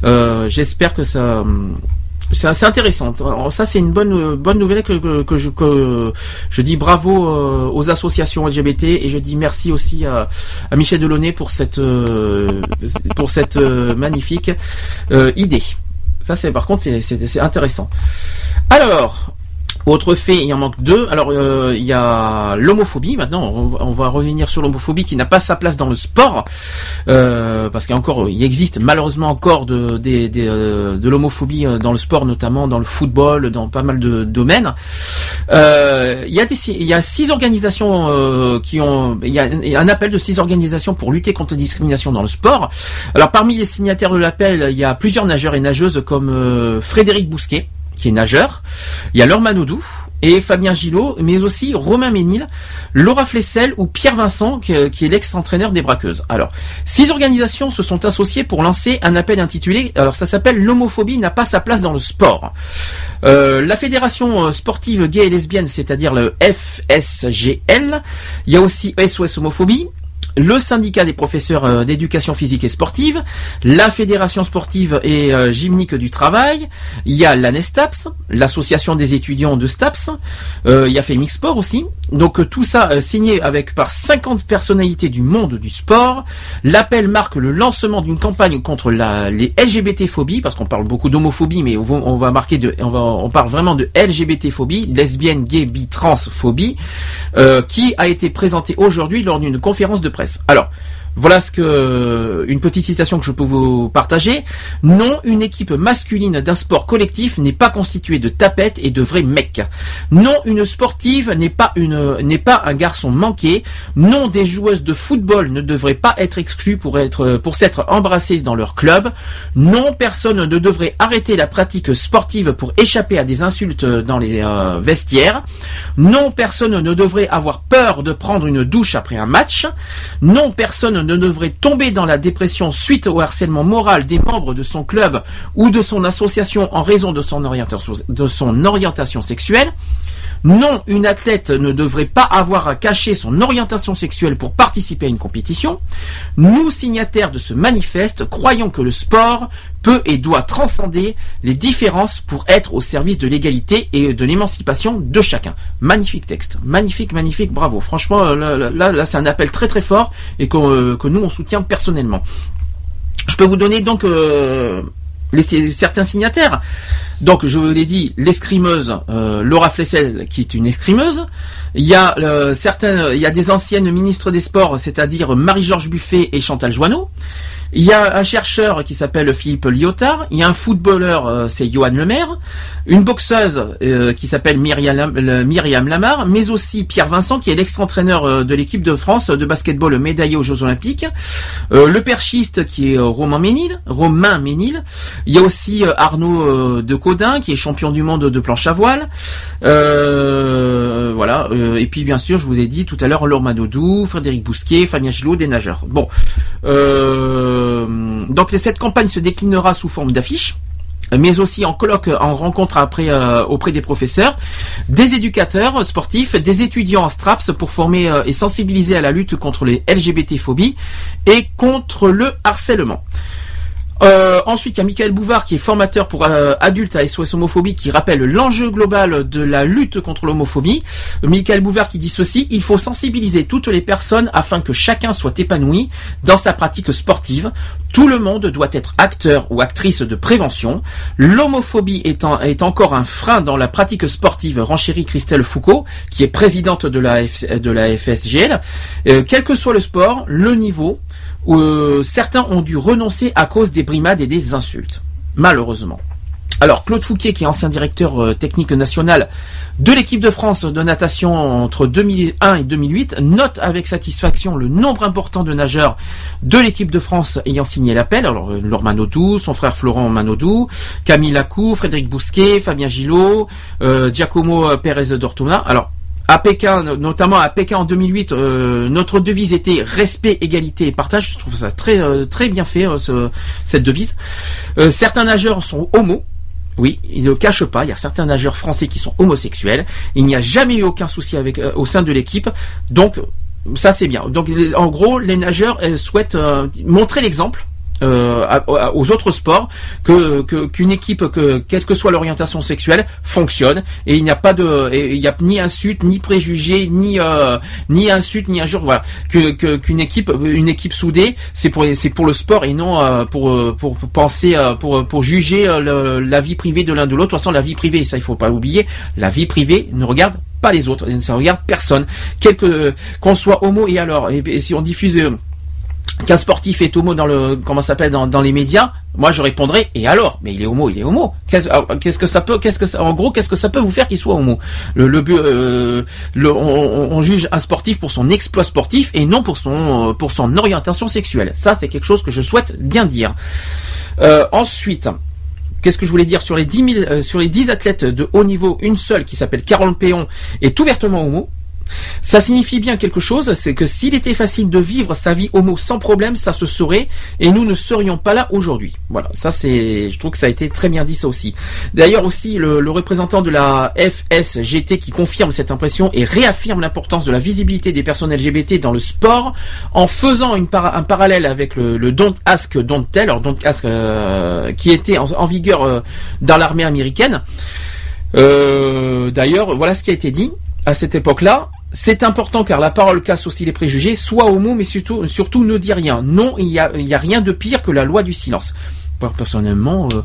Euh, J'espère que ça. C'est intéressant. Ça, c'est une bonne bonne nouvelle que, que, je que je dis bravo euh, aux associations LGBT et je dis merci aussi à, à Michel Delaunay pour cette euh, pour cette euh, magnifique idée. Ça, c'est par contre c'est intéressant. Alors. Autre fait, il en manque deux. Alors, euh, il y a l'homophobie. Maintenant, on, va- revenir sur l'homophobie qui n'a pas sa place dans le sport, euh, parce qu'il y a encore, il existe malheureusement encore de, euh, l'homophobie dans le sport, notamment dans le football, dans pas mal de domaines. Il y a six organisations qui ont, un appel de six organisations pour lutter contre la discrimination dans le sport. Alors, parmi les signataires de l'appel, il y a plusieurs nageurs et nageuses comme Frédéric Bousquet qui est nageur. Il y a Laure Manodou et Fabien Gillot, mais aussi Romain Ménil, Laura Flessel ou Pierre Vincent, qui, qui est l'ex-entraîneur des braqueuses. Alors, six organisations se sont associées pour lancer un appel intitulé, alors ça s'appelle L'homophobie n'a pas sa place dans le sport. Euh, la fédération euh, sportive gay et lesbienne, c'est-à-dire le FSGL, il y a aussi SOS homophobie, le syndicat des professeurs euh, d'éducation physique et sportive, la fédération sportive et euh, gymnique du travail, il y a l'ANESTAPS, l'association des étudiants de STAPS, euh, il y a Femix Sport aussi. Donc tout ça signé avec par 50 personnalités du monde du sport. L'appel marque le lancement d'une campagne contre les LGBT-phobies, parce qu'on parle beaucoup d'homophobie, mais on va, marquer on parle vraiment de LGBT-phobie, lesbienne, gay, bi, transphobie, qui a été présentée aujourd'hui lors d'une conférence de presse. Alors, voilà ce que une petite citation que je peux vous partager. Non, une équipe masculine d'un sport collectif n'est pas constituée de tapettes et de vrais mecs. Non, une sportive n'est pas un garçon manqué. Non, des joueuses de football ne devraient pas être exclues pour être pour s'être embrassées dans leur club. Non, personne ne devrait arrêter la pratique sportive pour échapper à des insultes dans les euh, vestiaires. Non, personne ne devrait avoir peur de prendre une douche après un match. Non, personne ne devrait tomber dans la dépression suite au harcèlement moral des membres de son club ou de son association en raison de son orientation, sexuelle. Non, une athlète ne devrait pas avoir à cacher son orientation sexuelle pour participer à une compétition. Nous, signataires de ce manifeste, croyons que le sport peut et doit transcender les différences pour être au service de l'égalité et de l'émancipation de chacun. Magnifique texte, magnifique, magnifique, bravo. Franchement, euh, là, là, c'est un appel très très fort et qu'on, euh, que nous on soutient personnellement. Je peux vous donner donc euh, les, certains signataires. Donc, je vous l'ai dit, l'escrimeuse euh, Laura Flessel, qui est une escrimeuse. Il y a euh, certains, il y a des anciennes ministres des Sports, c'est-à-dire Marie-Georges Buffet et Chantal Joanneau. Il y a un chercheur qui s'appelle Philippe Lyotard. Il y a un footballeur, euh, c'est Johan Lemaire. Une boxeuse euh, qui s'appelle le- Myriam Lamar, mais aussi Pierre Vincent, qui est l'ex-entraîneur euh, de l'équipe de France de basketball médaillé aux Jeux Olympiques. Euh, le perchiste qui est euh, Romain Ménil, Romain Ménil. Il y a aussi euh, Arnaud euh, de Codin, qui est champion du monde de planche à voile. Euh, voilà. Euh, et puis bien sûr, je vous ai dit tout à l'heure, Laure Manodou, Frédéric Bousquet, Fabien Gillot, des nageurs. Bon. Euh, donc cette campagne se déclinera sous forme d'affiches mais aussi en colloque, en rencontre euh, auprès des professeurs, des éducateurs sportifs, des étudiants en STRAPS pour former euh, et sensibiliser à la lutte contre les LGBT-phobies et contre le harcèlement. Euh, ensuite, il y a Michael Bouvard qui est formateur pour euh, adultes à SOS homophobie qui rappelle l'enjeu global de la lutte contre l'homophobie. Michael Bouvard qui dit ceci il faut sensibiliser toutes les personnes afin que chacun soit épanoui dans sa pratique sportive. Tout le monde doit être acteur ou actrice de prévention. L'homophobie est, en- est encore un frein dans la pratique sportive, renchérit Christelle Foucault, qui est présidente de la, de la FSGL. Euh, quel que soit le sport, le niveau, euh, certains ont dû renoncer à cause des brimades et des insultes. Malheureusement. Alors, Claude Fouquet, qui est ancien directeur euh, technique national de l'équipe de France de natation entre 2001 et 2008, note avec satisfaction le nombre important de nageurs de l'équipe de France ayant signé l'appel. Alors, euh, Laure Manodou, son frère Florent Manodou, Camille Lacou, Frédéric Bousquet, Fabien Gillot, euh, Giacomo Pérez d'Ortona. Alors, à Pékin, no- notamment à Pékin en 2008, euh, notre devise était respect, égalité et partage. Je trouve ça très euh, très bien fait euh, ce- cette devise. Euh, certains nageurs sont homo. Oui, ils ne le cachent pas. Il y a certains nageurs français qui sont homosexuels. Il n'y a jamais eu aucun souci avec au sein de l'équipe. Donc ça c'est bien. Donc en gros, les nageurs souhaitent montrer l'exemple. Euh, aux autres sports que qu'une équipe que quelle que soit l'orientation sexuelle fonctionne. Et il n'y a pas de il n'y a ni insulte ni préjugés ni euh, ni insulte ni injure voilà. Que qu'une équipe une équipe soudée c'est pour c'est pour le sport et non euh, pour, euh, pour penser pour pour juger la vie privée de l'un de l'autre. De toute façon la vie privée ça il faut pas oublier la vie privée ne regarde pas les autres ça regarde personne. Qu'on soit homo et alors et, si on diffuse qu'un sportif est homo dans le comment s'appelle dans, les médias, moi je répondrais et alors? Mais il est homo, il est homo. Alors, qu'est-ce que ça peut Qu'est-ce que ça, en gros qu'est-ce que ça peut vous faire qu'il soit homo? Le, le, euh, on, juge un sportif pour son exploit sportif et non pour son euh, pour son orientation sexuelle. Ça c'est quelque chose que je souhaite bien dire. Euh, ensuite. Qu'est-ce que je voulais dire sur les 10 000, euh, sur les 10 athlètes de haut niveau, une seule qui s'appelle Carole Péon est ouvertement homo. Ça signifie bien quelque chose, c'est que s'il était facile de vivre sa vie homo sans problème, ça se saurait et nous ne serions pas là aujourd'hui. Voilà, ça c'est, je trouve que ça a été très bien dit ça aussi. D'ailleurs aussi le, le représentant de la FSGT qui confirme cette impression et réaffirme l'importance de la visibilité des personnes LGBT dans le sport en faisant une un parallèle avec le, le Don't Ask Don't Tell, alors Don't Ask euh, qui était en, en vigueur euh, dans l'armée américaine. Euh, D'ailleurs, voilà ce qui a été dit à cette époque-là. C'est important car la parole casse aussi les préjugés. Sois homo, mais surtout, surtout ne dis rien. Non, il y a, y a rien de pire que la loi du silence. Personnellement, euh,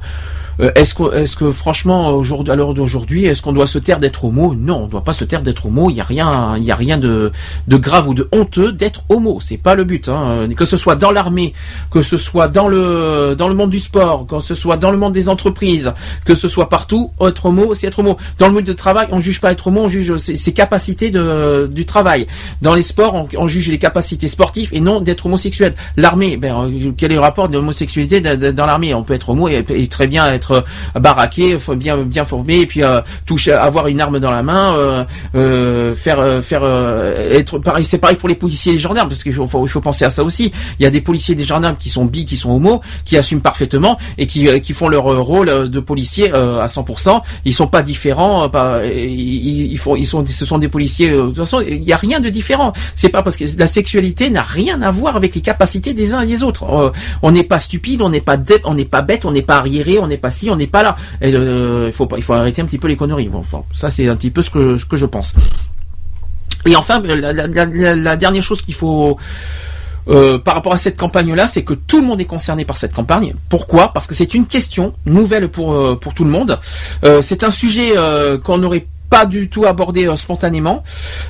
euh, est-ce que, est-ce que franchement, à l'heure d'aujourd'hui, est-ce qu'on doit se taire d'être homo? Non, on ne doit pas se taire d'être homo. Il y a rien, il y a rien de, de grave ou de honteux d'être homo. C'est pas le but. Hein. Que ce soit dans l'armée, que ce soit dans le, dans le monde du sport, que ce soit dans le monde des entreprises, que ce soit partout, être homo, c'est être homo. Dans le monde du travail, on juge pas être homo, on juge ses, capacités de, du travail. Dans les sports, on, juge les capacités sportives et non d'être homosexuel. L'armée, ben, euh, quel est le rapport de l'homosexualité de- de- dans l'armée? On peut être homo et, et très bien être euh, baraqué, bien bien et puis euh, toucher, avoir une arme dans la main, euh, faire faire être pareil. C'est pareil pour les policiers et les gendarmes parce qu'il faut, faut- penser à ça aussi. Il y a des policiers et des gendarmes qui sont bi, qui sont homo, qui assument parfaitement et qui qui font leur rôle de policier à 100%. Ils sont pas différents. ils, font ils sont ce sont des policiers. de toute façon, il y a rien de différent. C'est pas parce que la sexualité n'a rien à voir avec les capacités des uns et des autres. On n'est pas stupide, on n'est pas on n'est pas bête, on n'est pas arriéré, on n'est pas on n'est pas là. Euh, il faut arrêter un petit peu les conneries. Ça c'est un petit peu ce que je pense. Et enfin, la, la- dernière chose qu'il faut euh, par rapport à cette campagne-là, c'est que tout le monde est concerné par cette campagne. Pourquoi? Parce que c'est une question nouvelle pour euh, tout le monde. Euh, c'est un sujet euh, qu'on n'aurait pas du tout abordé euh, spontanément.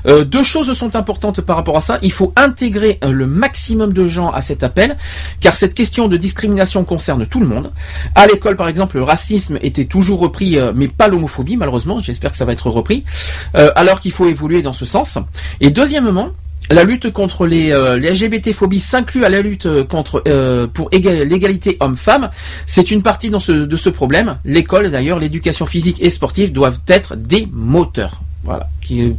Euh, deux choses sont importantes par rapport à ça. Il faut intégrer euh, le maximum de gens à cet appel, car cette question de discrimination concerne tout le monde. À l'école, par exemple, le racisme était toujours repris, mais pas l'homophobie, malheureusement. J'espère que ça va être repris. Alors qu'il faut évoluer dans ce sens. Et deuxièmement, la lutte contre les, euh, LGBT-phobies s'inclut à la lutte euh, contre euh, pour égal- l'égalité homme-femme. C'est une partie de ce problème. L'école, d'ailleurs, l'éducation physique et sportive doivent être des moteurs. Voilà,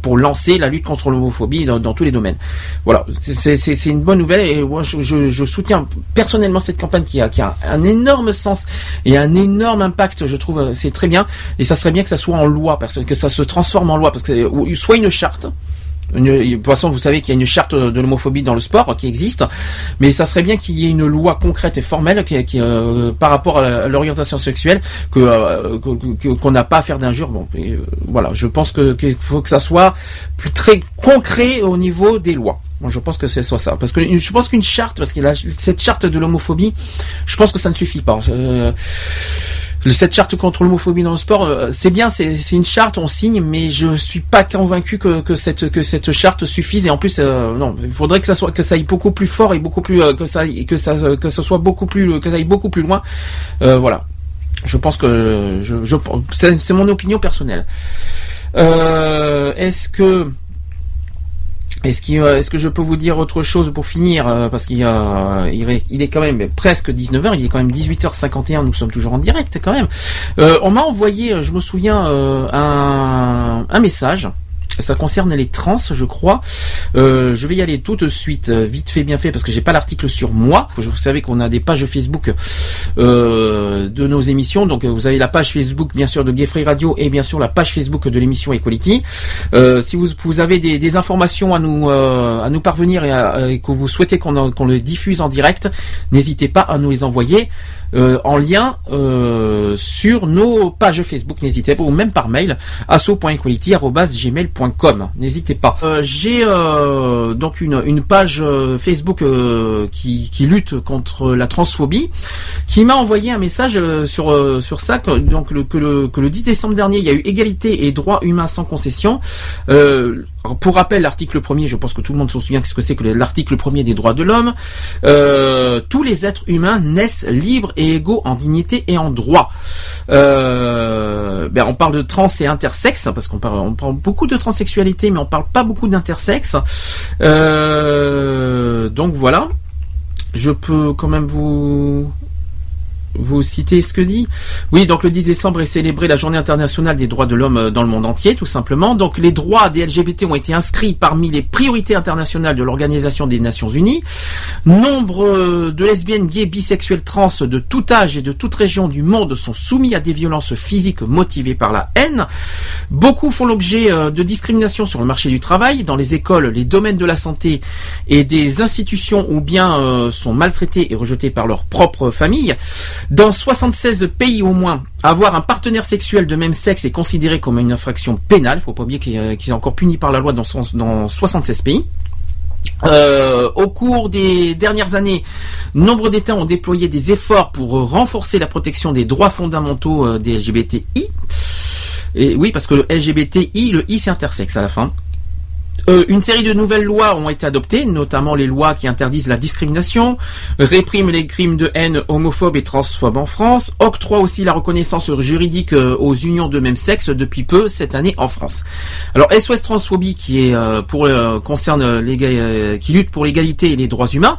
pour lancer la lutte contre l'homophobie dans, tous les domaines. Voilà, c'est une bonne nouvelle et moi je, soutiens personnellement cette campagne qui a, un énorme sens et un énorme impact. Je trouve euh, c'est très bien et ça serait bien que ça soit en loi, que ça se transforme en loi parce que soit une charte De toute façon, vous savez qu'il y a une charte de l'homophobie dans le sport qui existe, mais ça serait bien qu'il y ait une loi concrète et formelle qui, euh, par rapport à l'orientation sexuelle euh, qu'on n'a pas à faire d'injures. Bon, euh, voilà, je pense qu'il faut que ça soit plus très concret au niveau des lois. Moi, je pense que c'est soit ça, parce que je pense qu'une charte, parce que cette charte de l'homophobie, je pense que ça ne suffit pas. Cette charte contre l'homophobie dans le sport, euh, c'est bien, c'est une charte, on signe, mais je suis pas convaincu que, que cette que cette charte suffise. Et en plus, euh, non, il faudrait que ça soit que ça aille beaucoup plus fort et beaucoup plus euh, que ça que ça que ce soit beaucoup plus que ça aille beaucoup plus loin. Euh, voilà. Je pense que je, je c'est mon opinion personnelle. Euh, Est-ce que est-ce est-ce que je peux vous dire autre chose pour finir euh, Parce qu'il il est, est quand même presque 19h, il est quand même 18h51, nous sommes toujours en direct quand même. Euh, on m'a envoyé, euh, je me souviens, un, un message. Ça concerne les trans, je crois. Euh, je vais y aller tout de suite, euh, vite fait, bien fait, parce que j'ai pas l'article sur moi. Vous savez qu'on a des pages Facebook euh, de nos émissions. Donc euh, vous avez la page Facebook, bien sûr, de Gay Free Radio et bien sûr la page Facebook de l'émission Equality. Euh, si vous, vous avez des, des informations à nous euh, à nous parvenir et, à- et que vous souhaitez qu'on en- qu'on le diffuse en direct, n'hésitez pas à nous les envoyer. Euh, en lien euh, sur nos pages Facebook, n'hésitez pas, ou même par mail, asso.equality.gmail.com. N'hésitez pas. Euh, J'ai donc une, page Facebook qui, lutte contre la transphobie, qui m'a envoyé un message sur sur ça que, donc le, que le que le 10 décembre dernier il y a eu égalité et droits humains sans concession. Pour rappel, l'article premier, je pense que tout le monde s'en souvient ce que c'est que l'article premier des droits de l'homme. Tous les êtres humains naissent libres égaux en dignité et en droit. Euh, ben, on parle de trans et intersexe parce qu'on parle, beaucoup de transsexualité, mais on parle pas beaucoup d'intersexe. Euh, donc voilà. Je peux quand même vous vous citez ce que dit Oui, donc le 10 décembre est célébré la journée internationale des droits de l'homme euh, dans le monde entier, tout simplement. Donc les droits des LGBT ont été inscrits parmi les priorités internationales de l'Organisation des Nations Unies. Nombre euh, de lesbiennes, gays, bisexuels, trans de tout âge et de toute région du monde sont soumis à des violences physiques motivées par la haine. Beaucoup font l'objet euh, de discrimination sur le marché du travail, dans les écoles, les domaines de la santé et des institutions ou bien sont maltraités et rejetés par leur propre famille. Dans 76 pays au moins, avoir un partenaire sexuel de même sexe est considéré comme une infraction pénale. Il faut pas oublier qu'il est, encore puni par la loi dans, son- dans 76 pays. Euh, au cours des dernières années, nombre d'États ont déployé des efforts pour renforcer la protection des droits fondamentaux euh, des LGBTI. Et oui, parce que le LGBTI, le I c'est intersexe à la fin. Euh, une série de nouvelles lois ont été adoptées, notamment les lois qui interdisent la discrimination, répriment les crimes de haine homophobes et transphobes en France, octroient aussi la reconnaissance juridique euh, aux unions de même sexe depuis peu cette année en France. Alors SOS Transphobie qui est euh, pour euh, concerne l'éga- euh, qui lutte pour l'égalité et les droits humains,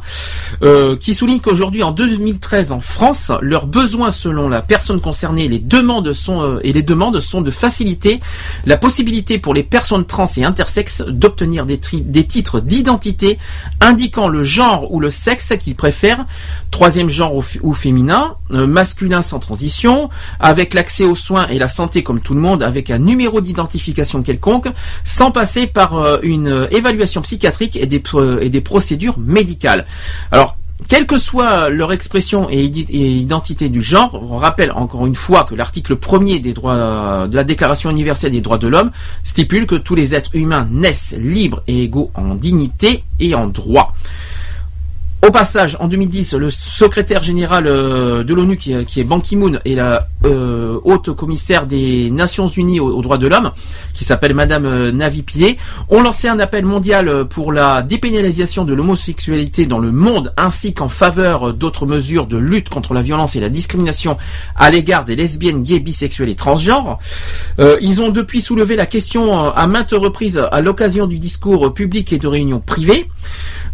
euh, qui souligne qu'aujourd'hui en 2013 en France, leurs besoins selon la personne concernée, les demandes sont et les demandes sont de faciliter la possibilité pour les personnes trans et intersexes d'obtenir tri- des titres d'identité indiquant le genre ou le sexe qu'ils préfèrent, troisième genre ou, féminin, euh, masculin sans transition, avec l'accès aux soins et la santé comme tout le monde, avec un numéro d'identification quelconque, sans passer par euh, une euh, évaluation psychiatrique et des, et des procédures médicales. Alors, quelle que soit leur expression et identité du genre, on rappelle encore une fois que l'article premier des droits de la Déclaration universelle des droits de l'homme stipule que tous les êtres humains naissent libres et égaux en dignité et en droit. Au passage, en 2010, le secrétaire général euh, de l'ONU, qui, est- Ban Ki-moon, et la euh, haute commissaire des Nations Unies aux, droits de l'homme, qui s'appelle Madame euh, Navi Pillay, ont lancé un appel mondial pour la dépénalisation de l'homosexualité dans le monde, ainsi qu'en faveur d'autres mesures de lutte contre la violence et la discrimination à l'égard des lesbiennes, gays, bisexuels et transgenres. Ils ont depuis soulevé la question à maintes reprises à l'occasion du discours public et de réunions privées.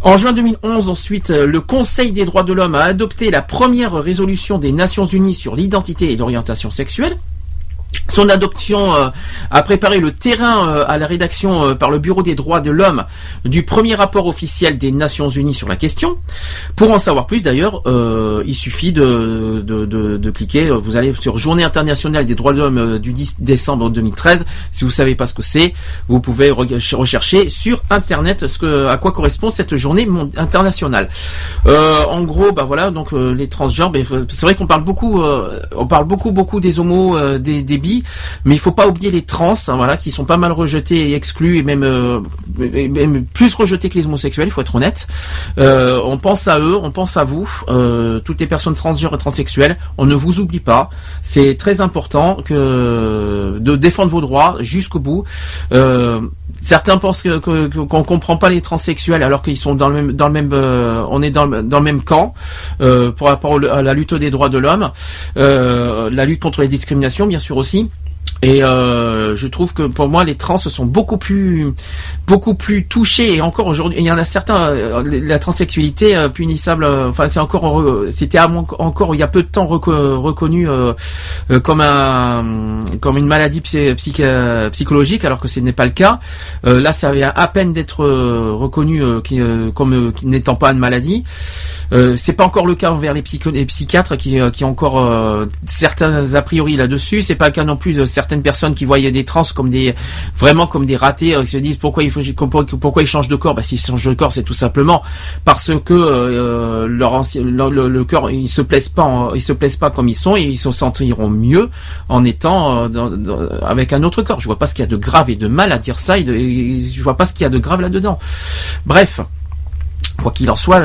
En juin 2011, ensuite, euh, le Conseil des droits de l'homme a adopté la première résolution des Nations Unies sur l'identité et l'orientation sexuelle. Son adoption euh, a préparé le terrain euh, à la rédaction euh, par le Bureau des droits de l'homme du premier rapport officiel des Nations Unies sur la question. Pour en savoir plus, d'ailleurs, il suffit de, cliquer. Vous allez sur Journée internationale des droits de l'homme du 10 décembre 2013. Si vous savez pas ce que c'est, vous pouvez re- rechercher sur Internet ce à quoi correspond cette journée internationale. En gros, bah voilà, donc les transgenres, ben, c'est vrai qu'on parle beaucoup, on parle beaucoup, beaucoup des homos, des mais il faut pas oublier les trans, hein, voilà, qui sont pas mal rejetés et exclus, et même, euh, et même plus rejetés que les homosexuels, il faut être honnête. Euh, on pense à eux, on pense à vous, euh, toutes les personnes transgenres et transsexuelles, on ne vous oublie pas. C'est très important de défendre vos droits jusqu'au bout. Certains pensent que- que- qu'on comprend pas les transsexuels alors qu'ils sont dans le même dans le même on est dans le, dans le même camp pour rapport à la lutte des droits de l'homme, la lutte contre les discriminations bien sûr aussi aussi. Et euh, je trouve que pour moi les trans sont beaucoup plus beaucoup plus touchés. Et encore aujourd'hui il y en a certains euh, la transsexualité euh, punissable enfin c'est encore c'était encore il y a peu de temps reco- reconnu comme un comme une maladie psy- psych- psychologique alors que ce n'est pas le cas. Là ça vient à peine d'être reconnu comme n'étant pas une maladie. C'est pas encore le cas envers les, psychiatres qui, qui ont encore certains a priori là-dessus. C'est pas le cas non plus de certaines personnes qui voyaient des trans comme des vraiment comme des ratés, euh, qui se disent pourquoi il faut pourquoi, ils changent de corps? Bah s'ils changent de corps, c'est tout simplement parce que euh, leur le, corps ils se plaisent pas ils se plaisent pas comme ils sont et ils se sentiront mieux en étant euh, avec un autre corps. Je vois pas ce qu'il y a de grave et de mal à dire ça. Je vois pas ce qu'il y a de grave là-dedans. Bref. Quoi qu'il en soit,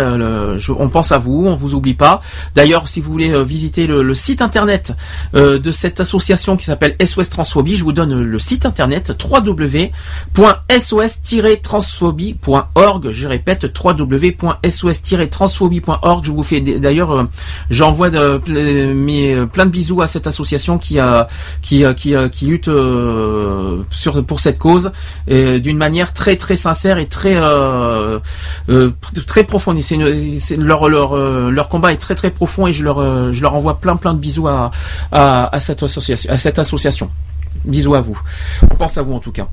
on pense à vous, on vous oublie pas. D'ailleurs, si vous voulez euh, visiter le, site internet euh, de cette association qui s'appelle SOS Transphobie, je vous donne le site internet www.sos-transphobie.org. Je répète www.sos-transphobie.org. Je vous fais d'ailleurs, euh, j'envoie plein de bisous à cette association qui lutte pour cette cause d'une manière très très sincère et très très profonde. C'est leur leur euh, leur combat est très très profond et je leur euh, je leur envoie plein plein de bisous à à, cette association à cette association. Bisous à vous. On pense à vous en tout cas.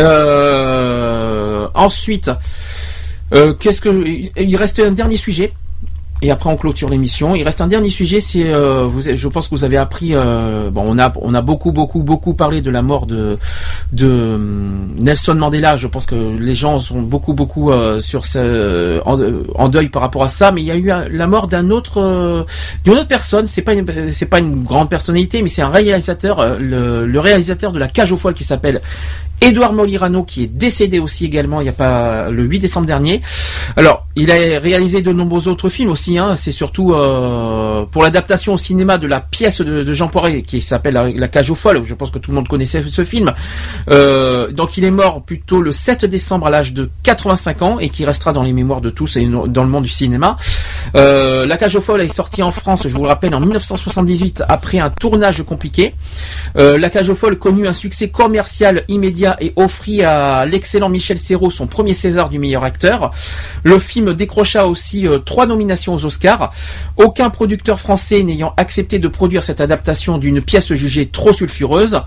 Euh, ensuite, qu'est-ce que il reste un dernier sujet. Et après on clôture l'émission. Il reste un dernier sujet, c'est euh, je pense que vous avez appris. euh, bon, on a on a beaucoup beaucoup beaucoup parlé de la mort de de hum, Nelson Mandela. Je pense que les gens sont beaucoup beaucoup euh, sur ce, en, en deuil par rapport à ça. Mais il y a eu la mort d'un autre euh, d'une autre personne. C'est pas c'est pas une grande personnalité, mais c'est un réalisateur, euh, le, le réalisateur de la Cage aux folles qui s'appelle Edouard Molirano qui est décédé aussi également il a pas le 8 décembre dernier. Alors, il a réalisé de nombreux autres films aussi. Hein. C'est surtout euh, pour l'adaptation au cinéma de la pièce de, Jean Poiret qui s'appelle la, Cage aux folles. Je pense que tout le monde connaissait ce film. Euh, donc, il est mort plutôt le 7 décembre à l'âge de 85 ans et qui restera dans les mémoires de tous et dans le monde du cinéma. Euh, la Cage aux folles est sortie en France, je vous le rappelle, en 1978 après un tournage compliqué. La Cage aux folles connut un succès commercial immédiat et offrit à l'excellent Michel Serrault son premier César du meilleur acteur. Le film décrocha aussi euh, trois nominations aux Oscars. Aucun producteur français n'ayant accepté de produire cette adaptation d'une pièce jugée trop sulfureuse.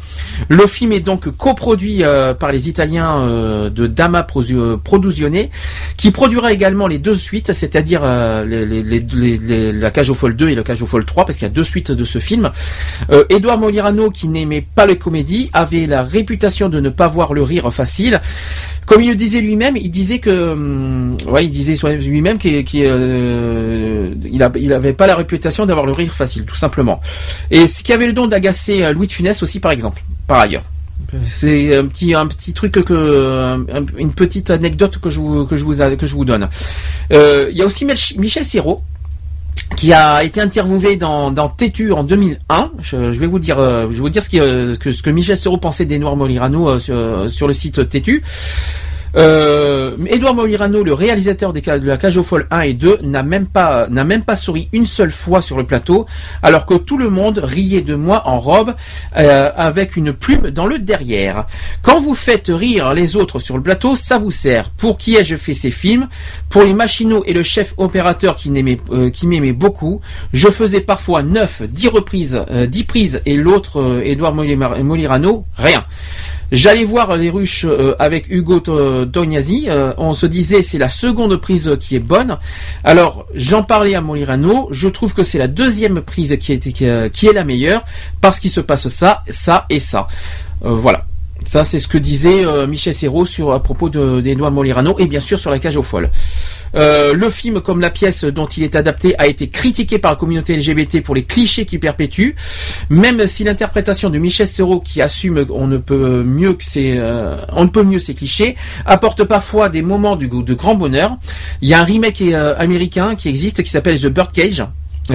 Le film est donc coproduit euh, par les Italiens euh, de Dama Produzione, qui produira également les deux suites, c'est-à-dire La Cage aux Folles 2 et La Cage aux Folles 3, parce qu'il y a deux suites de ce film. Edouard Molirano, qui n'aimait pas les comédies, avait la réputation de ne pas voir le rire facile. Comme il le disait lui-même, il disait que, hum, ouais, il disait lui-même qu'il qu'il, euh, il, avait pas la réputation d'avoir le rire facile, tout simplement. Et ce qui avait le don d'agacer euh, Louis de Funès aussi, par exemple, par ailleurs. C'est un petit un petit truc que, que- un- une petite anecdote que je vous que je vous que je vous donne. Euh, Il y a aussi Michel Serrault qui a été interviewé dans, dans Tétu en 2001. Je, je vais vous dire, euh, je vais vous dire ce, euh, que Michel Serrault pensait des Noirs Molirano euh, sur, sur le site Tétu. Euh, Edouard Molirano, le réalisateur de la Cage aux Folles 1 et 2, n'a même pas n'a même pas souri une seule fois sur le plateau, alors que tout le monde riait de moi en robe euh, avec une plume dans le derrière. Quand vous faites rire les autres sur le plateau, ça vous sert. Pour qui ai-je fait ces films? Pour les machinaux et le chef opérateur qui n'aimait euh, qui m'aimait beaucoup. Je faisais parfois 9, 10 reprises, euh, 10 prises et l'autre euh, Edouard Molirano, rien. J'allais voir les ruches euh, avec Hugo To- Tognazzi. euh, on se disait c'est la seconde prise qui est bonne. Alors j'en parlais à Molirano. Je trouve que c'est la deuxième prise qui est, qui, est- qui est la meilleure parce qu'il se passe ça, ça et ça. Euh, voilà. Ça, c'est ce que disait euh, Michel Serrault sur à propos de- d'Edouard Molirano et bien sûr sur la cage aux folles. Euh, le film, comme la pièce dont il est adapté, a été critiqué par la communauté LGBT pour les clichés qu'il perpétue. Même si l'interprétation de Michel Serrault, qui assume on ne peut mieux que ces, euh, on ne peut mieux ces clichés, apporte parfois des moments de grand bonheur. Il y a un remake américain qui existe qui s'appelle The Birdcage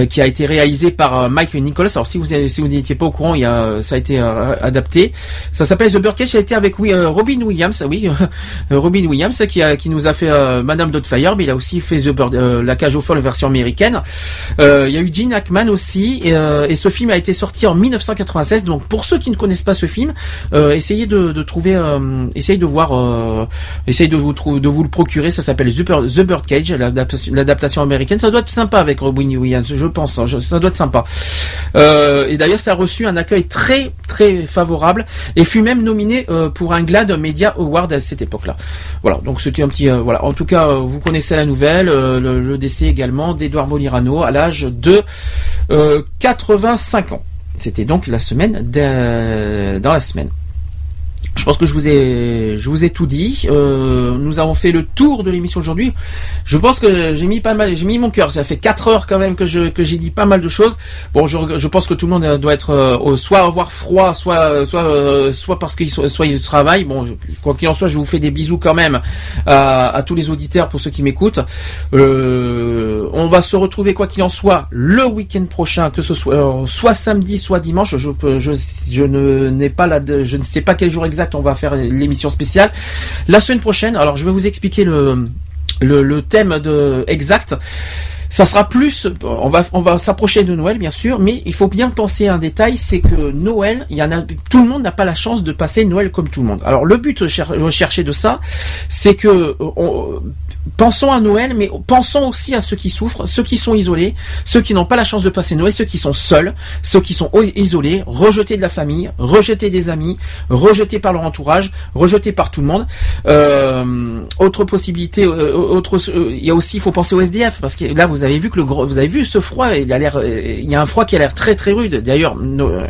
qui a été réalisé par euh, Mike Nichols. Alors si vous si vous n'étiez pas au courant, il y a, ça a été euh, adapté. Ça s'appelle The Birdcage. Ça a été avec oui, euh, Robin Williams, oui, euh, Robin Williams qui qui nous a fait euh, Madame Doubtfire, mais il a aussi fait The Bird, euh, la cage aux folles version américaine. Euh, il y a eu Gene Hackman aussi, et, euh, ce film a été sorti en 1996. Donc pour ceux qui ne connaissent pas ce film, euh, essayez de, trouver, euh, essayez de voir, euh, essayez de vous de vous le procurer. Ça s'appelle The, Bird- The Birdcage, l'adaptation américaine. Ça doit être sympa avec Robin Williams, pense. hein, je- ça doit être sympa. Euh, et d'ailleurs, ça a reçu un accueil très très favorable et fut même nominé euh, pour un GLAD Media Award à cette époque-là. Voilà, donc c'était un petit, euh, voilà. En tout cas, vous connaissez la nouvelle, le, décès également d'Edouard Molirano à l'âge de euh, 85 ans. C'était donc la semaine dans la semaine. Je pense que je vous ai, je vous ai tout dit. Euh, nous avons fait le tour de l'émission aujourd'hui. Je pense que j'ai mis pas mal, j'ai mis mon cœur. Ça fait 4 heures quand même que je que j'ai dit pas mal de choses. Bon, je, je pense que tout le monde euh, doit être euh, soit avoir froid, soit soit soit parce qu'ils sont- soit ils travaillent. Bon, quoi qu'il en soit, je vous fais des bisous quand même à, tous les auditeurs pour ceux qui m'écoutent. On va se retrouver quoi qu'il en soit le week-end prochain, que ce soit soit samedi, soit dimanche. Je je, je ne je ne sais pas quel jour exact on va faire l'émission spéciale. La semaine prochaine, alors je vais vous expliquer le le, thème de exact. Ça sera plus, on va, on va s'approcher de Noël bien sûr, mais il faut bien penser à un détail, c'est que Noël, il y en a, tout le monde n'a pas la chance de passer Noël comme tout le monde. Alors le but cher- recherché de ça, c'est que euh, pensons à Noël, mais pensons aussi à ceux qui souffrent, ceux qui sont isolés, ceux qui n'ont pas la chance de passer Noël, ceux qui sont seuls, ceux qui sont isolés, rejetés de la famille, rejetés des amis, rejetés par leur entourage, rejetés par tout le monde. Euh, autre possibilité, euh, autre, euh, il y a aussi, il faut penser au SDF parce que là, vous avez vu que le gros, vous avez vu ce froid, il a l'air, il y a un froid qui a l'air très très rude. D'ailleurs,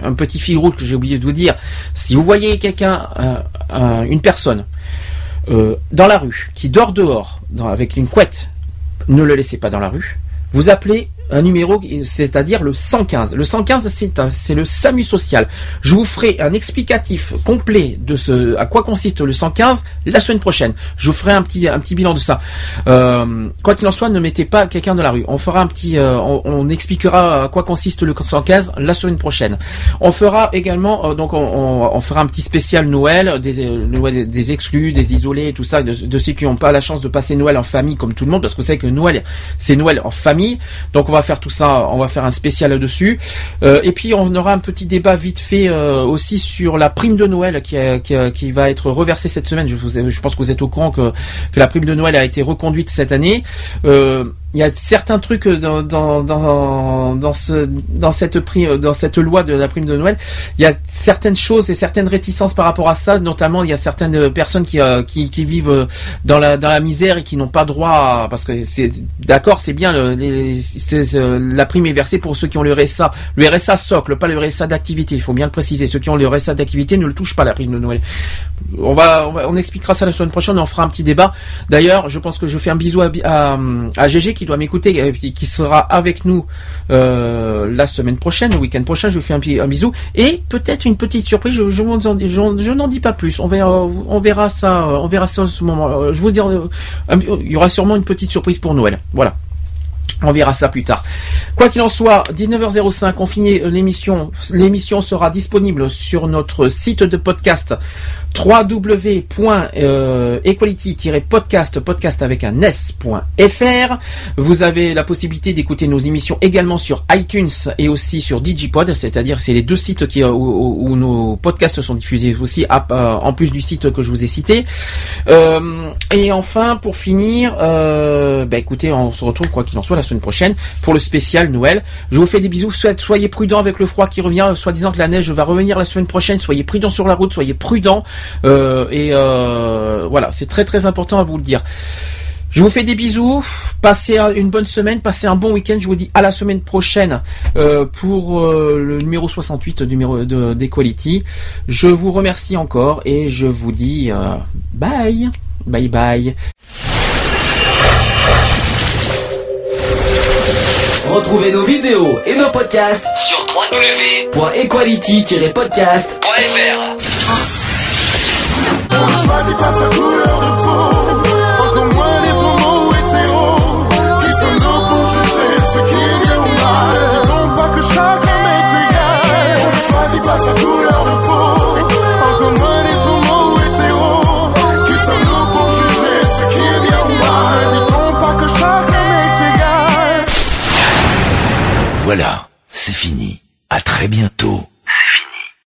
un petit fil rouge que j'ai oublié de vous dire, si vous voyez quelqu'un, un- une personne euh, dans la rue, qui dort dehors avec une couette, ne le laissez pas dans la rue. Vous appelez un numéro, c'est-à-dire le 115. Le 115, c'est le SAMU social. Je vous ferai un explicatif complet de ce, à quoi consiste le 115 la semaine prochaine. Je vous ferai un petit, un petit bilan de ça. Euh, quoi qu'il en soit, ne mettez pas quelqu'un dans la rue. On fera un petit, euh, on, expliquera à quoi consiste le 115 la semaine prochaine. On fera également, euh, donc on, fera un petit spécial Noël, des, Noël des- exclus, des isolés, tout ça, de, ceux qui n'ont pas la chance de passer Noël en famille comme tout le monde, parce que vous savez que Noël, c'est Noël en famille. Donc on va faire tout ça, on va faire un spécial là-dessus. Euh, et puis on aura un petit débat vite fait euh, aussi sur la prime de Noël qui, a- qui, va être reversée cette semaine. Je, vous je pense que vous êtes au courant que, la prime de Noël a été reconduite cette année. Euh, il y a certains trucs dans dans dans dans ce dans cette prime dans cette loi de la prime de Noël, il y a certaines choses et certaines réticences par rapport à ça, notamment il y a certaines personnes qui euh, qui, vivent euh, dans la dans la misère et qui n'ont pas droit parce que c'est d'accord, c'est bien la prime est versée pour ceux qui ont le RSA, le RSA socle, pas le RSA d'activité, il faut bien le préciser, ceux qui ont le RSA d'activité ne le touchent pas la prime de Noël. On va, on expliquera ça la semaine prochaine, on fera un petit débat. D'ailleurs, je pense que je fais un bisou à, à, à GG qui doit m'écouter, puis qui sera avec nous euh, la semaine prochaine, le week-end prochain. Je lui fais un, un bisou et peut-être une petite surprise. Je, je, je- je n'en dis pas plus. On verra, ça, euh, on verra ça à ce moment. Euh, Je vous dire, euh, il y aura sûrement une petite surprise pour Noël. Voilà. On verra ça plus tard. Quoi qu'il en soit, 19h05, on finit euh, l'émission. L'émission sera disponible sur notre site de podcast www.equality-podcast podcast avec un s.fr. Vous avez la possibilité d'écouter nos émissions également sur iTunes et aussi sur Digipod, c'est-à-dire c'est les deux sites qui, où, nos podcasts sont diffusés aussi, euh, en plus du site que je vous ai cité. Euh, et enfin, pour finir, euh, bah écoutez, on se retrouve quoi qu'il en soit la semaine prochaine pour le spécial Noël. Je vous fais des bisous. Soyez, prudents avec le froid qui revient. Soit disant que la neige va revenir la semaine prochaine. Soyez prudents sur la route. Soyez prudents. Euh, et euh, voilà, c'est très très important à vous le dire. Je vous fais des bisous. Passez un- une bonne semaine. Passez un bon week-end. Je vous dis à la semaine prochaine euh, pour euh, le numéro 68 du numéro de d'Equality. Je vous remercie encore et je vous dis euh, bye. Bye bye. Retrouvez nos vidéos et nos podcasts Sur www.equality-podcast.fr. Choisit pas sa couleur de peau, encore moins les tombeaux hétéros. Qui sommes-nous pour juger ce qui est bien ou mal Dit-on pas que chaque homme est égal On ne choisit pas sa couleur de peau, encore moins les tombeaux hétéros. Qui sommes-nous pour juger ce qui est bien ou mal Dit-on pas que chaque homme est égal Voilà, c'est fini. À très bientôt. C'est fini.